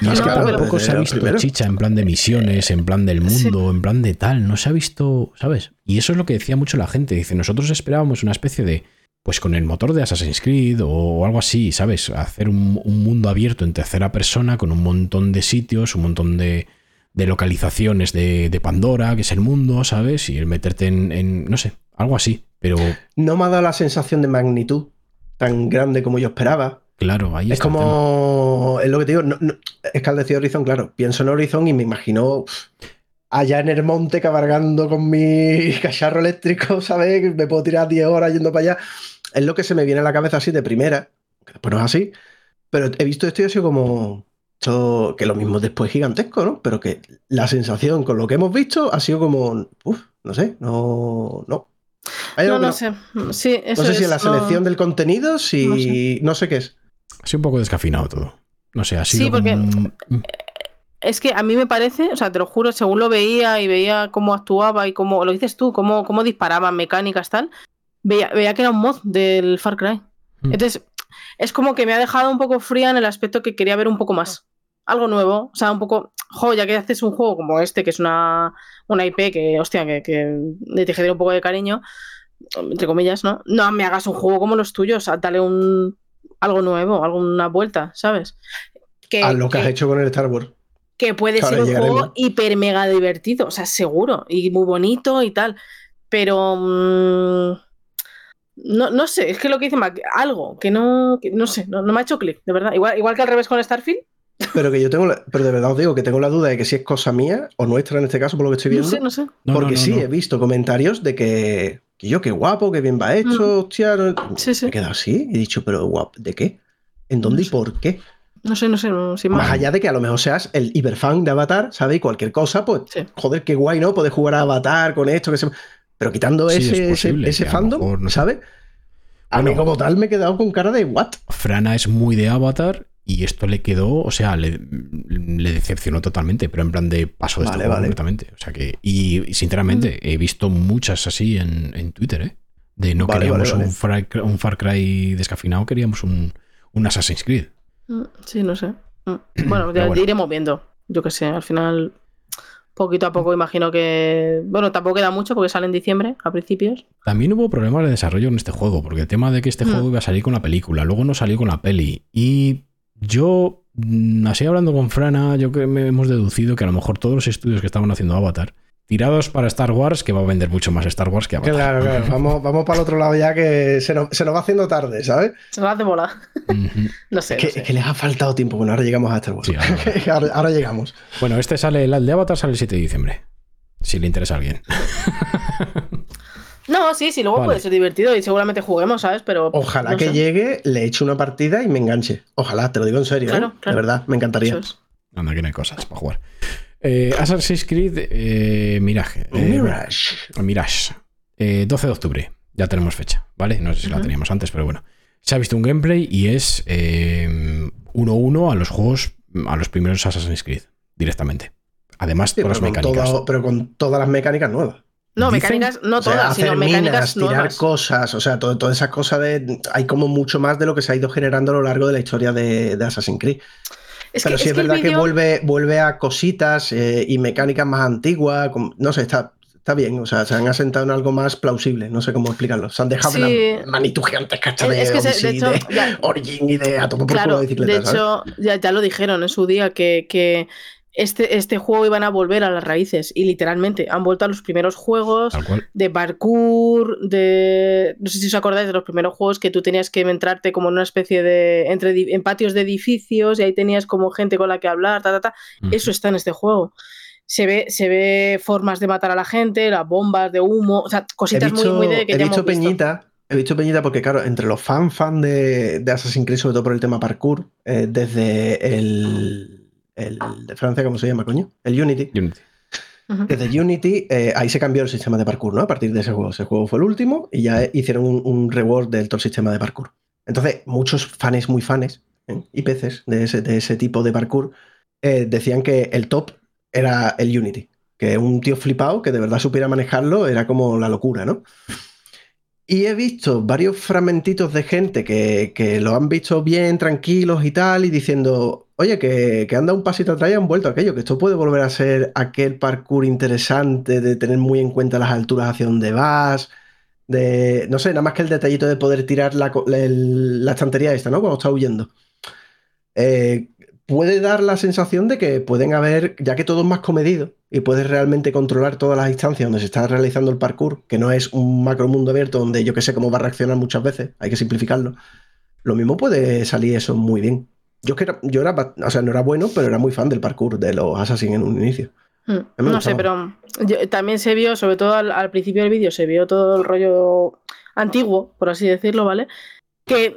[SPEAKER 1] Y
[SPEAKER 2] No,
[SPEAKER 1] es que tampoco se ha visto
[SPEAKER 3] primero.
[SPEAKER 1] chicha en plan de misiones, en plan del
[SPEAKER 2] Sí.
[SPEAKER 1] mundo, en plan de tal. No se ha visto, ¿sabes? Y eso es lo que decía mucho la gente. Dice, nosotros esperábamos una especie de, pues con el motor de Assassin's Creed o algo así, ¿sabes? Hacer un, un mundo abierto en tercera persona con un montón de sitios, un montón de, de localizaciones de, de Pandora, que es el mundo, ¿sabes? Y el meterte en, en, no sé, algo así. Pero
[SPEAKER 3] No me ha dado la sensación de magnitud tan grande como yo esperaba.
[SPEAKER 1] claro, ahí
[SPEAKER 3] Es
[SPEAKER 1] está el tema.
[SPEAKER 3] como, es lo que te digo, no- no- es que al decir Horizon, claro, pienso en Horizon y me imagino allá en el monte cabalgando con mi cacharro eléctrico, ¿sabes? Me puedo tirar 10 horas yendo para allá. Es lo que se me viene a la cabeza así de primera, que después no es así, pero he visto esto y ha sido como, esto, que lo mismo después gigantesco, ¿no? Pero que la sensación con lo que hemos visto ha sido como, uff, no sé, no, no. Hay
[SPEAKER 2] No, no sé. Sí, eso
[SPEAKER 3] no sé si
[SPEAKER 2] es,
[SPEAKER 3] en la
[SPEAKER 2] no-
[SPEAKER 3] selección del contenido, si no sé qué es.
[SPEAKER 1] Ha sido un poco descafinado todo. No sé, ha sido
[SPEAKER 2] Sí, porque-
[SPEAKER 1] como
[SPEAKER 2] Es que a mí me parece, o sea, te lo juro, según lo veía y veía cómo actuaba y cómo, lo dices tú, cómo, cómo disparaban mecánicas, tal, veía, veía que era un mod del Far Cry.
[SPEAKER 1] Mm.
[SPEAKER 2] Entonces, es como que me ha dejado un poco fría en el aspecto que quería ver un poco más. Algo nuevo, o sea, un poco, jo, ya que haces un juego como este, que es una, una IP que, hostia, que, que le te genera un poco de cariño, entre comillas, ¿no? No me hagas un juego como los tuyos, dale un, algo nuevo, alguna vuelta, ¿sabes? Que,
[SPEAKER 3] a lo que
[SPEAKER 2] que-
[SPEAKER 3] has hecho con el Star Wars.
[SPEAKER 2] Que puede ser un juego hiper mega divertido, o sea, seguro, y muy bonito y tal. Pero mm, no, no sé, es que lo que dice Mac, algo que no, que no sé, no, no me ha hecho clic, de verdad. Igual, igual que al revés con Starfield,
[SPEAKER 3] Pero que yo tengo, la- pero de verdad os digo que tengo la duda de que si es cosa mía o nuestra en este caso, por lo que estoy
[SPEAKER 2] no
[SPEAKER 3] viendo.
[SPEAKER 2] sé, no sé.
[SPEAKER 1] No,
[SPEAKER 3] porque
[SPEAKER 1] no, no,
[SPEAKER 3] sí,
[SPEAKER 1] no.
[SPEAKER 3] he visto comentarios de que, que yo, qué guapo, que bien va hecho, hostia. no-
[SPEAKER 2] Mm. Sí, sí.
[SPEAKER 3] Me he quedado así y he dicho, pero guapo, ¿de qué? ¿En dónde
[SPEAKER 2] No
[SPEAKER 3] y por qué?
[SPEAKER 2] No sé, no sé, no, sin
[SPEAKER 3] Más
[SPEAKER 2] más.
[SPEAKER 3] allá de que a lo mejor seas el hiperfan de Avatar, ¿sabes? Y cualquier cosa, pues,
[SPEAKER 2] Sí.
[SPEAKER 3] joder, qué guay, ¿no? Poder jugar a Avatar con esto, que se... Pero quitando
[SPEAKER 1] Sí,
[SPEAKER 3] ese,
[SPEAKER 1] es
[SPEAKER 3] ese-
[SPEAKER 1] posible,
[SPEAKER 3] ese fandom,
[SPEAKER 1] mejor, no sé.
[SPEAKER 3] ¿sabes? A mí como tal me he quedado con cara de what?
[SPEAKER 1] Frana es muy de Avatar y esto le quedó, o sea, le, le decepcionó totalmente, pero en plan de paso de
[SPEAKER 3] Vale,
[SPEAKER 1] esto
[SPEAKER 3] vale.
[SPEAKER 1] completamente. O sea que, y, y sinceramente, he visto muchas así en, en Twitter, ¿eh? De no
[SPEAKER 3] Vale,
[SPEAKER 1] queríamos
[SPEAKER 3] vale, vale.
[SPEAKER 1] Un, Far, Cry- un Far Cry descafinado, queríamos un, un Assassin's Creed.
[SPEAKER 2] Mm, Sí, no sé. Mm. Bueno, ya
[SPEAKER 1] bueno.
[SPEAKER 2] iremos viendo. Yo qué sé, al final, poquito a poco imagino que. Bueno, tampoco queda mucho porque sale en diciembre, a principios.
[SPEAKER 1] También hubo problemas de desarrollo en este juego, porque el tema de que este
[SPEAKER 2] Mm.
[SPEAKER 1] juego iba a salir con la película, luego no salió con la peli. Y yo, así hablando con Frana, yo que me hemos deducido que a lo mejor todos los estudios que estaban haciendo Avatar, tirados para Star Wars, que va a vender mucho más Star Wars que Avatar.
[SPEAKER 3] Claro, claro, vamos, vamos para el otro lado ya que se nos, se nos va haciendo tarde, ¿sabes?
[SPEAKER 2] Se nos hace bola.
[SPEAKER 1] Ujú.
[SPEAKER 2] No sé.
[SPEAKER 3] Es que,
[SPEAKER 2] no sé.
[SPEAKER 3] es que les ha faltado tiempo. Bueno, ahora llegamos a Star Wars.
[SPEAKER 1] Sí, ahora-
[SPEAKER 3] ahora, ahora llegamos.
[SPEAKER 1] Bueno, este sale, el de Avatar sale el 7 de diciembre. Si le interesa a alguien.
[SPEAKER 2] No, sí, sí, luego
[SPEAKER 1] Vale.
[SPEAKER 2] puede ser divertido y seguramente juguemos, ¿sabes? Pero.
[SPEAKER 3] Ojalá
[SPEAKER 2] no
[SPEAKER 3] que
[SPEAKER 2] sé.
[SPEAKER 3] llegue, le eche una partida y me enganche. Ojalá, te lo digo en serio,
[SPEAKER 2] Claro,
[SPEAKER 3] ¿eh?
[SPEAKER 2] claro.
[SPEAKER 3] De verdad, me encantaría.
[SPEAKER 2] Es.
[SPEAKER 1] Anda, que no hay cosas para jugar. Eh, Assassin's Creed eh, Mirage. Eh,
[SPEAKER 3] Mirage.
[SPEAKER 1] Mirage. Eh, 12 de octubre. Ya tenemos fecha, ¿vale? No sé si la teníamos antes, pero bueno. Se ha visto un gameplay y es eh, 1-1 a los juegos, a los primeros Assassin's Creed. directamente. Además,
[SPEAKER 3] Sí,
[SPEAKER 1] todas las
[SPEAKER 3] con
[SPEAKER 1] mecánicas.
[SPEAKER 3] todo- pero con todas las mecánicas nuevas.
[SPEAKER 2] No,
[SPEAKER 1] Dicen-
[SPEAKER 2] mecánicas, no
[SPEAKER 3] O sea,
[SPEAKER 2] todas, sino
[SPEAKER 3] hacer
[SPEAKER 2] mecánicas
[SPEAKER 3] minas, tirar
[SPEAKER 2] nuevas.
[SPEAKER 3] cosas, o sea, todo- todas esas cosas de. Hay como mucho más de lo que se ha ido generando a lo largo de la historia de, de Assassin's Creed.
[SPEAKER 2] Es
[SPEAKER 3] Pero
[SPEAKER 2] que,
[SPEAKER 3] sí es,
[SPEAKER 2] que
[SPEAKER 3] verdad que vuelve, vuelve a cositas eh, y mecánicas más antiguas. con- no sé, está, está bien. O sea, se han asentado en algo más plausible. No sé cómo explicarlo. Se han dejado
[SPEAKER 2] Sí.
[SPEAKER 3] magnitud gigantesca de,
[SPEAKER 2] Es que se- de hecho,
[SPEAKER 3] de
[SPEAKER 2] ya-
[SPEAKER 3] Origin y de a tomar por
[SPEAKER 2] Claro,
[SPEAKER 3] de bicicleta.
[SPEAKER 2] de hecho, ya, ya lo dijeron en su día que, que este, este juego iban a volver a las raíces y literalmente han vuelto a los primeros juegos de parkour, de... No sé si os acordáis de los primeros juegos que tú tenías que entrarte como en una especie de... Entre, en patios de edificios y ahí tenías como gente con la que hablar, ta, ta, ta. Eso está en este juego. Se ve, se ve formas de matar a la gente, las bombas de humo, o sea,
[SPEAKER 3] He
[SPEAKER 2] cositas
[SPEAKER 3] visto,
[SPEAKER 2] muy, muy de que
[SPEAKER 3] he
[SPEAKER 2] ya
[SPEAKER 3] visto
[SPEAKER 2] hemos visto.
[SPEAKER 3] Peñita. He visto Peñita porque, claro, entre los fan fan de, de Assassin's Creed, sobre todo por el tema parkour, eh, desde el, el de Francia, ¿cómo se llama, coño? El Unity. Desde Unity, eh, ahí se cambió el sistema de parkour, ¿no? A partir de ese juego. Ese juego fue el último y ya hicieron un, un reward del todo el sistema de parkour. Entonces, muchos fans, muy fans, ¿eh? y peces de ese, de ese tipo de parkour, eh, decían que el top era el Unity. Que un tío flipado que de verdad supiera manejarlo era como la locura, ¿no? Y he visto varios fragmentitos de gente que, que lo han visto bien, tranquilos y tal, y diciendo, oye, que, que anda un pasito atrás y han vuelto aquello, que esto puede volver a ser aquel parkour interesante de tener muy en cuenta las alturas hacia donde vas, de, no sé, nada más que el detallito de poder tirar la estantería esta, ¿no? Cuando está huyendo. Eh, puede dar la sensación de que pueden haber, ya que todo es más comedido y puedes realmente controlar todas las instancias donde se está realizando el parkour, que no es un macro mundo abierto donde yo que sé cómo va a reaccionar muchas veces, hay que simplificarlo. Lo mismo puede salir eso muy bien. Yo, que era, yo era, ba- o sea, no era bueno, pero era muy fan del parkour de los Assassin en un inicio.
[SPEAKER 2] Mm,
[SPEAKER 3] me
[SPEAKER 2] No sé, pero yo- también se vio, sobre todo al, al principio del vídeo, se vio todo el rollo antiguo, por así decirlo, ¿vale? Que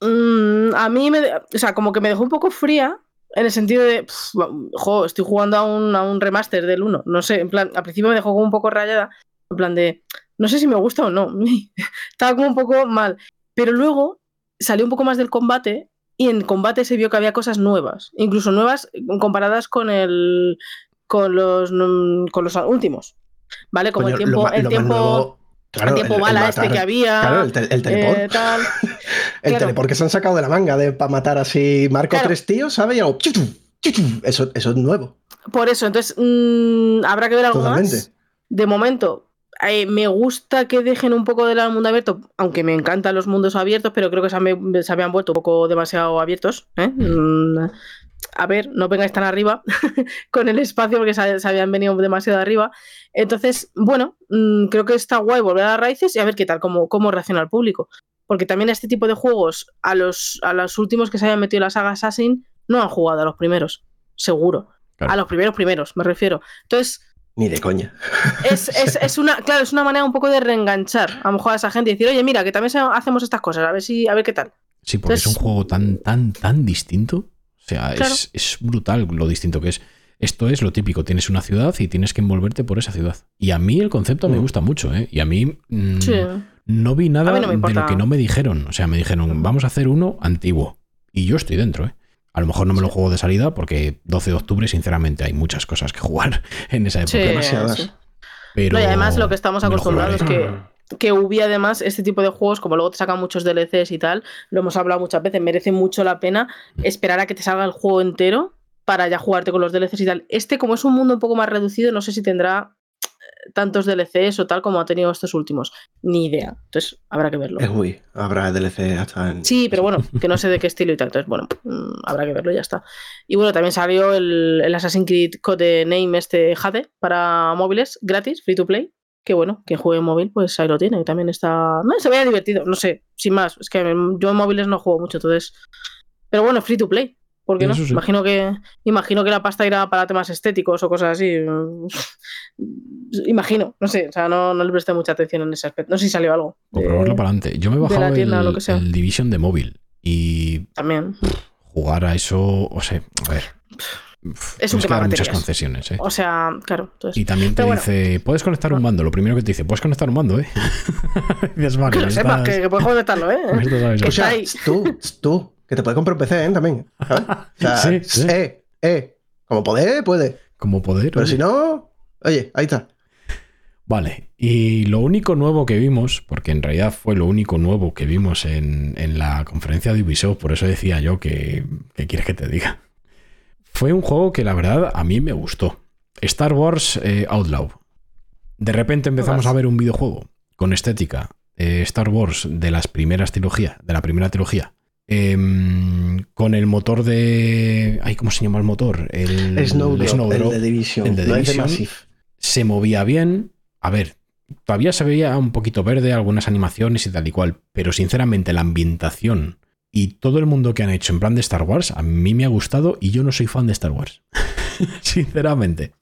[SPEAKER 2] mm, a mí me, o sea, como que me dejó un poco fría en el sentido de, pf, jo, estoy jugando a un, a un remaster del 1, no sé, en plan, al principio me dejó como un poco rayada, en plan de, no sé si me gusta o no, estaba como un poco mal, pero luego salió un poco más del combate y en combate se vio que había cosas nuevas, incluso nuevas comparadas con el con los mm, con los últimos. ¿Vale? Como
[SPEAKER 3] Coño,
[SPEAKER 2] el tiempo,
[SPEAKER 3] lo
[SPEAKER 2] el
[SPEAKER 3] lo
[SPEAKER 2] tiempo,
[SPEAKER 3] nuevo, claro,
[SPEAKER 2] el tiempo
[SPEAKER 3] el- el
[SPEAKER 2] bala este que había.
[SPEAKER 3] Claro, el, teleport.
[SPEAKER 2] eh, tal.
[SPEAKER 3] el
[SPEAKER 2] claro.
[SPEAKER 3] teleport que se han sacado de la manga de, para matar así, marco
[SPEAKER 2] Claro.
[SPEAKER 3] tres tíos, ¿sabes? Y chu. Eso, eso es nuevo,
[SPEAKER 2] Por eso, entonces mm, habrá que ver algo
[SPEAKER 3] totalmente.
[SPEAKER 2] más. De momento, eh, me gusta que dejen un poco de lado el mundo abierto, aunque me encantan los mundos abiertos, pero creo que se, han- se habían vuelto un poco demasiado abiertos. ¿eh? Mm, a ver, no vengáis tan arriba con el espacio porque se, se habían venido demasiado arriba. Entonces, bueno, mm, creo que está guay volver a las raíces y a ver qué tal, cómo, cómo reacciona el público. Porque también a este tipo de juegos, a los, a los últimos que se hayan metido en la saga Assassin, no han jugado a los primeros, seguro.
[SPEAKER 1] Claro.
[SPEAKER 2] A los primeros primeros, me refiero. Entonces,
[SPEAKER 3] Ni de coña.
[SPEAKER 2] es, es- es una, claro, es una manera un poco de reenganchar a lo mejor a esa gente y decir, oye, mira, que también hacemos estas cosas, a ver si, a ver qué tal.
[SPEAKER 1] Sí, porque es un juego tan, tan, tan distinto. O sea,
[SPEAKER 2] Claro.
[SPEAKER 1] es, es brutal lo distinto que es. Esto es lo típico, tienes una ciudad y tienes que envolverte por esa ciudad. Y a mí el concepto me
[SPEAKER 3] Mm.
[SPEAKER 1] gusta mucho, ¿eh? Y a mí mm,
[SPEAKER 2] Sí.
[SPEAKER 1] no vi nada
[SPEAKER 2] no
[SPEAKER 1] de lo que no me dijeron. O sea, me dijeron, vamos a hacer uno antiguo. Y yo estoy dentro, ¿eh? A lo mejor no me lo juego de salida porque 12 de octubre, sinceramente, hay muchas cosas que jugar en esa época.
[SPEAKER 2] Sí,
[SPEAKER 3] demasiadas.
[SPEAKER 2] sí.
[SPEAKER 1] Pero
[SPEAKER 2] No, y además lo que estamos acostumbrados es que, que Ubi además, este tipo de juegos, como luego te sacan muchos DLCs y tal, lo hemos hablado muchas veces, merece mucho la pena esperar a que te salga el juego entero para ya jugarte con los DLCs y tal. Este, como es un mundo un poco más reducido, no sé si tendrá tantos DLCs o tal como ha tenido estos últimos. Ni idea. Entonces, habrá que verlo.
[SPEAKER 3] Es uy, habrá DLC hasta en.
[SPEAKER 2] Sí, pero bueno, que no sé de qué estilo y tal. Entonces, bueno, mm, habrá que verlo, ya está. Y bueno, también salió el, el Assassin's Creed Code Name este Jade para móviles, gratis, free to play. Que bueno, quien juegue en móvil, pues ahí lo tiene. También está. No, se veía divertido, no sé, sin más. Es que yo en móviles no juego mucho, entonces. Pero bueno, free to play. ¿Por qué no?
[SPEAKER 1] Sí.
[SPEAKER 2] Imagino que, imagino que la pasta irá para temas estéticos o cosas así. Imagino, no sé, o sea, no, no le presté mucha atención en ese aspecto. No sé si salió algo.
[SPEAKER 1] O
[SPEAKER 2] de-
[SPEAKER 1] probarlo para adelante. Yo me he bajado
[SPEAKER 2] tienda
[SPEAKER 1] el, el Division de móvil y
[SPEAKER 2] También.
[SPEAKER 1] jugar a eso, o sea, a ver.
[SPEAKER 2] Es un
[SPEAKER 1] que dar muchas concesiones, ¿eh?
[SPEAKER 2] O sea, claro. Entonces,
[SPEAKER 1] Y también te
[SPEAKER 2] Pero bueno.
[SPEAKER 1] dice, puedes conectar un mando. Lo primero que te dice, puedes conectar un mando, ¿eh? Y dices, vale,
[SPEAKER 2] que lo sepas, que, que puedes conectarlo, ¿eh? que ahí.
[SPEAKER 3] tú, que te puedes comprar un PC, ¿eh? También. ¿sabes? O sea,
[SPEAKER 1] Sí, sí.
[SPEAKER 3] Eh, eh. Como poder, puede.
[SPEAKER 1] Como poder.
[SPEAKER 3] Pero
[SPEAKER 1] oye.
[SPEAKER 3] si no, oye, ahí está.
[SPEAKER 1] Vale, y lo único nuevo que vimos, porque en realidad fue lo único nuevo que vimos en, en la conferencia de Ubisoft, por eso decía yo que, que quieres que te diga, fue un juego que la verdad a mí me gustó. Star Wars eh, Outlaw. De repente empezamos a ver un videojuego con estética eh, Star Wars de las primeras trilogías, de la primera trilogía. Em, con el motor de. Ay, ¿cómo se llama el motor? El
[SPEAKER 3] Snowdrop,
[SPEAKER 1] Snowdrop.
[SPEAKER 3] el de Division.
[SPEAKER 1] el de
[SPEAKER 3] no es de
[SPEAKER 1] Division. Se movía bien. A ver, todavía se veía un poquito verde, algunas animaciones y tal y cual, pero sinceramente la ambientación y todo el mundo que han hecho en plan de Star Wars, a mí me ha gustado y yo no soy fan de Star Wars. sinceramente.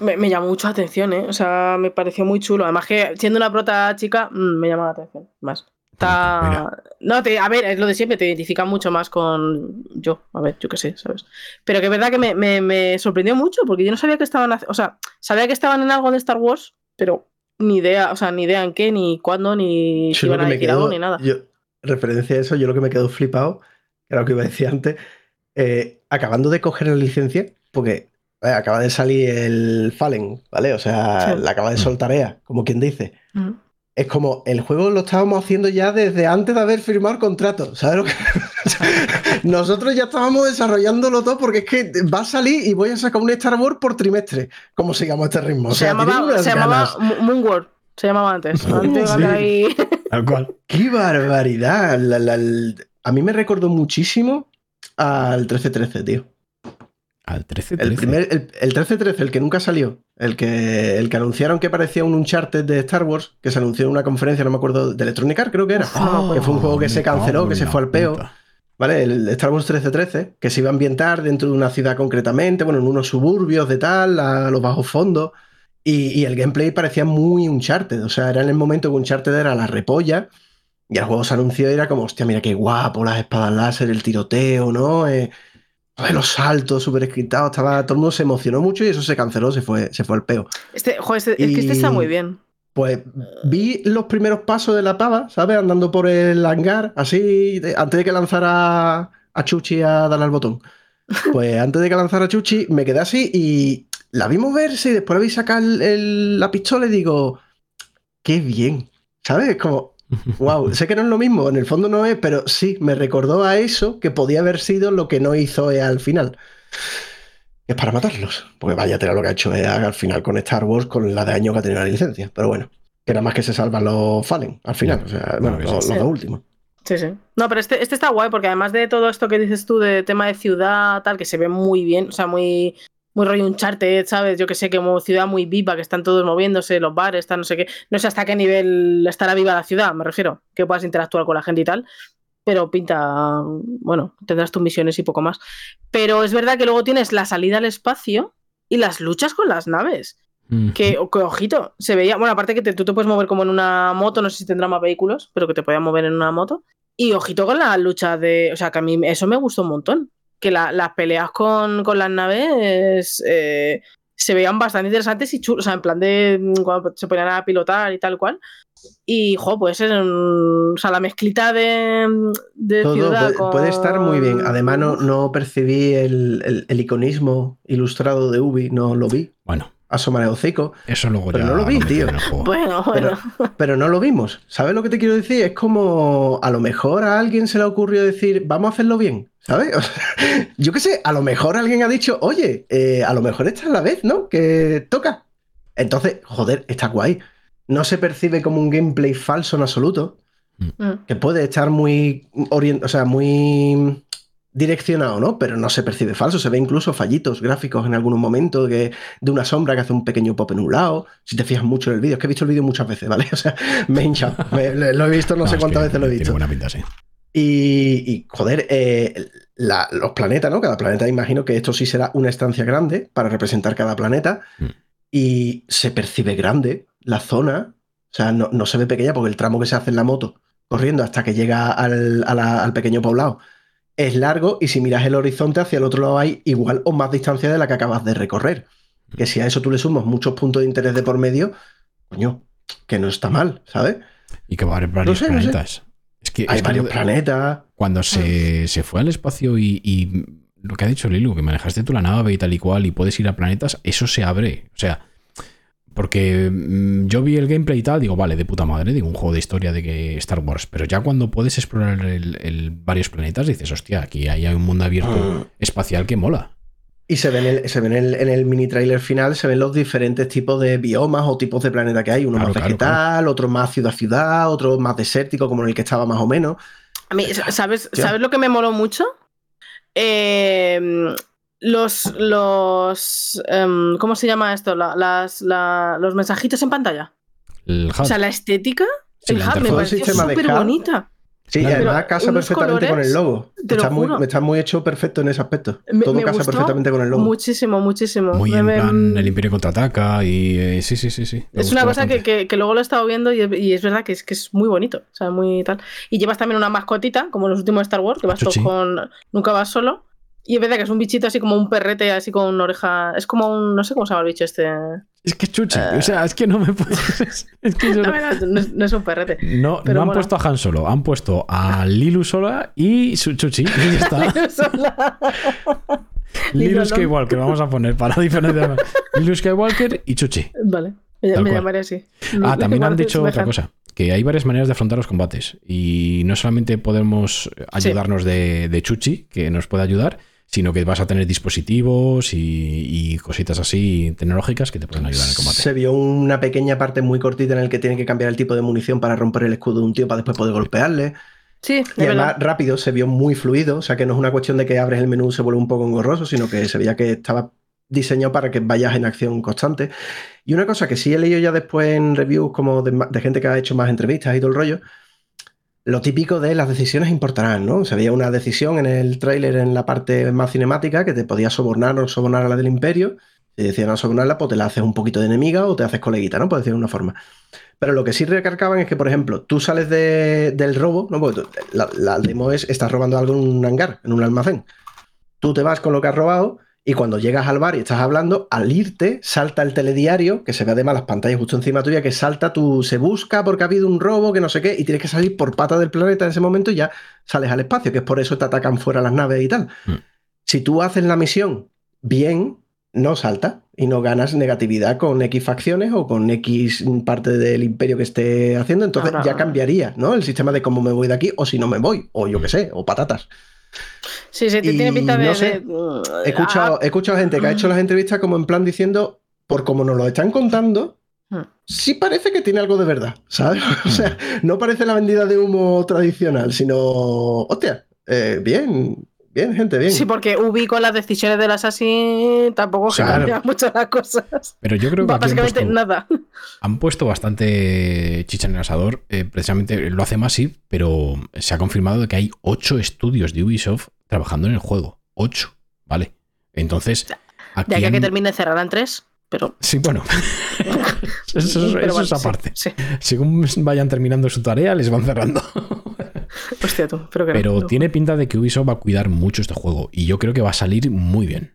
[SPEAKER 2] Me, me llamó mucho la atención, ¿eh? O sea, me pareció muy chulo. Además que siendo una prota chica, mm, me llama la atención más. Está... No, te, a ver, es lo de siempre, te identifica mucho más con yo. A ver, yo qué sé, ¿sabes? Pero que es verdad que me, me- me sorprendió mucho porque yo no sabía que estaban... O sea, sabía que estaban en algo de Star Wars, pero ni idea, o sea, ni idea en qué, ni cuándo, ni si
[SPEAKER 3] Yo lo
[SPEAKER 2] iban a
[SPEAKER 3] que me
[SPEAKER 2] decir algo,
[SPEAKER 3] quedo,
[SPEAKER 2] ni nada.
[SPEAKER 3] yo- referencia a eso, yo lo que me quedo flipado, era lo que iba a decir antes, eh, acabando de coger la licencia, porque eh, acaba de salir el Fallen, ¿vale? O sea,
[SPEAKER 2] Sí.
[SPEAKER 3] la acaba de soltar EA, como quien dice.
[SPEAKER 2] Mm.
[SPEAKER 3] Es como el juego lo estábamos haciendo ya desde antes de haber firmado el contrato, ¿sabes? lo que- Nosotros ya estábamos desarrollándolo todo porque es que va a salir y voy a sacar un Star Wars por trimestre, como sigamos este ritmo. O
[SPEAKER 2] se
[SPEAKER 3] sea,
[SPEAKER 2] llamaba, se llamaba Moonworld, se llamaba antes. Antes
[SPEAKER 3] Sí.
[SPEAKER 2] ahí...
[SPEAKER 1] Tal cual.
[SPEAKER 3] ¡Qué barbaridad! La- la- el- a mí me recordó muchísimo al 1313, tío.
[SPEAKER 1] Al 13,
[SPEAKER 3] El, primer, el, el 1313, el que nunca salió. El que, el que anunciaron que parecía un Uncharted de Star Wars, que se anunció en una conferencia, no me acuerdo, de Electronic Arts, creo que era. que fue un juego que se canceló, que se fue al peo. ¿Vale? El Star Wars 1313, que se iba a ambientar dentro de una ciudad concretamente, bueno, en unos suburbios de tal, a los bajos fondos. Y, y el gameplay parecía muy Uncharted. O sea, era en el momento que Uncharted era la repolla. Y el juego se anunció y era como, hostia, mira qué guapo, las espadas láser, el tiroteo, ¿no? Eh, joder, los saltos súper escritados, estaba, todo el mundo se emocionó mucho y eso se canceló, se fue, se fue al peo.
[SPEAKER 2] Este, joder, este- es que este está muy bien.
[SPEAKER 3] Pues vi los primeros pasos de la pava, ¿sabes? Andando por el hangar, así, antes de que lanzara a Chuchi a darle al botón. Pues antes de que lanzara a Chuchi, me quedé así y la vi moverse y después la vi sacar el- el- la pistola y digo, qué bien, ¿sabes? Es como, wow, sé que no es lo mismo, en el fondo no es, pero sí, me recordó a eso que podía haber sido lo que no hizo EA al final. Es para matarlos, porque vaya tela lo que ha hecho EA al final con Star Wars, con la de año que ha tenido la licencia, pero bueno, que nada más que se salvan los Fallen al final, o sea, bueno,
[SPEAKER 1] Bueno,
[SPEAKER 3] los,
[SPEAKER 2] sí.
[SPEAKER 3] los dos últimos.
[SPEAKER 2] Sí, sí. No, pero este, este está guay porque además de todo esto que dices tú de tema de ciudad, tal, que se ve muy bien, o sea, muy, muy rollo Uncharted, ¿sabes? Yo que sé, que como ciudad muy viva, que están todos moviéndose, los bares, están no sé qué. No sé hasta qué nivel estará viva la ciudad, me refiero, que puedas interactuar con la gente y tal. Pero pinta, bueno, tendrás tus misiones y poco más. Pero es verdad que luego tienes la salida al espacio y las luchas con las naves. Que, que, ojito, se veía. Bueno, aparte que te- tú te puedes mover como en una moto, no sé si tendrá más vehículos, pero que te podías mover en una moto. Y ojito con la lucha de. O sea, que a mí eso me gustó un montón. Que la- las peleas con, con las naves eh, se veían bastante interesantes y chulos. O sea, en plan de mm, cuando se ponían a pilotar y tal cual. Y, jo, pues es. O sea, la mezclita de, de
[SPEAKER 3] Todo
[SPEAKER 2] ciudad.
[SPEAKER 3] puede,
[SPEAKER 2] con-
[SPEAKER 3] puede estar muy bien. Además, no, no percibí el, el- el iconismo ilustrado de Ubi, no lo vi.
[SPEAKER 1] Bueno,
[SPEAKER 3] Asomar el hocico,
[SPEAKER 1] eso luego
[SPEAKER 3] Pero
[SPEAKER 1] ya
[SPEAKER 3] no lo vi, tío.
[SPEAKER 2] Bueno, bueno.
[SPEAKER 3] pero no lo vimos. ¿Sabes lo que te quiero decir? Es como a lo mejor a alguien se le ocurrió decir, vamos a hacerlo bien. ¿Sabes? O sea, yo qué sé, a lo mejor alguien ha dicho, oye, eh, a lo mejor esta es la vez, ¿no? Que toca. Entonces, joder, está guay. No se percibe como un gameplay falso en absoluto.
[SPEAKER 2] Mm.
[SPEAKER 3] que puede estar muy orient o sea, muy direccionado, ¿no? Pero no se percibe falso, se ve incluso fallitos gráficos en algunos momentos que, de una sombra que hace un pequeño pop en un lado. Si te fijas mucho en el vídeo, es que he visto el vídeo muchas veces, ¿vale? O sea, me he hinchado. Me- lo he visto no, sé cuántas veces lo he
[SPEAKER 1] Tiene
[SPEAKER 3] visto.
[SPEAKER 1] buena pinta, sí.
[SPEAKER 3] Y, y, joder, eh, la- los planetas, ¿no? Cada planeta, imagino que esto sí será una estancia grande para representar cada planeta.
[SPEAKER 1] Mm.
[SPEAKER 3] Y se percibe grande la zona. O sea, no, no se ve pequeña porque el tramo que se hace en la moto, corriendo hasta que llega al, la- al pequeño poblado, es largo. Y si miras el horizonte, hacia el otro lado hay igual o más distancia de la que acabas de recorrer. Que si a eso tú le sumas muchos puntos de interés de por medio, coño, que no está mal, ¿sabes?
[SPEAKER 1] Y que va a haber varios
[SPEAKER 3] sé, no sé.
[SPEAKER 1] planetas. Es que,
[SPEAKER 3] Hay
[SPEAKER 1] es
[SPEAKER 3] varios planetas.
[SPEAKER 1] Cuando se, se fue al espacio y, y lo que ha dicho Lilu, que manejaste tú la nave y tal y cual y puedes ir a planetas, eso se abre. O sea, porque mm, yo vi el gameplay y tal, digo, vale, de puta madre, digo, un juego de historia de que Star Wars, pero ya cuando puedes explorar el, el varios planetas, dices, hostia, aquí hay un mundo abierto espacial que mola.
[SPEAKER 3] Y se ven, el- se ven el- en el mini trailer final, se ven los diferentes tipos de biomas o tipos de planeta que hay. Uno
[SPEAKER 1] Claro,
[SPEAKER 3] más
[SPEAKER 1] claro,
[SPEAKER 3] vegetal, otro más ciudad-ciudad, otro más desértico, como en el que estaba más o menos.
[SPEAKER 2] A mí, ¿sabes,
[SPEAKER 3] Ya.
[SPEAKER 2] ¿sabes lo que me moló mucho? Eh, los, los em, ¿cómo se llama esto? La- las, la- los mensajitos en pantalla.
[SPEAKER 1] El.
[SPEAKER 2] O sea, la estética,
[SPEAKER 1] Sí,
[SPEAKER 2] el hub me pareció
[SPEAKER 3] Sistema de
[SPEAKER 2] súper bonita.
[SPEAKER 3] Sí,
[SPEAKER 1] Claro.
[SPEAKER 3] y además casa perfectamente con el logo.
[SPEAKER 2] te lo
[SPEAKER 3] Está muy, está muy hecho perfecto en ese aspecto.
[SPEAKER 2] Me-
[SPEAKER 3] Todo
[SPEAKER 2] me
[SPEAKER 3] casa perfectamente con el logo.
[SPEAKER 2] Muchísimo, muchísimo.
[SPEAKER 1] Muy
[SPEAKER 2] Me-
[SPEAKER 1] en
[SPEAKER 2] me-
[SPEAKER 1] plan, el Imperio contraataca y eh, sí, sí, sí, sí. me
[SPEAKER 2] Es una cosa que, que- que luego lo he estado viendo y, y es verdad que es, que es muy bonito. O sea, muy tal. Y llevas también una mascotita, como en los últimos Star Wars, que vas con. Nunca vas solo. Y es verdad que es un bichito así como un perrete, así con una oreja. Es como un. No sé cómo se llama el bicho este.
[SPEAKER 1] Es que chuchi, o sea, es que no me puedes... Es que yo-
[SPEAKER 2] no, es, no es un perrete.
[SPEAKER 1] No,
[SPEAKER 2] Pero
[SPEAKER 1] no han puesto a Han Solo, han puesto a Lilu sola y su chuchi. Y ya está. Lilu
[SPEAKER 2] Lilu, ¿no?
[SPEAKER 1] Skywalker, vamos a poner para diferenciar. Lilu Skywalker y chuchi.
[SPEAKER 2] vale. Me,
[SPEAKER 1] Tal
[SPEAKER 2] me
[SPEAKER 1] cual.
[SPEAKER 2] llamaré así.
[SPEAKER 1] Ah, también han dicho otra cosa, que hay varias maneras de afrontar los combates y no solamente podemos ayudarnos de, de Chuchi, que nos puede ayudar, sino que vas a tener dispositivos y, y cositas así tecnológicas que te pueden ayudar en el combate.
[SPEAKER 3] Se vio una pequeña parte muy cortita en el que tiene que cambiar el tipo de munición para romper el escudo de un tío para después poder golpearle.
[SPEAKER 2] Sí,
[SPEAKER 3] Y
[SPEAKER 2] de
[SPEAKER 3] además
[SPEAKER 2] verdad.
[SPEAKER 3] rápido, se vio muy fluido. O sea que no es una cuestión de que abres el menú y se vuelve un poco engorroso, sino que se veía que estaba diseñado para que vayas en acción constante. Y una cosa que sí he leído ya después en reviews como de, de gente que ha hecho más entrevistas y todo el rollo, lo típico de las decisiones importarán, ¿no? Se veía una decisión en el tráiler en la parte más cinemática que te podía sobornar o sobornar a la del imperio. Si decían no sobornarla, pues te la haces un poquito de enemiga o te haces coleguita, ¿no? Por decirlo de una forma. Pero lo que sí recargaban es que, por ejemplo, tú sales de- del robo, ¿no? Porque la demo es, estás robando algo en un hangar, en un almacén. Tú te vas con lo que has robado y cuando llegas al bar y estás hablando, al irte, salta el telediario, que se ve además las pantallas justo encima tuya, que salta tu, se busca porque ha habido un robo, que no sé qué, y tienes que salir por pata del planeta en ese momento y ya sales al espacio, que es por eso te atacan fuera las naves y tal.
[SPEAKER 1] Mm.
[SPEAKER 3] Si tú haces la misión bien, no salta y no ganas negatividad con X facciones o con X parte del imperio que esté haciendo, entonces
[SPEAKER 2] Ahora-
[SPEAKER 3] ya cambiaría, ¿no? El sistema de cómo me voy de aquí o si no me voy, o yo qué sé, o patatas.
[SPEAKER 2] Sí, sí, te
[SPEAKER 3] y
[SPEAKER 2] tiene pinta de.
[SPEAKER 3] no sé,
[SPEAKER 2] de-
[SPEAKER 3] He escuchado, he escuchado gente que ha hecho las entrevistas como en plan diciendo, por como nos lo están contando,
[SPEAKER 2] Hmm.
[SPEAKER 3] sí parece que tiene algo de verdad, ¿sabes? O sea, no parece la vendida de humo tradicional, sino, hostia, eh, bien, bien, gente, bien.
[SPEAKER 2] Sí, porque Ubi con las decisiones del Assassin tampoco se
[SPEAKER 1] Claro.
[SPEAKER 2] cambian mucho las cosas.
[SPEAKER 1] Pero yo creo que aquí han
[SPEAKER 2] Básicamente
[SPEAKER 1] puesto,
[SPEAKER 2] nada.
[SPEAKER 1] han puesto bastante chicha en el asador. eh, precisamente lo hace Massive, pero se ha confirmado de que hay ocho estudios de Ubisoft trabajando en el juego. Ocho, ¿vale? Entonces, aquí
[SPEAKER 2] De aquí a que
[SPEAKER 1] han-
[SPEAKER 2] termine cerrarán tres, pero.
[SPEAKER 1] Sí, bueno. eso
[SPEAKER 2] pero
[SPEAKER 1] eso
[SPEAKER 2] vale,
[SPEAKER 1] es
[SPEAKER 2] sí,
[SPEAKER 1] aparte.
[SPEAKER 2] Sí,
[SPEAKER 1] Según vayan terminando su tarea, les van cerrando.
[SPEAKER 2] Hostia, tú. Pero, que no,
[SPEAKER 1] Pero
[SPEAKER 2] no.
[SPEAKER 1] tiene pinta de que Ubisoft va a cuidar mucho este juego. Y yo creo que va a salir muy bien.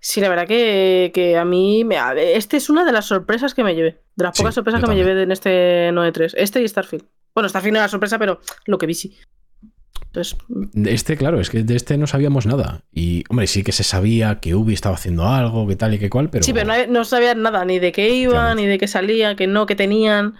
[SPEAKER 2] Sí, la verdad que, que a mí. Me, este es una de las sorpresas que me llevé. De las
[SPEAKER 1] Sí,
[SPEAKER 2] pocas sorpresas que me llevé en este 9.3. Este y Starfield. Bueno, Starfield no era sorpresa, pero lo que vi sí. Entonces,
[SPEAKER 1] De Este, claro, es que de este no sabíamos nada. Y, hombre, sí que se sabía que Ubi estaba haciendo algo, que tal y que cual, pero.
[SPEAKER 2] Sí, pero no, no sabían nada, ni de qué iban, ni de qué salía, que no, que tenían.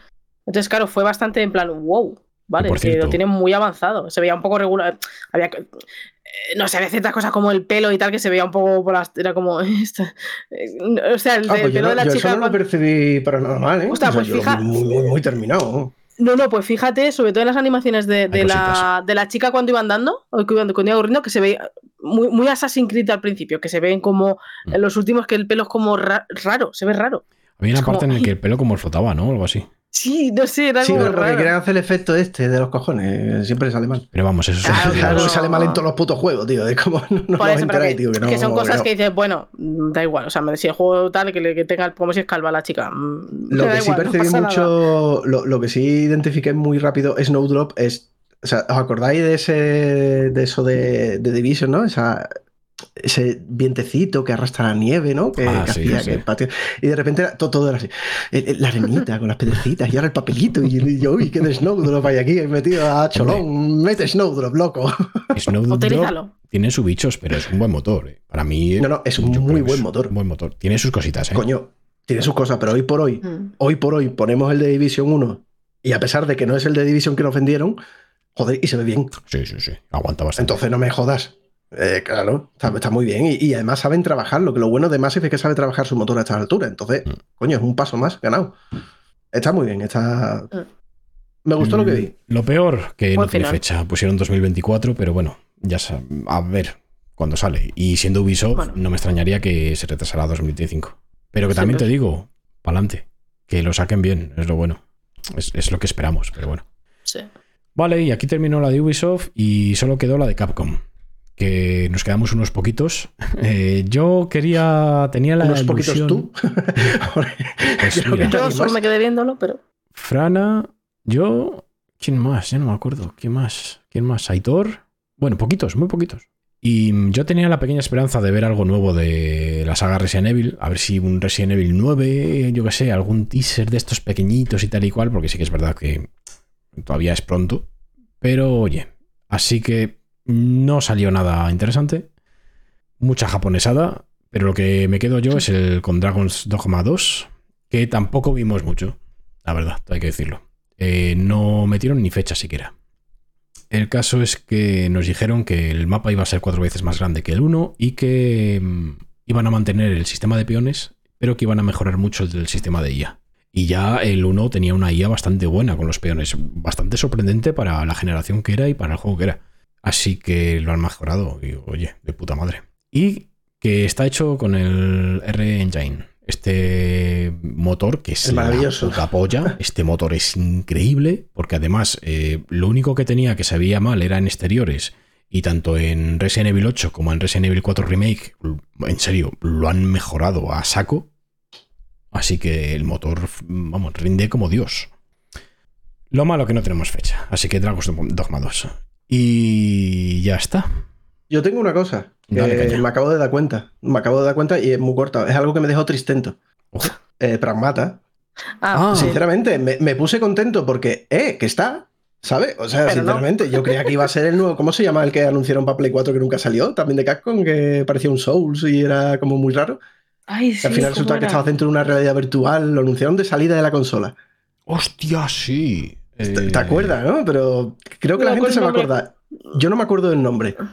[SPEAKER 2] Entonces, claro, fue bastante en plan, wow, vale,
[SPEAKER 1] por
[SPEAKER 2] que
[SPEAKER 1] cierto-
[SPEAKER 2] lo tienen muy avanzado. Se veía un poco regular. Había eh, no sé, había ciertas cosas como el pelo y tal que se veía un poco por las. Era como. esta- eh, o sea, el,
[SPEAKER 3] Ah,
[SPEAKER 2] el
[SPEAKER 3] pues yo,
[SPEAKER 2] pelo
[SPEAKER 3] no-
[SPEAKER 2] de la
[SPEAKER 3] yo eso
[SPEAKER 2] chica.
[SPEAKER 3] no lo
[SPEAKER 2] cuando-
[SPEAKER 3] percibí para nada mal, ¿eh?
[SPEAKER 2] Ostras,
[SPEAKER 3] O sea,
[SPEAKER 2] pues fija-
[SPEAKER 3] Muy, muy, muy terminado.
[SPEAKER 2] No, no, pues fíjate, sobre todo en las animaciones de, la, de la chica cuando iba andando, o que iba, cuando iba corriendo, que se veía muy, muy Assassin's Creed al principio, que se ven como
[SPEAKER 1] Mm.
[SPEAKER 2] en los últimos que el pelo es como ra- raro, se ve raro.
[SPEAKER 1] Había una
[SPEAKER 2] es como,
[SPEAKER 1] parte en la que el pelo como flotaba, ¿no? Algo así.
[SPEAKER 2] Sí, no sé, era
[SPEAKER 3] Sí,
[SPEAKER 2] como
[SPEAKER 3] pero porque
[SPEAKER 2] raro.
[SPEAKER 3] quieren hacer el efecto este de los cojones, siempre sale mal.
[SPEAKER 1] Pero vamos, eso
[SPEAKER 2] Claro,
[SPEAKER 1] es.
[SPEAKER 2] Claro.
[SPEAKER 3] que sale mal en todos los putos juegos, tío. Es como, no, no
[SPEAKER 2] eso,
[SPEAKER 3] enteráis,
[SPEAKER 2] que,
[SPEAKER 3] tío. Que, no,
[SPEAKER 2] que son cosas
[SPEAKER 3] no.
[SPEAKER 2] que dices, bueno, mm, da igual. O sea, me decía el juego tal que, le- que tenga como si es calva la chica. mm,
[SPEAKER 3] Lo que sí
[SPEAKER 2] igual,
[SPEAKER 3] percibí mucho, lo, lo que sí identifiqué muy rápido, Snowdrop, es. O sea, ¿os acordáis de ese de eso de, de Division, no? Esa, ese vientecito que arrastra la nieve, ¿no? Que,
[SPEAKER 1] Ah,
[SPEAKER 3] que
[SPEAKER 1] sí,
[SPEAKER 3] hacía
[SPEAKER 1] sí.
[SPEAKER 3] que el patio. Y de repente era- todo, todo era así. Eh, eh, La arenita con las piedrecitas y ahora el papelito. Y yo, uy, qué de Snowdrop hay aquí, he metido a Cholón. Mete Snowdrop, loco.
[SPEAKER 1] Snowdrop
[SPEAKER 2] Utilízalo.
[SPEAKER 1] tiene sus bichos, pero es un buen motor. eh. Para mí.
[SPEAKER 3] No, no, es un muy
[SPEAKER 1] que
[SPEAKER 3] buen
[SPEAKER 1] es
[SPEAKER 3] motor.
[SPEAKER 1] Un buen motor. Tiene sus cositas, ¿eh?
[SPEAKER 3] Coño, tiene sus cosas, pero hoy por hoy,
[SPEAKER 2] Mm.
[SPEAKER 3] hoy por hoy ponemos el de Division 1 y a pesar de que no es el de Division que nos vendieron, joder, y se ve bien.
[SPEAKER 1] Sí, sí, sí. Aguanta bastante.
[SPEAKER 3] Entonces no me jodas. Eh, claro, está, está muy bien. Y, y además saben trabajarlo, que lo bueno de Massive es que sabe trabajar su motor a estas alturas. Entonces,
[SPEAKER 1] Mm.
[SPEAKER 3] coño, es un paso más ganado. Está muy bien, está.
[SPEAKER 2] Mm.
[SPEAKER 3] Me gustó lo que
[SPEAKER 1] Mm,
[SPEAKER 3] vi.
[SPEAKER 1] Lo peor, que
[SPEAKER 2] Buen
[SPEAKER 1] no tiene
[SPEAKER 2] final.
[SPEAKER 1] fecha. Pusieron 2024, pero bueno, ya a ver cuándo sale. Y siendo Ubisoft,
[SPEAKER 2] Bueno.
[SPEAKER 1] no me extrañaría que se retrasara a 2025. Pero que también te digo, pa'lante. Que lo saquen bien, es lo bueno. Es, es lo que esperamos, pero bueno.
[SPEAKER 2] Sí.
[SPEAKER 1] Vale, y aquí terminó la de Ubisoft y solo quedó la de Capcom. Que nos quedamos unos poquitos. Eh, yo quería. Tenía la
[SPEAKER 3] Unos poquitos tú.
[SPEAKER 1] Pues mira.
[SPEAKER 2] Yo solo me quedé viéndolo, pero.
[SPEAKER 1] Frana, yo. ¿Quién más? Ya no me acuerdo. ¿Quién más? ¿Quién más? ¿Aitor? Bueno, poquitos, muy poquitos. Y mm, yo tenía la pequeña esperanza de ver algo nuevo de la saga Resident Evil. A ver si un Resident Evil 9, yo qué sé, algún teaser de estos pequeñitos y tal y cual, porque sí que es verdad que todavía es pronto. Pero oye, así que no salió nada interesante. Mucha japonesada, pero lo que me quedo yo es el con Dragon's Dogma 2, que tampoco vimos mucho, la verdad, hay que decirlo. Eh, no metieron ni fecha siquiera. El caso es que nos dijeron que el mapa iba a ser cuatro veces más grande que el 1 y que mm, iban a mantener el sistema de peones, pero que iban a mejorar mucho el sistema de IA. Y ya el 1 tenía una IA bastante buena con los peones, bastante sorprendente para la generación que era y para el juego que era. Así que lo han mejorado y oye, de puta madre. Y que está hecho con el R-Engine. Este motor que es
[SPEAKER 3] Es maravilloso.
[SPEAKER 1] la puta polla. Este motor es increíble porque además eh, lo único que tenía que se veía mal era en exteriores y tanto en Resident Evil 8 como en Resident Evil 4 Remake, en serio, lo han mejorado a saco. Así que el motor, vamos, rinde como Dios. Lo malo que no tenemos fecha, así que Dragon's Dogma 2. Y ya está.
[SPEAKER 3] Yo tengo una cosa que
[SPEAKER 1] Dale, caña.
[SPEAKER 3] me acabo de dar cuenta. Me acabo de dar cuenta y es muy corta. Es algo que me dejó tristento. Eh, pragmata.
[SPEAKER 2] Ah,
[SPEAKER 1] Ah.
[SPEAKER 3] Sinceramente, me, me puse contento porque, eh, que está. ¿Sabes? O sea,
[SPEAKER 2] Pero no.
[SPEAKER 3] sinceramente, yo creía que iba a ser el nuevo. ¿Cómo se llama el que anunciaron para Play 4 que nunca salió? También de Capcom, que parecía un Souls y era como muy raro.
[SPEAKER 2] Ay,
[SPEAKER 3] Que
[SPEAKER 2] sí,
[SPEAKER 3] al final
[SPEAKER 2] ¿cómo
[SPEAKER 3] resulta que estaba dentro de una realidad virtual. Lo anunciaron de salida de la consola.
[SPEAKER 1] ¡Hostia, sí!
[SPEAKER 3] ¿Te,
[SPEAKER 1] Eh,
[SPEAKER 3] te acuerdas, no? Pero creo que
[SPEAKER 2] No
[SPEAKER 3] la gente se va a acordar. Yo no me acuerdo del nombre.
[SPEAKER 1] No,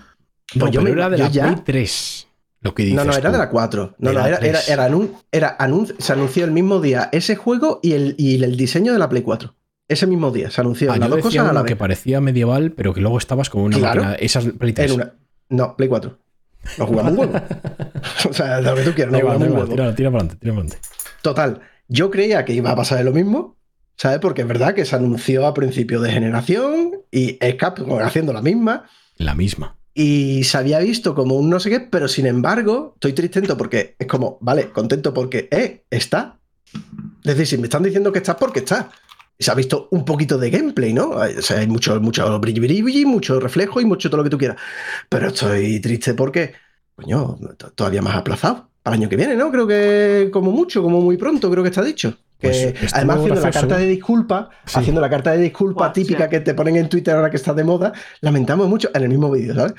[SPEAKER 3] Pues yo
[SPEAKER 1] pero
[SPEAKER 3] me-
[SPEAKER 1] era de
[SPEAKER 3] yo
[SPEAKER 1] la
[SPEAKER 3] ya-
[SPEAKER 1] Play 3. Lo que dices
[SPEAKER 3] No, no, era
[SPEAKER 1] tú.
[SPEAKER 3] de la 4. No,
[SPEAKER 1] De
[SPEAKER 3] no, era, era,
[SPEAKER 1] 3.
[SPEAKER 3] era, anun- era anun- se anunció el mismo día ese juego y el, y el diseño de la Play 4. Ese mismo día se anunció
[SPEAKER 1] Ah,
[SPEAKER 3] las
[SPEAKER 1] yo
[SPEAKER 3] dos
[SPEAKER 1] decía
[SPEAKER 3] cosas a la
[SPEAKER 1] uno que
[SPEAKER 3] vez.
[SPEAKER 1] parecía medieval, pero que luego estabas como una
[SPEAKER 3] Claro.
[SPEAKER 1] máquina. Esas Play 3.
[SPEAKER 3] En una- No, Play 4. Lo jugamos un huevo. o sea, lo que tú quieras, no jugamos un huevo.
[SPEAKER 1] tira, tira para adelante, tira para adelante.
[SPEAKER 3] Total, yo creía que iba a pasar lo mismo, ¿sabes? Porque es verdad que se anunció a principio de generación y es Capcom haciendo la misma.
[SPEAKER 1] La misma.
[SPEAKER 3] y se había visto como un no sé qué, pero sin embargo, estoy tristento porque es como, vale, contento porque, eh, está. Es decir, si me están diciendo que está, porque está. Y se ha visto un poquito de gameplay, ¿no? Hay- O sea, hay mucho, mucho brilli, mucho reflejo y mucho todo lo que tú quieras. Pero estoy triste porque, coño, todavía más aplazado. Para el año que viene, ¿no? Creo que como mucho, como muy pronto, creo que está dicho. Que
[SPEAKER 1] Pues
[SPEAKER 3] además haciendo la carta de disculpa,
[SPEAKER 1] Sí.
[SPEAKER 3] haciendo la carta de disculpa típica
[SPEAKER 2] sí.
[SPEAKER 3] que te ponen en Twitter ahora que está de moda, lamentamos mucho, en el mismo vídeo, ¿sabes?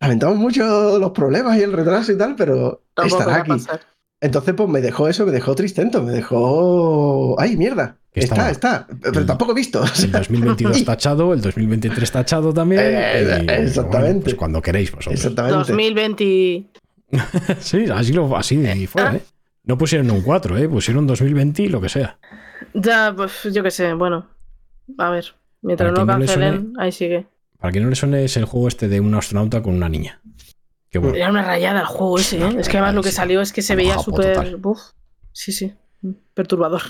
[SPEAKER 3] Lamentamos mucho los problemas y el retraso y tal, pero
[SPEAKER 2] Tampoco
[SPEAKER 3] estará
[SPEAKER 2] va a
[SPEAKER 3] aquí.
[SPEAKER 2] pasar.
[SPEAKER 3] Entonces, pues me dejó eso, me dejó tristento, me dejó. ¡Ay, mierda! Está, está, pero
[SPEAKER 1] El-
[SPEAKER 3] tampoco he visto. o sea,
[SPEAKER 1] El 2022 tachado, el 2023 tachado también.
[SPEAKER 3] Eh,
[SPEAKER 1] y, bueno,
[SPEAKER 3] exactamente.
[SPEAKER 1] pues cuando queréis vosotros.
[SPEAKER 3] Exactamente.
[SPEAKER 2] 2020.
[SPEAKER 1] Sí, así, lo, así
[SPEAKER 2] Ah.
[SPEAKER 1] fuera, ¿eh? No pusieron un 4, ¿eh? Pusieron 2020 y lo que sea.
[SPEAKER 2] Ya, pues yo qué sé, bueno. A ver, mientras no
[SPEAKER 1] le
[SPEAKER 2] cancelen, ahí sigue.
[SPEAKER 1] Para que no le suene es el juego este de un astronauta con una niña. Qué bueno.
[SPEAKER 2] Era una rayada el juego ese, ¿eh? Es que además lo que salió es que se veía súper. Sí, sí. Perturbador.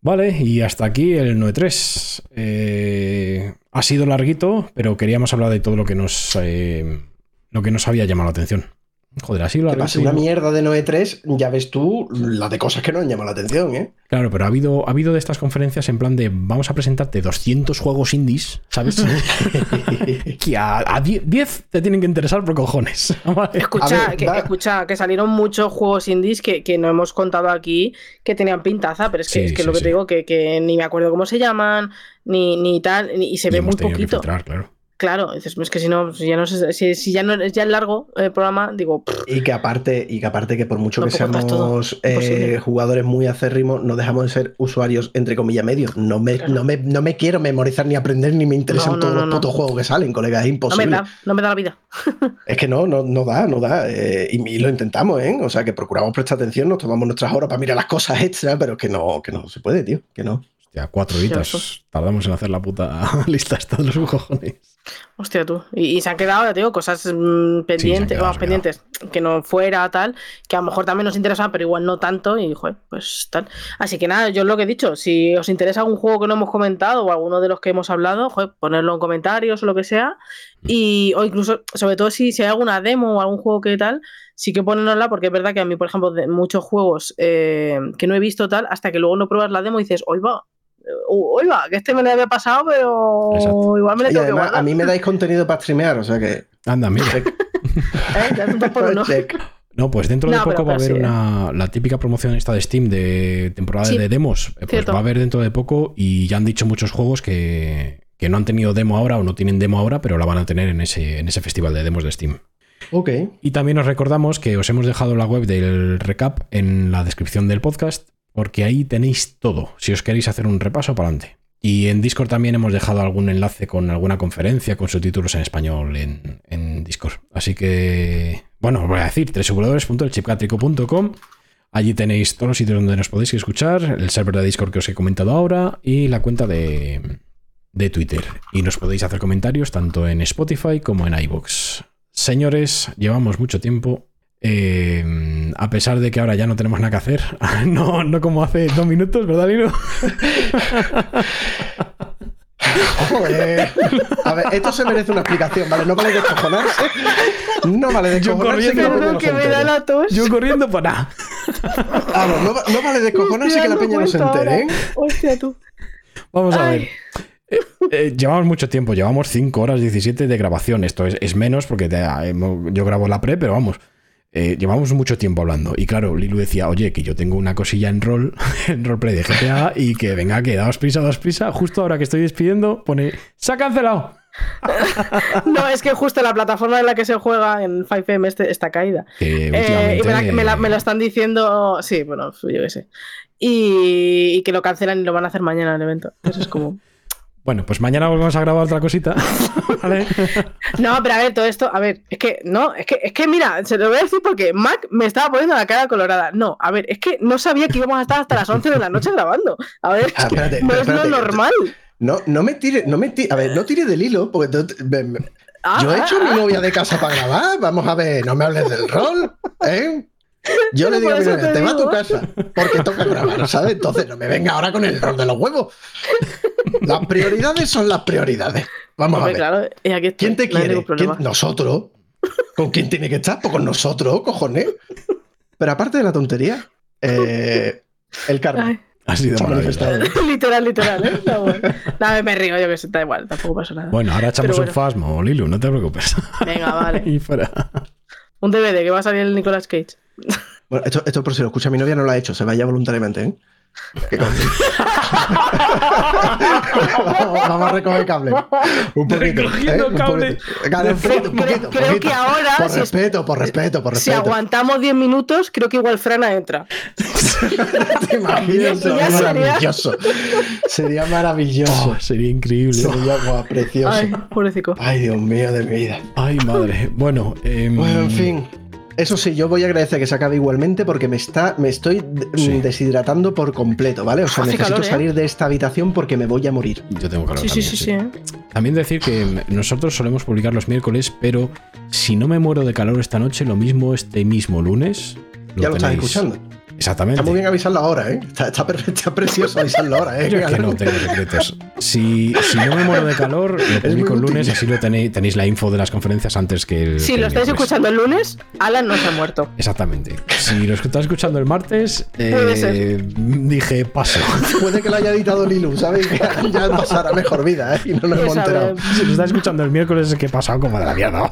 [SPEAKER 1] Vale, y hasta aquí el 9.3. Eh, ha sido larguito, pero queríamos hablar de todo lo que nos, eh, lo que nos había llamado la atención. Joder,
[SPEAKER 3] Que
[SPEAKER 1] larguito.
[SPEAKER 3] pase una mierda de Noe 3, ya ves tú la de cosas que no han llamado la atención, ¿eh?
[SPEAKER 1] Claro, pero ha habido, ha habido de estas conferencias en plan de vamos a presentarte 200 juegos indies, ¿sabes? que a, a 10 10 te tienen que interesar por cojones. ¿vale?
[SPEAKER 2] Escucha,
[SPEAKER 3] ver,
[SPEAKER 2] que, escucha, que salieron muchos juegos indies que, que no hemos contado aquí que tenían pintaza, pero es que
[SPEAKER 1] Sí,
[SPEAKER 2] es que
[SPEAKER 1] sí,
[SPEAKER 2] lo que
[SPEAKER 1] sí.
[SPEAKER 2] te digo, que, que ni me acuerdo cómo se llaman, ni, ni tal, ni- y se
[SPEAKER 1] Y
[SPEAKER 2] ve
[SPEAKER 1] hemos
[SPEAKER 2] muy poquito.
[SPEAKER 1] filtrar, claro.
[SPEAKER 2] Claro, dices, es que si no, si ya no, si, si ya no es ya largo el programa, digo, pff,
[SPEAKER 3] Y que aparte, y que aparte que por mucho que seamos eh,
[SPEAKER 2] Imposible.
[SPEAKER 3] jugadores muy acérrimos, no dejamos de ser usuarios entre comillas medios. No me, no me, no me quiero memorizar ni aprender ni me interesan
[SPEAKER 2] No,
[SPEAKER 3] todos los putos juegos que salen, colega. Es
[SPEAKER 2] no me
[SPEAKER 3] imposible.
[SPEAKER 2] da, no me da la vida.
[SPEAKER 3] Es que no, no, no da, no da. eh, y, y lo intentamos, ¿eh? O sea, que procuramos prestar atención, nos tomamos nuestras horas para mirar las cosas extra, pero que no, que no se puede, tío. Que no.
[SPEAKER 1] Hostia, cuatro horitas. Tardamos en hacer la puta lista esta de los cojones.
[SPEAKER 2] Hostia, tú. Y, y se han quedado, ya te digo, cosas mm, pendientes,
[SPEAKER 1] quedado,
[SPEAKER 2] vamos, pendientes, que no fuera, tal, que a lo mejor también nos interesaban, pero igual no tanto, y joder, pues tal. Así que nada, yo lo que he dicho, si os interesa algún juego que no hemos comentado o alguno de los que hemos hablado, joder, ponerlo en comentarios o lo que sea. Y, o incluso, sobre todo si, si hay alguna demo o algún juego que tal, sí que ponérnosla, porque es verdad que a mí, por ejemplo, de muchos juegos eh, que no he visto tal, hasta que luego no pruebas la demo y dices, hoy va. Hoy va, que este me lo había pasado, pero
[SPEAKER 1] Exacto.
[SPEAKER 2] igual me lo
[SPEAKER 3] Y
[SPEAKER 2] tengo
[SPEAKER 3] además,
[SPEAKER 2] guardar.
[SPEAKER 3] a mí me dais contenido para streamear, o sea que.
[SPEAKER 1] Anda, mira.
[SPEAKER 3] check,
[SPEAKER 2] ¿Eh?
[SPEAKER 1] No, pues dentro de
[SPEAKER 2] No,
[SPEAKER 1] poco
[SPEAKER 2] pero-
[SPEAKER 1] va a
[SPEAKER 2] pero
[SPEAKER 1] haber
[SPEAKER 2] sí,
[SPEAKER 1] una, la típica promoción esta de Steam de temporada
[SPEAKER 2] Sí,
[SPEAKER 1] de demos. Eh, Pues
[SPEAKER 2] cierto.
[SPEAKER 1] va a haber dentro de poco y ya han dicho muchos juegos que, que no han tenido demo ahora o no tienen demo ahora, pero la van a tener en ese, en ese festival de demos de Steam.
[SPEAKER 3] Ok.
[SPEAKER 1] Y también os recordamos que os hemos dejado la web del recap en la descripción del podcast, porque ahí tenéis todo, si os queréis hacer un repaso para adelante. Y en Discord también hemos dejado algún enlace con alguna conferencia con subtítulos en español en, Discord. Así que, bueno, os voy a decir, www.elchipcatrico.com. Allí tenéis todos los sitios donde nos podéis escuchar, el server de Discord que os he comentado ahora y la cuenta de, de Twitter. Y nos podéis hacer comentarios tanto en Spotify como en iVoox. Señores, llevamos mucho tiempo. Eh, a pesar de que ahora ya no tenemos nada que hacer, no, no como hace dos minutos, ¿verdad, Lino?
[SPEAKER 3] Joder. A ver, esto se merece una explicación, ¿vale? No vale descojonarse. No vale
[SPEAKER 1] Yo
[SPEAKER 3] descojonarse que la
[SPEAKER 1] corriendo
[SPEAKER 3] no
[SPEAKER 2] que me da la tos.
[SPEAKER 1] Yo corriendo para nada.
[SPEAKER 3] Vamos, no, va- no vale descojonarse que la
[SPEAKER 2] no
[SPEAKER 3] peña no se entere, ¿eh?
[SPEAKER 2] Hostia, tú.
[SPEAKER 1] Vamos a
[SPEAKER 2] Ay.
[SPEAKER 1] ver. Eh, eh, llevamos mucho tiempo, llevamos 5 horas 17 de grabación. Esto es, es menos porque te- yo grabo la pre, pero vamos. Eh, llevamos mucho tiempo hablando. Y claro, Lilu decía, oye, que yo tengo una cosilla en rol, en roleplay de GTA, y que venga, que daos prisa, daos prisa. Justo ahora que estoy despidiendo, pone, se ha cancelado.
[SPEAKER 2] No, es que justo la plataforma en la que se juega en 5M este- está caída. Eh, y me, la- me la- me lo están diciendo, sí, bueno, yo qué sé. Y, y que lo cancelan y lo van a hacer mañana el evento. Eso es como.
[SPEAKER 1] Bueno, pues mañana volvemos a grabar otra cosita. ¿vale?
[SPEAKER 2] No, pero a ver, todo esto, a ver, es que, no, es que, es que mira, se lo voy a decir porque Mac me estaba poniendo la cara colorada. No, a ver, es que no sabía que íbamos a estar hasta las 11 de la noche grabando. A ver,
[SPEAKER 3] Ah, espérate,
[SPEAKER 2] no es lo normal.
[SPEAKER 3] No, no me tire, no me tire, a ver, no tire del hilo, porque me- me-
[SPEAKER 2] Ah,
[SPEAKER 3] yo he
[SPEAKER 2] ah,
[SPEAKER 3] hecho
[SPEAKER 2] ah.
[SPEAKER 3] mi novia de casa para grabar. Vamos a ver, no me hables del rol, ¿eh? Yo le digo a
[SPEAKER 2] por
[SPEAKER 3] mi
[SPEAKER 2] eso
[SPEAKER 3] novia,
[SPEAKER 2] te
[SPEAKER 3] te va a tu
[SPEAKER 2] digo".
[SPEAKER 3] casa, porque toca grabar, ¿sabes? Entonces no me venga ahora con el rol de los huevos. Las prioridades son las prioridades. Vamos a ver.
[SPEAKER 2] claro, y aquí estoy,
[SPEAKER 3] ¿Quién te
[SPEAKER 2] no
[SPEAKER 3] quiere? ¿Quién- Nosotros. ¿Con quién tiene que estar? Pues con nosotros, cojones. Pero aparte de la tontería, eh, el karma.
[SPEAKER 2] Ay,
[SPEAKER 1] Ha sido
[SPEAKER 3] manifestado.
[SPEAKER 2] literal, literal, ¿eh? No, bueno. Nada, me río, yo que sé, da igual, tampoco pasa nada.
[SPEAKER 1] Bueno, ahora echamos
[SPEAKER 2] Pero
[SPEAKER 1] un fasmo, Lilu, no te preocupes.
[SPEAKER 2] Venga, vale.
[SPEAKER 1] y fuera.
[SPEAKER 2] Un DVD que va a salir el Nicolas Cage.
[SPEAKER 3] Bueno, esto, esto por si lo escucha mi novia, no lo ha hecho, se vaya voluntariamente, ¿eh? Vamos, vamos a recoger cable. Un poquito.
[SPEAKER 1] Recogiendo
[SPEAKER 3] ¿eh? Un
[SPEAKER 1] cable.
[SPEAKER 3] poquito. Cable, un
[SPEAKER 2] Creo-
[SPEAKER 3] poquito, un
[SPEAKER 2] creo-
[SPEAKER 3] poquito,
[SPEAKER 2] creo
[SPEAKER 3] poquito.
[SPEAKER 2] que ahora,
[SPEAKER 3] Por
[SPEAKER 2] si-
[SPEAKER 3] respeto, por respeto, por
[SPEAKER 2] Si
[SPEAKER 3] respeto.
[SPEAKER 2] aguantamos 10 minutos, creo que igual Frana entra.
[SPEAKER 3] ¿Te imaginas?
[SPEAKER 2] Sería-
[SPEAKER 3] maravilloso. Sería maravilloso.
[SPEAKER 1] Oh, sería increíble.
[SPEAKER 3] Sería guau, precioso.
[SPEAKER 2] Ay, pobrecito.
[SPEAKER 3] Ay, Dios mío de mi vida.
[SPEAKER 1] Ay, madre. Bueno, em,
[SPEAKER 3] Bueno, en fin. Eso sí, yo voy a agradecer que se acabe igualmente porque me está, me estoy
[SPEAKER 1] Sí.
[SPEAKER 3] deshidratando por completo, ¿vale? O sea,
[SPEAKER 2] Hace
[SPEAKER 3] necesito
[SPEAKER 2] calor, ¿eh?
[SPEAKER 3] salir de esta habitación porque me voy a morir.
[SPEAKER 1] Yo tengo calor
[SPEAKER 2] Sí, sí,
[SPEAKER 1] también,
[SPEAKER 2] sí, sí.
[SPEAKER 1] También decir que nosotros solemos publicar los miércoles, pero si no me muero de calor esta noche, lo mismo este mismo lunes.
[SPEAKER 3] ya lo estás escuchando.
[SPEAKER 1] Exactamente.
[SPEAKER 3] Está muy bien avisarlo ahora, ¿eh? Está, está, está precioso avisarlo ahora, ¿eh?
[SPEAKER 1] Yo es que no tengo secretos. Si, si no me muero de calor, lo publico el lunes,
[SPEAKER 3] útil.
[SPEAKER 1] así lo tenéis, tenéis la info de las conferencias antes que el.
[SPEAKER 2] Si
[SPEAKER 1] que
[SPEAKER 2] lo
[SPEAKER 1] el
[SPEAKER 2] estáis
[SPEAKER 1] miércoles.
[SPEAKER 2] escuchando el lunes, Alan no se ha muerto.
[SPEAKER 1] Exactamente. Si lo estáis escuchando el martes, eh, dije paso.
[SPEAKER 3] Puede que lo haya editado Lilu, ¿sabes? Ya pasará mejor vida, ¿eh? Y no nos hemos enterado.
[SPEAKER 1] Si lo estáis escuchando el miércoles, es que he pasado como de la mierda.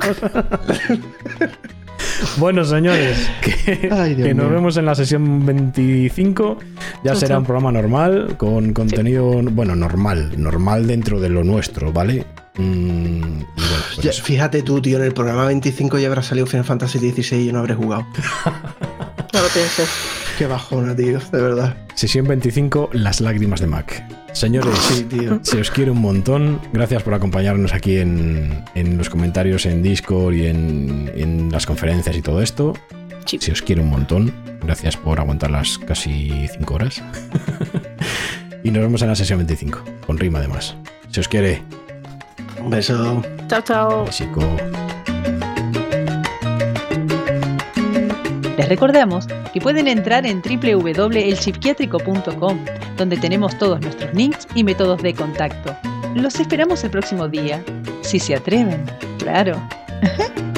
[SPEAKER 1] Bueno, señores, que,
[SPEAKER 3] Ay, Dios
[SPEAKER 1] que nos vemos en la sesión 25. Ya será un programa normal, con contenido, bueno, normal, normal dentro de lo nuestro, ¿vale? Mm, bueno, pues
[SPEAKER 3] Ya, fíjate tú, tío, en el programa 25 ya habrá salido Final Fantasy XVI y yo no habré jugado.
[SPEAKER 2] No lo pienses.
[SPEAKER 3] Qué bajona, tío, de verdad.
[SPEAKER 1] Sesión 25, las lágrimas de Mac. Señores,
[SPEAKER 3] Sí, tío.
[SPEAKER 1] se os quiere un montón. Gracias por acompañarnos aquí en, en los comentarios en Discord y en, en las conferencias y todo esto.
[SPEAKER 2] Sí.
[SPEAKER 1] Se os quiere un montón. Gracias por aguantar las casi 5 horas. y nos vemos en la sesión 25, con rima además. Se os quiere.
[SPEAKER 3] Un beso.
[SPEAKER 2] Chao, chao.
[SPEAKER 1] Besico.
[SPEAKER 4] Les recordamos que pueden entrar en www.elpsiquiátrico.com, donde tenemos todos nuestros links y métodos de contacto. Los esperamos el próximo día, si se atreven, claro.